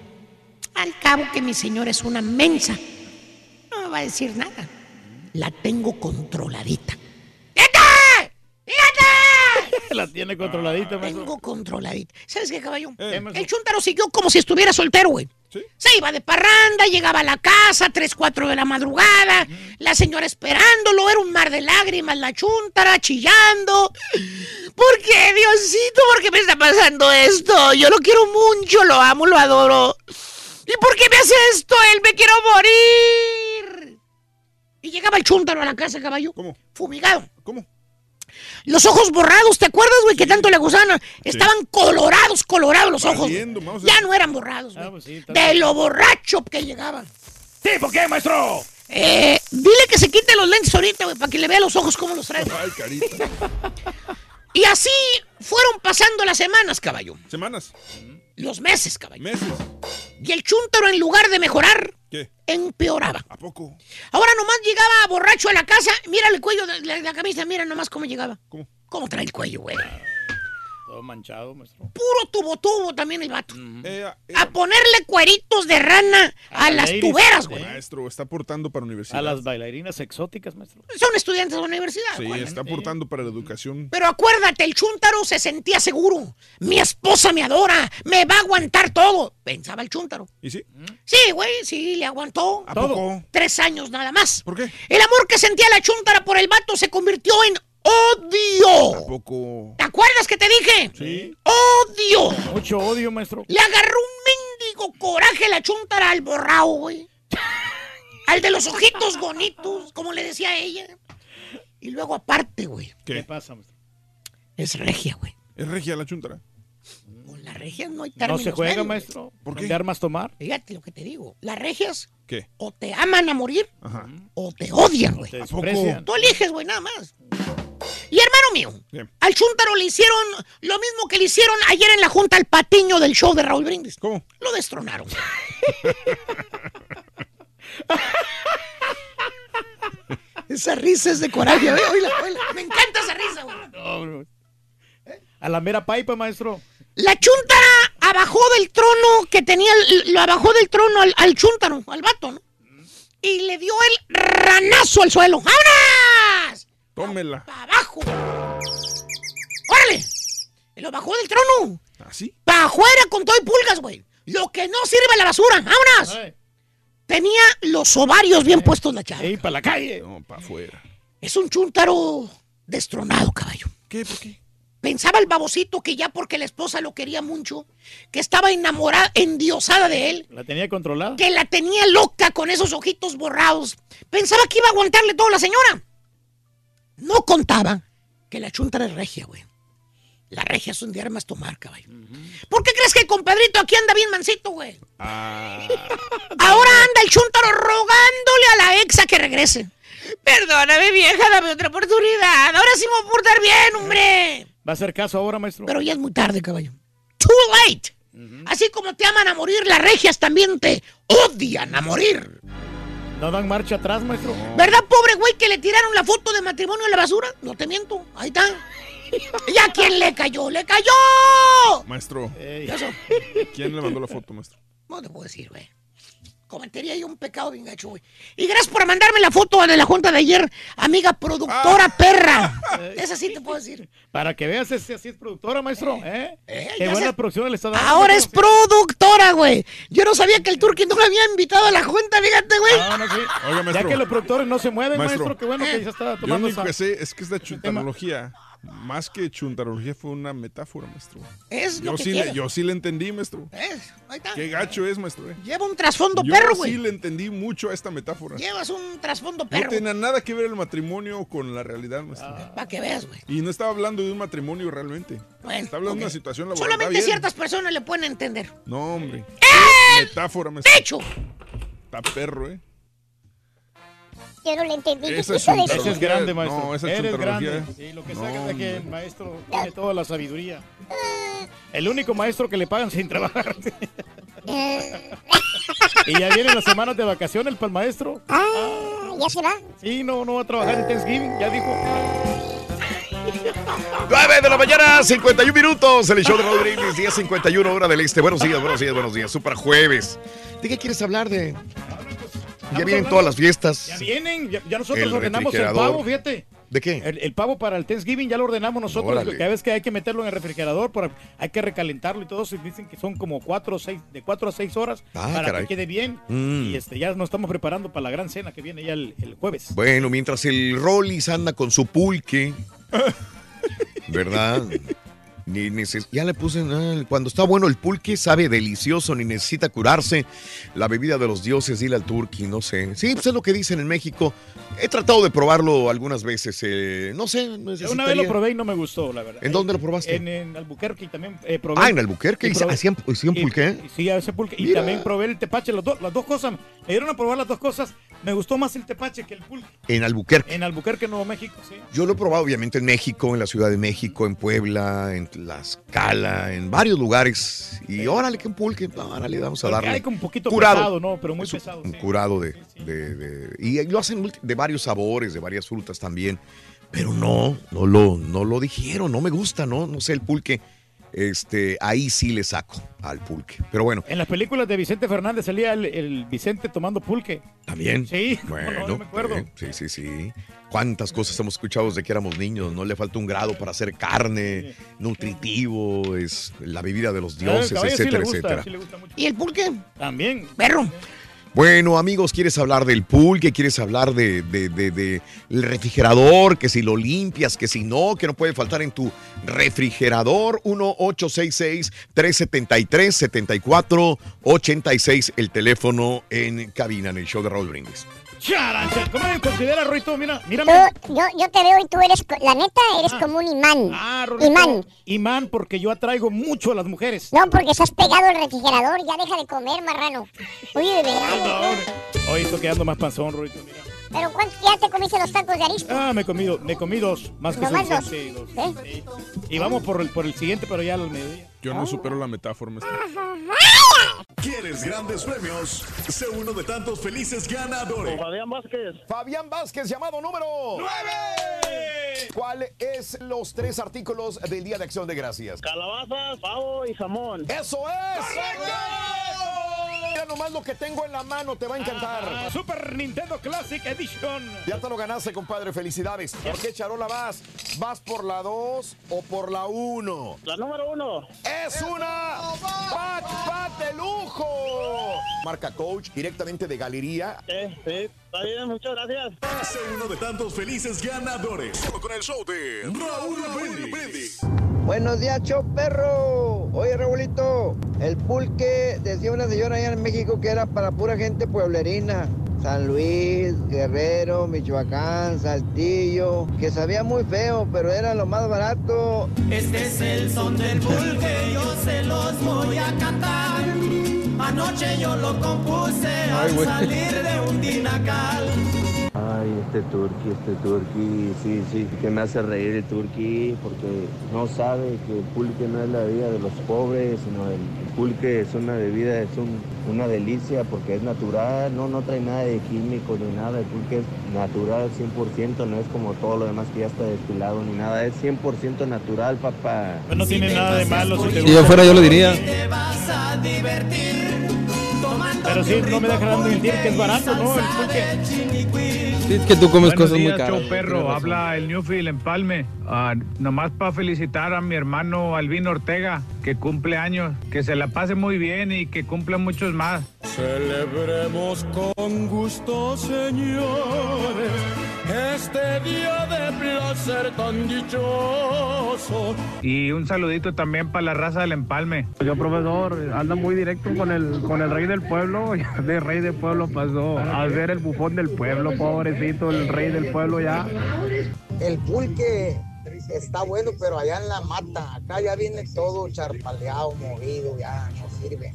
Al cabo que mi señora es una mensa. No me va a decir nada. La tengo controladita. La tiene controladita, maestro. Tengo controladita. ¿Sabes qué, caballo? ¿Qué, maestro? El chuntaro siguió como si estuviera soltero, güey. Se iba de parranda, llegaba a la casa, 3, 4 de la madrugada, la señora esperándolo, era un mar de lágrimas, la chuntara chillando. ¿Por qué, Diosito? ¿Por qué me está pasando esto? Yo lo quiero mucho, lo amo, lo adoro. ¿Y por qué me hace esto? Él me quiero morir. Y llegaba el chúntaro a la casa, caballo. ¿Cómo? Fumigado. ¿Cómo? Los ojos borrados, ¿te acuerdas, güey? Que tanto le gustaban. Estaban colorados, colorados los ojos. Valiendo, a- Ya no eran borrados, güey. Ah, pues sí, de lo borracho que llegaban. ¿Tipo qué, maestro? Eh, dile que se quite los lentes ahorita, güey, para que le vea los ojos cómo los trae. Ay, carita. Y así fueron pasando las semanas, caballo. ¿Semanas? Los meses, caballo. ¿Meses? Y el chúntaro, en lugar de mejorar, ¿Qué? empeoraba. ¿A poco? Ahora nomás llegaba borracho a la casa. Mira el cuello de la, la camisa, mira nomás cómo llegaba. ¿Cómo? ¿Cómo trae el cuello, güey? Todo manchado, maestro. Puro tubo tubo también el vato. Eh, eh, A ponerle cueritos de rana a, A las ladies, tuberas, güey. Maestro, está aportando para universidad. A las bailarinas exóticas, maestro. Son estudiantes de la universidad. Sí, acuérdate. está aportando para la educación. Pero acuérdate, el chúntaro se sentía seguro. Mi esposa me adora, me va a aguantar todo. Pensaba el chúntaro. ¿Y sí? Sí, güey, sí, le aguantó. ¿A Todo. poco? Tres años nada más. ¿Por qué? El amor que sentía la chúntara por el vato se convirtió en odio. ¿Te acuerdas que te dije? Sí. Odio. Mucho odio, maestro. Le agarró un mendigo coraje la chuntara al borrao, güey. Al de los ojitos bonitos, como le decía ella. Y luego aparte, güey, ¿Qué, ¿Qué? pasa, maestro? es regia, güey. ¿Es regia la chuntara? Con las regias no hay No términos se juega, maestro. ¿Por ¿No qué? ¿De armas tomar? Fíjate lo que te digo. Las regias ¿Qué? o te aman a morir Ajá. o te odian, güey. Te ¿A poco? Tú eliges, güey, nada más. Y hermano mío, Bien. al Chuntaro le hicieron lo mismo que le hicieron ayer en la junta al patiño del show de Raúl Brindis. ¿Cómo? Lo destronaron. Esa risa es de coraje, ¿eh? Oíla, oíla. Me encanta esa risa, güey. No, bro. A la mera paipa, maestro. La chuntara abajó del trono que tenía, lo abajó del trono al, al chúntaro, al vato, ¿no? Y le dio el ranazo al suelo. ¡Vámonos! Tómela. ¡Abajo! ¡Órale! Y lo bajó del trono. ¿Así? ¡Para afuera con todo y pulgas, güey! Lo que no sirve a la basura. ¡Vámonos! Tenía los ovarios bien puestos la chava. ¡Ey, para la calle! No, para afuera. Es un chúntaro destronado, caballo. ¿Qué? ¿Por qué? Pensaba el babocito que ya porque la esposa lo quería mucho, que estaba enamorada, endiosada de él, La tenía controlada. que la tenía loca con esos ojitos borrados. Pensaba que iba a aguantarle todo a la señora. No contaba que la chunta era regia, güey. La regia es un de armas tomar, caballo. ¿Por qué crees que el compadrito aquí anda bien mansito, güey? Ah, Ahora anda el chuntaro rogándole a la exa que regrese. Perdóname, vieja, dame otra oportunidad. Ahora sí me voy a portar bien, hombre. ¿Va a hacer caso ahora, maestro? Pero ya es muy tarde, caballo. Too late. Así como te aman a morir, las regias también te odian a morir. ¿No dan marcha atrás, maestro? ¿Verdad, pobre güey, que le tiraron la foto de matrimonio a la basura? No te miento, ahí está. ¿Y a quién le cayó? ¡Le cayó! maestro. ¿Quién le mandó la foto, maestro? No te puedo decir, güey. Cometería yo un pecado bien gacho, güey. Y gracias por mandarme la foto de la junta de ayer, amiga productora Ah. perra. Esa sí te puedo decir. Para que veas, si así es productora, maestro. ¿eh? Qué ya buena sé. producción le está dando. Ahora es productora, güey. Yo no sabía que el Turqui no me había invitado a la junta, fíjate, güey. No, no, sí. Oiga, Ya que los productores no se mueven, maestro, Maestro. qué bueno que ya está Yo tomando lo único esa- que sé es que esta chuntarología, más que chuntarología, fue una metáfora, maestro. Es lo Yo que sí, le, yo sí le entendí, maestro. ¿Ves? Ahí está. Qué gacho es, maestro. eh. Lleva un trasfondo Yo perro, sí güey. le entendí mucho a esta metáfora. Llevas un trasfondo No perro. tenía nada que ver el matrimonio con la realidad, maestro. Para que veas, güey. Y no estaba hablando de un matrimonio realmente. Bueno, Está hablando de una situación laboral. Solamente bien. ciertas personas le pueden entender. No, hombre. ¡El Metáfora, maestro. pecho! Está perro, ¿eh? Yo no le entendí. ¿Qué Esa es? Ese es grande, maestro. No, esa es Eres grande. ¿eh? Sí, lo que No, saca de que el maestro tiene toda la sabiduría. El único maestro que le pagan sin trabajar. y ya vienen las semanas de vacaciones para el maestro. Ah, ya se va. Sí, no, no va a trabajar en Thanksgiving, ya dijo. 9 de la mañana, 51 minutos. El show de Raúl Brindis, 10.51 hora del este. Buenos días, buenos días, buenos días. Super jueves. ¿De qué quieres hablar de? Ya vienen todas las fiestas. Ya vienen, ya, ya nosotros El ordenamos el pavo, fíjate. ¿De qué? El, el pavo para el Thanksgiving ya lo ordenamos nosotros. Órale. Cada vez que hay que meterlo en el refrigerador, por- hay que recalentarlo y todo. y Dicen que son como cuatro o seis, de 4 a 6 horas Ah, para caray. que quede bien. Mm. Y este, ya nos estamos preparando para la gran cena que viene ya el, el jueves. Bueno, mientras el Rollis anda con su pulque, ¿verdad? Ni neces- ya le puse, ah, cuando está bueno el pulque, sabe delicioso, ni necesita curarse. La bebida de los dioses, dile al turqui, no sé. Sí, pues es lo que dicen en México. He tratado de probarlo algunas veces, eh, no sé. Una vez lo probé y no me gustó, la verdad. ¿En dónde lo probaste? En, en Albuquerque y también eh, probé. Ah, en Albuquerque, y ¿y probé- hacían, hacían pulque? y Sí, ese pulque. Y también probé el tepache, las, do- las dos cosas. Me dieron a probar las dos cosas. Me gustó más el tepache que el pulque. En Albuquerque. En Albuquerque, Nuevo México, sí. Yo lo he probado obviamente en México, en la Ciudad de México, en Puebla, en Tlaxcala, en varios lugares. Y órale, que un pulque, órale, vamos a darle. hay un poquito curado. pesado, ¿no? Pero muy pesado, Un sí. curado de, de- de- Y lo hacen de varios sabores, de varias frutas también. Pero no, no lo, no lo dijeron, no me gusta, ¿no? No sé, el pulque. Este, ahí sí le saco al pulque. Pero bueno, En las películas de Vicente Fernández salía el, el Vicente tomando pulque. también. Sí, Bueno, no, no me acuerdo. eh, sí, sí, sí. Cuántas cosas hemos escuchado desde que éramos niños. No le falta un grado para hacer carne, nutritivo, es la bebida de los dioses, caballo sí le etcétera, gusta, etcétera. sí le gusta mucho. ¿Y el pulque? También. Perro. Bueno, amigos, ¿quieres hablar del pulque? ¿Quieres hablar de, de- de- de refrigerador? Que si lo limpias, que si no, que no puede faltar en tu refrigerador. 1-866-373-7486, el teléfono en cabina en el show de Raúl Brindis. Charancha, ¿Cómo me considera, Ruito? Mira, mírame. yo, yo te veo y tú eres, la neta, eres como un imán. Ah, Rorrito. imán. Imán, porque yo atraigo mucho a las mujeres. No, porque estás pegado al refrigerador. Ya deja de comer, marrano. Oye, de No, verdad. hombre. Hoy estoy quedando más panzón, Ruito. Mira. Pero ¿cuánto ya te comiste los tacos de arisco? Ah, me he comido, me comí dos, más que ¿Nomás dos? suficiente. dos. ¿Eh? Y vamos por el, por el siguiente, pero ya al mediodía. Yo no supero la metáfora, maestro. ¡Ay, ¿Quieres grandes premios? Sé uno de tantos felices ganadores. Fabián Vázquez. Fabián Vázquez, llamado número 9. ¿Cuál es los tres artículos del Día de Acción de Gracias? Calabazas, pavo y jamón. ¡Eso es! Mira nomás lo que tengo en la mano, te va a encantar. Ah, Super Nintendo Classic Edition. Ya te lo ganaste, compadre. Felicidades. ¿Por qué charola vas? ¿Vas por la 2 o por la 1? La número uno. ¡Es una pat, pat de lujo! Marca Coach, directamente de Galería. Eh, sí, está bien, muchas gracias. Sé uno de tantos felices ganadores. Solo con el show de Raúl Brindis. Buenos días, show perro. Oye, Raulito, el pulque decía una señora allá en México que era para pura gente pueblerina. San Luis, Guerrero, Michoacán, Saltillo, que sabía muy feo, pero era lo más barato. Este es el son del pulque, yo se los voy a cantar. Anoche yo lo compuse al Ay, salir de un dinacal. Ay, este turqui, este turqui, sí, sí, que me hace reír el turqui porque no sabe que el pulque no es la bebida de los pobres, sino el, pulque es una bebida, es un- una delicia porque es natural, no, no trae nada de químicos ni nada, el pulque es natural 100%, no es como todo lo demás que ya está destilado ni nada, es 100% natural, papá. Pues no tiene nada de malo si te Si gusta. yo fuera, yo lo diría. Te vas a divertir tomando Pero sí, no me dejarán mentir que es barato, ¿no? El pulque. Sí, es que tú comes Buenos cosas muy caras. show perro, habla el Newfield Empalme. Ah, nomás para felicitar a mi hermano Albino Ortega, que cumple años, que se la pase muy bien y que cumpla muchos más. Celebremos con gusto, señores, este día de placer tan dichoso. Y un saludito también para la raza del Empalme. Yo, profesor, anda muy directo con el, con el rey del pueblo. Ya De rey del pueblo pasó a ver el bufón del pueblo, pobrecito, el rey del pueblo ya. El pulque está bueno, pero allá en la mata, acá ya viene todo charpaleado, movido, ya no sirve.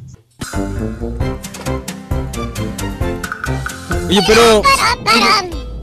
Oye, pero.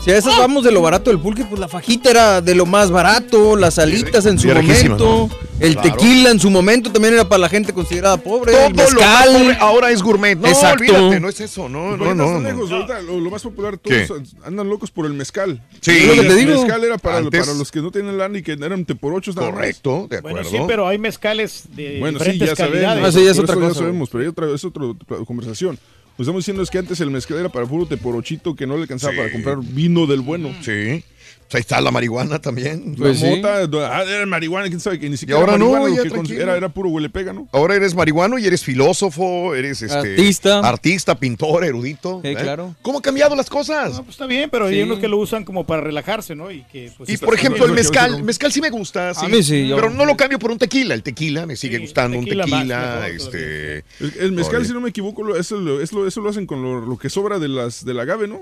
Si a esas vamos de lo barato del pulque, pues la fajita era de lo más barato, las alitas en su momento, ¿no? el Claro. tequila en su momento también era para la gente considerada pobre, Todo el lo mezcal. pobre ahora es gourmet. No, Exacto. olvídate, no es eso. No, no, no. no. ahorita lo, lo más popular, ¿Qué? todos andan locos por el mezcal. Sí. Es Es lo que te el mezcal era para, Antes- para los que no tienen lana y que eran teporochos más. Correcto, de Bueno, sí, pero hay mezcales de Bueno, sí, diferentes ya sabemos. Ah, sí, ya es por otra eso cosa, Ya sabemos, pero hay otra, es otra conversación. Lo que estamos diciendo es que antes el mezcal era para puro teporochito que no le alcanzaba Sí. para comprar vino del bueno. Sí. Pues ahí está la marihuana también. La mota, ah, era marihuana, quién sabe que ni siquiera ahora no, ya era, era puro huele pega, ¿no? Ahora eres marihuano y eres filósofo, eres este, Artista. artista, pintor, erudito. Sí, ¿eh? claro. ¿Cómo han cambiado las cosas? No, pues está bien, pero Sí. hay unos que lo usan como para relajarse, ¿no? Y que pues, y por ejemplo, el mezcal, mezcal sí me gusta, sí, mí sí, yo- pero no lo cambio por un tequila. El tequila me sigue gustando, tequila un tequila, este. El, el mezcal, Oye. si no me equivoco, eso, lo- eso, lo- eso lo hacen con lo, lo que sobra de las del agave, ¿no?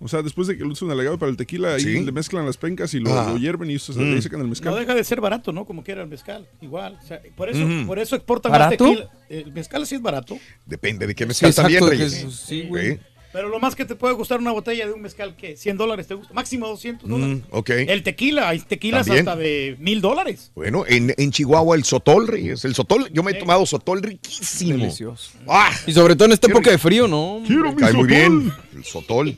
O sea, después de que lo usan agave para el tequila, ahí Sí. le mezclan las pencas y lo, Ah. lo hierven y eso, Mm. ahí sacan el mezcal. No deja de ser barato, ¿no? Como quiera el mezcal, igual. O sea, por eso, Ujú. por eso exportan ¿Barato? más tequila. El mezcal sí es barato, Depende de qué mezcal Sí, también, Reyes. es- sí, güey. Pero lo más que te puede gustar una botella de un mezcal que 100 dólares te gusta, máximo 200 dólares. Mm, ok. El tequila, hay tequilas También. hasta de mil dólares. Bueno, en, en Chihuahua el sotol, Reyes. El sotol, yo me he tomado sotol riquísimo. Delicioso. ¡Ah! Y sobre todo en esta Quiero- época de frío, ¿no? Me cae muy bien el sotol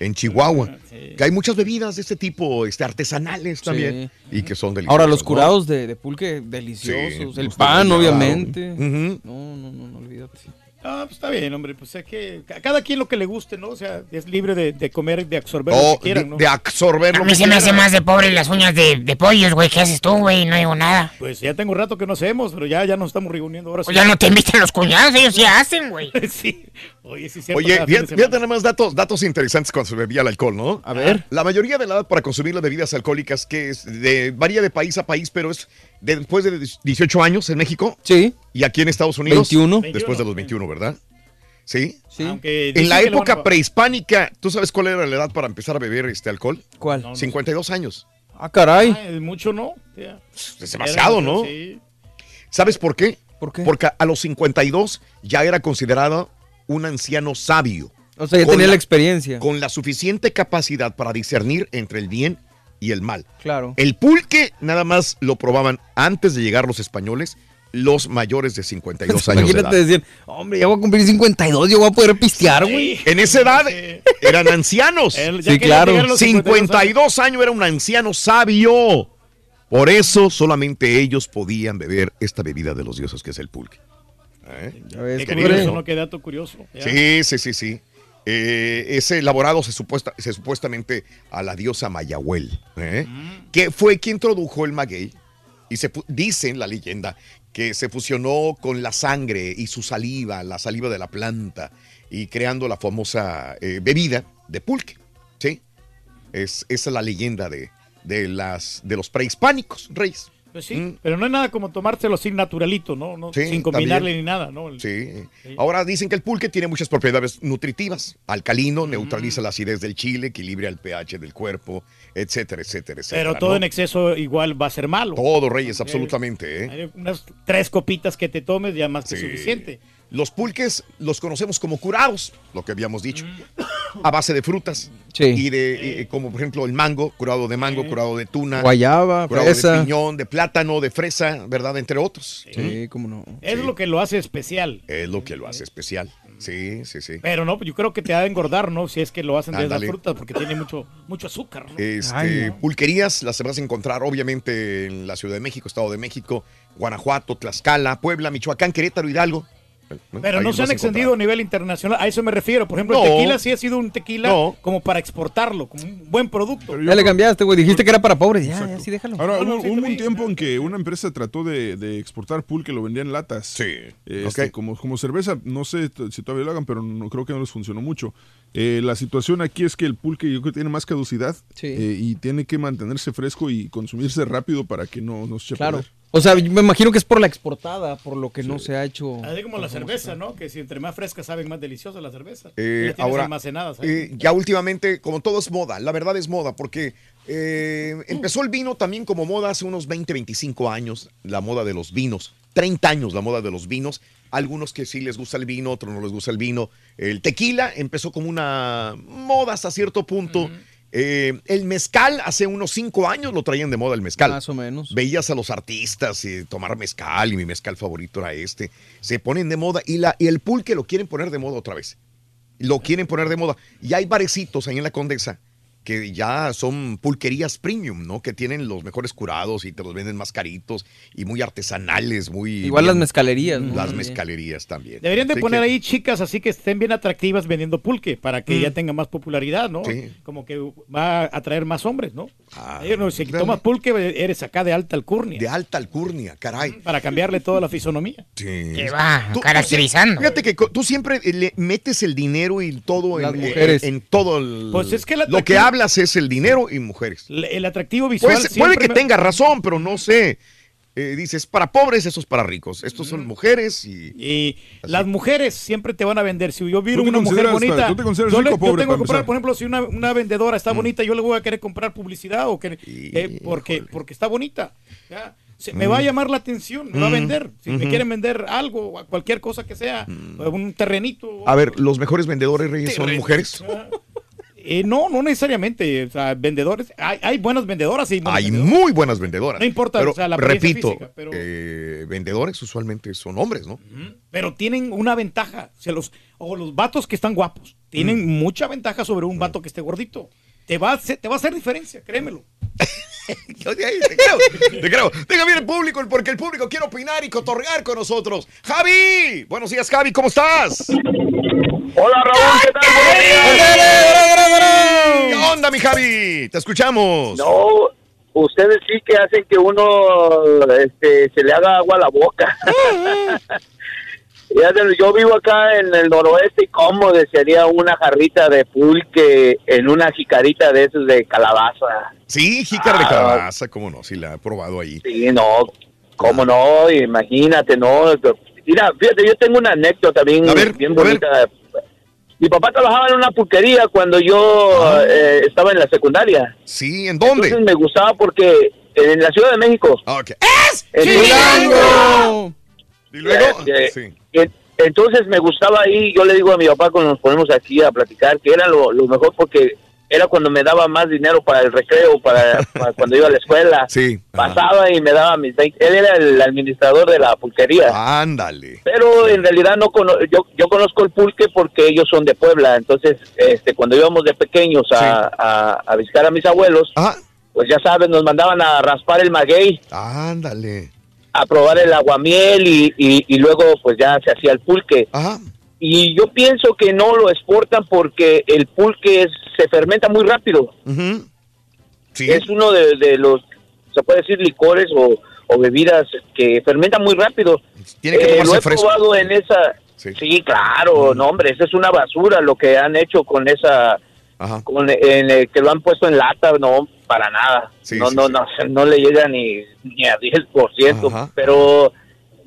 en Chihuahua. Que hay muchas bebidas de este tipo, este, artesanales también. Y que son deliciosas. Ahora, los ¿no? curados de, de pulque, deliciosos. Sí, el pan, obviamente. No, no, no, no olvídate. Ah, pues está bien, hombre. Pues es que a cada quien lo que le guste, ¿no? O sea, es libre de, de comer, de absorber lo Oh, que quieran, de, ¿no? de absorber A lo mí que se me hace más de pobre las uñas de, de pollos, güey. ¿Qué haces tú, güey? No digo nada. Pues ya tengo rato que no hacemos, pero ya, ya nos estamos reuniendo ahora. Pues ya no te invitan los cuñados, ellos ya hacen, güey. sí. Oye, sí, cierto. Oye, fíjate, fíjate nada más datos, datos interesantes cuando se bebía el alcohol, ¿no? A ver. La mayoría de la edad para consumir las bebidas alcohólicas, que es de, varía de país a país, pero es de- después de 18 años en México. Sí. Y aquí en Estados Unidos. 21. Después de los 21, ¿verdad? Sí. Sí. Aunque En la época a- prehispánica, ¿tú sabes cuál era la edad para empezar a beber este alcohol? ¿Cuál? No, no 52 años. Ah, caray. Ah, es mucho, ¿no? Es demasiado, ¿no? Sí. ¿Sabes por qué? ¿Por qué? Porque a los 52 ya era considerado un anciano sabio. O sea, ya Con tenía la- la experiencia. Con la suficiente capacidad para discernir entre el bien y el mal. Claro. El pulque nada más lo probaban antes de llegar los españoles los mayores de 52 años de edad. Imagínate decir, hombre, ya voy a cumplir 52, yo voy a poder pistear, güey. En esa edad eran ancianos. ya Sí, claro. llegar a los 52 años era un anciano sabio. Por eso solamente ellos podían beber esta bebida de los dioses que es el pulque. ¿Eh? Qué curioso, ¿no? Qué dato curioso. Ya. Sí, sí, sí, sí. Eh, es elaborado se, supuesta, se supuestamente a la diosa Mayahuel, ¿eh? que fue quien introdujo el maguey. Y se dicen la leyenda que se fusionó con la sangre y su saliva, la saliva de la planta, y creando la famosa eh, bebida de pulque. ¿sí? Es, esa es la leyenda de, de, las, de los prehispánicos, reyes. Pues sí, pero no es nada como tomárselo sin naturalito, ¿no? no Mm. Sí, sin combinarle también. ni nada, ¿no? El- Sí. Ahora dicen que el pulque tiene muchas propiedades nutritivas. Alcalino, neutraliza la acidez del chile, equilibra el pH del cuerpo, etcétera, etcétera, etcétera. Pero todo ¿no? en exceso igual va a ser malo. Todo, Reyes, absolutamente. ¿eh? Hay unas tres copitas que te tomes ya más que Sí. suficiente. Los pulques los conocemos como curados, lo que habíamos dicho, a base de frutas. Sí. Y de, y como por ejemplo el mango, curado de mango, curado de tuna. Guayaba, curado fresa. de piñón, de plátano, de fresa, ¿verdad? Entre otros. Sí, cómo no. Es lo que lo hace especial. Es lo que lo hace especial. Sí, sí, sí. Pero no, yo creo que te ha de engordar, ¿no? Si es que lo hacen de las frutas, porque tiene mucho, mucho azúcar, ¿no? Este, Ay, no. Pulquerías las vas a encontrar obviamente en la Ciudad de México, Estado de México, Guanajuato, Tlaxcala, Puebla, Michoacán, Querétaro, Hidalgo. Pero no se han extendido a nivel internacional. A eso me refiero. Por ejemplo, No. el tequila sí ha sido un tequila No. como para exportarlo, como un buen producto. Ya le cambiaste, güey. Dijiste que era para pobres. Ya, ya, sí, déjalo. Ahora, No, no, hubo, sí, hubo un tiempo en que una empresa trató de, de exportar pulque, lo vendía en latas. Sí. ok. como, como cerveza, no sé si todavía lo hagan, pero no, creo que no les funcionó mucho. Eh, la situación aquí es que el pulque yo creo que tiene más caducidad Sí. eh, y tiene que mantenerse fresco y consumirse rápido para que no, no se eche Claro. O sea, yo me imagino que es por la exportada, por lo que no se ha hecho. Así como la cerveza, ¿no? Que si entre más fresca saben más deliciosa la cerveza. Eh, Ya tienes ahora, almacenadas ahí. eh, ya últimamente, como todo es moda, la verdad es moda, porque eh, empezó el vino también como moda hace unos 20, 25 años, la moda de los vinos, 30 años la moda de los vinos, algunos que sí les gusta el vino, otros no les gusta el vino. El tequila empezó como una moda hasta cierto punto. Eh, el mezcal, hace unos 5 años lo traían de moda el mezcal. Más o menos. Veías a los artistas eh, tomar mezcal y mi mezcal favorito era este. Se ponen de moda y, la, y el pulque lo quieren poner de moda otra vez. Lo quieren poner de moda. Y hay barecitos ahí en la Condesa que ya son pulquerías premium, ¿no? Que tienen los mejores curados y te los venden más caritos y muy artesanales, muy... Igual las mezcalerías, ¿no? Las mezcalerías también. Deberían de Así poner que- ahí chicas así que estén bien atractivas vendiendo pulque para que Mm. ya tenga más popularidad, ¿no? Sí. Como que va a atraer más hombres, ¿no? Ah, no, si tomas pulque eres acá de alta alcurnia. De alta alcurnia, caray. Para cambiarle toda la fisonomía. Sí. Que va Tú- caracterizando. Fíjate que tú siempre le metes el dinero y todo en, mujeres. en- en todo el... Pues es que el Lo que hablas es el dinero y mujeres. Le- El atractivo visual. Pues, puede que me- tenga razón, pero no sé. Eh, dices, para pobres, eso es para ricos. Estos son mujeres y... Y las mujeres siempre te van a vender. Si yo vi ¿Tú te una mujer bonita, tú te consideras yo, le- rico o yo pobre, tengo que comprar, empezar? por ejemplo, si una, una vendedora Mm. está bonita, yo le voy a querer comprar publicidad o que, eh, porque, porque está bonita. Ya, se- me Mm. va a llamar la atención, me va a Mm. vender. Si me. Mm. quieren vender algo, cualquier cosa que sea, un terrenito. A ver, ¿los mejores vendedores, Reyes, son mujeres? Eh, no, no necesariamente. O sea, vendedores. Hay, hay buenas vendedoras y hay vendedores. muy buenas vendedoras. No importa, Pero, o sea, la repito, física, pero- eh, vendedores usualmente son hombres, ¿no? Pero tienen una ventaja. O, sea, los, o los vatos que están guapos tienen Mm. mucha ventaja sobre un vato que esté gordito. Te va, a hacer, te va a hacer diferencia, créemelo. Te creo, te creo. Bien el público, porque el público quiere opinar y cotorrear con nosotros. Javi, buenos días, Javi, ¿cómo estás? Hola, Raúl, ¿qué tal? ¿Qué onda, mi Javi? Te escuchamos. No, ustedes sí que hacen que uno este, se le haga agua a la boca. Yo vivo acá en el noroeste y cómo desearía una jarrita de pulque en una jicarita de esos de calabaza. Sí, jícara de Ah. calabaza, cómo no, sí la he probado ahí. Sí, no, cómo no, imagínate, no. Mira, fíjate, yo tengo una anécdota bien, bien bonita. Mi papá trabajaba en una pulquería cuando yo eh, estaba en la secundaria. Sí, ¿en dónde? Entonces me gustaba porque en la Ciudad de México. ¡Es Chilango! Y luego, Eh, sí. en- entonces me gustaba ahí, yo le digo a mi papá cuando nos ponemos aquí a platicar que era lo, lo mejor porque era cuando me daba más dinero para el recreo, para, para cuando iba a la escuela. Sí. Pasaba y me daba mis 20. Él era el administrador de la pulquería. Ándale. Pero en realidad no cono- yo, yo conozco el pulque porque ellos son de Puebla. Entonces, este, cuando íbamos de pequeños a, a- a visitar a mis abuelos, pues ya sabes, nos mandaban a raspar el maguey, Ándale. A probar el aguamiel y, y, y luego pues ya se hacía el pulque. Y yo pienso que no lo exportan porque el pulque es- se fermenta muy rápido. Es uno de, de los, se puede decir, licores o, o bebidas que fermentan muy rápido. Tiene que Eh, lo he fresco. probado en esa... Sí, claro, no hombre, esa es una basura lo que han hecho con esa... Con, en el que lo han puesto en lata, no, para nada. no, sí, no, no, no le llega ni, ni a 10%, pero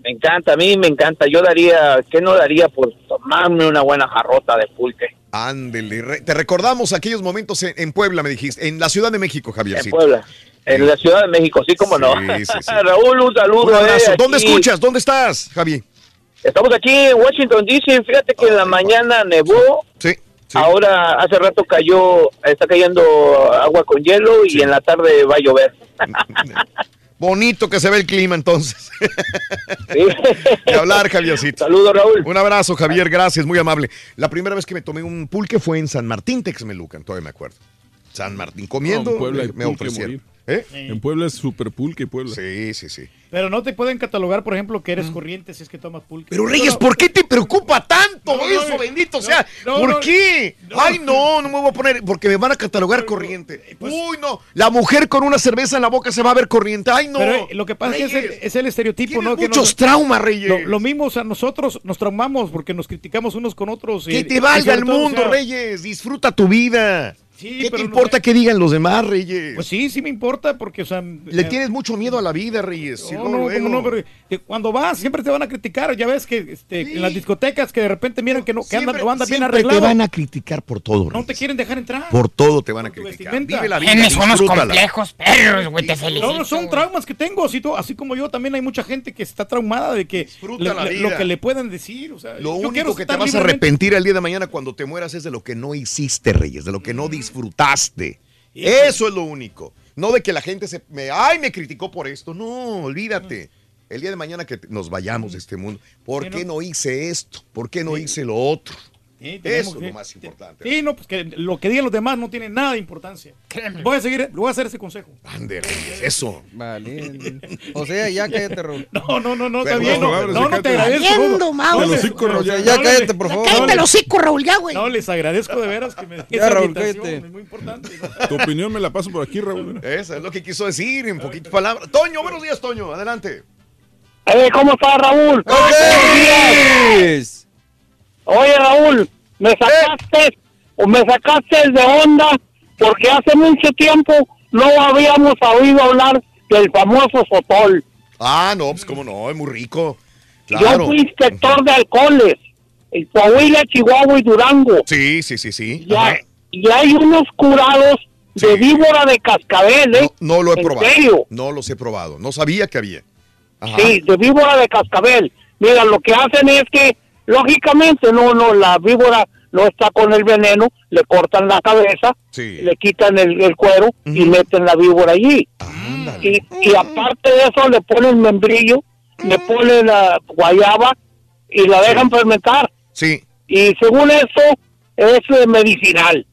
me encanta, a mí me encanta. Yo daría, ¿qué no daría por tomarme una buena jarrota de pulque? Ándele. Te recordamos aquellos momentos en, en Puebla, me dijiste. En la Ciudad de México, Javier. En Puebla, en la Ciudad de México, sí, como no. Raúl, un saludo. Un abrazo. eh, ¿Dónde escuchas? ¿Dónde estás, Javi? Estamos aquí en Washington, D.C. Fíjate que en la mañana nevó. Sí. Ahora, hace rato cayó, está cayendo agua con hielo y en la tarde va a llover. Bonito que se ve el clima entonces. De hablar, Javiercito. Saludos, Raúl. Un abrazo, Javier, gracias, muy amable. La primera vez que me tomé un pulque fue en San Martín, Texmelucan, todavía me acuerdo. San Martín, comiendo, No, me, ofrecieron. morir. ¿Eh? En Puebla es super pulque, Puebla. Sí, sí, sí. Pero no te pueden catalogar, por ejemplo, que eres corriente si es que tomas pulque. Pero Reyes, ¿por qué te preocupa tanto No, eso, no, bendito no, sea? no, ¿Por no, qué? no. Ay, no, no me voy a poner, porque me van a catalogar corriente. Uy, no, la mujer con una cerveza en la boca se va a ver corriente. Ay, no. Pero eh, lo que pasa es que es el, es el estereotipo, ¿no? Que muchos nos- traumas, Reyes. Lo, lo mismo, o sea, nosotros nos traumamos porque nos criticamos unos con otros. y- Que te valga el todo, o mundo, sea, Reyes. Disfruta tu vida. Sí, ¿Qué te no importa que digan los demás, Reyes? Pues sí, sí me importa porque, o sea... Le eh, tienes mucho miedo a la vida, Reyes. y No, no, luego. no, pero que cuando vas siempre te van a criticar. Ya ves que este, en las discotecas que de repente miran que no, que andan, no andas bien Siempre arreglado. te van a criticar por todo, No Reyes. te quieren dejar entrar. Por todo te van a criticar. Vive la vida, Tienes unos complejos perros, güey, te felicito. No, no, son traumas que tengo, así, to- así como yo, también hay mucha gente que está traumada de que le- la le- vida. lo que le puedan decir. O sea, Lo único que te vas a arrepentir el día de mañana cuando te mueras es de lo que no hiciste, Reyes, de lo que no disfrutaste. Eso es lo único. No de que la gente se me, ay, me criticó por esto. No, olvídate. El día de mañana que nos vayamos de este mundo, ¿por qué no hice esto? ¿Por qué no hice lo otro? Sí, tenemos Eso es lo más importante. Sí, no, pues que lo que digan los demás no tiene nada de importancia. Voy a seguir, voy a hacer ese consejo. Ande, Reyes, eso. Vale. O sea, ya cállate, Raúl. No, no, no, no, está bien. No, no, no, te agradezco. Cayendo, no, Mau. no, El les- hocico, Raúl, ya- no, ya cállate, por favor. Cállate el hocico, Raúl, ya, güey. No, les agradezco de veras que me den Ya, esa Raúl, cállate. es muy importante. Tu opinión me la paso por aquí, Raúl. Eso es lo que quiso decir en poquitas palabras. Toño, buenos días, Toño. Adelante. Eh, ¿Cómo está Raúl? Oye, Raúl, me sacaste o me sacaste de onda porque hace mucho tiempo no habíamos oído hablar del famoso Sotol. Ah, no, pues cómo no, es muy rico. Yo fui inspector de alcoholes en Coahuila, Chihuahua y Durango. Sí, sí, sí, sí. Y, Ajá. hay- y hay unos curados de víbora de cascabel, ¿eh? No lo he ¿En probado. serio? No los he probado. No sabía que había. Ajá. Sí, de víbora de cascabel. Mira, lo que hacen es que, lógicamente, no, no, la víbora no está con el veneno, le cortan la cabeza, le quitan el, el cuero y meten la víbora allí. Y, y aparte de eso, le ponen membrillo, le ponen la guayaba y la dejan fermentar. Sí. Y según eso, es eh, medicinal.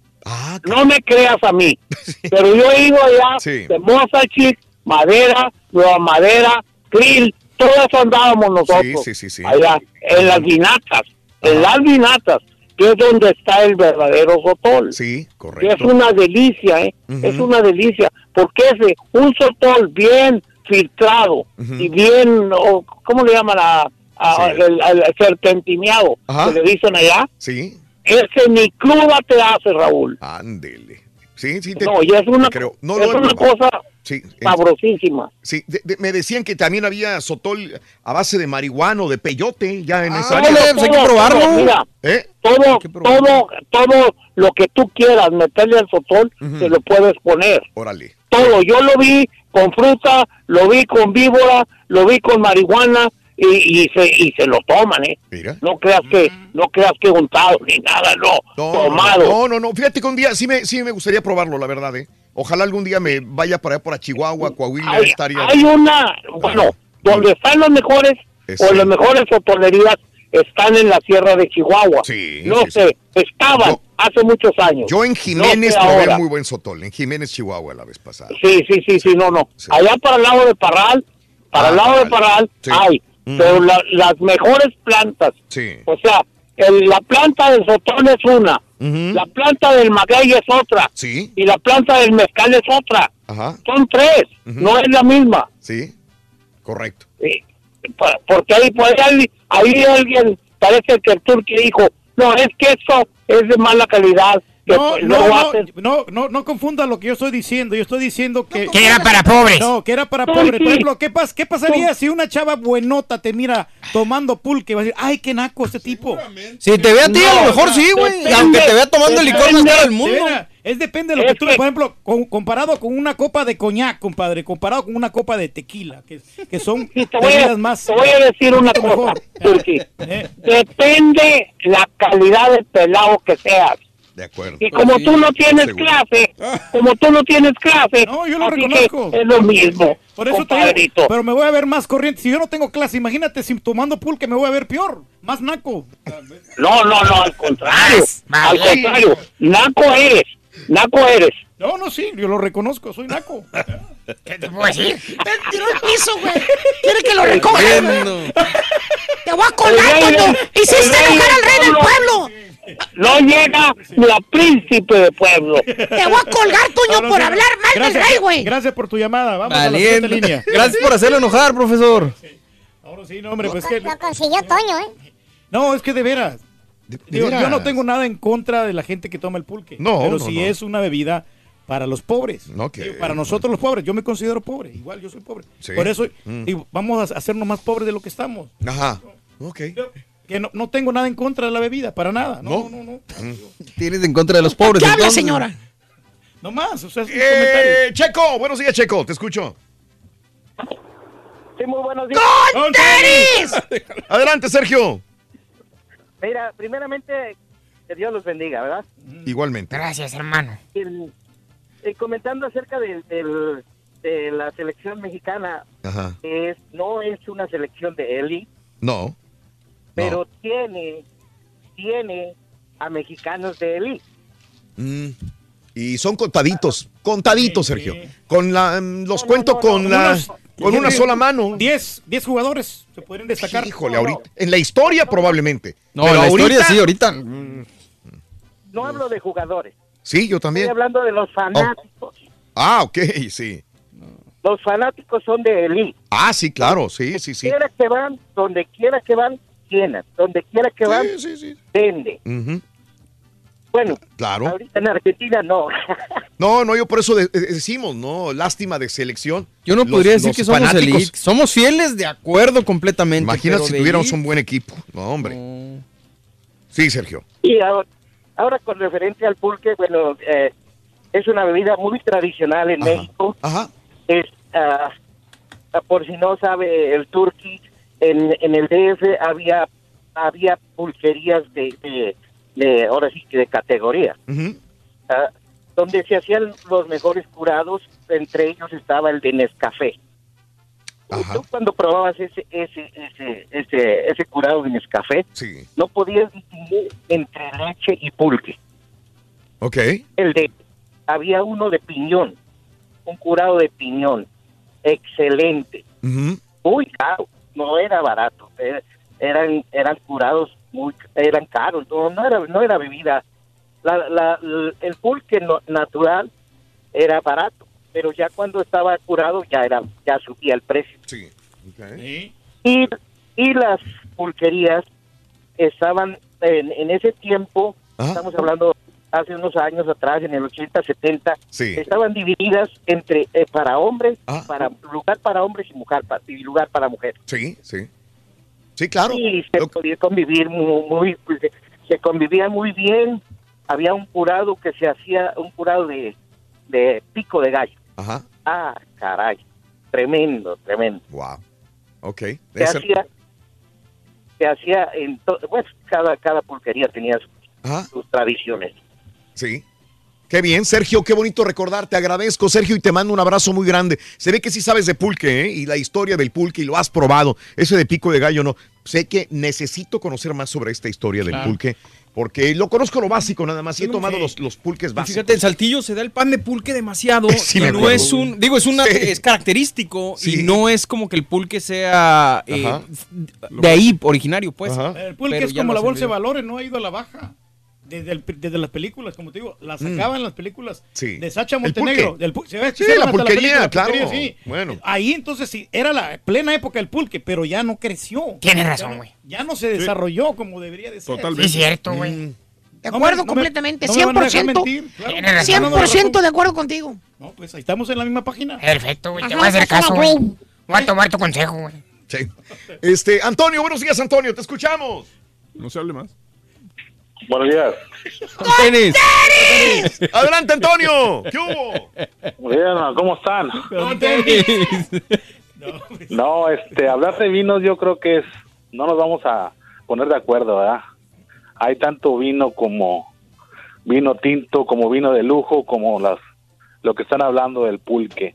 no me creas a mí. Pero yo he ido allá Sí. de Mosachic, Madera, Nueva Madera, Krill, todo eso andábamos nosotros. sí, sí, sí. Allá, en las vinatas, en las vinatas, que es donde está el verdadero sotol. Sí, Que correcto. es una delicia, ¿eh? Es una delicia. Porque ese, un sotol bien filtrado y bien, o, ¿cómo le llaman a, el, serpentineado que le dicen allá? Sí, Ese ni cruda te hace, Raúl. ándele. Sí, sí, te, No, y es una, te creo. No es lo he una probado. cosa Sí, sabrosísima. sí, de- de- me decían que también había sotol a base de marihuana o de peyote ya en esa Todo, área. todo, todo, Mira, ¿Eh? todo, todo, todo lo que tú quieras meterle al sotol, Ujú. te lo puedes poner. Órale. Todo. Yo lo vi con fruta, lo vi con víbora, lo vi con marihuana y, y se, y se lo toman, ¿eh? No creas que, no creas que untado ni nada, no, No, tomado. No, no, no. Fíjate que un día sí me, sí me gustaría probarlo, la verdad, ¿eh? Ojalá algún día me vaya para allá, por Chihuahua, Coahuila, Hay, estaría... hay una, bueno, donde están los mejores, o las mejores hotolerías están en la sierra de Chihuahua. no sí, sé, estaban hace muchos años. Yo en Jiménez No sé probé ahora. muy buen sotol, en Jiménez, Chihuahua, la vez pasada. Sí, sí, sí, sí, no, no. Allá para el lado de Parral, para Ah, el lado de Parral. Parral Sí. hay, Mm. pero la- las mejores plantas, Sí. o sea, el- la planta del sotol es una, la planta del maguey es otra, Sí. y la planta del mezcal es otra. Ajá. Son tres, no es la misma. Sí, correcto. Sí, porque ahí, pues, ahí, ahí alguien, parece que el turqui dijo, no, es que eso es de mala calidad. Que No, pues, no, no, no, no, no confunda lo que yo estoy diciendo. Yo estoy diciendo que... Que era para pobres. No, que era para Sí, pobres. Por sí. ejemplo, ¿qué, pas- ¿qué pasaría si una chava buenota te mira tomando pulque? Va a decir, ay, qué naco este tipo. Si te ve a ti, a lo mejor sí, güey. Y aunque te vea tomando el licor más caro del mundo. Es depende de lo que tú, por ejemplo, con- comparado con una copa de coñac, compadre, comparado con una copa de tequila, que, que son te voy, a, bebidas más. te voy a decir una cosa. Turqui. Eh. Depende la calidad del pelado que seas. De acuerdo. Y como tú no tienes clase, como tú no tienes clase, No, yo lo así que reconozco. es lo mismo, Por eso te digo, pero me voy a ver más corriente. Si yo no tengo clase, imagínate si tomando pulque me voy a ver peor, más naco. No, no, no, al contrario. Más, al contrario. Naco eres. Naco eres. No, no, sí, yo lo reconozco, soy naco. ¿Qué te puedo decir? Tiró el piso, güey. Quiere que lo recoja. Te voy a Toño. de- Hiciste enojar al del rey del pueblo. No llega ni a príncipe de pueblo. Te voy a colgar, Toño, No, no, por hablar mal gracias, del rey, güey. Gracias por tu llamada. Vamos a la Valiente. siguiente línea. Gracias por hacerlo enojar, profesor. Ahora sí, no, hombre, pues que... Lo consiguió Toño, ¿eh? No, es que de veras. Digo, veras. yo no tengo nada en contra de la gente que toma el pulque. No, Pero no, si no. es una bebida para los pobres. Digo, para nosotros los pobres. Yo me considero pobre. Igual yo soy pobre. Sí. Por eso Mm. digo, vamos a hacernos más pobres de lo que estamos. Ajá. Ok. Que no, no tengo nada en contra de la bebida, para nada. No, no, no. Tienes en contra de los pobres. ¿Qué habla, señora? No más, o sea, es un comentario. Eh, Checo, buenos días, Checo, te escucho. Sí, muy buenos días. ¡Con tenis! Adelante, Sergio. Mira, primeramente, que Dios los bendiga, ¿verdad? Igualmente. Gracias, hermano. El- eh, comentando acerca del- del- de la selección mexicana, Ajá. es no es una selección de élite, No. pero tiene, tiene a mexicanos de élite. Mm. Y son contaditos, contaditos, Sergio. Con la, mm, los cuento con la, Unos- con una sola mano. 10 10 jugadores se pueden destacar. Híjole, ahorita. En la historia probablemente. No, Pero en la historia sí, ahorita. No hablo de jugadores, Sí, yo estoy también. hablando de los fanáticos. Ah, ok, sí. Los fanáticos son de élite. Ah, sí, claro, sí, sí, sí. Quiera que van, donde quiera que van, llenan. Donde quiera que van, vende. Ujú, Bueno, Claro. ahorita en Argentina no. No, no, yo por eso de- de- decimos, ¿no? Lástima de selección. Yo no Los- podría decir que somos fanáticos- elite. Somos fieles, de acuerdo completamente. Imagínate si tuviéramos elite, un buen equipo. No, hombre. Sí, Sergio. Y ahora, ahora con referencia al pulque, bueno, eh, es una bebida muy tradicional en México. Ajá. Es, ah, ah, por si no sabe el turqui, en, en el DF había había pulquerías de, de, de- ahora sí que de categoría, ah, donde se hacían los mejores curados, entre ellos estaba el de Nescafé. Tú cuando probabas ese ese ese ese, ese curado de Nescafé, Sí. no podías distinguir entre leche y pulque. Ok. El de había uno de piñón, un curado de piñón, excelente, Ujú. muy caro, no era barato, eran eran curados muy eran caros, no, no era no era bebida. La, la- el pulque no- natural era barato, pero ya cuando estaba curado ya era ya subía el precio. Sí. Y, y las pulquerías estaban en, en ese tiempo, estamos hablando hace unos años atrás, en el 80, 70, Sí. estaban divididas entre eh, para hombres, Ah. para lugar para hombres y mujer pa- y lugar para mujeres. Sí, sí. Sí, claro. Y se podía convivir muy, muy- pues, se- se convivía muy bien. Había un curado que se hacía, un curado de, de pico de gallo. Ajá. Ah, caray, tremendo, tremendo. Wow. Ok. se hacía se hacía en to- pues cada cada pulquería tenía sus, Ajá. sus tradiciones. Sí. Qué bien, Sergio, qué bonito recordar. Te agradezco, Sergio, y te mando un abrazo muy grande. Se ve que sí sabes de pulque, ¿eh? Y la historia del pulque, y lo has probado. Ese de pico de gallo, no. Sé que necesito conocer más sobre esta historia del pulque, porque lo conozco lo básico nada más. Y he tomado los, los pulques básicos. Fíjate, en Saltillo se da el pan de pulque demasiado. Sí, y me no es un. Digo, es una Sí. es característico. Sí. Y no es como que el pulque sea eh, de ahí originario, pues. El pulque Pero es como la bolsa de valores, no ha ido a la baja. Desde, el- desde las películas, como te digo, la sacaban en las películas Mm. Sí. de Sacha El Montenegro. pulque. Del, se ve- Sí, la pulquería, la claro. pulquería, sí. Bueno. Ahí entonces sí, era la plena época del pulque, pero ya no creció. Tienes razón, no- güey. Ya no se desarrolló como debería de ser. Sí, es cierto, güey. Mm. De No acuerdo me- no me- completamente, no me van a dejar 100%. mentir, claro. Tienes razón. 100% de acuerdo contigo. No, pues ahí estamos en la misma página. Perfecto, güey. Te voy a hacer página, caso, güey. güey. Voy a tomar tu consejo, güey. Sí. Este, Antonio, buenos días, Antonio, te escuchamos. No se hable más. Buenos días. Tenis. Adelante, Antonio. ¿Qué hubo? Bien, ¿cómo están? Con tenis. No, este, hablar de vinos yo creo que es, no nos vamos a poner de acuerdo, ¿verdad? Hay tanto vino como vino tinto, como vino de lujo, como las, lo que están hablando del pulque.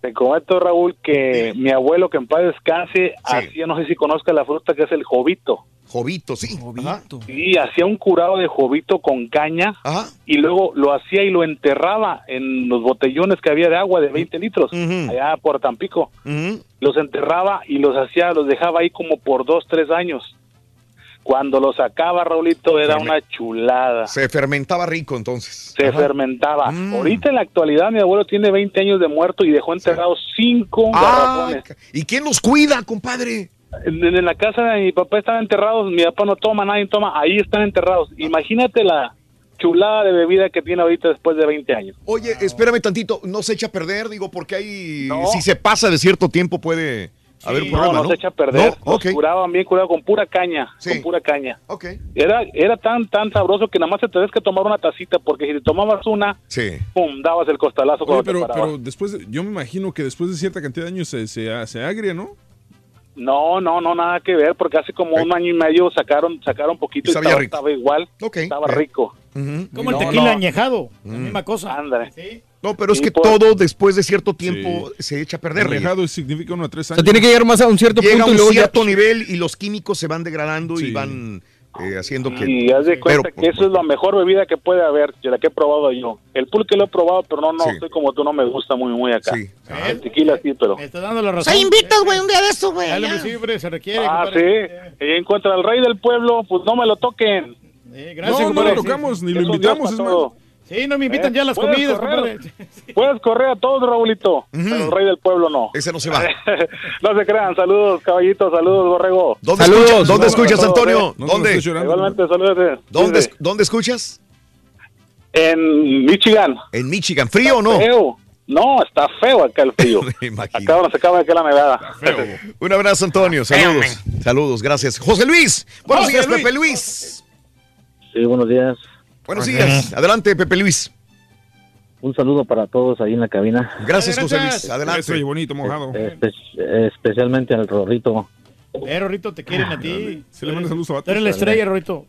Te comento, Raúl, que mi abuelo, que en paz descanse, hacía, no sé si conozca la fruta que es el jovito. Jovito, sí. Sí, hacía un curado de jovito con caña y luego lo hacía y lo enterraba en los botellones que había de agua de 20 litros, allá por Tampico. Los enterraba y los hacía, los dejaba ahí como por dos, tres años. Cuando lo sacaba, Raulito, era una chulada. Se fermentaba rico entonces. Se fermentaba. Ahorita en la actualidad mi abuelo tiene 20 años de muerto y dejó enterrados cinco Ah, garrafones. ¿Y quién los cuida, compadre? En, en la casa de mi papá estaban enterrados, mi papá no toma, nadie toma, ahí están enterrados. Imagínate la chulada de bebida que tiene ahorita después de 20 años. Oye, espérame tantito, no se echa a perder, digo, porque. No. Si se pasa de cierto tiempo puede haber un problema, no, ¿no? se echa a perder. No, Los curaban bien curado con pura caña, con pura caña. Ok. Era, era tan, tan sabroso que nada más te tenías que tomar una tacita, porque si te tomabas una, Sí. pum, dabas el costalazo Oye, cuando pero, te pero después, de- yo me imagino que después de cierta cantidad de años se, se, se agria, ¿no? No, no, no, nada que ver, porque hace como un año y medio sacaron, sacaron poquito y Sabía estaba, rico. estaba igual, estaba rico. Como el No, tequila no. añejado, la misma cosa. Ándale. No, pero es Sí, que por- todo después de cierto tiempo se echa a perder. Alejado significa uno a tres O años. sea, tiene que llegar más a un cierto Llega a punto y un luego ya- cierto nivel y los químicos se van degradando y van eh, haciendo que. Y haz de cuenta Pero- que eso es la mejor bebida que puede haber, de la que he probado yo. El pulque lo he probado, pero no, no, estoy como tú, no me gusta muy, muy acá. El tequila sí, pero... Me está dando la O razón. sea, invitas, güey, un día de estos, güey. Pues, sí, hombre, se requiere. Ah, compadre. sí. Y en contra del rey del pueblo, pues no me lo toquen. gracias, no, no lo sí. tocamos, ni lo un invitamos, es más. Sí, no me invitan ¿Eh? ya a las Puedes comidas, correr. compadre. Puedes correr a todos, Raulito, pero el rey del pueblo no. Ese no se va. no se crean. Saludos, caballitos. Saludos, Borrego. ¿Dónde, Saludos. escuchas, ¿dónde escuchas, todos, Antonio? ¿eh? ¿Dónde? Igualmente, saludos. ¿Dónde, Dice, ¿Dónde escuchas? En Michigan. En Michigan. ¿Frío o no? Feo. No, está feo acá el frío. acá donde se acaba de que la nevada. Un abrazo, Antonio. Saludos. Saludos, gracias. José Luis. Buenos José días, Luis. Pepe Luis. Sí, buenos días. Buenos días. Adelante, Pepe Luis. Un saludo para todos ahí en la cabina. Gracias, José Luis. Adelante. Eso, y bonito, mojado. Espe- especialmente al Rorrito. Eh, Rorrito, te quieren a ti. Se le manda saludos a Tú eres la estrella, Rorrito.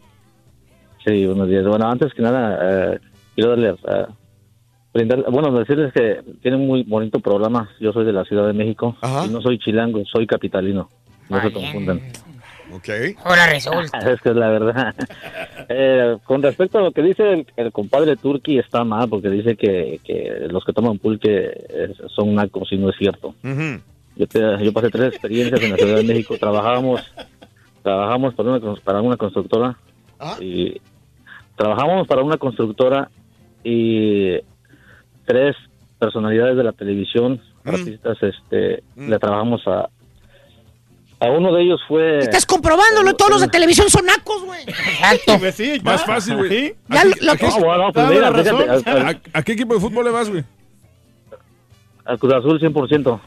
Sí, buenos días. Bueno, antes que nada, eh, quiero darle, eh, brindar- bueno, decirles que tienen muy bonito programa. Yo soy de la Ciudad de México y no soy chilango, soy capitalino. No se confundan. Ok. Ahora resulta. es que es la verdad. Eh, con respecto a lo que dice el, el compadre Turki, está mal porque dice que, que los que toman pulque eh, son nacos y no es cierto. Yo, te- yo pasé tres experiencias en la Ciudad de México. Trabajábamos, trabajamos para una, para una constructora y trabajamos para una constructora y tres personalidades de la televisión, artistas, este, le trabajamos a a uno de ellos fue Estás comprobándolo, todos los de televisión son nacos, güey. Exacto. Más fácil, güey. Ya ¿A lo- qué- lo- a qué- No, bueno, pues Dame mira, la fíjate, razón. al- ¿A, a qué equipo de fútbol le vas, güey? al Cruz Azul 100%.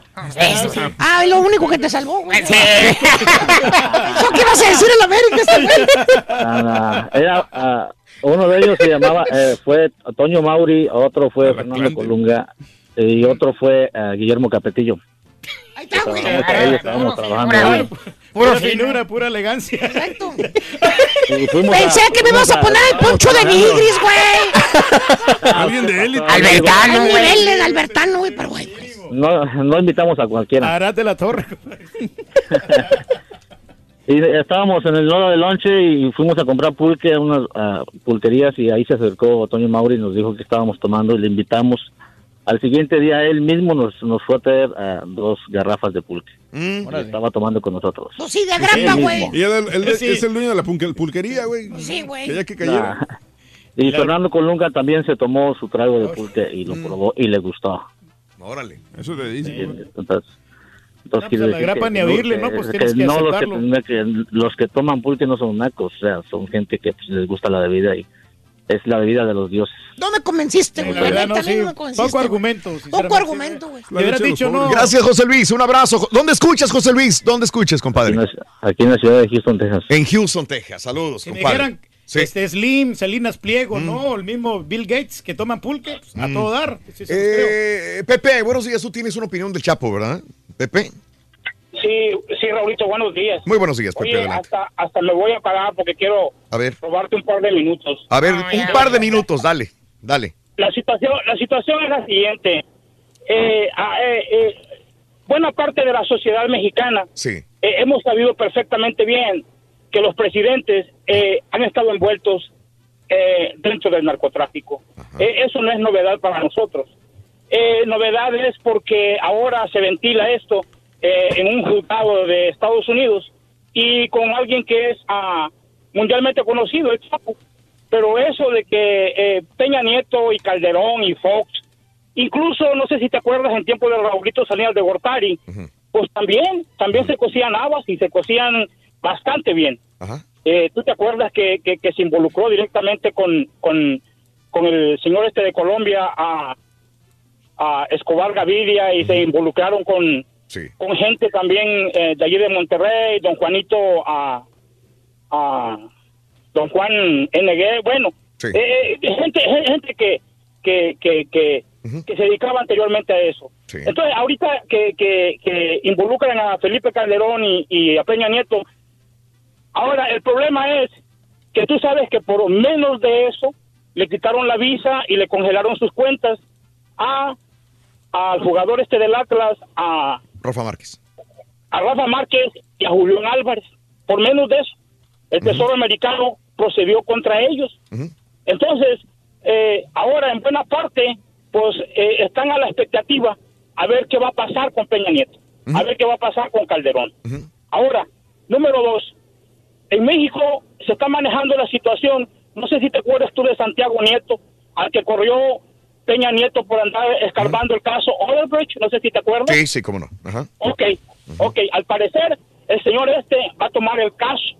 Ah, lo único que te salvó, güey. ¿Eso qué vas a decir en América este? Ah, era, ah, uno de ellos se llamaba, eh, fue Toño Mauri, otro fue Fernando Colunga y otro fue ah, Guillermo Capetillo. Está, güey. Estábamos, ahí estábamos trabajando ahí. Pura finura, pura elegancia. Exacto. Pensé que me ibas a poner el poncho de Nigris, güey. Alguien de élite. Albertano, güey. de Albertano, güey, pero güey. No, no invitamos a cualquiera. Arate la torre. Y estábamos en el hora de lonche y fuimos a comprar pulque a unas ah, pulquerías y ahí se acercó Toño Mauri y nos dijo que estábamos tomando y le invitamos. Al siguiente día él mismo nos, nos fue a traer ah, dos garrafas de pulque. Mm. Estaba tomando con nosotros. Pues sí, de grapa, Él güey. Y él, él- Sí. es el dueño de la pulque- pulquería, güey. Sí, güey. Que ya que cayera. Nah. Y Fernando Colunga también se tomó su trago de pulque y lo probó y le gustó. Órale. Eso te dice. Y Entonces, entonces No, pues la grapa que ni a oírle, ¿no? Pues tienes que no los que, aceptarlo. tendría que- los que toman pulque no son nacos, o sea, son gente que pues, les gusta la bebida y es la bebida de los dioses. No me convenciste, güey. La verdad, no, sí. no me convenciste, Poco argumento. Poco argumento, güey. Le hubieras dicho no. Gracias, José Luis. Un abrazo. ¿Dónde escuchas, José Luis? ¿Dónde escuchas, Aquí compadre? en, la, aquí en la ciudad de Houston, Texas. En Houston, Texas. Saludos, Si me compadre. dijeran este Slim, Salinas Pliego, ¿no? El mismo Bill Gates que toman pulque, pues, a Mm. todo dar. Sí. Eh, Pepe, buenos días. Tú tienes una opinión del Chapo, ¿verdad? Pepe. Sí, sí, Raulito, buenos días. Muy buenos días, Pepe. Oye, adelante. hasta, hasta me voy a pagar porque quiero A ver, robarte un par de minutos. a ver, un par de minutos. Dale, dale. La situación, la situación es la siguiente. Eh, ah, eh, eh, buena parte de la sociedad mexicana Sí. eh, hemos sabido perfectamente bien que los presidentes eh, han estado envueltos eh, dentro del narcotráfico. Eh, eso no es novedad para nosotros. Eh, novedad es porque ahora se ventila esto eh, en un juzgado de Estados Unidos y con alguien que es ah, mundialmente conocido, el Chapo. Pero eso de que eh, Peña Nieto y Calderón y Fox, incluso no sé si te acuerdas en tiempo de Raulito Salinas de Gortari, pues también, también se cocían habas y se cocían bastante bien. Eh, ¿Tú te acuerdas que, que, que se involucró directamente con, con, con el señor este de Colombia, a, a Escobar Gaviria, y se involucraron con, con gente también eh, de allí de Monterrey, don Juanito, a, a don Juan NG, bueno, eh, eh, gente, gente que, que, que, que, que se dedicaba anteriormente a eso. Entonces, ahorita que, que, que involucran a Felipe Calderón y, y a Peña Nieto, ahora el problema es que tú sabes que por menos de eso le quitaron la visa y le congelaron sus cuentas a al jugador este del Atlas, a, Rafa Márquez. a Rafa Márquez y a Julián Álvarez. Por menos de eso, el Tesoro Americano procedió contra ellos. Entonces, eh, ahora en buena parte, pues eh, están a la expectativa a ver qué va a pasar con Peña Nieto, a ver qué va a pasar con Calderón. Ahora, número dos, en México se está manejando la situación, no sé si te acuerdas tú de Santiago Nieto, al que corrió Peña Nieto por andar escarbando el caso Odebrecht, no sé si te acuerdas. Sí, sí, cómo no. Ajá. Ok, ok, al parecer el señor este va a tomar el caso,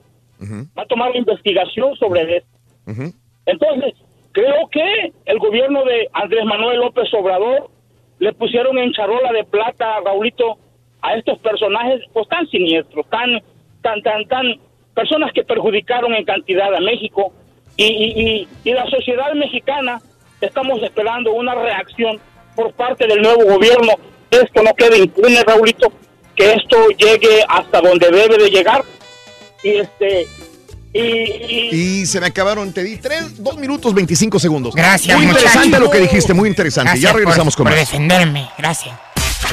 va a tomar la investigación sobre esto. Entonces, creo que el gobierno de Andrés Manuel López Obrador le pusieron en charola de plata, Raulito, a estos personajes pues tan siniestros, tan, tan, tan, tan, personas que perjudicaron en cantidad a México y, y, y, y la sociedad mexicana estamos esperando una reacción por parte del nuevo gobierno. Esto no quede impune, Raulito, que esto llegue hasta donde debe de llegar. Y este, y, y- Y se me acabaron, te di tres, dos minutos 25 segundos. Gracias, Muy interesante muchacho. lo que dijiste, muy interesante. Gracias ya regresamos por, con por más. defenderme. Gracias.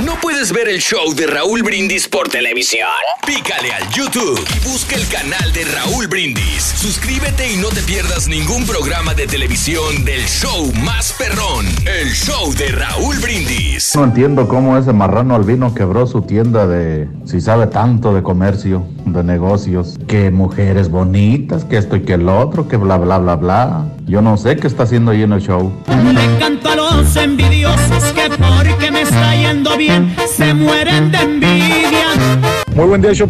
¿No puedes ver el show de Raúl Brindis por televisión? Pícale al YouTube y busca el canal de Raúl Brindis. Suscríbete y no te pierdas ningún programa de televisión del show más perrón, el show de Raúl Brindis. No entiendo cómo ese marrano albino quebró su tienda de, si sabe tanto de comercio, de negocios, que mujeres bonitas, que esto y que el otro, que bla, bla, bla, bla. Yo no sé qué está haciendo ahí en el show. Le canto a los envidiosos que porque me está yendo bien se mueren de envidia. Muy buen día, show.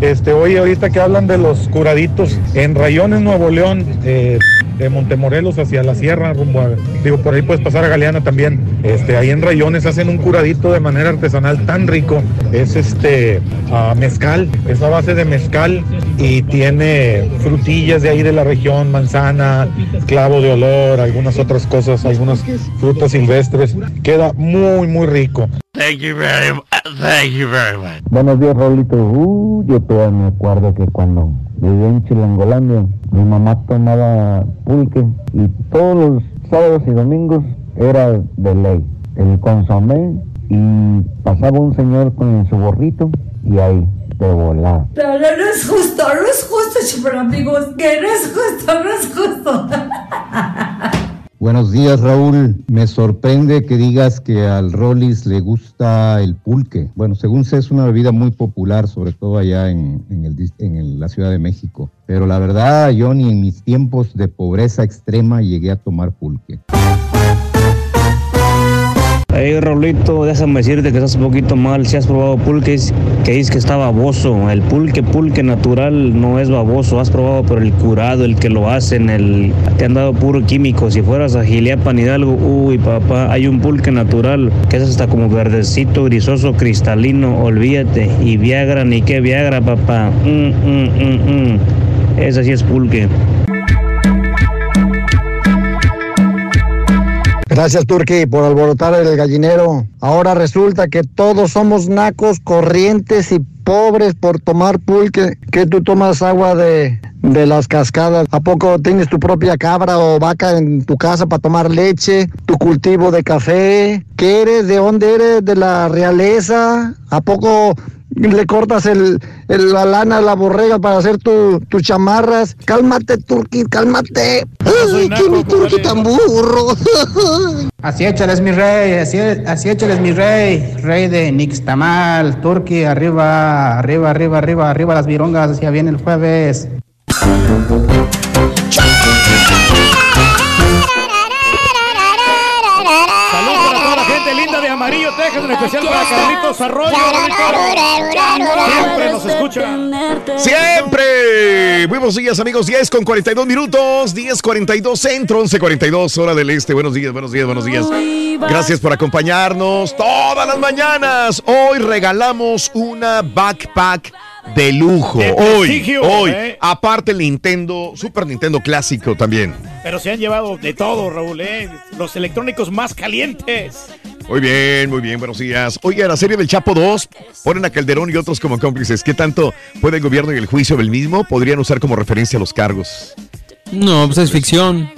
Este, oye, ahorita que hablan de los curaditos en Rayones, Nuevo León, eh, de Montemorelos hacia la sierra, rumbo a, digo, por ahí puedes pasar a Galeana también. Este, ahí en Rayones hacen un curadito de manera artesanal tan rico. Es este, ah, mezcal, es a base de mezcal y tiene frutillas de ahí de la región, manzana, clavo de olor, algunas otras cosas, algunas frutas silvestres. Queda muy, muy rico. Thank you very much. Thank you very much. Buenos días, Raulito. Uh, yo todavía me acuerdo que cuando vivía en Chilangolandia, mi mamá tomaba pulque y todos los sábados y domingos era de ley. El consomé y pasaba un señor con su gorrito y ahí, de volar. Pero no es justo, no es justo, super amigos, que no es justo, no es justo. Buenos días, Raúl. Me sorprende que digas que al Rollis le gusta el pulque. Bueno, según sé, es una bebida muy popular, sobre todo allá en, en la Ciudad de México. Pero la verdad, yo ni en mis tiempos de pobreza extrema llegué a tomar pulque. Hey Raulito, déjame decirte que estás un poquito mal. Si has probado pulque, que dices que está baboso. El pulque, pulque natural no es baboso. Has probado por el curado, el que lo hacen, el te han dado puro químico. Si fueras a Giliapan Hidalgo, uy papá, hay un pulque natural que es hasta como verdecito, grisoso, cristalino. Olvídate. Y Viagra, ni qué Viagra, papá. Mm, mm, mm, mm. Ese sí es pulque. Gracias, Turki, por alborotar el gallinero. Ahora resulta que todos somos nacos, corrientes y pobres por tomar pulque. Que tú tomas agua de, de las cascadas. ¿A poco tienes tu propia cabra o vaca en tu casa para tomar leche? ¿Tu cultivo de café? ¿Qué eres? ¿De dónde eres? ¿De la realeza? ¿A poco le cortas el, el- la lana a la borrega para hacer tu- tus chamarras? Cálmate, Turki, cálmate. Ay, qué mi Turki tan burro. Así échales mi rey, así, así échales mi rey, rey de Nixtamal, Turki, arriba, arriba, arriba, arriba, arriba las virongas, ya viene el jueves. Amarillo, Texas, en especial para Carlitos Arroyo. Siempre nos escuchan. Siempre. Buenos días, amigos. 10 con 42 minutos. 10 42 centro, 11 42 hora del este. Buenos días, buenos días, buenos días. Gracias por acompañarnos todas las mañanas. Hoy regalamos una backpack de lujo. De hoy, hoy. ¿eh? Aparte el Nintendo, Super Nintendo clásico también. Pero se han llevado de todo, Raúl, ¿eh? Los electrónicos más calientes. Muy bien, muy bien, buenos días. Oye, la serie del Chapo 2 ponen a Calderón y otros como cómplices. ¿Qué tanto puede el gobierno y el juicio del mismo? Podrían usar como referencia los cargos. No, pues es ficción.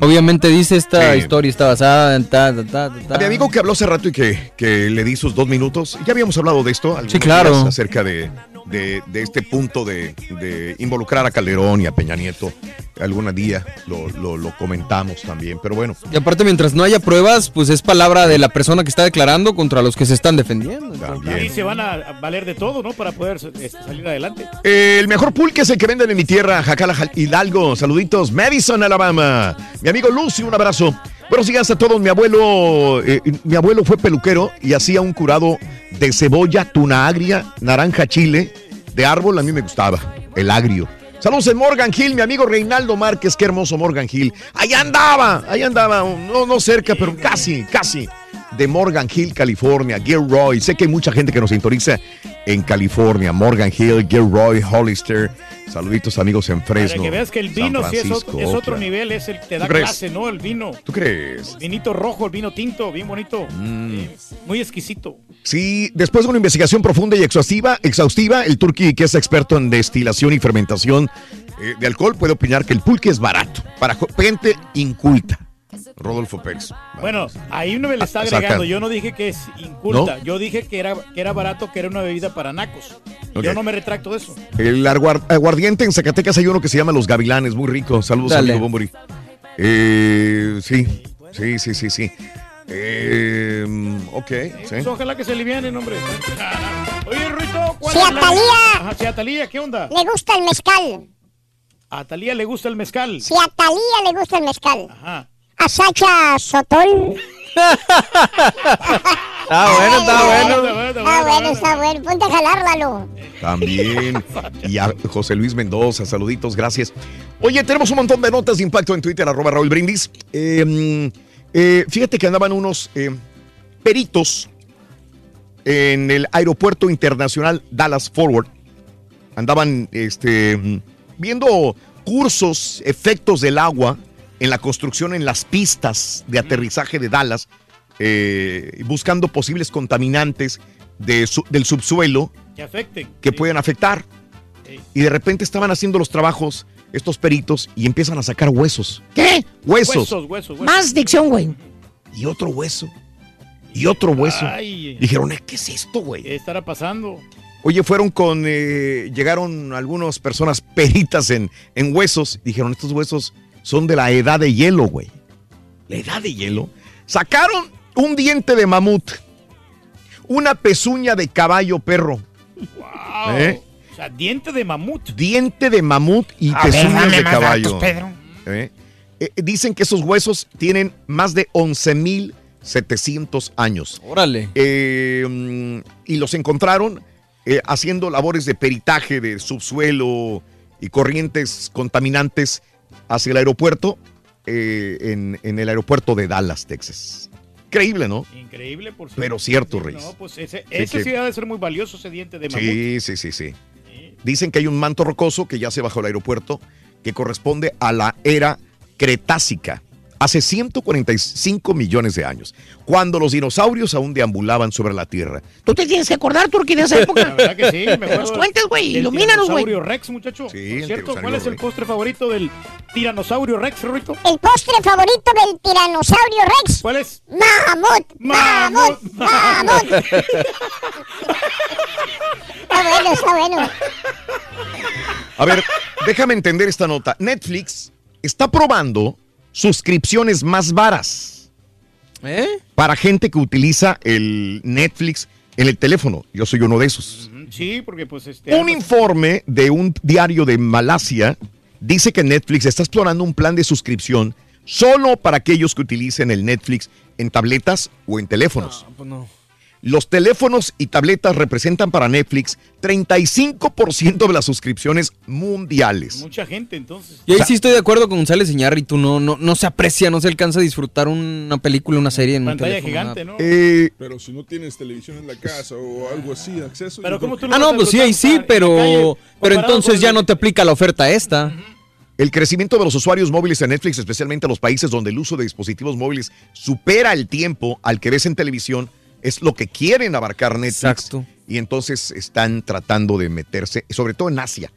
Obviamente dice esta historia está basada en ta, ta, ta. A mi amigo que habló hace rato y que, que le di sus dos minutos, ya habíamos hablado de esto. Sí, claro. Acerca de, de- de este punto de, de involucrar a Calderón y a Peña Nieto. Algún día lo, lo- lo comentamos también, pero bueno. Y aparte, mientras no haya pruebas, pues es palabra de la persona que está declarando contra los que se están defendiendo. Y se van a valer de todo, ¿no? Para poder este, salir adelante. El mejor pulque es el que venden en mi tierra, Jacala Hidalgo. Saluditos, Madison, Alabama. Mi amigo Lucy, un abrazo. Buenos días a todos. Mi abuelo, eh, mi abuelo fue peluquero y hacía un curado de cebolla, tuna agria, naranja chile, de árbol. A mí me gustaba, el agrio. Saludos en Morgan Hill, mi amigo Reinaldo Márquez, qué hermoso Morgan Hill. Ahí andaba, ahí andaba, no, no cerca, pero casi, casi. De Morgan Hill, California, Gilroy. Sé que hay mucha gente que nos sintoniza en California. Morgan Hill, Gilroy, Hollister. Saluditos amigos en Para Fresno. que veas que el vino sí es, otro, es otro Oakland. nivel, es el que te da clase, ¿no? El vino. ¿Tú crees? El vinito rojo, el vino tinto, bien bonito. Mm. Eh, muy exquisito. Sí, después de una investigación profunda y exhaustiva, exhaustiva el turqui, que es experto en destilación y fermentación eh, de alcohol, puede opinar que el pulque es barato para gente inculta. Rodolfo Pérez. Bueno, ahí no me le está Ah, agregando. Yo no dije que es inculta. ¿No? Yo dije que era, que era barato, que era una bebida para nacos. Yo no me retracto de eso. El aguar- aguardiente en Zacatecas hay uno que se llama Los Gavilanes, muy rico. Saludos, Dale. amigo Bombori. Eh, sí, sí, sí, sí, sí. Eh, ok, sí. Pues ojalá que se alivianen, hombre. Oye, Ruito, ¿cuál Sí, es a la- Talía. Ajá, sí, a Talía, ¿qué onda? Le gusta el mezcal. A Talía le gusta el mezcal. Si a Talía le gusta el mezcal. Ajá. A Sacha Sotol. Está bueno, está bueno. Está bueno, está bueno. Ponte a jalar, Lalo. También. Y a José Luis Mendoza, saluditos, gracias. Oye, tenemos un montón de notas de impacto en Twitter, arroba Raúl Brindis. Eh, mm, eh, fíjate que andaban unos eh, peritos en el aeropuerto internacional Dallas Forward. Andaban este, viendo cursos, efectos del agua en la construcción en las pistas de aterrizaje de Dallas eh, buscando posibles contaminantes de su- del subsuelo Que afecten. que pueden afectar. Sí. Y de repente estaban haciendo los trabajos estos peritos y empiezan a sacar huesos. ¿Qué? Huesos. Huesos, huesos, huesos. Más dicción, güey. Y otro hueso. Y otro hueso. Ay. Dijeron, "Eh, ¿qué es esto, güey? ¿Qué estará pasando? Oye, fueron con. eh, llegaron algunas personas peritas en, en huesos. Dijeron, estos huesos son de la edad de hielo, güey. La edad de hielo. Sacaron un diente de mamut. Una pezuña de caballo perro. Wow. ¿Eh? O sea, diente de mamut. Diente de mamut y A ver, dame de caballo. datos, Pedro. ¿Eh? Eh, dicen que esos huesos tienen más de 11.700 años. Órale. Eh, mm, y los encontraron eh, haciendo labores de peritaje de subsuelo y corrientes contaminantes hacia el aeropuerto, eh, en, en el aeropuerto de Dallas, Texas. Increíble, ¿no? Increíble, por Pero cierto, Reyes. No, pues ese, Sí, ese que- sí ha de ser muy valioso, ese diente de mamut. Sí, sí, sí, sí. Dicen que hay un manto rocoso que ya se bajó al aeropuerto que corresponde a la era Cretácica, hace 145 millones de años, cuando los dinosaurios aún deambulaban sobre la Tierra. Tú te tienes que acordar, Turki, de esa La época. verdad que sí, me acuerdo Nos cuentes, güey. Ilumínanos, güey. tiranosaurio Rex, muchacho. Sí, cierto, ¿cuál es el postre favorito del tiranosaurio Rex, Rorito? El postre favorito del tiranosaurio Rex. ¿Cuál es? Mamut, mamut, mamut. Está bueno, está bueno. A ver, déjame entender esta nota. Netflix está probando suscripciones más varas ¿Eh? para gente que utiliza el Netflix en el teléfono. Yo soy uno de esos. Sí, porque pues este... Un informe de un diario de Malasia dice que Netflix está explorando un plan de suscripción solo para aquellos que utilicen el Netflix en tabletas o en teléfonos. Pues no. Los teléfonos y tabletas representan para Netflix 35% de las suscripciones mundiales. Mucha gente, entonces. Y ahí sí estoy de acuerdo con González Iñárritu, no, no, no se aprecia, no se alcanza a disfrutar una película, una serie en un Pantalla teléfono, gigante, nada. ¿no? Eh, Pero si no tienes televisión en la casa o algo así, acceso. Pero yo ¿cómo tú lo Ah, no, pues sí, ahí sí, calle pero, pero entonces ya el- no te aplica la oferta esta. El crecimiento de los usuarios móviles en Netflix, especialmente en los países donde el uso de dispositivos móviles supera el tiempo al que ves en televisión, es lo que quieren abarcar Netflix. Exacto. Y entonces están tratando de meterse, sobre todo en Asia.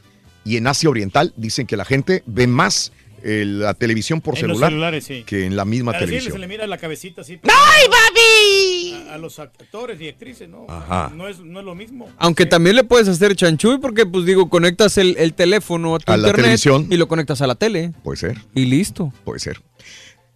Y en Asia Oriental dicen que la gente ve más eh, la televisión por En celular celulares, sí. que en la misma A televisión. se le mira la cabecita así. ¡Ay, papi! A, a los actores y actrices, ¿no? Ajá. No es, no es lo mismo. Aunque también le puedes hacer chanchuy porque, pues digo, conectas el, el teléfono a tu A la internet televisión. y lo conectas a la tele. Puede ser, Y listo. puede ser.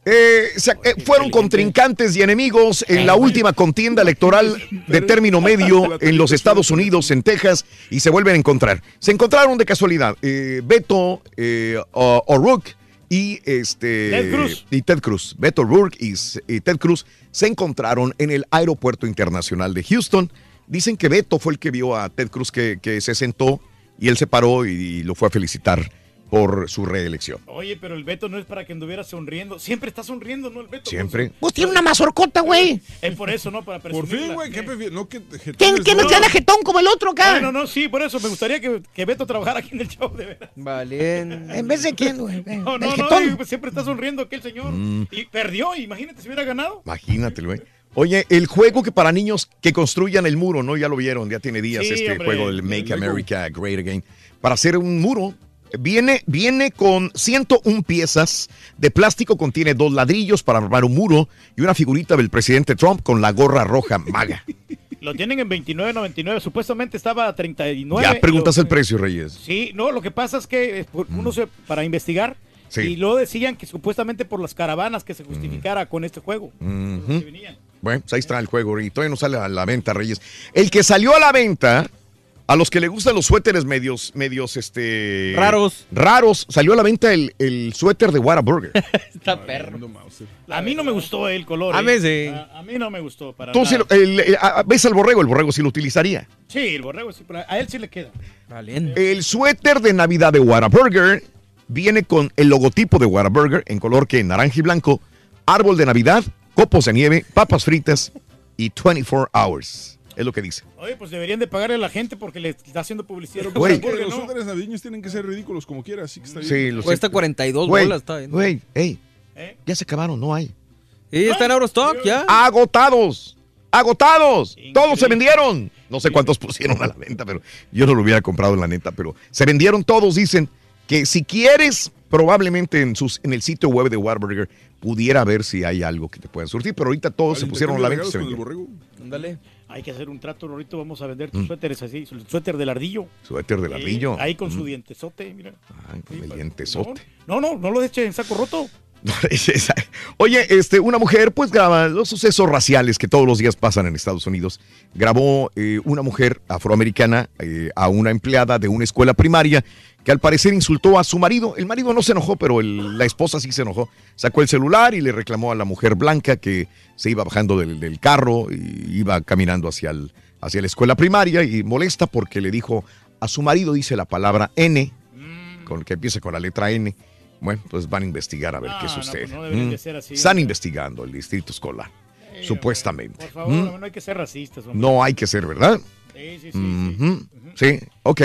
Eh, se- eh, fueron contrincantes y enemigos en la última contienda electoral de término medio en los Estados Unidos, en Texas, y se vuelven a encontrar. Se encontraron de casualidad eh, Beto eh, O- O'Rourke y este Ted Cruz. y Ted Cruz. Beto O'Rourke y, y Ted Cruz se encontraron en el aeropuerto internacional de Houston. Dicen que Beto fue el que vio a Ted Cruz que, que se sentó y él se paró y lo fue a felicitar por su reelección. Oye, pero el Beto no es para que anduviera sonriendo. Siempre está sonriendo, ¿no? El Beto. Siempre. Pues tiene una mazorcota, güey. Es por eso, ¿no? Para Por fin, güey, ¿qué prefieres? No, que ¿Quién, quién no tiene jetón como el otro acá? No, no, no, sí, por eso me gustaría que, que Beto trabajara aquí en el show, de verdad. Vale. ¿En vez de quién, güey? No, ¿El no, no, pues, siempre está sonriendo aquel señor. Mm. Y perdió, imagínate si hubiera ganado. Imagínate, güey. Oye, el juego que para niños que construyan el muro, ¿no? Ya lo vieron, ya tiene días Sí, este hombre, juego, el el Make. America Great Again. Para hacer un muro, viene, viene con 101 piezas de plástico, contiene dos ladrillos para armar un muro y una figurita del presidente Trump con la gorra roja maga. Lo tienen en 29.99. Supuestamente estaba a 39. ya preguntas Lo- el precio, Reyes. Sí, no, lo que pasa es que eh, uno se para investigar Sí. y luego decían que supuestamente por las caravanas que se justificara con este juego. Bueno, pues ahí está el juego y todavía no sale a la venta, Reyes. El que salió a la venta, a los que le gustan los suéteres medios, medios, este... Raros. Raros, salió a la venta el, el suéter de Whataburger. Está perro. A mí no me gustó el color. A eh. mí sí. A, a mí no me gustó para Tú lo- el- el- a- ves al borrego, el borrego sí lo utilizaría. Sí, el borrego sí, pero a él sí le queda. El suéter de Navidad de Whataburger viene con el logotipo de Whataburger en color que naranja y blanco, árbol de Navidad, copos de nieve, papas fritas y 24 hours. Es lo que dice. Oye, pues deberían de pagarle a la gente porque le está haciendo publicidad. Güey. Los no. navideños tienen que ser ridículos como quiera, así que está bien. Sí, lo Cuesta sé. 42 Güey, bolas, está bien. Güey, ey, ¿Eh? ya se acabaron, no hay. Sí, está en Eurostock ya. Agotados. Agotados. Todos se vendieron. No sé cuántos pusieron a la venta, pero yo no lo hubiera comprado en la neta, pero se vendieron todos. Dicen que si quieres, probablemente en, sus, en el sitio web de Warburger pudiera ver si hay algo que te puedan surtir, pero ahorita todos se pusieron a la venta. y se vendieron. Ándale. Hay que hacer un trato, Rorito. Vamos a vender tus Mm. suéteres así. Suéter del ardillo. Suéter del ardillo. ahí con su Mm. dientesote, mira. Ay, con el dientesote. No, no, no lo eche en saco roto. Oye, este, una mujer pues graba los sucesos raciales que todos los días pasan en Estados Unidos. Grabó eh, una mujer afroamericana eh, a una empleada de una escuela primaria que al parecer insultó a su marido. El marido no se enojó, pero la esposa sí se enojó. Sacó el celular y le reclamó a la mujer blanca que se iba bajando del, del carro y iba caminando hacia, el- hacia la escuela primaria y molesta porque le dijo a su marido, dice la palabra N, con, que empieza con la letra N. Bueno, pues van a investigar a ver qué Ah, no, sucede. pues no Mm. de ser así, Están investigando el distrito escolar, supuestamente. Por favor, Mm. no hay que ser racistas. hombre. No hay que ser, ¿verdad? Sí, sí, sí. Sí, ok.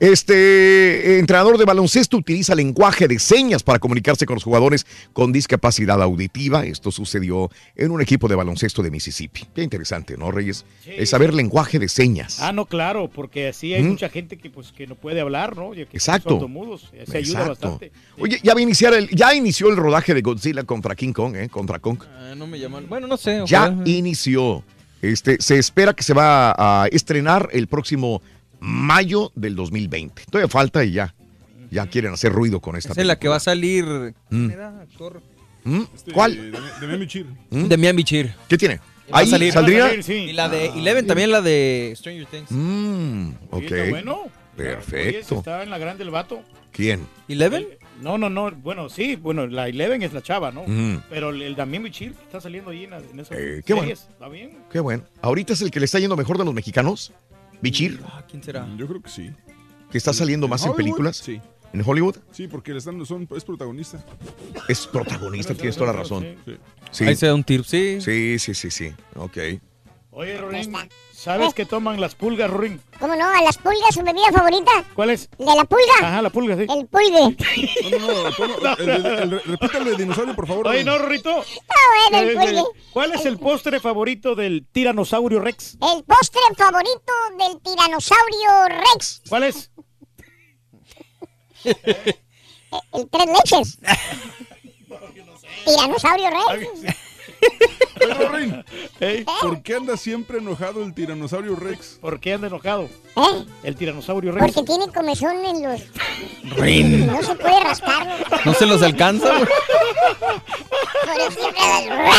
Este eh, entrenador de baloncesto utiliza lenguaje de señas para comunicarse con los jugadores con discapacidad auditiva. Esto sucedió en un equipo de baloncesto de Mississippi. Qué interesante, ¿no, Reyes? Es saber lenguaje de señas. Ah, no, claro, porque así hay Mm. mucha gente que pues que no puede hablar, ¿no? Ya que son Exacto. sordomudos. Se ayuda Exacto. bastante. Oye, ya va a iniciar el, ya inició el rodaje de Godzilla contra King Kong, ¿eh? Contra Kong. Ah, no me llaman. Bueno, no sé. Ya inició. Este, se espera que se va a estrenar el próximo mayo del 2020. Todavía falta y ya. Ya quieren hacer ruido con esta Esa es la que va a salir. Mm. ¿quién era, actor? ¿Mm? Este, ¿Cuál? De Demian Bichir. ¿Mm? ¿Qué tiene? Va a Ahí salir. saldría. Va a salir, sí. Y la de Eleven, también la de Stranger Things. Mm, ok. Bueno. Oye, Perfecto. está en la grande el vato. ¿Quién? ¿Eleven? No, no, no. Bueno, sí, bueno, la Eleven es la chava, ¿no? Pero el, Damián Bichir está saliendo ahí en, en esas Eh, qué bueno. ¿Está bien? Qué bueno. ¿Ahorita es el que le está yendo mejor de los mexicanos? ¿Bichir? Ah, ¿Quién será? Yo creo que sí. ¿Que está saliendo más en Hollywood? películas? Sí. ¿En Hollywood? Sí, porque son, es protagonista. Es protagonista, tienes toda la razón. Sí. Sí. Ahí se da un tiro, sí. Sí, sí, sí, sí. Ok. Oye, Rorín, ¿sabes qué toman las pulgas, Rorín? ¿Cómo no? ¿A las pulgas su bebida favorita? ¿Cuál es? ¿De la pulga? Ajá, la pulga, sí. El pulgue. No, no, no. el- el- dinosaurio, por favor. Oye, no, Rorrito. Ah, bueno, el Eh, pulgue. ¿Cuál es el postre favorito del tiranosaurio Rex? El postre favorito del tiranosaurio Rex. ¿Cuál es? El tres leches. Tiranosaurio Rex. Oye, Rorín, ¿Por qué anda siempre enojado el tiranosaurio Rex? ¿Por qué anda enojado? ¿Eh? El tiranosaurio Rex. Porque tiene comezón en los... Rin. No se puede rascarlo. No se los alcanza. Por eso anda-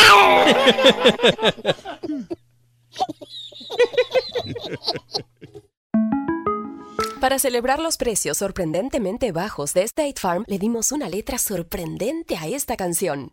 Para celebrar los precios sorprendentemente bajos de State Farm, le dimos una letra sorprendente a esta canción.